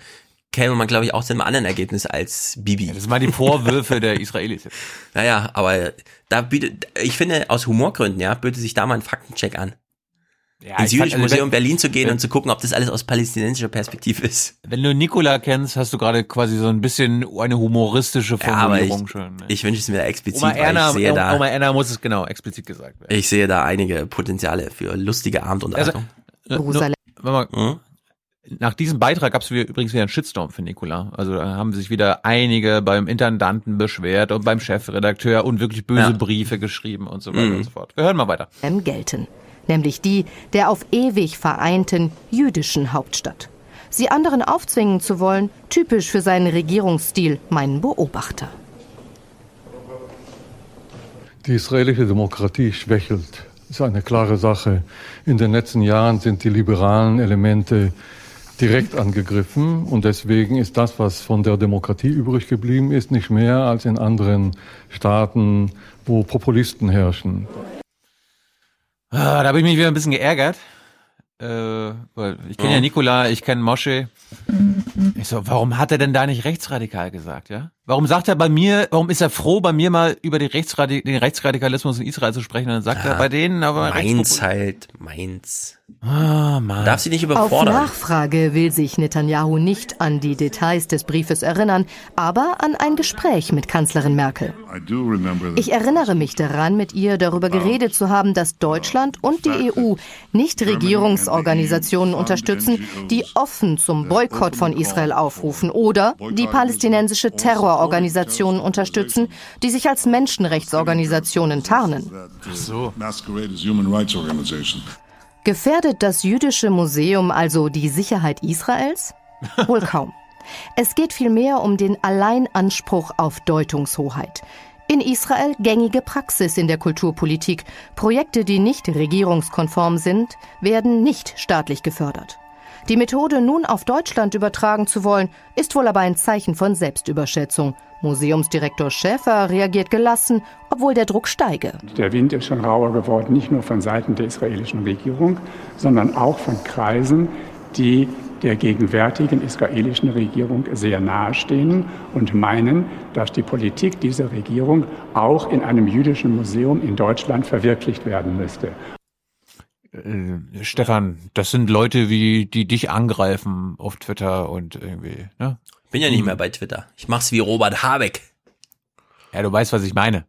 S3: käme man, glaube ich, auch zu einem anderen Ergebnis als Bibi.
S11: das waren die Vorwürfe der Israelis.
S3: Naja, aber da bietet, ich finde, aus Humorgründen, ja, bietet sich da mal ein Faktencheck an.
S11: Ja,
S3: ins
S11: ich fand-
S3: Jüdische
S11: also
S3: Museum
S11: wenn-
S3: Berlin zu gehen
S11: wenn-
S3: und zu gucken, ob das alles aus palästinensischer Perspektive ist.
S11: Wenn du Nikola kennst, hast du gerade quasi so ein bisschen eine humoristische
S3: Ja, aber ich,
S11: Formulierung schon. Ne?
S3: ich wünsche es mir da explizit,
S11: Oma
S3: weil
S11: Erna,
S3: ich sehe da,
S11: Oma Erna muss es genau explizit gesagt werden.
S3: ich sehe da einige Potenziale für lustige Abendunterhaltung.
S11: Äh, nur-
S83: Jerusalem.
S11: mal, Nach diesem Beitrag gab es übrigens wieder einen Shitstorm für Nikola. Also da haben sich wieder einige beim Intendanten beschwert und beim Chefredakteur und wirklich böse
S3: Ja.
S11: Briefe geschrieben und so weiter
S3: Mhm.
S11: und so fort. Wir hören mal weiter.
S83: gelten, nämlich die der auf ewig vereinten jüdischen Hauptstadt. Sie anderen aufzwingen zu wollen, typisch für seinen Regierungsstil, meinen Beobachter.
S95: Die israelische Demokratie schwächelt. Das ist eine klare Sache. In den letzten Jahren sind die liberalen Elemente direkt angegriffen und deswegen ist das, was von der Demokratie übrig geblieben ist, nicht mehr als in anderen Staaten, wo Populisten herrschen.
S11: Ah, da habe ich mich wieder ein bisschen geärgert. Äh, weil ich kenne ja
S95: Ja.
S11: Nikola, ich kenne Mosche. Ich so, warum hat er denn da nicht rechtsradikal gesagt, ja? Warum sagt er bei mir, warum ist er froh, bei mir mal über die Rechtsradi den Rechtsradikalismus in Israel zu sprechen? Und dann sagt er bei denen aber
S3: Mainz halt, Mainz.
S11: Ah, Mann.
S3: Darf sie nicht
S83: Auf
S3: überfordern.
S83: Nachfrage will sich Netanyahu nicht an die Details des Briefes erinnern, aber an ein Gespräch mit Kanzlerin Merkel. Ich erinnere mich daran, mit ihr darüber geredet zu haben, dass Deutschland und die EU nicht Regierungsorganisationen unterstützen, die offen zum Boykott von Israel aufrufen oder die palästinensische Terrororganisationen unterstützen, die sich als Menschenrechtsorganisationen tarnen.
S11: Ach so.
S83: Gefährdet das jüdische Museum also die Sicherheit Israels? Wohl kaum. Es geht vielmehr um den Alleinanspruch auf Deutungshoheit. In Israel gängige Praxis in der Kulturpolitik. Projekte, die nicht regierungskonform sind, werden nicht staatlich gefördert. Die Methode nun auf Deutschland übertragen zu wollen, ist wohl aber ein Zeichen von Selbstüberschätzung. Museumsdirektor Schäfer reagiert gelassen, obwohl der Druck steige.
S96: Der Wind ist schon rauer geworden, nicht nur von Seiten der israelischen Regierung, sondern auch von Kreisen, die der gegenwärtigen israelischen Regierung sehr nahestehen und meinen, dass die Politik dieser Regierung auch in einem jüdischen Museum in Deutschland verwirklicht werden müsste.
S11: Äh, Stefan, das sind Leute wie, die dich angreifen auf Twitter und irgendwie, ne?
S3: Bin ja nicht mehr bei Twitter. Ich mach's wie Robert Habeck.
S11: Ja, du weißt, was ich meine.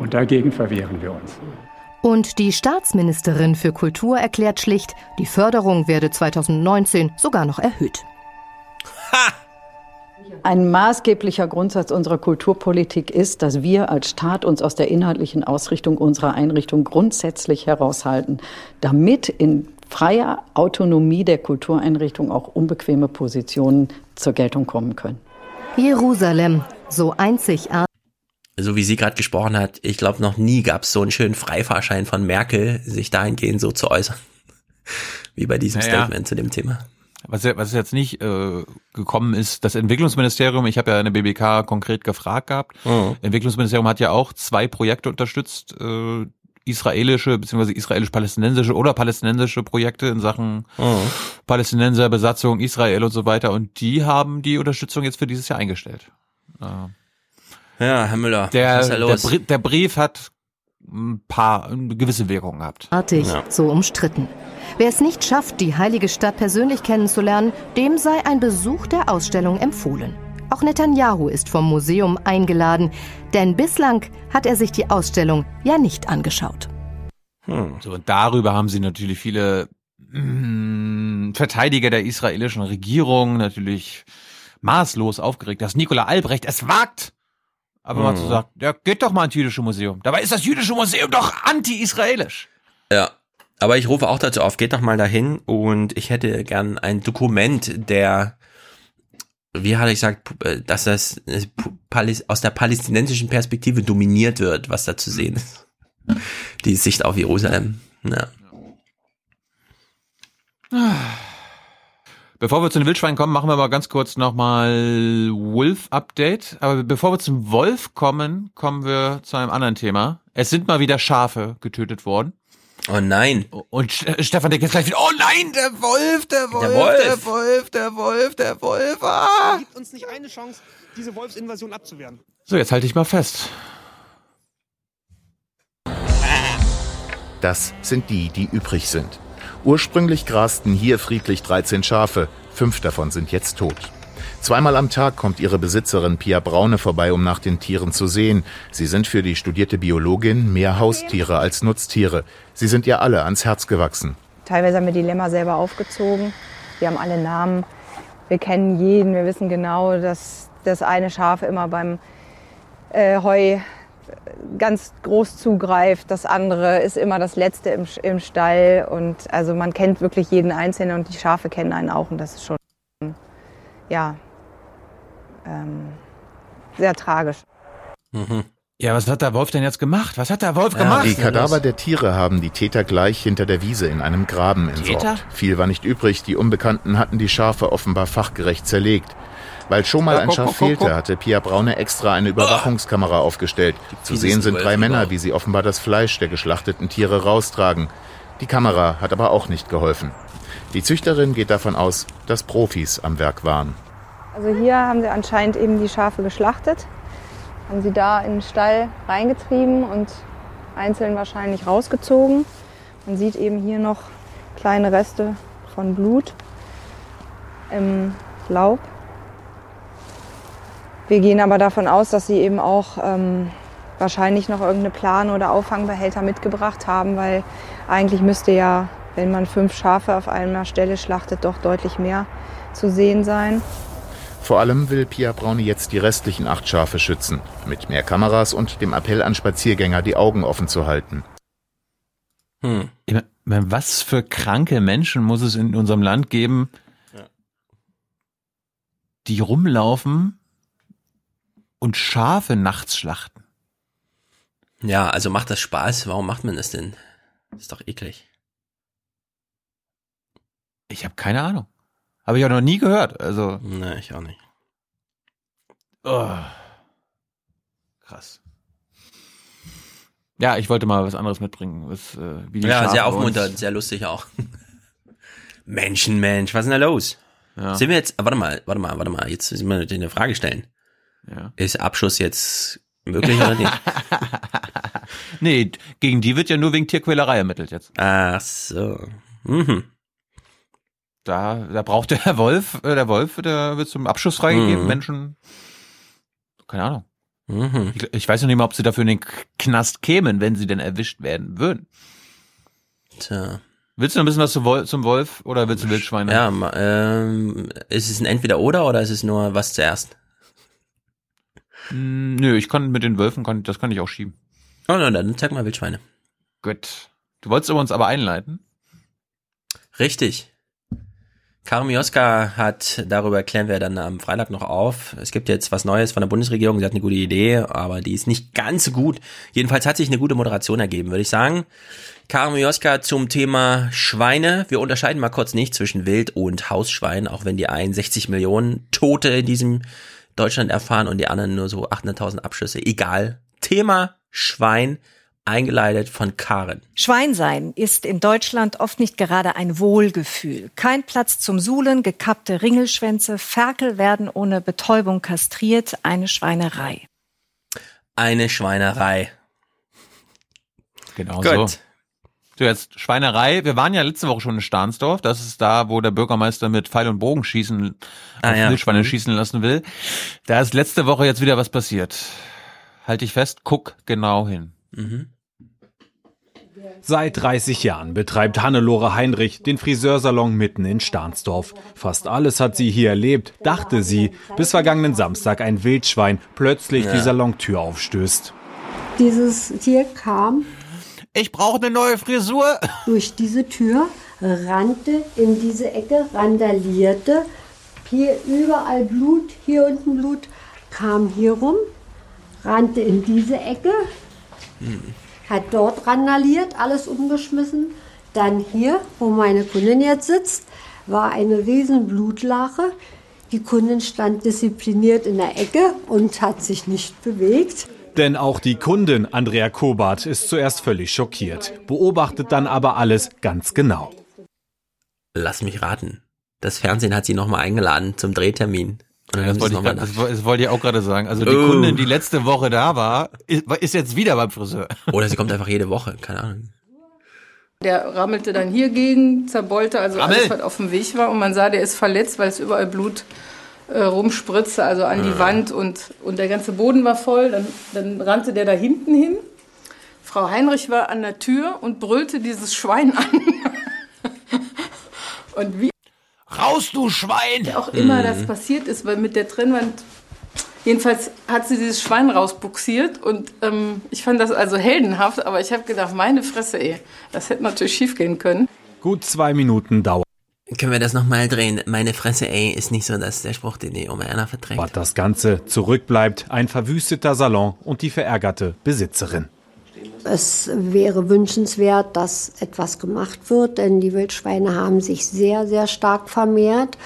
S96: Und dagegen verwehren wir uns.
S83: Und die Staatsministerin für Kultur erklärt schlicht, die Förderung werde 2019 sogar noch erhöht.
S97: Ein maßgeblicher Grundsatz unserer Kulturpolitik ist, dass wir als Staat uns aus der inhaltlichen Ausrichtung unserer Einrichtung grundsätzlich heraushalten, damit in freier Autonomie der Kultureinrichtung auch unbequeme Positionen zur Geltung kommen können.
S83: Jerusalem, so einzigartig.
S3: So wie sie gerade gesprochen hat, ich glaube, noch nie gab es so einen schönen Freifahrschein von Merkel, sich dahingehend so zu äußern. Wie bei diesem
S11: Naja.
S3: Statement zu dem Thema.
S11: Was, was jetzt nicht äh, gekommen ist, das Entwicklungsministerium, ich habe ja eine BBK konkret gefragt gehabt,
S3: Mhm.
S11: Entwicklungsministerium hat ja auch zwei Projekte unterstützt, äh, israelische beziehungsweise israelisch-palästinensische oder palästinensische Projekte in Sachen
S3: Mhm.
S11: Palästinenser, Besatzung, Israel und so weiter und die haben die Unterstützung jetzt für dieses Jahr eingestellt. Äh,
S3: Ja, Herr Müller,
S11: der,
S3: was ist da
S11: der? Brie- der Brief hat ein paar, eine gewisse Wirkung gehabt.
S83: Artig, so umstritten. Wer es nicht schafft, die heilige Stadt persönlich kennenzulernen, dem sei ein Besuch der Ausstellung empfohlen. Auch Netanyahu ist vom Museum eingeladen, denn bislang hat er sich die Ausstellung ja nicht angeschaut.
S11: So, und darüber haben sie natürlich viele mm, Verteidiger der israelischen Regierung natürlich maßlos aufgeregt, dass Nikola Albrecht es wagt, aber
S3: Mhm.
S11: zu sagen, ja, geht doch mal ins jüdische Museum. Dabei ist das jüdische Museum doch anti-israelisch.
S3: Ja. Aber ich rufe auch dazu auf, geht doch mal dahin und ich hätte gern ein Dokument, der, wie hatte ich gesagt, äh, dass das äh, aus der palästinensischen Perspektive dominiert wird, was da zu sehen ist. Die Sicht auf Jerusalem. Ja.
S11: Bevor wir zu den Wildschweinen kommen, machen wir mal ganz kurz nochmal Wolf-Update. Aber bevor wir zum Wolf kommen, kommen wir zu einem anderen Thema. Es sind mal wieder Schafe getötet worden.
S3: Oh nein.
S11: Und Stefan denkt jetzt gleich wieder, oh nein, der Wolf, der Wolf, der Wolf, der Wolf, der Wolf, der Wolf. Ah.
S98: Gibt uns nicht eine Chance, diese Wolfsinvasion abzuwehren.
S11: So, jetzt halte ich mal fest.
S99: Das sind die, die übrig sind. Ursprünglich grasten hier friedlich 13 Schafe, fünf davon sind jetzt tot. Zweimal am Tag kommt ihre Besitzerin Pia Braune vorbei, um nach den Tieren zu sehen. Sie sind für die studierte Biologin mehr Haustiere als Nutztiere. Sie sind ihr alle ans Herz gewachsen.
S100: Teilweise haben wir die Lämmer selber aufgezogen. Wir haben alle Namen. Wir kennen jeden. Wir wissen genau, dass das eine Schaf immer beim äh, Heu ganz groß zugreift. Das andere ist immer das letzte im, im Stall. Und also man kennt wirklich jeden Einzelnen und die Schafe kennen einen auch. Und das ist schon, ja, ähm, sehr tragisch.
S11: Mhm. Ja, was hat der Wolf denn jetzt gemacht? Was hat der Wolf ja, gemacht?
S99: Die Kadaver der Tiere haben die Täter gleich hinter der Wiese in einem Graben entsorgt. Täter? Viel war nicht übrig. Die Unbekannten hatten die Schafe offenbar fachgerecht zerlegt. Weil schon mal ein Schaf fehlte, hatte Pia Braune extra eine Überwachungskamera aufgestellt. Zu sehen sind drei Männer, wie sie offenbar das Fleisch der geschlachteten Tiere raustragen. Die Kamera hat aber auch nicht geholfen. Die Züchterin geht davon aus, dass Profis am Werk waren.
S100: Also hier haben sie anscheinend eben die Schafe geschlachtet, haben sie da in den Stall reingetrieben und einzeln wahrscheinlich rausgezogen. Man sieht eben hier noch kleine Reste von Blut im Laub. Wir gehen aber davon aus, dass sie eben auch ähm, wahrscheinlich noch irgendeine Plan- oder Auffangbehälter mitgebracht haben, weil eigentlich müsste ja, wenn man fünf Schafe auf einer Stelle schlachtet, doch deutlich mehr zu sehen sein.
S99: Vor allem will Pia Braune jetzt die restlichen acht Schafe schützen, mit mehr Kameras und dem Appell an Spaziergänger, die Augen offen zu halten.
S11: Hm. Was für kranke Menschen muss es in unserem Land geben, die rumlaufen und Schafe nachts schlachten?
S3: Ja, also macht das Spaß. Warum macht man das denn? Das ist doch eklig.
S11: Ich habe keine Ahnung. Habe ich auch noch nie gehört. Also.
S3: Nee, ich auch nicht.
S11: Oh. Krass. Ja, ich wollte mal was anderes mitbringen. Was, äh, wie die
S3: ja,
S11: Schafe
S3: sehr aufmunternd, sehr lustig auch. Menschen, Mensch, was ist denn da los? Ja. Sind wir jetzt, warte mal, warte mal, warte mal, jetzt müssen wir eine Frage stellen. Ja. Ist Abschuss jetzt möglich oder nicht?
S11: nee, gegen die wird ja nur wegen Tierquälerei ermittelt jetzt.
S3: Ach so. Mhm.
S11: Da, da braucht der Wolf, äh, der Wolf, der wird zum Abschuss freigegeben. Mhm. Menschen, keine Ahnung. Mhm. Ich, ich, weiß noch nicht mal, ob sie dafür in den Knast kämen, wenn sie denn erwischt werden würden. Tja. Willst du noch ein bisschen was zum Wolf, zum Wolf oder willst du Wildschweine?
S3: Ja, ähm, ist es ein Entweder-Oder oder ist es nur was zuerst?
S11: Hm, nö, ich kann mit den Wölfen, kann, das kann ich auch schieben.
S3: Oh, na, dann zeig mal Wildschweine.
S11: Gut. Du wolltest uns aber einleiten?
S3: Richtig. Karim Mioska hat, darüber klären wir dann am Freitag noch auf. Es gibt jetzt was Neues von der Bundesregierung. Sie hat eine gute Idee, aber die ist nicht ganz so gut. Jedenfalls hat sich eine gute Moderation ergeben, würde ich sagen. Karim Mioska zum Thema Schweine. Wir unterscheiden mal kurz nicht zwischen Wild- und Hausschwein, auch wenn die einen 60 Millionen Tote in diesem Deutschland erfahren und die anderen nur so 800.000 Abschüsse. Egal. Thema Schwein eingeleitet von Karen.
S101: Schweinsein ist in Deutschland oft nicht gerade ein Wohlgefühl. Kein Platz zum Suhlen, gekappte Ringelschwänze, Ferkel werden ohne Betäubung kastriert, eine Schweinerei.
S3: Eine Schweinerei.
S11: Genau Gut. so. So, jetzt Schweinerei. Wir waren ja letzte Woche schon in Stahnsdorf. Das ist da, wo der Bürgermeister mit Pfeil und Bogen schießen, ah, ja. Wildschweine mhm. schießen lassen will. Da ist letzte Woche jetzt wieder was passiert. Halt dich fest, guck genau hin. Mhm.
S102: Seit 30 Jahren betreibt Hannelore Heinrich den Friseursalon mitten in Stahnsdorf. Fast alles hat sie hier erlebt, dachte sie, bis vergangenen Samstag ein Wildschwein plötzlich ja. die Salontür aufstößt.
S103: Dieses Tier kam
S11: ich brauche eine neue Frisur.
S103: Durch diese Tür rannte in diese Ecke, randalierte. Hier überall Blut, hier unten Blut, kam hier rum, rannte in diese Ecke, hm. hat dort randaliert, alles umgeschmissen. Dann hier, wo meine Kundin jetzt sitzt, war eine riesen Blutlache. Die Kundin stand diszipliniert in der Ecke und hat sich nicht bewegt.
S102: Denn auch die Kundin Andrea Kobart ist zuerst völlig schockiert, beobachtet dann aber alles ganz genau.
S3: Lass mich raten. Das Fernsehen hat sie nochmal eingeladen zum Drehtermin.
S11: Ja, das, wollte ich grad, das, das wollte ich auch gerade sagen. Also die oh. Kundin, die letzte Woche da war, ist, ist jetzt wieder beim Friseur.
S3: Oder sie kommt einfach jede Woche, keine Ahnung.
S104: Der rammelte dann hier gegen, zerbollte also
S11: Rammel.
S104: alles, was auf dem Weg war. Und man sah, der ist verletzt, weil es überall Blut äh, rumspritzte, also an die Wand. Und, und der ganze Boden war voll. Dann, dann rannte der da hinten hin. Frau Heinrich war an der Tür und brüllte dieses Schwein an. und wie
S78: Raus, du Schwein!
S104: auch immer das passiert ist, weil mit der Trennwand Jedenfalls hat sie dieses Schwein rausbuxiert und ähm, ich fand das also heldenhaft, aber ich habe gedacht, meine Fresse, ey, das hätte natürlich schief gehen können.
S102: Gut zwei Minuten dauert.
S3: Können wir das nochmal drehen? Meine Fresse, ey, ist nicht so, dass der Spruch, den die Oma Erna verträgt.
S102: Was das Ganze zurückbleibt, ein verwüsteter Salon und die verärgerte Besitzerin.
S103: Es wäre wünschenswert, dass etwas gemacht wird, denn die Wildschweine haben sich sehr, sehr stark vermehrt.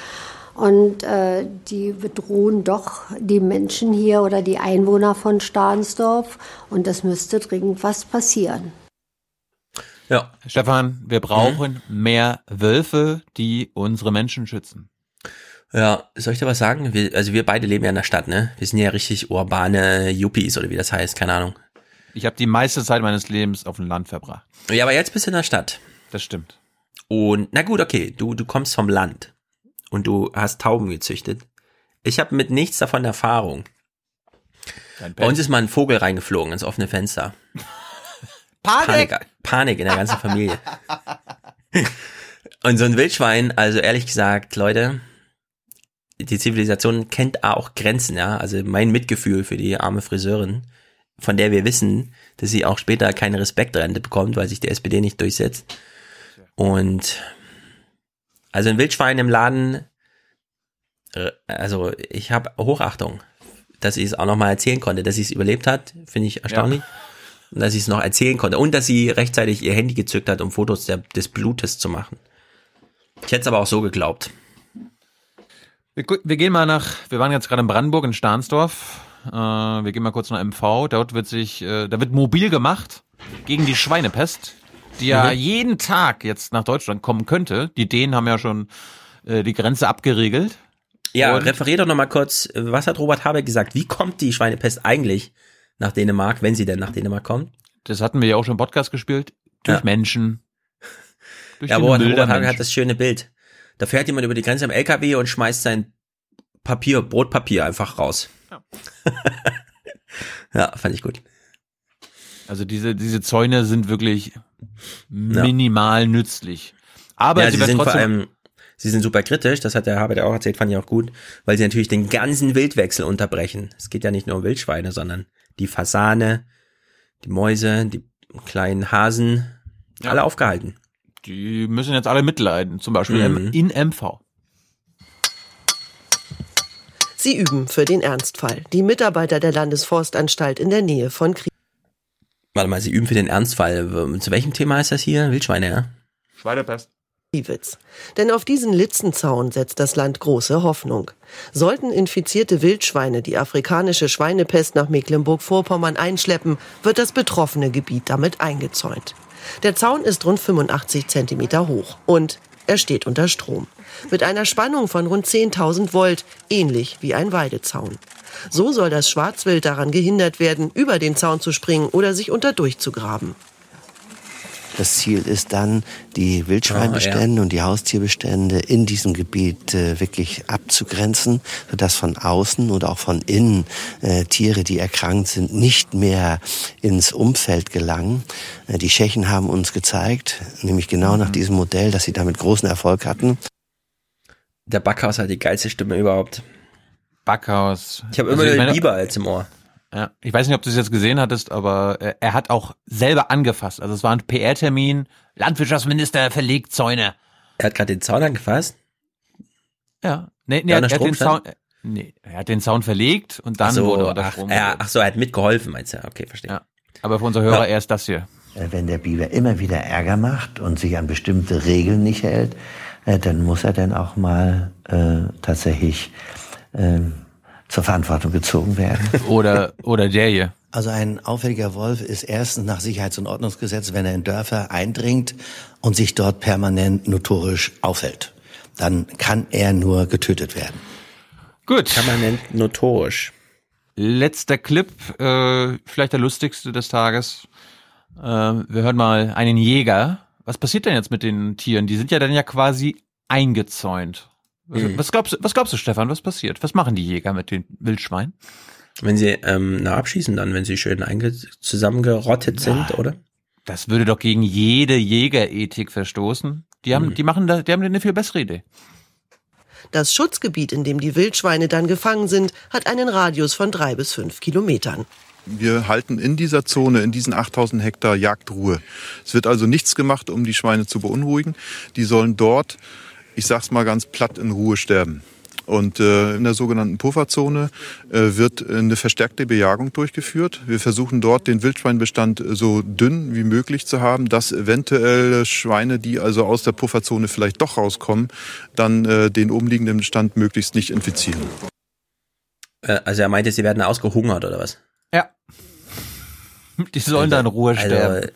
S103: Und äh, die bedrohen doch die Menschen hier oder die Einwohner von Stahnsdorf. Und es müsste dringend was passieren.
S3: Ja.
S11: Stefan, wir brauchen mhm. mehr Wölfe, die unsere Menschen schützen.
S3: Ja, soll ich dir was sagen? Wir, also wir beide leben ja in der Stadt, ne? Wir sind ja richtig urbane Yuppies oder wie das heißt, keine Ahnung.
S11: Ich habe die meiste Zeit meines Lebens auf dem Land verbracht.
S3: Ja, aber jetzt bist du in der Stadt.
S11: Das stimmt.
S3: Und na gut, okay, du du kommst vom Land und du hast Tauben gezüchtet. Ich habe mit nichts davon Erfahrung. Bei uns ist mal ein Vogel reingeflogen ins offene Fenster.
S11: Panik!
S3: Panik, Panik in der ganzen Familie. und so ein Wildschwein, also ehrlich gesagt, Leute, die Zivilisation kennt auch Grenzen, ja. Also mein Mitgefühl für die arme Friseurin, von der wir wissen, dass sie auch später keine Respektrente bekommt, weil sich die SPD nicht durchsetzt. Und also ein Wildschwein im Laden, äh, also ich habe Hochachtung, dass sie es auch nochmal erzählen konnte, dass sie es überlebt hat, finde ich erstaunlich. Ja. Und dass sie es noch erzählen konnte. Und dass sie rechtzeitig ihr Handy gezückt hat, um Fotos der, des Blutes zu machen. Ich hätte es aber auch so geglaubt.
S11: Wir, wir, gehen mal nach, wir waren jetzt gerade in Brandenburg, in Stahnsdorf. Äh, wir gehen mal kurz nach MV. Dort wird sich, äh, da wird mobil gemacht gegen die Schweinepest die ja mhm. jeden Tag jetzt nach Deutschland kommen könnte. Die Dänen haben ja schon äh, die Grenze abgeriegelt.
S3: Ja, Und referier doch nochmal kurz, was hat Robert Habeck gesagt? Wie kommt die Schweinepest eigentlich nach Dänemark, wenn sie denn nach Dänemark kommt?
S11: Das hatten wir ja auch schon im Podcast gespielt. Durch ja. Menschen.
S3: Durch ja, Robert, Robert Habeck hat das schöne Bild. Da fährt jemand über die Grenze am LKW und schmeißt sein Papier, Brotpapier einfach raus. Ja, ja fand ich gut.
S11: Also diese, diese Zäune sind wirklich minimal ja. nützlich. Aber
S3: ja, sie, sie sind vor allem, sie sind super kritisch, das hat der Habeck auch erzählt, fand ich auch gut, weil sie natürlich den ganzen Wildwechsel unterbrechen. Es geht ja nicht nur um Wildschweine, sondern die Fasane, die Mäuse, die kleinen Hasen, ja. alle aufgehalten.
S11: Die müssen jetzt alle mitleiden, zum Beispiel mhm. in MV.
S105: Sie üben für den Ernstfall. Die Mitarbeiter der Landesforstanstalt in der Nähe von Krieg.
S3: Warte mal, Sie üben für den Ernstfall. Zu welchem Thema ist das hier? Wildschweine, ja?
S11: Schweinepest.
S105: Denn auf diesen Litzenzaun setzt das Land große Hoffnung. Sollten infizierte Wildschweine die afrikanische Schweinepest nach Mecklenburg-Vorpommern einschleppen, wird das betroffene Gebiet damit eingezäunt. Der Zaun ist rund 85 Zentimeter hoch und er steht unter Strom. Mit einer Spannung von rund 10.000 Volt, ähnlich wie ein Weidezaun. So soll das Schwarzwild daran gehindert werden, über den Zaun zu springen oder sich unter durchzugraben.
S106: Das Ziel ist dann, die Wildschweinbestände oh, ja. und die Haustierbestände in diesem Gebiet äh, wirklich abzugrenzen, sodass von außen oder auch von innen äh, Tiere, die erkrankt sind, nicht mehr ins Umfeld gelangen. Äh, die Tschechen haben uns gezeigt, nämlich genau mhm. nach diesem Modell, dass sie damit großen Erfolg hatten.
S3: Der Backhaus hat die geilste Stimme überhaupt.
S11: Backhaus.
S3: Ich habe immer also, den Biber als im Ohr.
S11: Ja, ich weiß nicht, ob du es jetzt gesehen hattest, aber äh, er hat auch selber angefasst. Also es war ein PR-Termin. Landwirtschaftsminister verlegt Zäune.
S3: Er hat gerade den Zaun angefasst?
S11: Ja. Nee, nee, er, er, hat den Zaun, äh, nee, er hat den Zaun verlegt und dann ach so, wurde
S3: der ach, Strom. Ja, ach so, er hat mitgeholfen, meinst du? Okay, verstehe. Ja.
S11: Aber für unsere Hörer ja. erst das hier.
S106: Äh, wenn der Biber immer wieder Ärger macht und sich an bestimmte Regeln nicht hält, dann muss er dann auch mal äh, tatsächlich äh, zur Verantwortung gezogen werden.
S11: Oder, oder der hier.
S106: Also ein auffälliger Wolf ist erstens nach Sicherheits- und Ordnungsgesetz, wenn er in Dörfer eindringt und sich dort permanent notorisch aufhält. Dann kann er nur getötet werden.
S11: Gut.
S3: Permanent notorisch.
S11: Letzter Clip, äh, vielleicht der lustigste des Tages. Äh, wir hören mal einen Jäger. Was passiert denn jetzt mit den Tieren? Die sind ja dann ja quasi eingezäunt. Was,
S3: Mhm.
S11: was glaubst, was glaubst du, Stefan? Was passiert? Was machen die Jäger mit den Wildschweinen?
S3: Wenn sie ähm, na, abschießen, dann, wenn sie schön zusammengerottet sind,
S11: Ja.
S3: oder?
S11: Das würde doch gegen jede Jägerethik verstoßen. Die haben,
S3: Mhm.
S11: die machen da, die haben eine viel bessere Idee.
S105: Das Schutzgebiet, in dem die Wildschweine dann gefangen sind, hat einen Radius von drei bis fünf Kilometern.
S107: Wir halten in dieser Zone, in diesen 8000 Hektar Jagdruhe. Es wird also nichts gemacht, um die Schweine zu beunruhigen. Die sollen dort, ich sag's mal ganz platt, in Ruhe sterben. Und äh, in der sogenannten Pufferzone äh, wird eine verstärkte Bejagung durchgeführt. Wir versuchen dort den Wildschweinbestand so dünn wie möglich zu haben, dass eventuell Schweine, die also aus der Pufferzone vielleicht doch rauskommen, dann äh, den umliegenden Bestand möglichst nicht infizieren.
S3: Äh, also er meinte, sie werden ausgehungert, oder was?
S11: Ja. Die sollen da in Ruhe
S3: Also,
S11: sterben.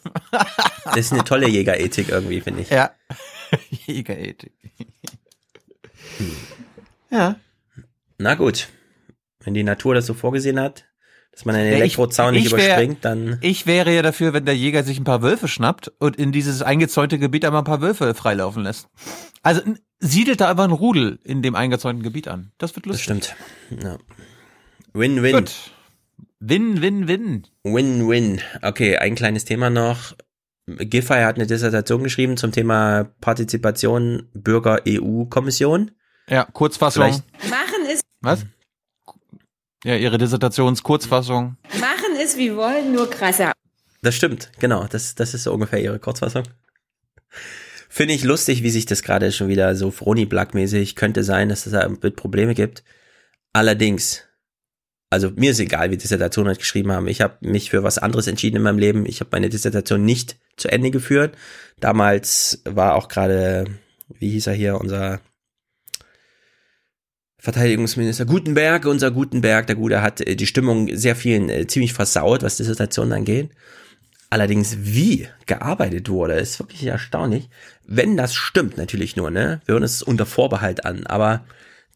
S3: das ist eine tolle Jägerethik irgendwie, finde ich.
S11: Ja. Jägerethik. Ja.
S3: Na gut. Wenn die Natur das so vorgesehen hat, dass man einen
S11: Ja, ich-
S3: Elektrozaun nicht
S11: ich wär-
S3: überspringt, dann.
S11: Ich wäre ja dafür, wenn der Jäger sich ein paar Wölfe schnappt und in dieses eingezäunte Gebiet einmal ein paar Wölfe freilaufen lässt. Also siedelt da einfach ein Rudel in dem eingezäunten Gebiet an. Das wird lustig.
S3: Das stimmt. Ja. Win-win.
S11: Gut. Win, win, win.
S3: Win-win. Okay, ein kleines Thema noch. Giffey hat eine Dissertation geschrieben zum Thema Partizipation Bürger EU-Kommission.
S11: Ja, Kurzfassung.
S3: Vielleicht-
S108: Machen ist,
S11: Was? Ja, ihre Dissertationskurzfassung.
S108: machen ist wie wollen, nur krasser.
S3: Das stimmt, genau. Das, das ist so ungefähr ihre Kurzfassung. Finde ich lustig, wie sich das gerade schon wieder so Froni-Black-mäßig könnte sein, dass es da mit Probleme gibt. Allerdings, also mir ist egal, wie die Dissertation halt geschrieben haben. Ich habe mich für was anderes entschieden in meinem Leben. Ich habe meine Dissertation nicht zu Ende geführt. Damals war auch gerade, wie hieß er hier, unser Verteidigungsminister Gutenberg, unser Gutenberg, der Gute hat äh, die Stimmung sehr vielen äh, ziemlich versaut, was Dissertationen angeht. Allerdings, wie gearbeitet wurde, ist wirklich erstaunlich. Wenn das stimmt, natürlich nur, ne? Wir hören es unter Vorbehalt an, aber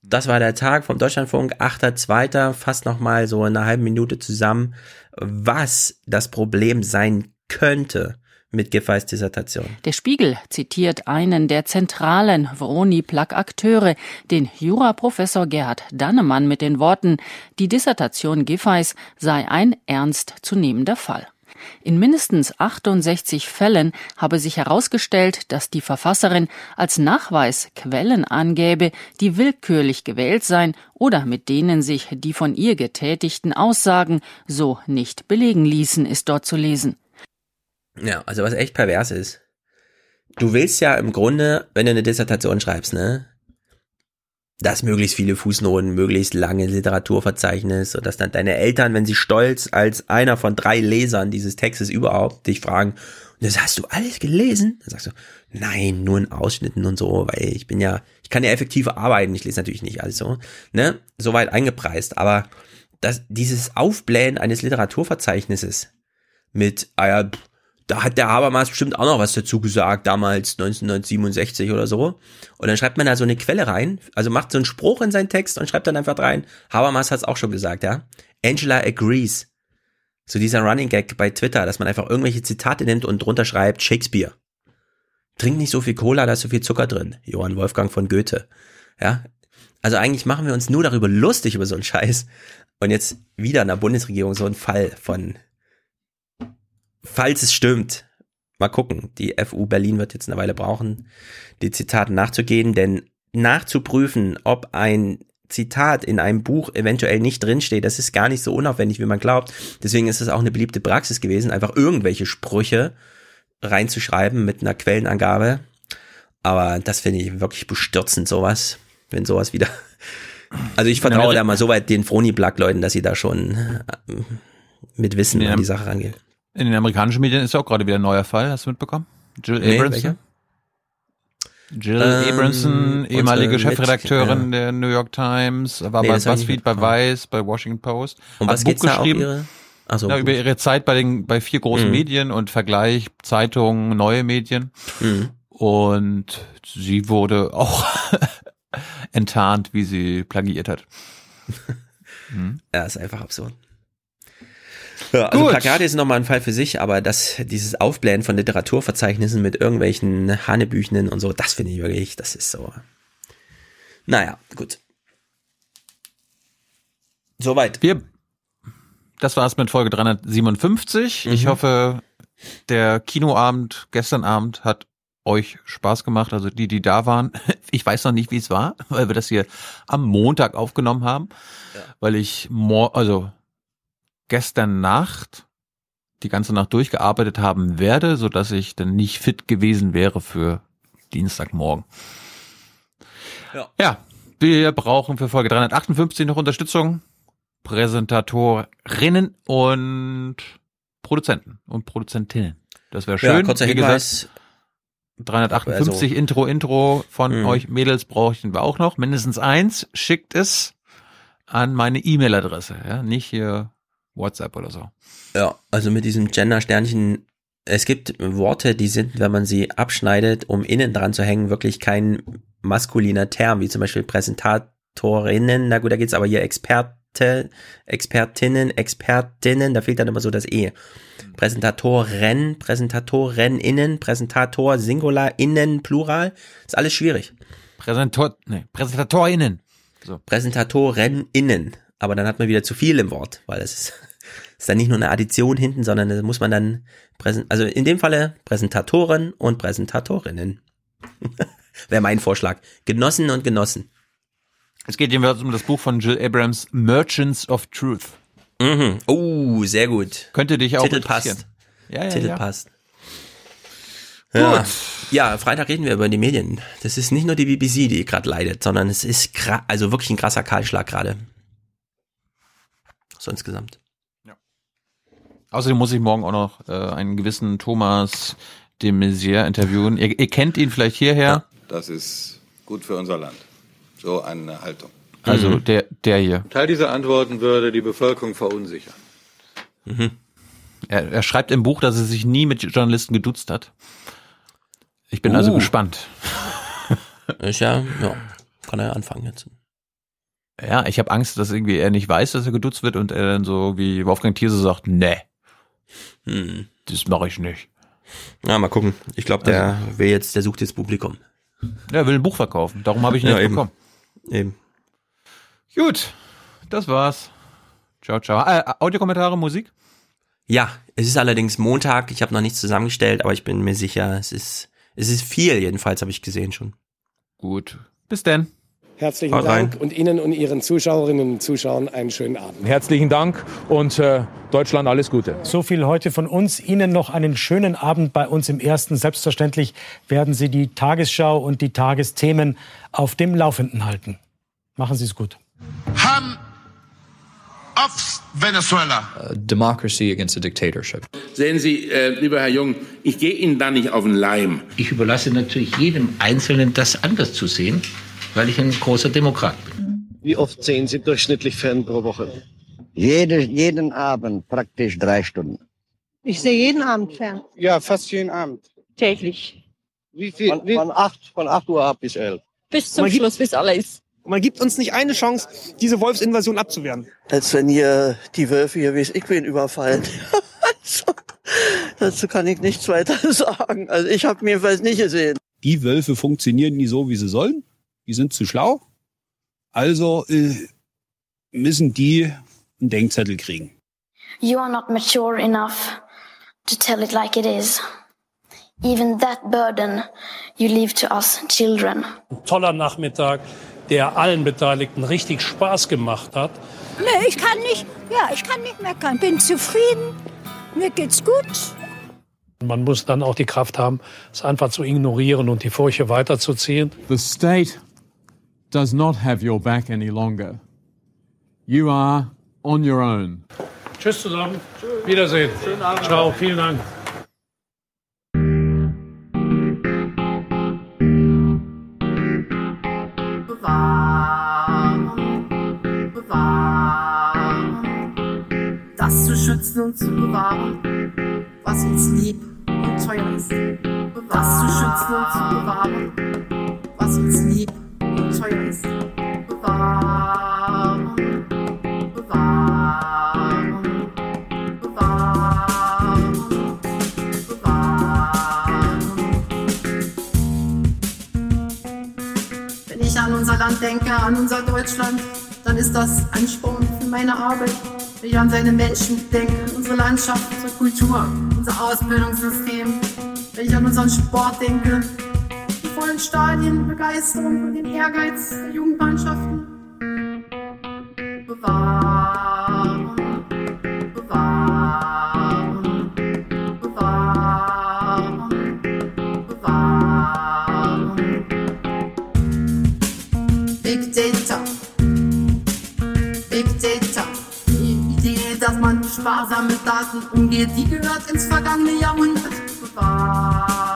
S3: das war der Tag vom Deutschlandfunk, 8.2., fast nochmal so in einer halben Minute zusammen, was das Problem sein könnte mit Giffey's Dissertation.
S109: Der Spiegel zitiert einen der zentralen Vroni-Plug-Akteure, den Juraprofessor Gerhard Dannemann, mit den Worten, die Dissertation Giffey's sei ein ernstzunehmender Fall. In mindestens 68 Fällen habe sich herausgestellt, dass die Verfasserin als Nachweis Quellen angäbe, die willkürlich gewählt seien oder mit denen sich die von ihr getätigten Aussagen so nicht belegen ließen, ist dort zu lesen.
S3: Ja, also was echt pervers ist. Du willst ja im Grunde, wenn du eine Dissertation schreibst, ne, dass möglichst viele Fußnoten, möglichst lange Literaturverzeichnis, sodass dann deine Eltern, wenn sie stolz als einer von drei Lesern dieses Textes überhaupt dich fragen, das hast du alles gelesen? Dann sagst du, nein, nur in Ausschnitten und so, weil ich bin ja, ich kann ja effektiv arbeiten, ich lese natürlich nicht alles so, ne, soweit eingepreist, aber das, dieses Aufblähen eines Literaturverzeichnisses mit, ah ja, da hat der Habermas bestimmt auch noch was dazu gesagt, damals 1967 oder so. Und dann schreibt man da so eine Quelle rein, also macht so einen Spruch in seinen Text und schreibt dann einfach rein, Habermas hat es auch schon gesagt, ja. Angela agrees. So dieser Running Gag bei Twitter, dass man einfach irgendwelche Zitate nimmt und drunter schreibt Shakespeare. Trink nicht so viel Cola, da ist so viel Zucker drin. Johann Wolfgang von Goethe. Ja. Also eigentlich machen wir uns nur darüber lustig über so einen Scheiß. Und jetzt wieder in der Bundesregierung so ein Fall von falls es stimmt, mal gucken. Die FU Berlin wird jetzt eine Weile brauchen, die Zitaten nachzugehen, denn nachzuprüfen, ob ein Zitat in einem Buch eventuell nicht drinsteht, das ist gar nicht so unaufwendig, wie man glaubt. Deswegen ist es auch eine beliebte Praxis gewesen, einfach irgendwelche Sprüche reinzuschreiben mit einer Quellenangabe. Aber das finde ich wirklich bestürzend, sowas, wenn sowas wieder. Also ich vertraue da mal so weit den Froni-Black-Leuten, dass sie da schon äh, mit Wissen an die Sache rangehen.
S11: In den amerikanischen Medien ist ja auch gerade wieder ein neuer Fall, hast du mitbekommen? Jill
S3: Nee,
S11: Abramson.
S3: welcher?
S11: Jill
S3: Ähm,
S11: Abramson, ehemalige Chefredakteurin
S3: Mit-
S11: der New York Times, war
S3: Nee,
S11: bei BuzzFeed, bei Vice, bei Washington Post. Hat
S3: was
S11: Buch
S3: geht's da
S11: geschrieben.
S3: ihre- Also
S11: ja, über ihre Zeit bei den bei vier großen mhm. Medien und Vergleich Zeitungen, neue Medien. Mhm. Und sie wurde auch enttarnt, wie sie plagiiert hat.
S3: mhm. Ja, ist einfach absurd. Ja, also Gut. Plakate ist nochmal ein Fall für sich, aber das, dieses Aufblähen von Literaturverzeichnissen mit irgendwelchen Hanebüchenen und so, das finde ich wirklich, das ist so. Naja, gut. Soweit.
S11: Wir, das war's mit Folge 357. Mhm. Ich hoffe, der Kinoabend gestern Abend hat euch Spaß gemacht, also die, die da waren. Ich weiß noch nicht, wie es war, weil wir das hier am Montag aufgenommen haben, ja. weil ich mor also gestern Nacht die ganze Nacht durchgearbeitet haben werde, so dass ich dann nicht fit gewesen wäre für Dienstagmorgen. Ja. ja, wir brauchen für Folge 358 noch Unterstützung. Präsentatorinnen und Produzenten und Produzentinnen. Das wäre schön. Ja,
S3: kurzer Wie Hinweis. Gesagt,
S11: 358 also, Intro, Intro von mh. euch Mädels brauchen wir auch noch. Mindestens eins. Schickt es an meine E-Mail-Adresse. Ja, nicht hier WhatsApp oder so.
S3: Ja, also mit diesem Gender-Sternchen. Es gibt Worte, die sind, wenn man sie abschneidet, um innen dran zu hängen, wirklich kein maskuliner Term, wie zum Beispiel Präsentatorinnen. Na gut, da geht's aber hier Expert Experte, Expertinnen, Expertinnen, da fehlt dann immer so das E. Präsentatoren, Präsentatorinnen, Präsentator, Singular, Innen, Plural, ist alles schwierig.
S11: Präsentator, nee, Präsentatorinnen.
S3: So. Präsentatorinnen, aber dann hat man wieder zu viel im Wort, weil es ist, ist dann nicht nur eine Addition hinten, sondern da muss man dann, präsent, also in dem Falle Präsentatoren und Präsentatorinnen. Wäre mein Vorschlag. Genossen und Genossen.
S11: Es geht jedenfalls um das Buch von Jill Abrams, Merchants of Truth.
S3: Mhm. Oh, sehr gut.
S11: Könnte dich auch
S3: Titel passt. Ja, ja, Titel ja. passt. Ja. Gut. ja, Freitag reden wir über die Medien. Das ist nicht nur die BBC, die gerade leidet, sondern es ist also wirklich ein krasser Kahlschlag gerade. So insgesamt. Ja.
S11: Außerdem muss ich morgen auch noch äh, einen gewissen Thomas de Maizière interviewen. Ihr, ihr kennt ihn vielleicht hierher. Ja.
S110: Das ist gut für unser Land. So eine Haltung.
S11: Also mhm. der, der hier.
S110: Teil dieser Antworten würde die Bevölkerung verunsichern.
S11: Mhm. Er, er schreibt im Buch, dass er sich nie mit Journalisten geduzt hat. Ich bin also uh. also gespannt.
S3: Ist ja, ja, kann er anfangen jetzt.
S11: Ja, ich habe Angst, dass irgendwie er nicht weiß, dass er geduzt wird und er dann so wie Wolfgang Thierse sagt, nee, hm. das mache ich nicht.
S3: Ja, mal gucken. Ich glaube, der also, will jetzt, der sucht jetzt Publikum.
S11: Er will ein Buch verkaufen. Darum habe ich ihn ja, nicht bekommen.
S3: Eben.
S11: Gut, das war's. Ciao, ciao. Äh, Audiokommentare, Musik?
S3: Ja, es ist allerdings Montag. Ich habe noch nichts zusammengestellt, aber ich bin mir sicher, es ist, es ist viel jedenfalls, habe ich gesehen schon.
S11: Gut. Bis denn.
S106: Herzlichen Haut Dank rein. und Ihnen und Ihren Zuschauerinnen und Zuschauern einen schönen Abend.
S15: Herzlichen Dank und äh, Deutschland alles Gute.
S111: So viel heute von uns. Ihnen noch einen schönen Abend bei uns im Ersten. Selbstverständlich werden Sie die Tagesschau und die Tagesthemen auf dem Laufenden halten. Machen Sie es gut.
S52: Ham of Venezuela.
S112: Uh, democracy against a dictatorship.
S52: Sehen Sie, äh, lieber Herr Jung, ich gehe Ihnen da nicht auf den Leim.
S113: Ich überlasse natürlich jedem Einzelnen, das anders zu sehen weil ich ein großer Demokrat bin.
S106: Wie oft sehen Sie durchschnittlich Fern pro Woche?
S113: Jede, jeden Abend praktisch drei Stunden.
S114: Ich sehe jeden Abend fern.
S106: Ja, fast jeden Abend.
S114: Täglich.
S106: Wie viel? Von, wie? von, 8, von 8 Uhr ab bis 11.
S114: Bis zum Schluss, bis alles.
S115: Man gibt uns nicht eine Chance, diese Wolfsinvasion abzuwehren.
S106: Als wenn hier die Wölfe hier, wie es ich bin, überfallen. also, dazu kann ich nichts weiter sagen. Also ich habe mir jedenfalls nicht gesehen.
S15: Die Wölfe funktionieren nie so, wie sie sollen die sind zu schlau. Also äh, müssen die einen Denkzettel kriegen.
S116: You are not mature enough to tell it like it is. Even that burden you leave to us children.
S111: Ein toller Nachmittag, der allen Beteiligten richtig Spaß gemacht hat.
S114: Nee, ich kann nicht, ja, ich kann nicht meckern. Bin zufrieden. Mir geht's gut.
S111: Man muss dann auch die Kraft haben, es einfach zu ignorieren und die Furche weiterzuziehen.
S15: The state does not have your back any longer. You are on your own.
S111: Tschüss zusammen. Wiedersehen. Ciao. Vielen Dank.
S117: Das zu schützen
S111: schützen und zu bewahren, was uns lieb und teuer ist. Was zu schützen und zu bewahren, was uns lieb Bewahren, bewahren, bewahren, bewahren. Wenn ich an unser Land denke, an unser Deutschland, dann ist das ein Sporn für meine Arbeit. Wenn ich an seine Menschen denke, unsere Landschaft, unsere Kultur, unser Ausbildungssystem. Wenn ich an unseren Sport denke, Stadien, Begeisterung und den Ehrgeiz der Jugendmannschaften. Bewahren, bewahren, bewahren, bewahren. Big Data. Big Data. Die Idee, dass man sparsam mit Daten umgeht, die gehört ins vergangene Jahrhundert. Bewahren,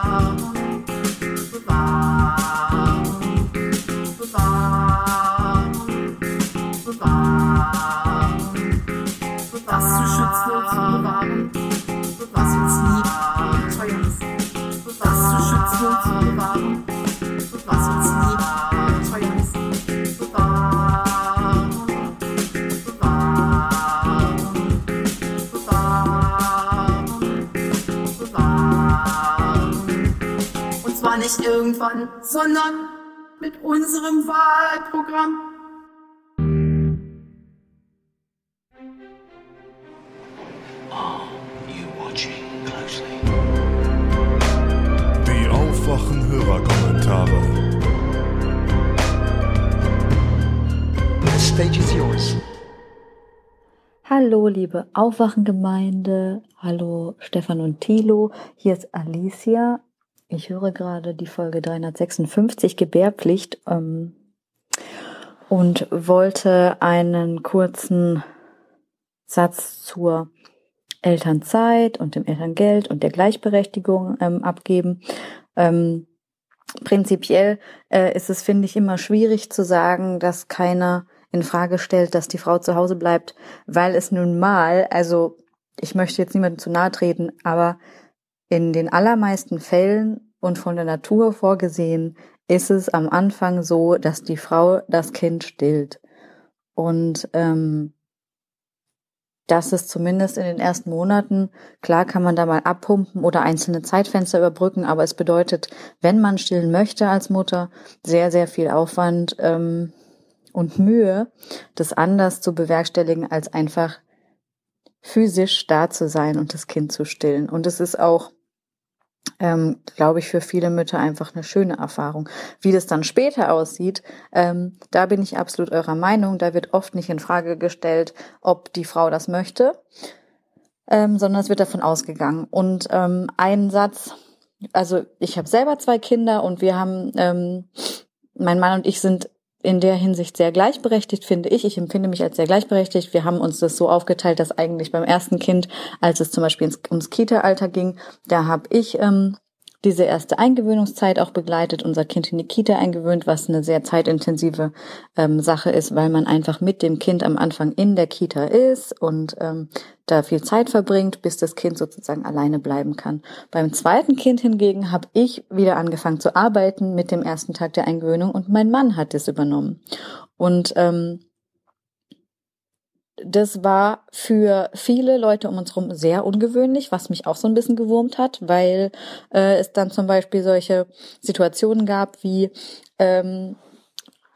S111: nicht irgendwann, sondern mit unserem Wahlprogramm.
S118: Die Aufwachen-Hörerkommentare.
S119: The stage is yours.
S120: Hallo, liebe Aufwachengemeinde. Hallo, Stefan und Thilo. Hier ist Alicia. Ich höre gerade die Folge 356 Gebärpflicht ähm, und wollte einen kurzen Satz zur Elternzeit und dem Elterngeld und der Gleichberechtigung ähm, abgeben. Ähm, prinzipiell äh, ist es, finde ich, immer schwierig zu sagen, dass keiner in Frage stellt, dass die Frau zu Hause bleibt, weil es nun mal, also ich möchte jetzt niemandem zu nahe treten, aber in den allermeisten Fällen und von der Natur vorgesehen ist es am Anfang so, dass die Frau das Kind stillt. Und ähm, das ist zumindest in den ersten Monaten, klar kann man da mal abpumpen oder einzelne Zeitfenster überbrücken, aber es bedeutet, wenn man stillen möchte als Mutter, sehr, sehr viel Aufwand ähm, und Mühe, das anders zu bewerkstelligen, als einfach physisch da zu sein und das Kind zu stillen. Und es ist auch ähm, glaube ich, für viele Mütter einfach eine schöne Erfahrung. Wie das dann später aussieht, ähm, da bin ich absolut eurer Meinung. Da wird oft nicht in Frage gestellt, ob die Frau das möchte, ähm, sondern es wird davon ausgegangen. Und ähm, ein Satz, also ich habe selber zwei Kinder und wir haben, ähm, mein Mann und ich sind in der Hinsicht sehr gleichberechtigt, finde ich. Ich empfinde mich als sehr gleichberechtigt. Wir haben uns das so aufgeteilt, dass eigentlich beim ersten Kind, als es zum Beispiel ins, ums Kita-Alter ging, da habe ich ähm, diese erste Eingewöhnungszeit auch begleitet, unser Kind in die Kita eingewöhnt, was eine sehr zeitintensive ähm, Sache ist, weil man einfach mit dem Kind am Anfang in der Kita ist und ähm, da viel Zeit verbringt, bis das Kind sozusagen alleine bleiben kann. Beim zweiten Kind hingegen habe ich wieder angefangen zu arbeiten mit dem ersten Tag der Eingewöhnung und mein Mann hat es übernommen. Und ähm, das war für viele Leute um uns herum sehr ungewöhnlich, was mich auch so ein bisschen gewurmt hat, weil äh, es dann zum Beispiel solche Situationen gab wie, ähm,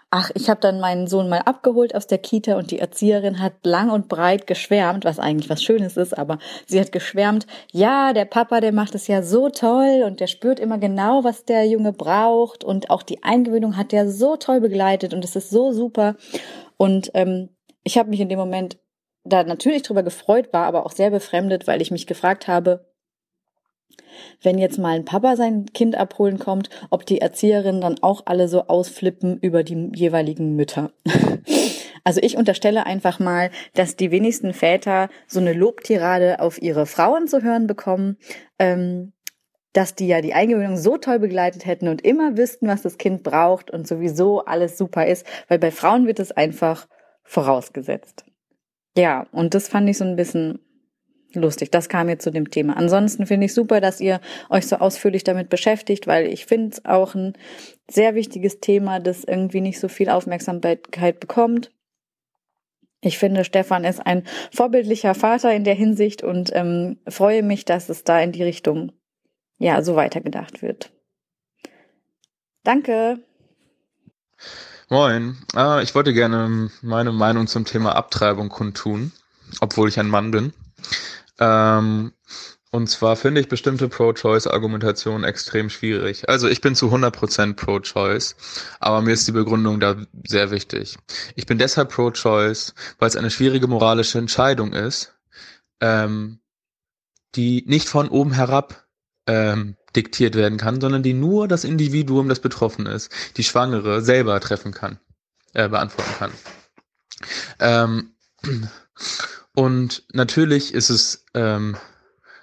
S120: ach, ich habe dann meinen Sohn mal abgeholt aus der Kita und die Erzieherin hat lang und breit geschwärmt, was eigentlich was Schönes ist, aber sie hat geschwärmt, ja, der Papa, der macht es ja so toll und der spürt immer genau, was der Junge braucht und auch die Eingewöhnung hat er so toll begleitet und es ist so super. Und ähm, ich habe mich in dem Moment da natürlich drüber gefreut, war aber auch sehr befremdet, weil ich mich gefragt habe, wenn jetzt mal ein Papa sein Kind abholen kommt, ob die Erzieherinnen dann auch alle so ausflippen über die jeweiligen Mütter. Also ich unterstelle einfach mal, dass die wenigsten Väter so eine Lobtirade auf ihre Frauen zu hören bekommen, ähm, dass die ja die Eingewöhnung so toll begleitet hätten und immer wüssten, was das Kind braucht und sowieso alles super ist, weil bei Frauen wird es einfach vorausgesetzt. Ja, und das fand ich so ein bisschen lustig. Das kam jetzt zu dem Thema. Ansonsten finde ich super, dass ihr euch so ausführlich damit beschäftigt, weil ich finde es auch ein sehr wichtiges Thema, das irgendwie nicht so viel Aufmerksamkeit bekommt. Ich finde, Stefan ist ein vorbildlicher Vater in der Hinsicht und ähm, freue mich, dass es da in die Richtung ja so weitergedacht wird. Danke.
S121: Moin. Ah, ich wollte gerne meine Meinung zum Thema Abtreibung kundtun, obwohl ich ein Mann bin. Ähm, und zwar finde ich bestimmte Pro-Choice-Argumentationen extrem schwierig. Also ich bin zu 100% Pro-Choice, aber mir ist die Begründung da sehr wichtig. Ich bin deshalb Pro-Choice, weil es eine schwierige moralische Entscheidung ist, ähm, die nicht von oben herab ähm, diktiert werden kann, sondern die nur das Individuum, das betroffen ist, die Schwangere selber treffen kann, äh, beantworten kann. Ähm, und natürlich ist es ähm,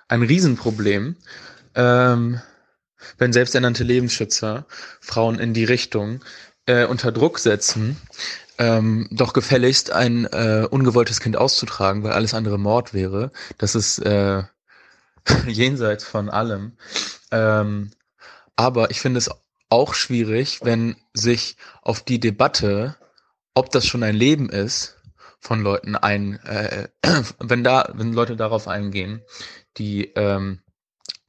S121: ein Riesenproblem, ähm, wenn selbsternannte Lebensschützer Frauen in die Richtung äh, unter Druck setzen, ähm, doch gefälligst ein äh, ungewolltes Kind auszutragen, weil alles andere Mord wäre. Das ist äh, jenseits von allem. Ähm, aber ich finde es auch schwierig, wenn sich auf die Debatte, ob das schon ein Leben ist, von Leuten ein, äh, wenn da, wenn Leute darauf eingehen, die ähm,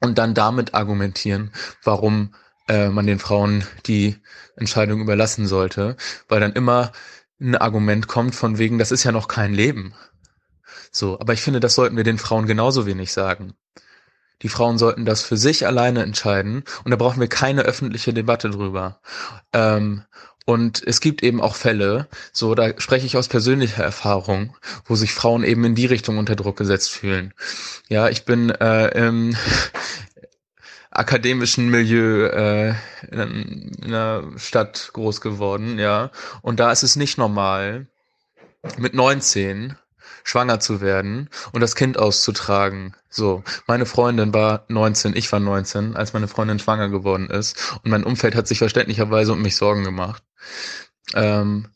S121: und dann damit argumentieren, warum äh, man den Frauen die Entscheidung überlassen sollte, weil dann immer ein Argument kommt von wegen, das ist ja noch kein Leben. So, aber ich finde, das sollten wir den Frauen genauso wenig sagen. Die Frauen sollten das für sich alleine entscheiden und da brauchen wir keine öffentliche Debatte drüber. Ähm, und es gibt eben auch Fälle, so da spreche ich aus persönlicher Erfahrung, wo sich Frauen eben in die Richtung unter Druck gesetzt fühlen. Ja, ich bin äh, im akademischen Milieu äh, in, in einer Stadt groß geworden, ja. Und da ist es nicht normal, mit 19 schwanger zu werden und das Kind auszutragen. So, meine Freundin war 19, ich war 19, als meine Freundin schwanger geworden ist und mein Umfeld hat sich verständlicherweise um mich Sorgen gemacht. Ähm,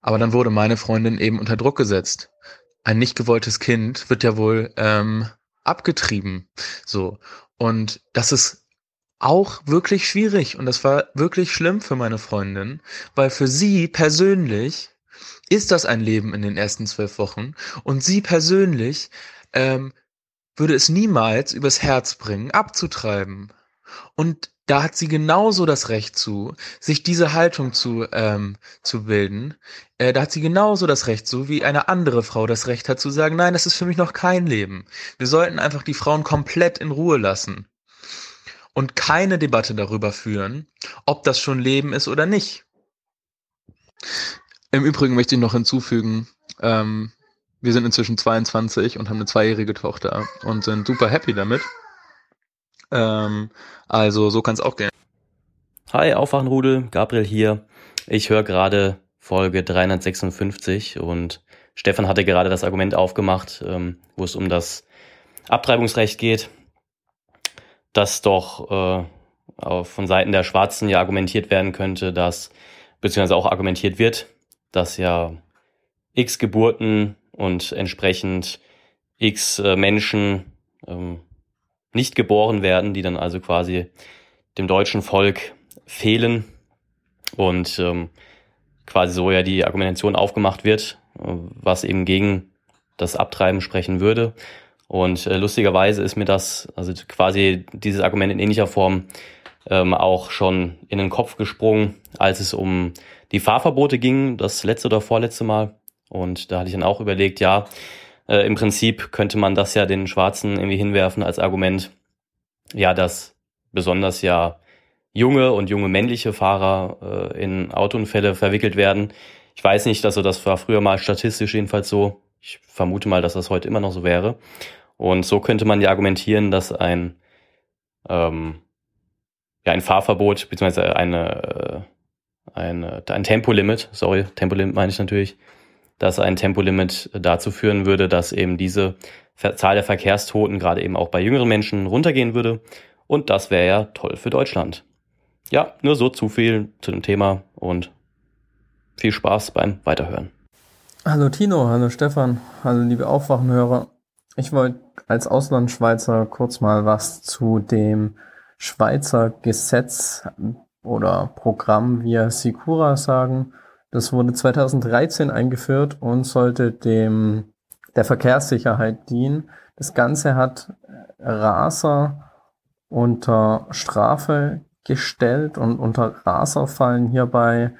S121: aber dann wurde meine Freundin eben unter Druck gesetzt. Ein nicht gewolltes Kind wird ja wohl ähm, abgetrieben. So. Und das ist auch wirklich schwierig und das war wirklich schlimm für meine Freundin, weil für sie persönlich ist das ein Leben in den ersten zwölf Wochen und sie persönlich ähm, würde es niemals übers Herz bringen, abzutreiben. Und da hat sie genauso das Recht zu, sich diese Haltung zu, ähm, zu bilden. Äh, da hat sie genauso das Recht zu, wie eine andere Frau das Recht hat zu sagen, nein, das ist für mich noch kein Leben. Wir sollten einfach die Frauen komplett in Ruhe lassen. Und keine Debatte darüber führen, ob das schon Leben ist oder nicht. Im Übrigen möchte ich noch hinzufügen, ähm, wir sind inzwischen 22 und haben eine zweijährige Tochter und sind super happy damit. Ähm, also so kann es auch gehen.
S122: Hi, Aufwachenrudel, Gabriel hier. Ich höre gerade Folge 356 und Stefan hatte gerade das Argument aufgemacht, ähm, wo es um das Abtreibungsrecht geht, dass doch äh, von Seiten der Schwarzen ja argumentiert werden könnte, dass, beziehungsweise auch argumentiert wird, dass ja x Geburten und entsprechend x äh, Menschen ähm, nicht geboren werden, die dann also quasi dem deutschen Volk fehlen und ähm, quasi so ja die Argumentation aufgemacht wird, äh, was eben gegen das Abtreiben sprechen würde. Und äh, lustigerweise ist mir das, also quasi dieses Argument in ähnlicher Form ähm, auch schon in den Kopf gesprungen, als es um die Fahrverbote ging, das letzte oder vorletzte Mal. Und da hatte ich dann auch überlegt, ja, äh, im Prinzip könnte man das ja den Schwarzen irgendwie hinwerfen als Argument, ja, dass besonders ja junge und junge männliche Fahrer äh, in Autounfälle verwickelt werden. Ich weiß nicht, also das war früher mal statistisch jedenfalls so. Ich vermute mal, dass das heute immer noch so wäre. Und so könnte man ja argumentieren, dass ein ähm, ja, ein Fahrverbot beziehungsweise eine, äh, eine, ein Tempolimit, sorry, Tempolimit meine ich natürlich, dass ein Tempolimit dazu führen würde, dass eben diese Zahl der Verkehrstoten gerade eben auch bei jüngeren Menschen runtergehen würde. Und das wäre ja toll für Deutschland. Ja, nur so zu viel zu dem Thema und viel Spaß beim Weiterhören.
S123: Hallo Tino, hallo Stefan, hallo liebe Aufwachenhörer. Ich wollte als Auslandschweizer kurz mal was zu dem Schweizer Gesetz oder Programm via Sicura sagen. Das wurde 2013 eingeführt und sollte dem der Verkehrssicherheit dienen. Das Ganze hat Raser unter Strafe gestellt und unter Raser fallen hierbei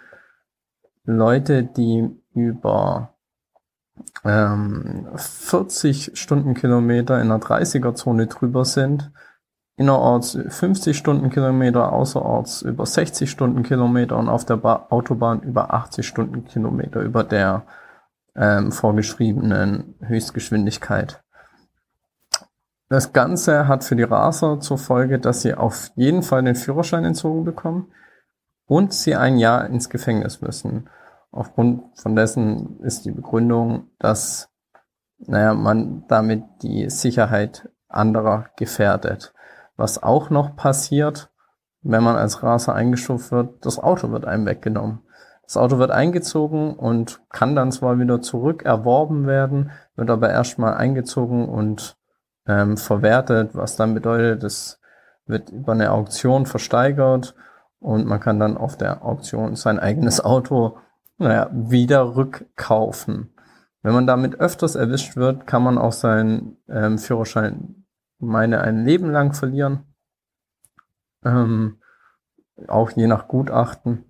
S123: Leute, die über ähm, 40 Stundenkilometer in einer 30er-Zone drüber sind, innerorts 50 Stundenkilometer, außerorts über 60 Stundenkilometer und auf der ba Autobahn über 80 Stundenkilometer über der ähm, vorgeschriebenen Höchstgeschwindigkeit. Das Ganze hat für die Raser zur Folge, dass sie auf jeden Fall den Führerschein entzogen bekommen und sie ein Jahr ins Gefängnis müssen. Aufgrund von dessen ist die Begründung, dass naja, man damit die Sicherheit anderer gefährdet. Was auch noch passiert, wenn man als Raser eingestuft wird, das Auto wird einem weggenommen. Das Auto wird eingezogen und kann dann zwar wieder zurück erworben werden, wird aber erstmal eingezogen und ähm, verwertet, was dann bedeutet, es wird über eine Auktion versteigert und man kann dann auf der Auktion sein eigenes Auto naja, wieder rückkaufen. Wenn man damit öfters erwischt wird, kann man auch seinen ähm, Führerschein, meine, ein Leben lang verlieren. Ähm, auch je nach Gutachten.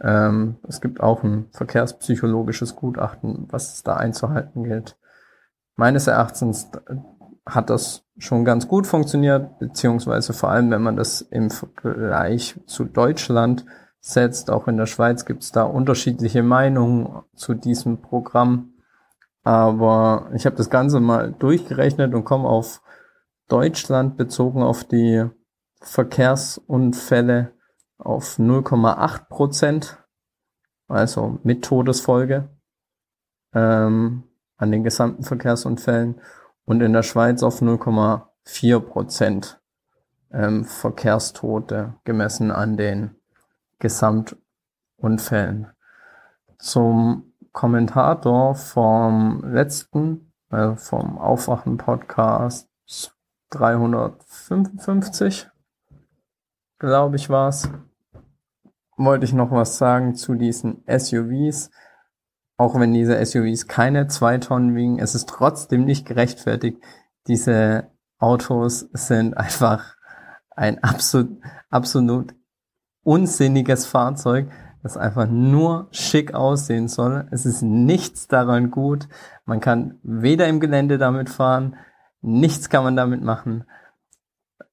S123: Ähm, es gibt auch ein verkehrspsychologisches Gutachten, was da einzuhalten gilt. Meines Erachtens hat das schon ganz gut funktioniert, beziehungsweise vor allem, wenn man das im Vergleich zu Deutschland setzt. Auch in der Schweiz gibt es da unterschiedliche Meinungen zu diesem Programm. Aber ich habe das Ganze mal durchgerechnet und komme auf Deutschland bezogen auf die Verkehrsunfälle auf 0,8 Prozent, also mit Todesfolge ähm, an den gesamten Verkehrsunfällen und in der Schweiz auf 0,4 Prozent ähm, Verkehrstote gemessen an den Gesamtunfällen. Zum Kommentator vom letzten, äh, vom Aufwachen-Podcast 355, glaube ich, war's, wollte ich noch was sagen zu diesen SUVs. Auch wenn diese SUVs keine zwei Tonnen wiegen, es ist trotzdem nicht gerechtfertigt. Diese Autos sind einfach ein absolut, absolut unsinniges Fahrzeug, das einfach nur schick aussehen soll. Es ist nichts daran gut. Man kann weder im Gelände damit fahren, nichts kann man damit machen.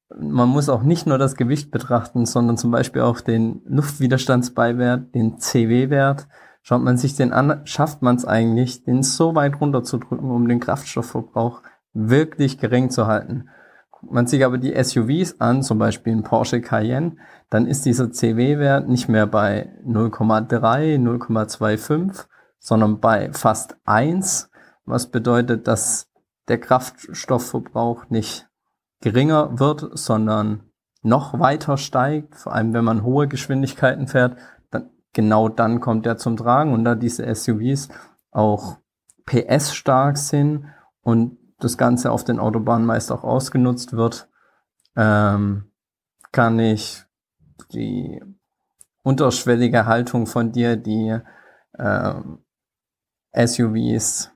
S123: Man muss auch nicht nur das Gewicht betrachten, sondern zum Beispiel auch den Luftwiderstandsbeiwert, den CW-Wert. Schaut man sich den an, schafft man es eigentlich, den so weit runterzudrücken, um den Kraftstoffverbrauch wirklich gering zu halten man sich aber die SUVs an, zum Beispiel ein Porsche Cayenne, dann ist dieser CW-Wert nicht mehr bei 0,3, 0,25, sondern bei fast 1, was bedeutet, dass der Kraftstoffverbrauch nicht geringer wird, sondern noch weiter steigt, vor allem wenn man hohe Geschwindigkeiten fährt, dann, genau dann kommt er zum Tragen. Und da diese SUVs auch PS stark sind und das Ganze auf den Autobahnen meist auch ausgenutzt wird, ähm, kann ich die unterschwellige Haltung von dir, die ähm, SUVs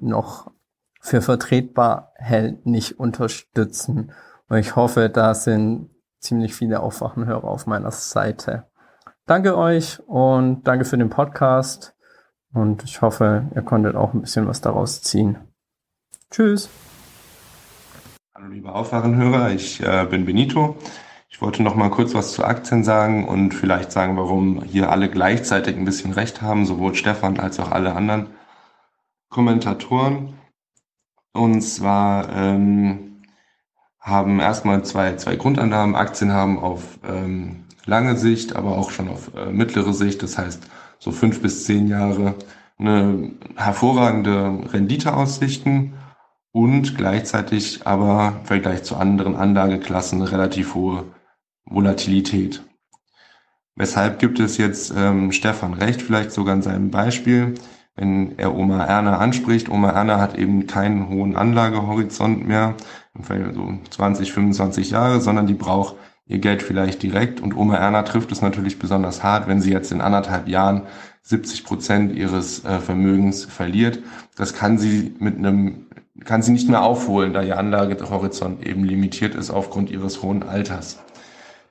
S123: noch für vertretbar hält, nicht unterstützen. Und ich hoffe, da sind ziemlich viele Aufwachenhörer auf meiner Seite. Danke euch und danke für den Podcast. Und ich hoffe, ihr konntet auch ein bisschen was daraus ziehen. Tschüss.
S114: Hallo liebe Aufwachenhörer, ich äh, bin Benito. Ich wollte noch mal kurz was zu Aktien sagen und vielleicht sagen, warum hier alle gleichzeitig ein bisschen recht haben, sowohl Stefan als auch alle anderen Kommentatoren. Und zwar ähm, haben erstmal zwei, zwei Grundannahmen. Aktien haben auf ähm, lange Sicht, aber auch schon auf äh, mittlere Sicht, das heißt so fünf bis zehn Jahre, eine hervorragende Renditeaussichten und gleichzeitig aber im Vergleich zu anderen Anlageklassen eine relativ hohe Volatilität. Weshalb gibt es jetzt ähm, Stefan recht, vielleicht sogar in seinem Beispiel, wenn er Oma Erna anspricht. Oma Erna hat eben keinen hohen Anlagehorizont mehr, so 20, 25 Jahre, sondern die braucht ihr Geld vielleicht direkt. Und Oma Erna trifft es natürlich besonders hart, wenn sie jetzt in anderthalb Jahren 70 Prozent ihres äh, Vermögens verliert. Das kann sie mit einem, kann sie nicht mehr aufholen, da ihr Anlagehorizont eben limitiert ist aufgrund ihres hohen Alters.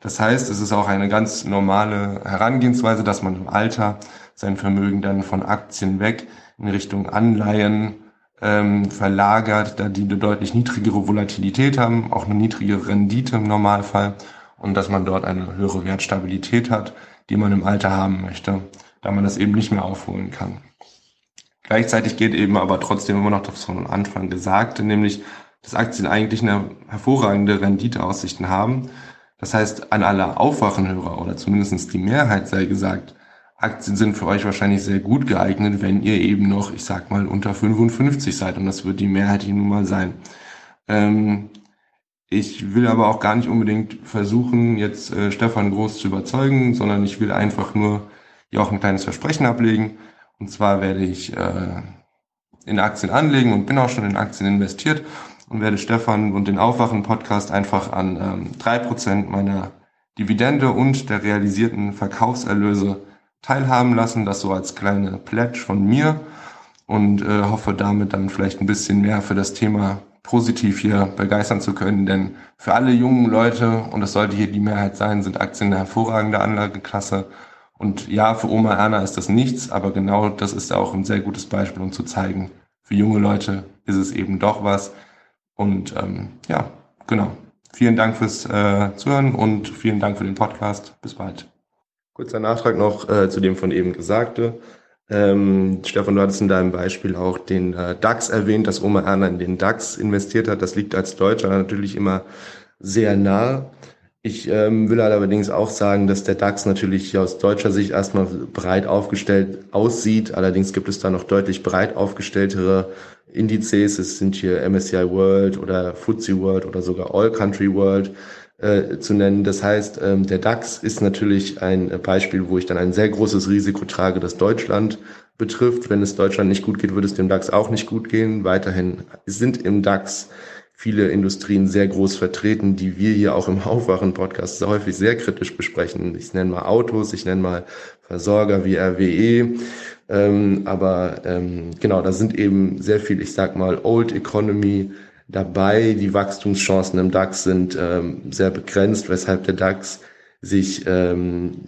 S114: Das heißt, es ist auch eine ganz normale Herangehensweise, dass man im Alter sein Vermögen dann von Aktien weg in Richtung Anleihen ähm, verlagert, da die eine deutlich niedrigere Volatilität haben, auch eine niedrigere Rendite im Normalfall und dass man dort eine höhere Wertstabilität hat, die man im Alter haben möchte, da man das eben nicht mehr aufholen kann. Gleichzeitig geht eben aber trotzdem immer noch das von Anfang Gesagte, nämlich, dass Aktien eigentlich eine hervorragende Renditeaussichten haben. Das heißt, an alle Aufwachenhörer oder zumindest die Mehrheit sei gesagt, Aktien sind für euch wahrscheinlich sehr gut geeignet, wenn ihr eben noch, ich sag mal, unter 55 seid. Und das wird die Mehrheit hier nun mal sein. Ähm, ich will aber auch gar nicht unbedingt versuchen, jetzt äh, Stefan Groß zu überzeugen, sondern ich will einfach nur hier auch ein kleines Versprechen ablegen. Und zwar werde ich äh, in Aktien anlegen und bin auch schon in Aktien investiert und werde Stefan und den Aufwachen-Podcast einfach an ähm, drei Prozent meiner Dividende und der realisierten Verkaufserlöse teilhaben lassen, das so als kleine Pledge von mir und äh, hoffe damit dann vielleicht ein bisschen mehr für das Thema positiv hier begeistern zu können, denn für alle jungen Leute, und das sollte hier die Mehrheit sein, sind Aktien eine hervorragende Anlageklasse. Und ja, für Oma Erna ist das nichts, aber genau das ist auch ein sehr gutes Beispiel, um zu zeigen, für junge Leute ist es eben doch was. Und ähm, ja, genau. Vielen Dank fürs äh, Zuhören und vielen Dank für den Podcast. Bis bald. Kurzer Nachtrag noch äh, zu dem von eben Gesagte. Ähm, Stefan, du hattest in deinem Beispiel auch den äh, DAX erwähnt, dass Oma Erna in den DAX investiert hat. Das liegt als Deutscher natürlich immer sehr nah. Ich ähm, will allerdings auch sagen, dass der DAX natürlich aus deutscher Sicht erstmal breit aufgestellt aussieht. Allerdings gibt es da noch deutlich breit aufgestelltere Indizes. Es sind hier MSCI World oder FTSE World oder sogar All Country World äh, zu nennen. Das heißt, ähm, der DAX ist natürlich ein Beispiel, wo ich dann ein sehr großes Risiko trage, das Deutschland betrifft. Wenn es Deutschland nicht gut geht, würde es dem DAX auch nicht gut gehen. Weiterhin sind im DAX viele Industrien sehr groß vertreten, die wir hier auch im Aufwachen-Podcast häufig sehr kritisch besprechen. Ich nenne mal Autos, ich nenne mal Versorger wie RWE. Ähm, aber ähm, genau, da sind eben sehr viel, ich sag mal, Old Economy dabei. Die Wachstumschancen im DAX sind ähm, sehr begrenzt, weshalb der DAX sich ähm,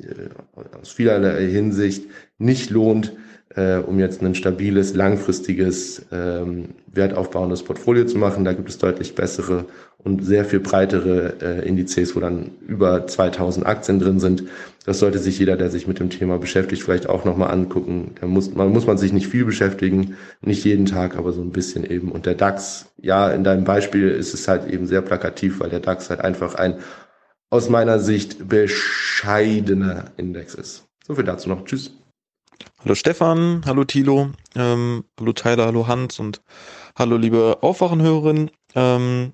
S114: aus vielerlei Hinsicht nicht lohnt, äh, um jetzt ein stabiles, langfristiges, ähm, wertaufbauendes Portfolio zu machen. Da gibt es deutlich bessere und sehr viel breitere äh, Indizes, wo dann über 2000 Aktien drin sind. Das sollte sich jeder, der sich mit dem Thema beschäftigt, vielleicht auch nochmal angucken. Da muss man, muss man sich nicht viel beschäftigen, nicht jeden Tag, aber so ein bisschen eben. Und der DAX, ja, in deinem Beispiel ist es halt eben sehr plakativ, weil der DAX halt einfach ein aus meiner Sicht bescheidener Index ist. So viel dazu noch. Tschüss.
S124: Hallo Stefan, hallo Thilo, ähm, hallo Tyler, hallo Hans und hallo liebe Aufwachenhörerin. Ähm,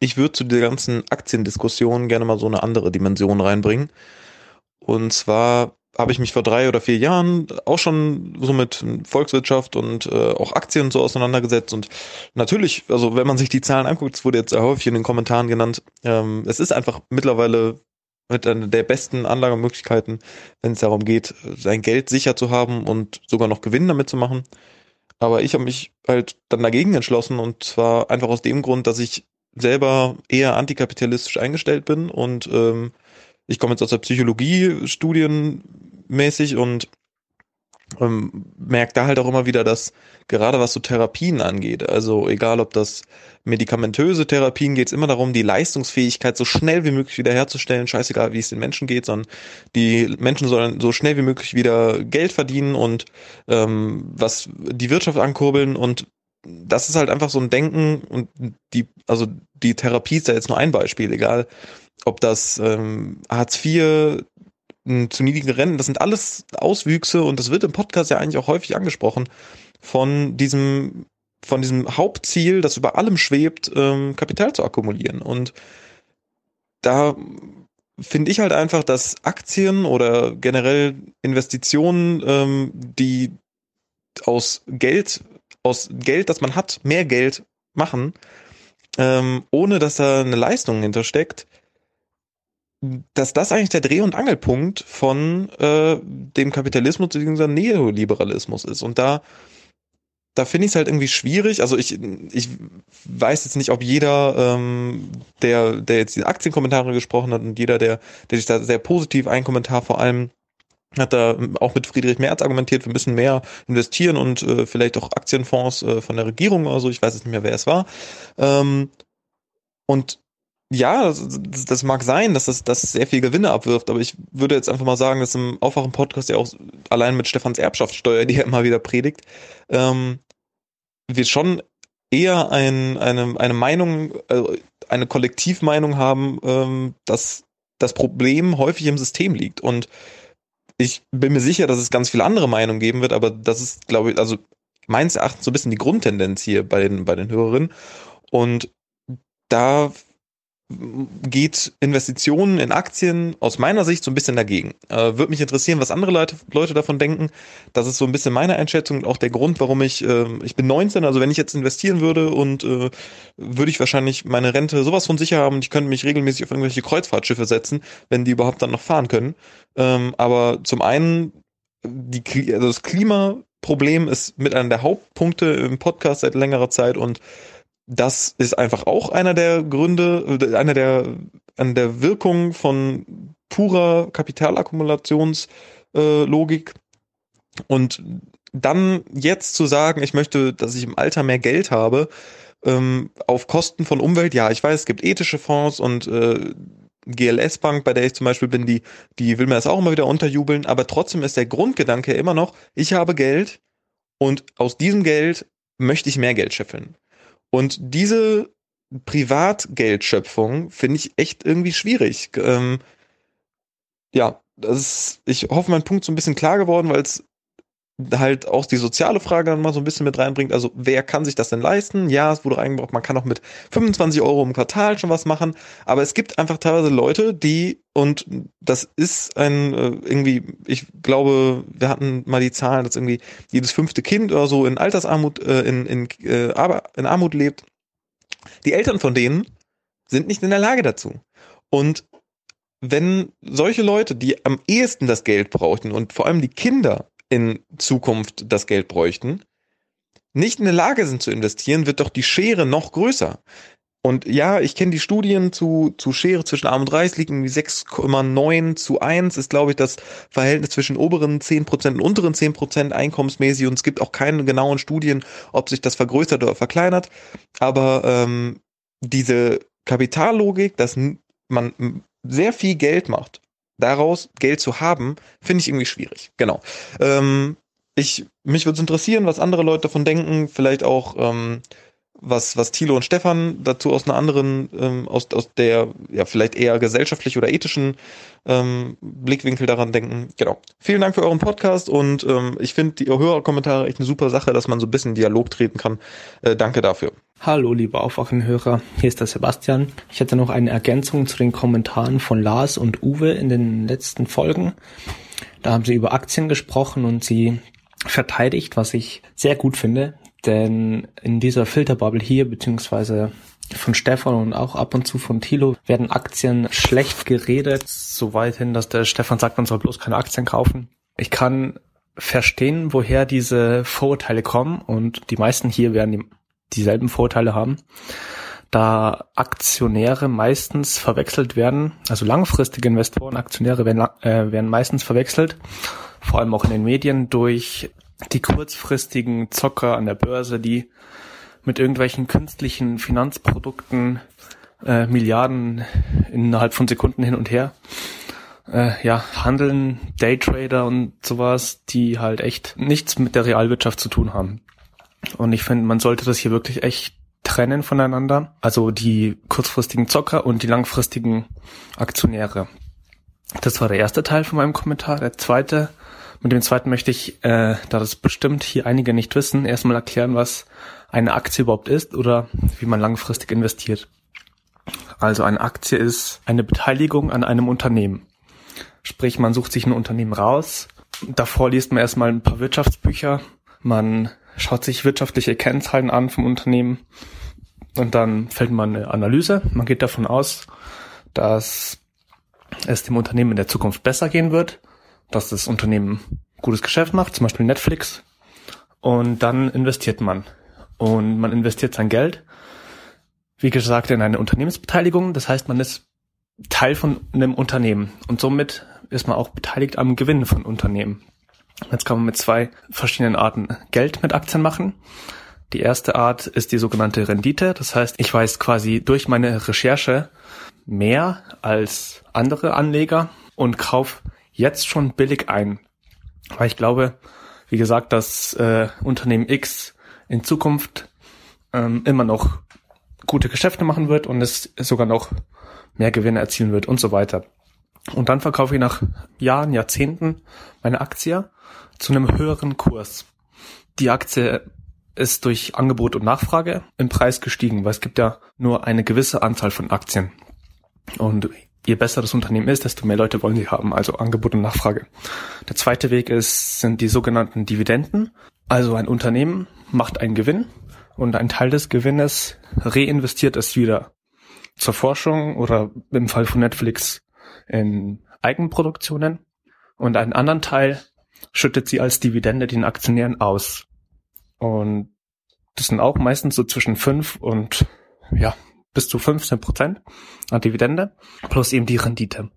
S124: ich würde zu der ganzen Aktiendiskussion gerne mal so eine andere Dimension reinbringen. Und zwar habe ich mich vor drei oder vier Jahren auch schon so mit Volkswirtschaft und äh, auch Aktien so auseinandergesetzt. Und natürlich, also wenn man sich die Zahlen anguckt, es wurde jetzt häufig in den Kommentaren genannt, ähm, es ist einfach mittlerweile mit einer der besten Anlagemöglichkeiten, wenn es darum geht, sein Geld sicher zu haben und sogar noch Gewinn damit zu machen. Aber ich habe mich halt dann dagegen entschlossen und zwar einfach aus dem Grund, dass ich selber eher antikapitalistisch eingestellt bin und ähm, ich komme jetzt aus der Psychologie studienmäßig und ähm, merke da halt auch immer wieder, dass gerade was so Therapien angeht, also egal ob das medikamentöse Therapien geht es immer darum, die Leistungsfähigkeit so schnell wie möglich wiederherzustellen, scheißegal wie es den Menschen geht, sondern die Menschen sollen so schnell wie möglich wieder Geld verdienen und ähm, was die Wirtschaft ankurbeln. Und das ist halt einfach so ein Denken und die, also die Therapie ist ja jetzt nur ein Beispiel, egal ob das ähm, Hartz IV, zu niedrigen Rennen, das sind alles Auswüchse und das wird im Podcast ja eigentlich auch häufig angesprochen von diesem von diesem Hauptziel, das über allem schwebt, ähm, Kapital zu akkumulieren. Und da finde ich halt einfach, dass Aktien oder generell Investitionen, ähm, die aus Geld, aus Geld, das man hat, mehr Geld machen, ähm, ohne dass da eine Leistung hintersteckt, dass das eigentlich der Dreh- und Angelpunkt von äh, dem Kapitalismus bzw. Neoliberalismus ist. Und da, da finde ich es halt irgendwie schwierig. Also ich, ich weiß jetzt nicht, ob jeder, ähm, der, der jetzt die Aktienkommentare gesprochen hat und jeder, der, der sich da sehr positiv ein Kommentar vor allem hat da auch mit Friedrich Merz argumentiert, wir müssen mehr investieren und äh, vielleicht auch Aktienfonds äh, von der Regierung oder so, ich weiß jetzt nicht mehr, wer es war. Ähm, und ja, das, das mag sein, dass das, das sehr viel Gewinne abwirft, aber ich würde jetzt einfach mal sagen, dass im Aufwachen-Podcast ja auch allein mit Stefans Erbschaftssteuer, die er immer wieder predigt, ähm, wir schon eher ein, eine, eine Meinung, also eine Kollektivmeinung haben, ähm, dass das Problem häufig im System liegt. Und ich bin mir sicher, dass es ganz viele andere Meinungen geben wird, aber das ist, glaube ich, also meines Erachtens so ein bisschen die Grundtendenz hier bei den, bei den Hörerinnen. Und da geht Investitionen in Aktien aus meiner Sicht so ein bisschen dagegen. Äh, Würde mich interessieren, was andere Leute, Leute davon denken. Das ist so ein bisschen meine Einschätzung und auch der Grund, warum ich, äh, ich bin 19, also wenn ich jetzt investieren würde und äh, würde ich wahrscheinlich meine Rente sowas von sicher haben und ich könnte mich regelmäßig auf irgendwelche Kreuzfahrtschiffe setzen, wenn die überhaupt dann noch fahren können. Ähm, aber zum einen, die, also das Klimaproblem ist mit einer der Hauptpunkte im Podcast seit längerer Zeit und das ist einfach auch einer der Gründe, einer der, einer der Wirkungen von purer Kapitalakkumulationslogik. Äh, Und dann jetzt zu sagen, ich möchte, dass ich im Alter mehr Geld habe, ähm, auf Kosten von Umwelt, ja, ich weiß, es gibt ethische Fonds und äh, GLS Bank, bei der ich zum Beispiel bin, die, die will mir das auch immer wieder unterjubeln, aber trotzdem ist der Grundgedanke immer noch, ich habe Geld und aus diesem Geld möchte ich mehr Geld scheffeln. Und diese Privatgeldschöpfung finde ich echt irgendwie schwierig. Ähm, ja, das ist, ich hoffe, mein Punkt so ein bisschen klar geworden, weil es halt auch die soziale Frage dann mal so ein bisschen mit reinbringt. Also wer kann sich das denn leisten? Ja, es wurde eingebracht, man kann auch mit 25 Euro im Quartal schon was machen, aber es gibt einfach teilweise Leute, die, und das ist ein, äh, irgendwie, ich glaube, wir hatten mal die Zahlen, dass irgendwie jedes fünfte Kind oder so in Altersarmut, äh, in, in, äh, in Armut lebt. Die Eltern von denen sind nicht in der Lage dazu. Und wenn solche Leute, die am ehesten das Geld brauchten und vor allem die Kinder in Zukunft das Geld bräuchten, nicht in der Lage sind zu investieren, wird doch die Schere noch größer. Und ja, ich kenne die Studien zu, zu Schere zwischen Arm und Reich, liegen irgendwie 6,9 zu 1, ist glaube ich das Verhältnis zwischen oberen 10% und unteren 10% einkommensmäßig und es gibt auch keine genauen Studien, ob sich das vergrößert oder verkleinert. Aber ähm, diese Kapitallogik, dass man sehr viel Geld macht daraus Geld zu haben, finde ich irgendwie schwierig. Genau. Ähm, ich, mich würde es interessieren, was andere Leute davon denken, vielleicht auch, ähm, was, was Thilo und Stefan dazu aus einer anderen, ähm, aus, aus der, ja, vielleicht eher gesellschaftlich oder ethischen ähm, Blickwinkel daran denken. Genau. Vielen Dank für euren Podcast und ähm, ich finde die Hörerkommentare echt eine super Sache, dass man so ein bisschen in Dialog treten kann. Äh, danke dafür.
S125: Hallo, liebe Aufwachenhörer, hier ist der Sebastian. Ich hätte noch eine Ergänzung zu den Kommentaren von Lars und Uwe in den letzten Folgen. Da haben sie über Aktien gesprochen und sie verteidigt, was ich sehr gut finde, denn in dieser Filterbubble hier, beziehungsweise von Stefan und auch ab und zu von Thilo, werden Aktien schlecht geredet, so weit hin, dass der Stefan sagt, man soll bloß keine Aktien kaufen. Ich kann verstehen, woher diese Vorurteile kommen und die meisten hier werden die, dieselben Vorurteile haben, da Aktionäre meistens verwechselt werden, also langfristige Investoren, Aktionäre werden, äh, werden meistens verwechselt, vor allem auch in den Medien durch die kurzfristigen Zocker an der Börse, die mit irgendwelchen künstlichen Finanzprodukten äh, Milliarden innerhalb von Sekunden hin und her äh, ja, handeln, Daytrader und sowas, die halt echt nichts mit der Realwirtschaft zu tun haben. Und ich finde, man sollte das hier wirklich echt trennen voneinander. Also die kurzfristigen Zocker und die langfristigen Aktionäre. Das war der erste Teil von meinem Kommentar. Der zweite mit dem zweiten möchte ich, äh, da das bestimmt hier einige nicht wissen, erstmal erklären, was eine Aktie überhaupt ist oder wie man langfristig investiert. Also eine Aktie ist eine Beteiligung an einem Unternehmen. Sprich, man sucht sich ein Unternehmen raus. Davor liest man erstmal ein paar Wirtschaftsbücher, Man schaut sich wirtschaftliche Kennzahlen an vom Unternehmen und dann fällt man eine Analyse. Man geht davon aus, dass es dem Unternehmen in der Zukunft besser gehen wird, dass das Unternehmen gutes Geschäft macht, zum Beispiel Netflix. Und dann investiert man. Und man investiert sein Geld, wie gesagt, in eine Unternehmensbeteiligung. Das heißt, man ist Teil von einem Unternehmen. Und somit ist man auch beteiligt am Gewinn von Unternehmen. Jetzt kann man mit zwei verschiedenen Arten Geld mit Aktien machen. Die erste Art ist die sogenannte Rendite. Das heißt, ich weiß quasi durch meine Recherche mehr als andere Anleger und kaufe jetzt schon billig ein. Weil ich glaube, wie gesagt, dass äh, Unternehmen X in Zukunft ähm, immer noch gute Geschäfte machen wird und es sogar noch mehr Gewinne erzielen wird und so weiter. Und dann verkaufe ich nach Jahren, Jahrzehnten meine Aktie zu einem höheren Kurs. Die Aktie ist durch Angebot und Nachfrage im Preis gestiegen, weil es gibt ja nur eine gewisse Anzahl von Aktien. Und je besser das Unternehmen ist, desto mehr Leute wollen sie haben, also Angebot und Nachfrage. Der zweite Weg ist, sind die sogenannten Dividenden. Also ein Unternehmen macht einen Gewinn und ein Teil des Gewinnes reinvestiert es wieder zur Forschung oder im Fall von Netflix in Eigenproduktionen und einen anderen Teil schüttet sie als Dividende den Aktionären aus. Und das sind auch meistens so zwischen fünf und ja, bis zu 15 Prozent an Dividende plus eben die Rendite.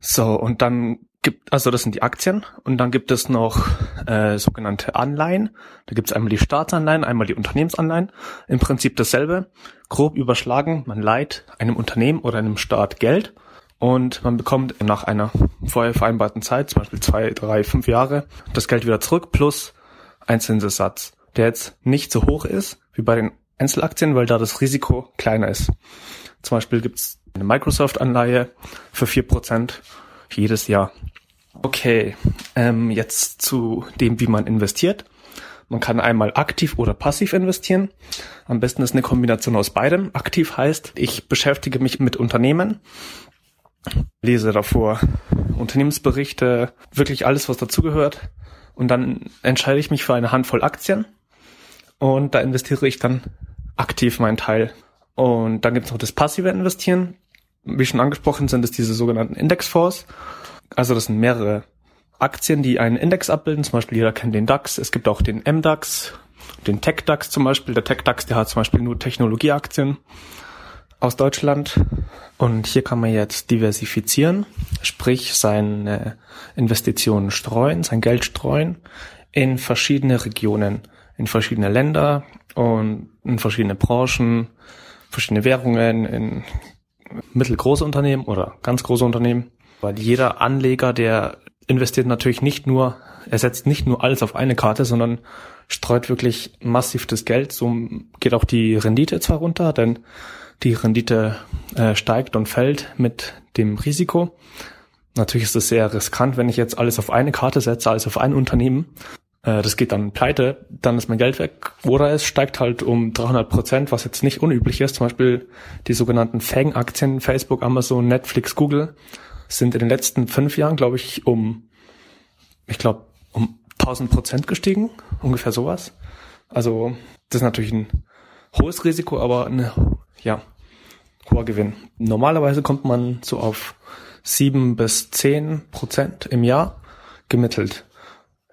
S125: So, und dann gibt, also das sind die Aktien und dann gibt es noch äh, sogenannte Anleihen. Da gibt es einmal die Staatsanleihen, einmal die Unternehmensanleihen. Im Prinzip dasselbe. Grob überschlagen, man leiht einem Unternehmen oder einem Staat Geld und man bekommt nach einer vorher vereinbarten Zeit, zum Beispiel zwei, drei, fünf Jahre, das Geld wieder zurück plus ein Zinsessatz, der jetzt nicht so hoch ist wie bei den Einzelaktien, weil da das Risiko kleiner ist. Zum Beispiel gibt's eine Microsoft-Anleihe für vier Prozent jedes Jahr. Okay, ähm, jetzt zu dem, wie man investiert. Man kann einmal aktiv oder passiv investieren. Am besten ist eine Kombination aus beidem. Aktiv heißt, ich beschäftige mich mit Unternehmen, lese davor Unternehmensberichte, wirklich alles, was dazugehört. Und dann entscheide ich mich für eine Handvoll Aktien. Und da investiere ich dann aktiv meinen Teil. Und dann gibt es noch das passive Investieren. Wie schon angesprochen sind es diese sogenannten Indexfonds. Also das sind mehrere Aktien, die einen Index abbilden. Zum Beispiel jeder kennt den DAX. Es gibt auch den MDAX, den TechDAX zum Beispiel. Der TechDAX, der hat zum Beispiel nur Technologieaktien aus Deutschland. Und hier kann man jetzt diversifizieren, sprich seine Investitionen streuen, sein Geld streuen in verschiedene Regionen, in verschiedene Länder und in verschiedene Branchen, verschiedene Währungen, in mittelgroße Unternehmen oder ganz große Unternehmen. Weil jeder Anleger, der investiert natürlich nicht nur, er setzt nicht nur alles auf eine Karte, sondern streut wirklich massiv das Geld. So geht auch die Rendite zwar runter, denn die Rendite äh, steigt und fällt mit dem Risiko. Natürlich ist es sehr riskant, wenn ich jetzt alles auf eine Karte setze, alles auf ein Unternehmen. Äh, das geht dann pleite, dann ist mein Geld weg. Oder es steigt halt um 300 Prozent, was jetzt nicht unüblich ist. Zum Beispiel die sogenannten Fang-Aktien, Facebook, Amazon, Netflix, Google sind in den letzten fünf Jahren, glaube ich, um, ich glaube, um 1000 Prozent gestiegen, ungefähr sowas. Also das ist natürlich ein hohes Risiko, aber ein ja, hoher Gewinn. Normalerweise kommt man so auf sieben bis zehn Prozent im Jahr gemittelt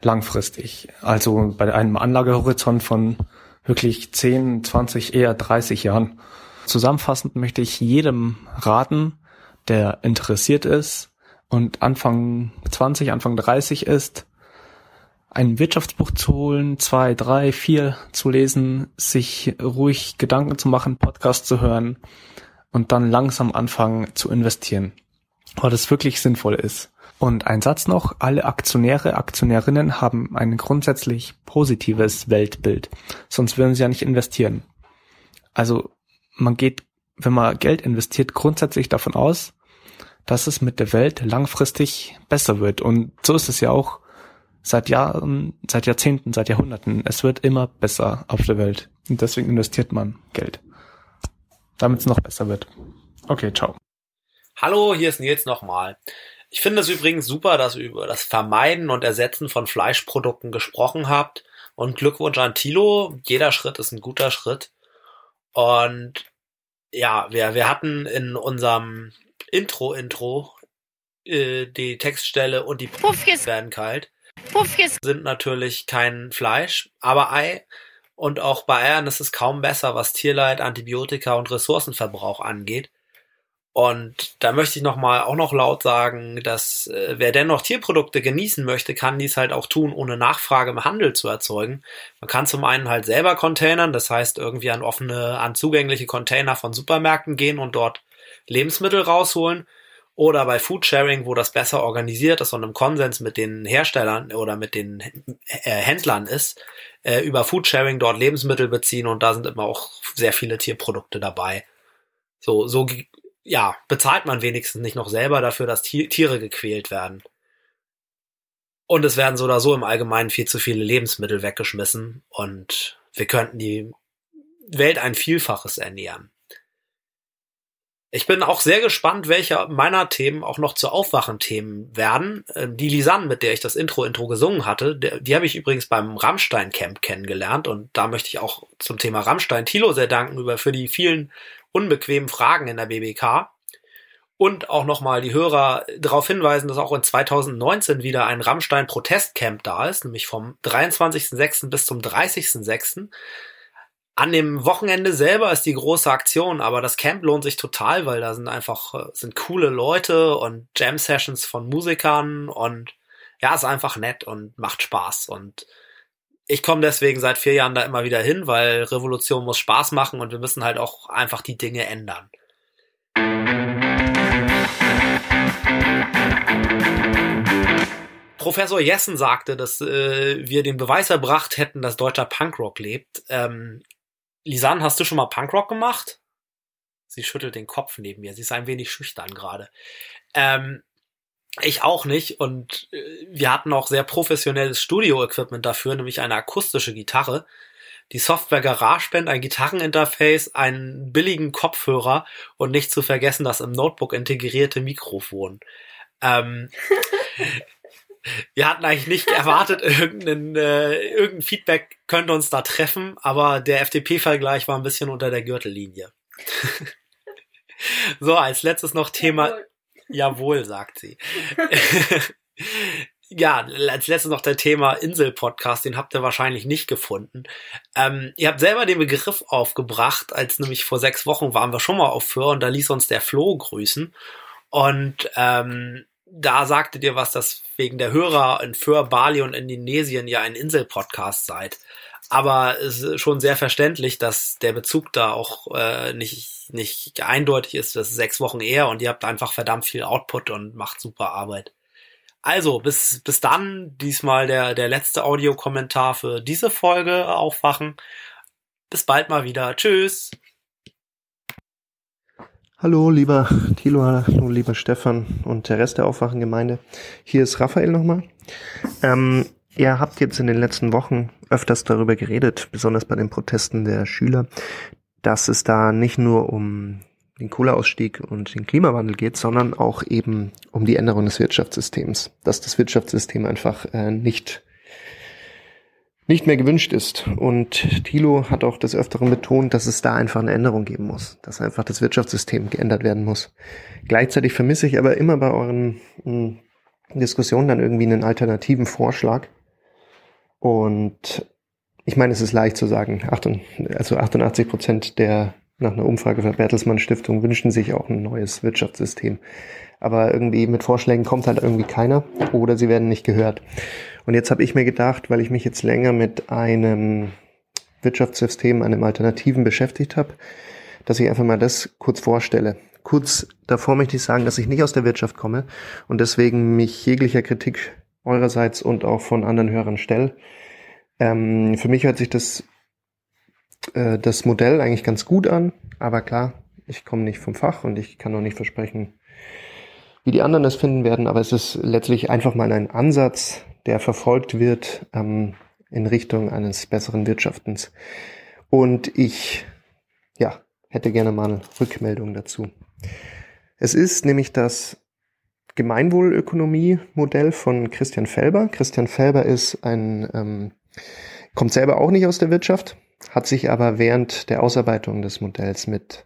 S125: langfristig. Also bei einem Anlagehorizont von wirklich 10, 20, eher 30 Jahren. Zusammenfassend möchte ich jedem raten, der interessiert ist und Anfang 20, Anfang 30 ist, ein Wirtschaftsbuch zu holen, zwei, drei, vier zu lesen, sich ruhig Gedanken zu machen, Podcast zu hören und dann langsam anfangen zu investieren, weil das wirklich sinnvoll ist. Und ein Satz noch, alle Aktionäre, Aktionärinnen haben ein grundsätzlich positives Weltbild, sonst würden sie ja nicht investieren. Also man geht, wenn man Geld investiert, grundsätzlich davon aus, dass es mit der Welt langfristig besser wird. Und so ist es ja auch seit Jahren, seit Jahrzehnten, seit Jahrhunderten. Es wird immer besser auf der Welt. Und deswegen investiert man Geld. Damit es noch besser wird. Okay, ciao.
S126: Hallo, hier ist Nils nochmal. Ich finde es übrigens super, dass ihr über das Vermeiden und Ersetzen von Fleischprodukten gesprochen habt. Und Glückwunsch an Thilo. Jeder Schritt ist ein guter Schritt. Und ja, wir, wir hatten in unserem Intro-Intro äh, die Textstelle und die
S127: Puffjes.
S126: werden kalt.
S127: Puffjes.
S126: Sind natürlich kein Fleisch, aber Ei. Und auch bei Eiern ist es kaum besser, was Tierleid, Antibiotika und Ressourcenverbrauch angeht. Und da möchte ich noch mal auch noch laut sagen, dass äh, wer dennoch Tierprodukte genießen möchte, kann dies halt auch tun, ohne Nachfrage im Handel zu erzeugen. Man kann zum einen halt selber containern, das heißt irgendwie an offene, an zugängliche Container von Supermärkten gehen und dort Lebensmittel rausholen. Oder bei Foodsharing, wo das besser organisiert ist und im Konsens mit den Herstellern oder mit den äh, Händlern ist, äh, über Foodsharing dort Lebensmittel beziehen und da sind immer auch sehr viele Tierprodukte dabei. So, so ja, bezahlt man wenigstens nicht noch selber dafür, dass Tiere gequält werden. Und es werden so oder so im Allgemeinen viel zu viele Lebensmittel weggeschmissen und wir könnten die Welt ein Vielfaches ernähren. Ich bin auch sehr gespannt, welche meiner Themen auch noch zu Aufwachen-Themen werden. Ähm, die Lisanne, mit der ich das Intro-Intro gesungen hatte, die habe ich übrigens beim Rammstein-Camp kennengelernt und da möchte ich auch zum Thema Rammstein Thilo sehr danken über für die vielen unbequemen Fragen in der BBK. Und auch nochmal die Hörer darauf hinweisen, dass auch in 2019 wieder ein Rammstein-Protestcamp da ist, nämlich vom 23.06. bis zum 30.06. An dem Wochenende selber ist die große Aktion, aber das Camp lohnt sich total, weil da sind einfach äh, sind coole Leute und Jam Sessions von Musikern und ja, ist einfach nett und macht Spaß und ich komme deswegen seit vier Jahren da immer wieder hin, weil Revolution muss Spaß machen und wir müssen halt auch einfach die Dinge ändern. Professor Jessen sagte, dass äh, wir den Beweis erbracht hätten, dass deutscher Punkrock lebt. Ähm, Lisanne, hast du schon mal Punkrock gemacht? Sie schüttelt den Kopf neben mir. Sie ist ein wenig schüchtern gerade. Ähm, ich auch nicht. Und äh, wir hatten auch sehr professionelles Studio-Equipment dafür, nämlich eine akustische Gitarre. Die Software GarageBand, ein Gitarreninterface, einen billigen Kopfhörer und nicht zu vergessen das im Notebook integrierte Mikrofon. Ähm, wir hatten eigentlich nicht erwartet, irgendein, äh, irgendein Feedback könnte uns da treffen, aber der FDP-Vergleich war ein bisschen unter der Gürtellinie. so, als letztes noch Thema. Jawohl, Jawohl sagt sie. ja, als letztes noch der Thema Insel-Podcast, den habt ihr wahrscheinlich nicht gefunden. Ähm, ihr habt selber den Begriff aufgebracht, als nämlich vor sechs Wochen waren wir schon mal auf Föhr und da ließ uns der Flo grüßen. Und ähm, da sagtet ihr was, dass wegen der Hörer in Föhr, Bali und Indonesien ja ein Insel-Podcast seid. Aber es ist schon sehr verständlich, dass der Bezug da auch äh, nicht, nicht eindeutig ist. Das ist sechs Wochen eher und ihr habt einfach verdammt viel Output und macht super Arbeit. Also, bis, bis dann, diesmal der, der letzte Audiokommentar für diese Folge aufwachen. Bis bald mal wieder. Tschüss.
S80: Hallo, lieber Thilo, hallo, lieber Stefan und der Rest der Aufwachengemeinde. Hier ist Raphael nochmal. Ähm, ihr habt jetzt in den letzten Wochen öfters darüber geredet, besonders bei den Protesten der Schüler, dass es da nicht nur um den Kohleausstieg und den Klimawandel geht, sondern auch eben um die Änderung des Wirtschaftssystems. Dass das Wirtschaftssystem einfach äh, nicht nicht mehr gewünscht ist. Und Thilo hat auch des Öfteren betont, dass es da einfach eine Änderung geben muss, dass einfach das Wirtschaftssystem geändert werden muss. Gleichzeitig vermisse ich aber immer bei euren hm, Diskussionen dann irgendwie einen alternativen Vorschlag. Und ich meine, es ist leicht zu sagen, also 88 Prozent der nach einer Umfrage der Bertelsmann Stiftung wünschen sich auch ein neues Wirtschaftssystem. Aber irgendwie mit Vorschlägen kommt halt irgendwie keiner oder sie werden nicht gehört. Und jetzt habe ich mir gedacht, weil ich mich jetzt länger mit einem Wirtschaftssystem, einem Alternativen beschäftigt habe, dass ich einfach mal das kurz vorstelle. Kurz davor möchte ich sagen, dass ich nicht aus der Wirtschaft komme und deswegen mich jeglicher Kritik eurerseits und auch von anderen Hörern stelle. Ähm, für mich hört sich das, äh, das Modell eigentlich ganz gut an, aber klar, ich komme nicht vom Fach und ich kann auch nicht versprechen, wie die anderen das finden werden, aber es ist letztlich einfach mal ein Ansatz, der verfolgt wird ähm, in Richtung eines besseren Wirtschaftens. Und ich, ja, hätte gerne mal eine Rückmeldung dazu. Es ist nämlich das Gemeinwohlökonomie-Modell von Christian Felber. Christian Felber ist ein ähm, kommt selber auch nicht aus der Wirtschaft, hat sich aber während der Ausarbeitung des Modells mit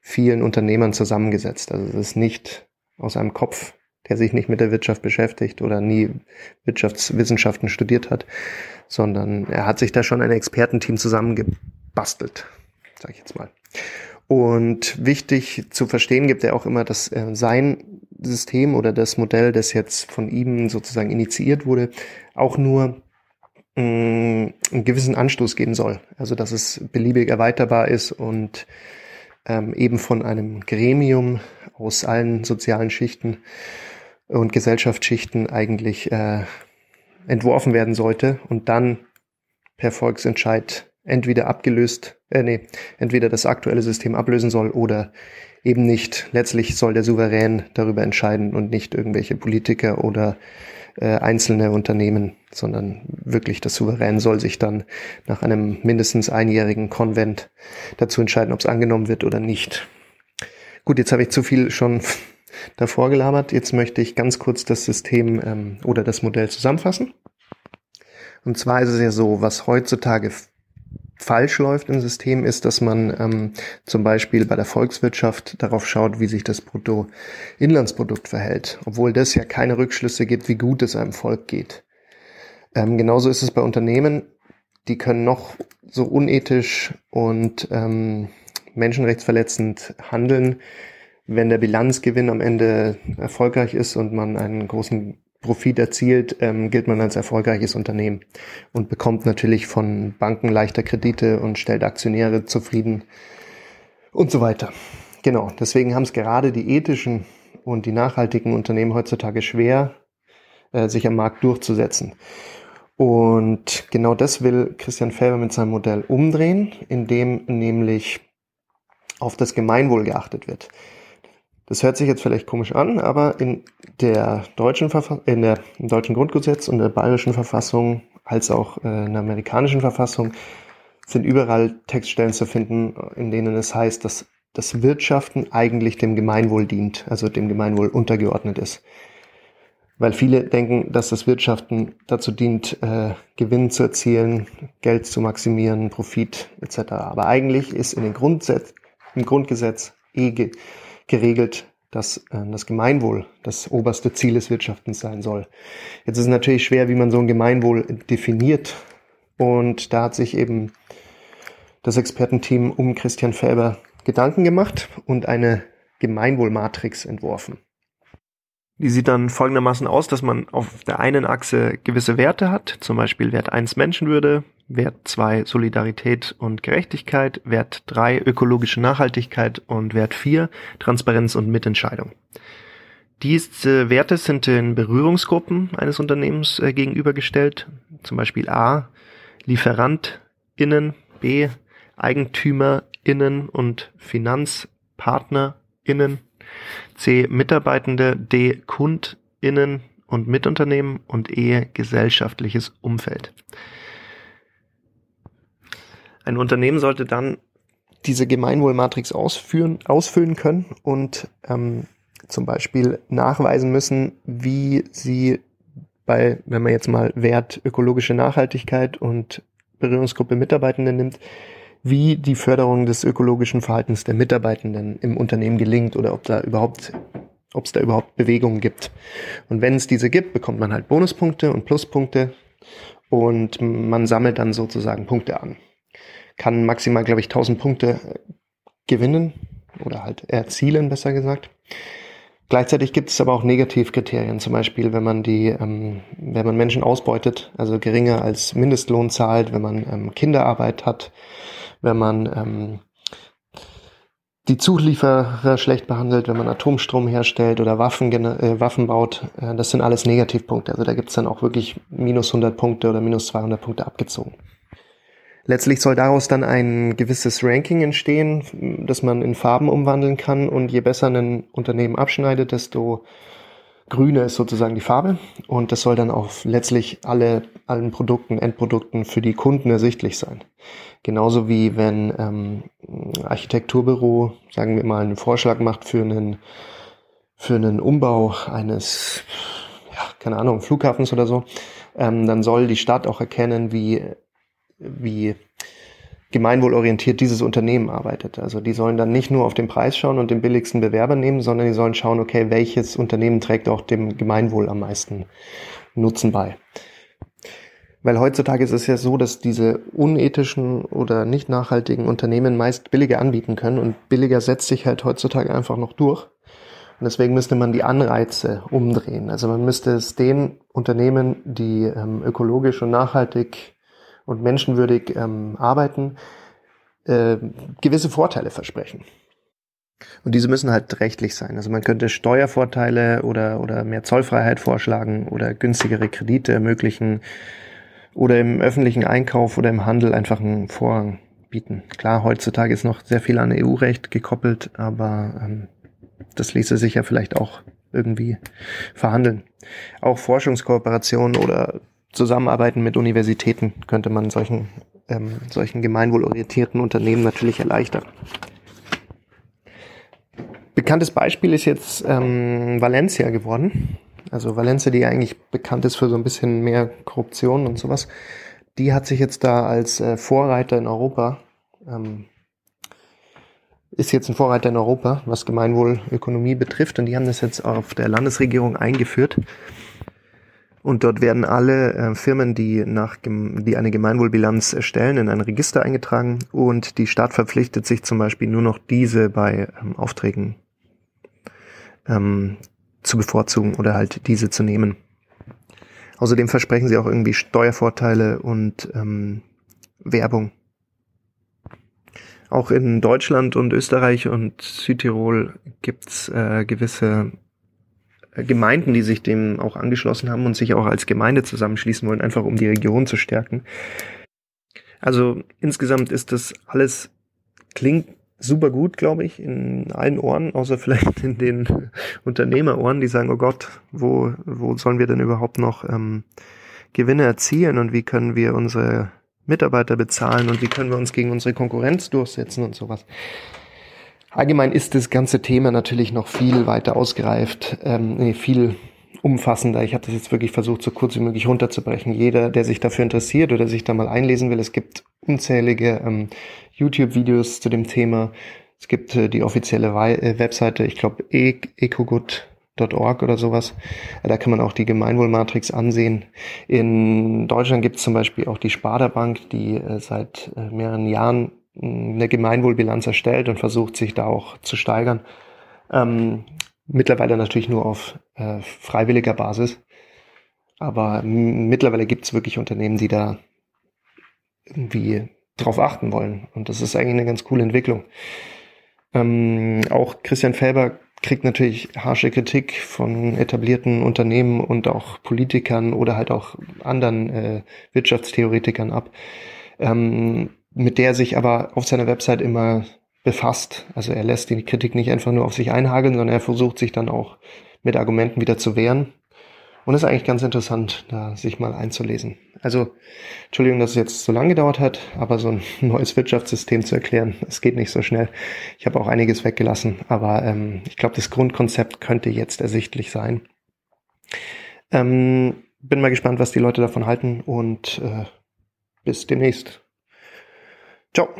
S80: vielen Unternehmern zusammengesetzt. Also es ist nicht aus einem Kopf, der sich nicht mit der Wirtschaft beschäftigt oder nie Wirtschaftswissenschaften studiert hat, sondern er hat sich da schon ein Expertenteam zusammengebastelt, sage ich jetzt mal. Und wichtig zu verstehen gibt er auch immer, dass äh, sein System oder das Modell, das jetzt von ihm sozusagen initiiert wurde, auch nur mh, einen gewissen Anstoß geben soll. Also dass es beliebig erweiterbar ist und ähm, eben von einem Gremium aus allen sozialen Schichten und Gesellschaftsschichten eigentlich äh, entworfen werden sollte und dann per Volksentscheid entweder abgelöst, äh, nee, entweder das aktuelle System ablösen soll oder eben nicht. Letztlich soll der Souverän darüber entscheiden und nicht irgendwelche Politiker oder äh, einzelne Unternehmen, sondern wirklich das Souverän soll sich dann nach einem mindestens einjährigen Konvent dazu entscheiden, ob es angenommen wird oder nicht. Gut, jetzt habe ich zu viel schon davor gelabert. Jetzt möchte ich ganz kurz das System ähm, oder das Modell zusammenfassen. Und zwar ist es ja so, was heutzutage falsch läuft im System, ist, dass man ähm, zum Beispiel bei der Volkswirtschaft darauf schaut, wie sich das Bruttoinlandsprodukt verhält, obwohl das ja keine Rückschlüsse gibt, wie gut es einem Volk geht. Ähm, genauso ist es bei Unternehmen, die können noch so unethisch und ähm, menschenrechtsverletzend handeln, wenn der Bilanzgewinn am Ende erfolgreich ist und man einen großen Profit erzielt, ähm, gilt man als erfolgreiches Unternehmen und bekommt natürlich von Banken leichter Kredite und stellt Aktionäre zufrieden und so weiter. Genau, deswegen haben es gerade die ethischen und die nachhaltigen Unternehmen heutzutage schwer, äh, sich am Markt durchzusetzen. Und genau das will Christian Felber mit seinem Modell umdrehen, indem nämlich auf das Gemeinwohl geachtet wird. Das hört sich jetzt vielleicht komisch an, aber in der deutschen Verfa in der im deutschen Grundgesetz und der bayerischen Verfassung als auch äh, in der amerikanischen Verfassung sind überall Textstellen zu finden, in denen es heißt, dass das Wirtschaften eigentlich dem Gemeinwohl dient, also dem Gemeinwohl untergeordnet ist. Weil viele denken, dass das Wirtschaften dazu dient, äh, Gewinn zu erzielen, Geld zu maximieren, Profit etc. Aber eigentlich ist in den Grundsatz, im Grundgesetz eh geregelt, dass äh, das Gemeinwohl das oberste Ziel des Wirtschaftens sein soll. Jetzt ist es natürlich schwer, wie man so ein Gemeinwohl definiert. Und da hat sich eben das Expertenteam um Christian Felber Gedanken gemacht und eine Gemeinwohlmatrix entworfen. Die sieht dann folgendermaßen aus, dass man auf der einen Achse gewisse Werte hat, zum Beispiel Wert 1 Menschenwürde, Wert 2 Solidarität und Gerechtigkeit, Wert 3 ökologische Nachhaltigkeit und Wert 4 Transparenz und Mitentscheidung. Diese Werte sind den Berührungsgruppen eines Unternehmens äh, gegenübergestellt, zum Beispiel A LieferantInnen, B EigentümerInnen und FinanzpartnerInnen, C Mitarbeitende, D KundInnen und Mitunternehmen und E gesellschaftliches Umfeld. Ein Unternehmen sollte dann diese Gemeinwohlmatrix ausführen, ausfüllen können und ähm, zum Beispiel nachweisen müssen, wie sie bei, wenn man jetzt mal Wert ökologische Nachhaltigkeit und Berührungsgruppe Mitarbeitende nimmt, wie die Förderung des ökologischen Verhaltens der Mitarbeitenden im Unternehmen gelingt oder ob da überhaupt ob es da überhaupt Bewegungen gibt. Und wenn es diese gibt, bekommt man halt Bonuspunkte und Pluspunkte und man sammelt dann sozusagen Punkte an kann maximal, glaube ich, 1000 Punkte äh, gewinnen oder halt erzielen, besser gesagt. Gleichzeitig gibt es aber auch Negativkriterien, zum Beispiel, wenn man die, ähm, wenn man Menschen ausbeutet, also geringer als Mindestlohn zahlt, wenn man ähm, Kinderarbeit hat, wenn man ähm, die Zulieferer schlecht behandelt, wenn man Atomstrom herstellt oder Waffen, äh, Waffen baut. Äh, das sind alles Negativpunkte. Also da gibt es dann auch wirklich minus 100 Punkte oder minus 200 Punkte abgezogen. Letztlich soll daraus dann ein gewisses Ranking entstehen, das man in Farben umwandeln kann und je besser ein Unternehmen abschneidet, desto grüner ist sozusagen die Farbe und das soll dann auch letztlich alle allen Produkten, Endprodukten für die Kunden ersichtlich sein. Genauso wie wenn ähm, Architekturbüro, sagen wir mal, einen Vorschlag macht für einen für einen Umbau eines, ja, keine Ahnung, Flughafens oder so, ähm, dann soll die Stadt auch erkennen, wie wie gemeinwohlorientiert dieses Unternehmen arbeitet. Also die sollen dann nicht nur auf den Preis schauen und den billigsten Bewerber nehmen, sondern die sollen schauen, okay, welches Unternehmen trägt auch dem Gemeinwohl am meisten Nutzen bei. Weil heutzutage ist es ja so, dass diese unethischen oder nicht nachhaltigen Unternehmen meist billiger anbieten können und billiger setzt sich halt heutzutage einfach noch durch. Und deswegen müsste man die Anreize umdrehen. Also man müsste es den Unternehmen, die ähm, ökologisch und nachhaltig und menschenwürdig ähm, arbeiten, äh, gewisse Vorteile versprechen. Und diese müssen halt rechtlich sein. Also man könnte Steuervorteile oder, oder mehr Zollfreiheit vorschlagen oder günstigere Kredite ermöglichen oder im öffentlichen Einkauf oder im Handel einfach einen Vorrang bieten. Klar, heutzutage ist noch sehr viel an EU-Recht gekoppelt, aber ähm, das ließe sich ja vielleicht auch irgendwie verhandeln. Auch Forschungskooperationen oder Zusammenarbeiten mit Universitäten könnte man solchen, ähm, solchen gemeinwohlorientierten Unternehmen natürlich erleichtern. Bekanntes Beispiel ist jetzt ähm, Valencia geworden. Also Valencia, die eigentlich bekannt ist für so ein bisschen mehr Korruption und sowas, die hat sich jetzt da als äh, Vorreiter in Europa, ähm, ist jetzt ein Vorreiter in Europa, was Gemeinwohlökonomie betrifft. Und die haben das jetzt auf der Landesregierung eingeführt. Und dort werden alle äh, Firmen, die, nach, die eine Gemeinwohlbilanz erstellen, in ein Register eingetragen. Und die Stadt verpflichtet sich zum Beispiel nur noch diese bei ähm, Aufträgen ähm, zu bevorzugen oder halt diese zu nehmen. Außerdem versprechen sie auch irgendwie Steuervorteile und ähm, Werbung. Auch in Deutschland und Österreich und Südtirol gibt's äh, gewisse Gemeinden, die sich dem auch angeschlossen haben und sich auch als Gemeinde zusammenschließen wollen, einfach um die Region zu stärken. Also insgesamt ist das alles klingt super gut, glaube ich, in allen Ohren, außer vielleicht in den Unternehmerohren, die sagen, oh Gott, wo, wo sollen wir denn überhaupt noch ähm, Gewinne erzielen und wie können wir unsere Mitarbeiter bezahlen und wie können wir uns gegen unsere Konkurrenz durchsetzen und sowas. Allgemein ist das ganze Thema natürlich noch viel weiter ausgereift, ähm, nee, viel umfassender. Ich habe das jetzt wirklich versucht, so kurz wie möglich runterzubrechen. Jeder, der sich dafür interessiert oder sich da mal einlesen will, es gibt unzählige ähm, YouTube-Videos zu dem Thema. Es gibt äh, die offizielle We äh, Webseite, ich glaube e ecogood.org oder sowas. Äh, da kann man auch die Gemeinwohlmatrix ansehen. In Deutschland gibt es zum Beispiel auch die Sparda Bank, die äh, seit äh, mehreren Jahren eine Gemeinwohlbilanz erstellt und versucht, sich da auch zu steigern. Ähm, mittlerweile natürlich nur auf äh, freiwilliger Basis. Aber mittlerweile gibt es wirklich Unternehmen, die da irgendwie drauf achten wollen. Und das ist eigentlich eine ganz coole Entwicklung. Ähm, auch Christian Felber kriegt natürlich harsche Kritik von etablierten Unternehmen und auch Politikern oder halt auch anderen äh, Wirtschaftstheoretikern ab, ähm, mit der sich aber auf seiner Website immer befasst. Also er lässt die Kritik nicht einfach nur auf sich einhageln, sondern er versucht sich dann auch mit Argumenten wieder zu wehren und es ist eigentlich ganz interessant, da sich mal einzulesen. Also, Entschuldigung, dass es jetzt so lange gedauert hat, aber so ein neues Wirtschaftssystem zu erklären, es geht nicht so schnell. Ich habe auch einiges weggelassen, aber ähm, ich glaube, das Grundkonzept könnte jetzt ersichtlich sein. Ähm, bin mal gespannt, was die Leute davon halten und äh, bis demnächst. Ciao.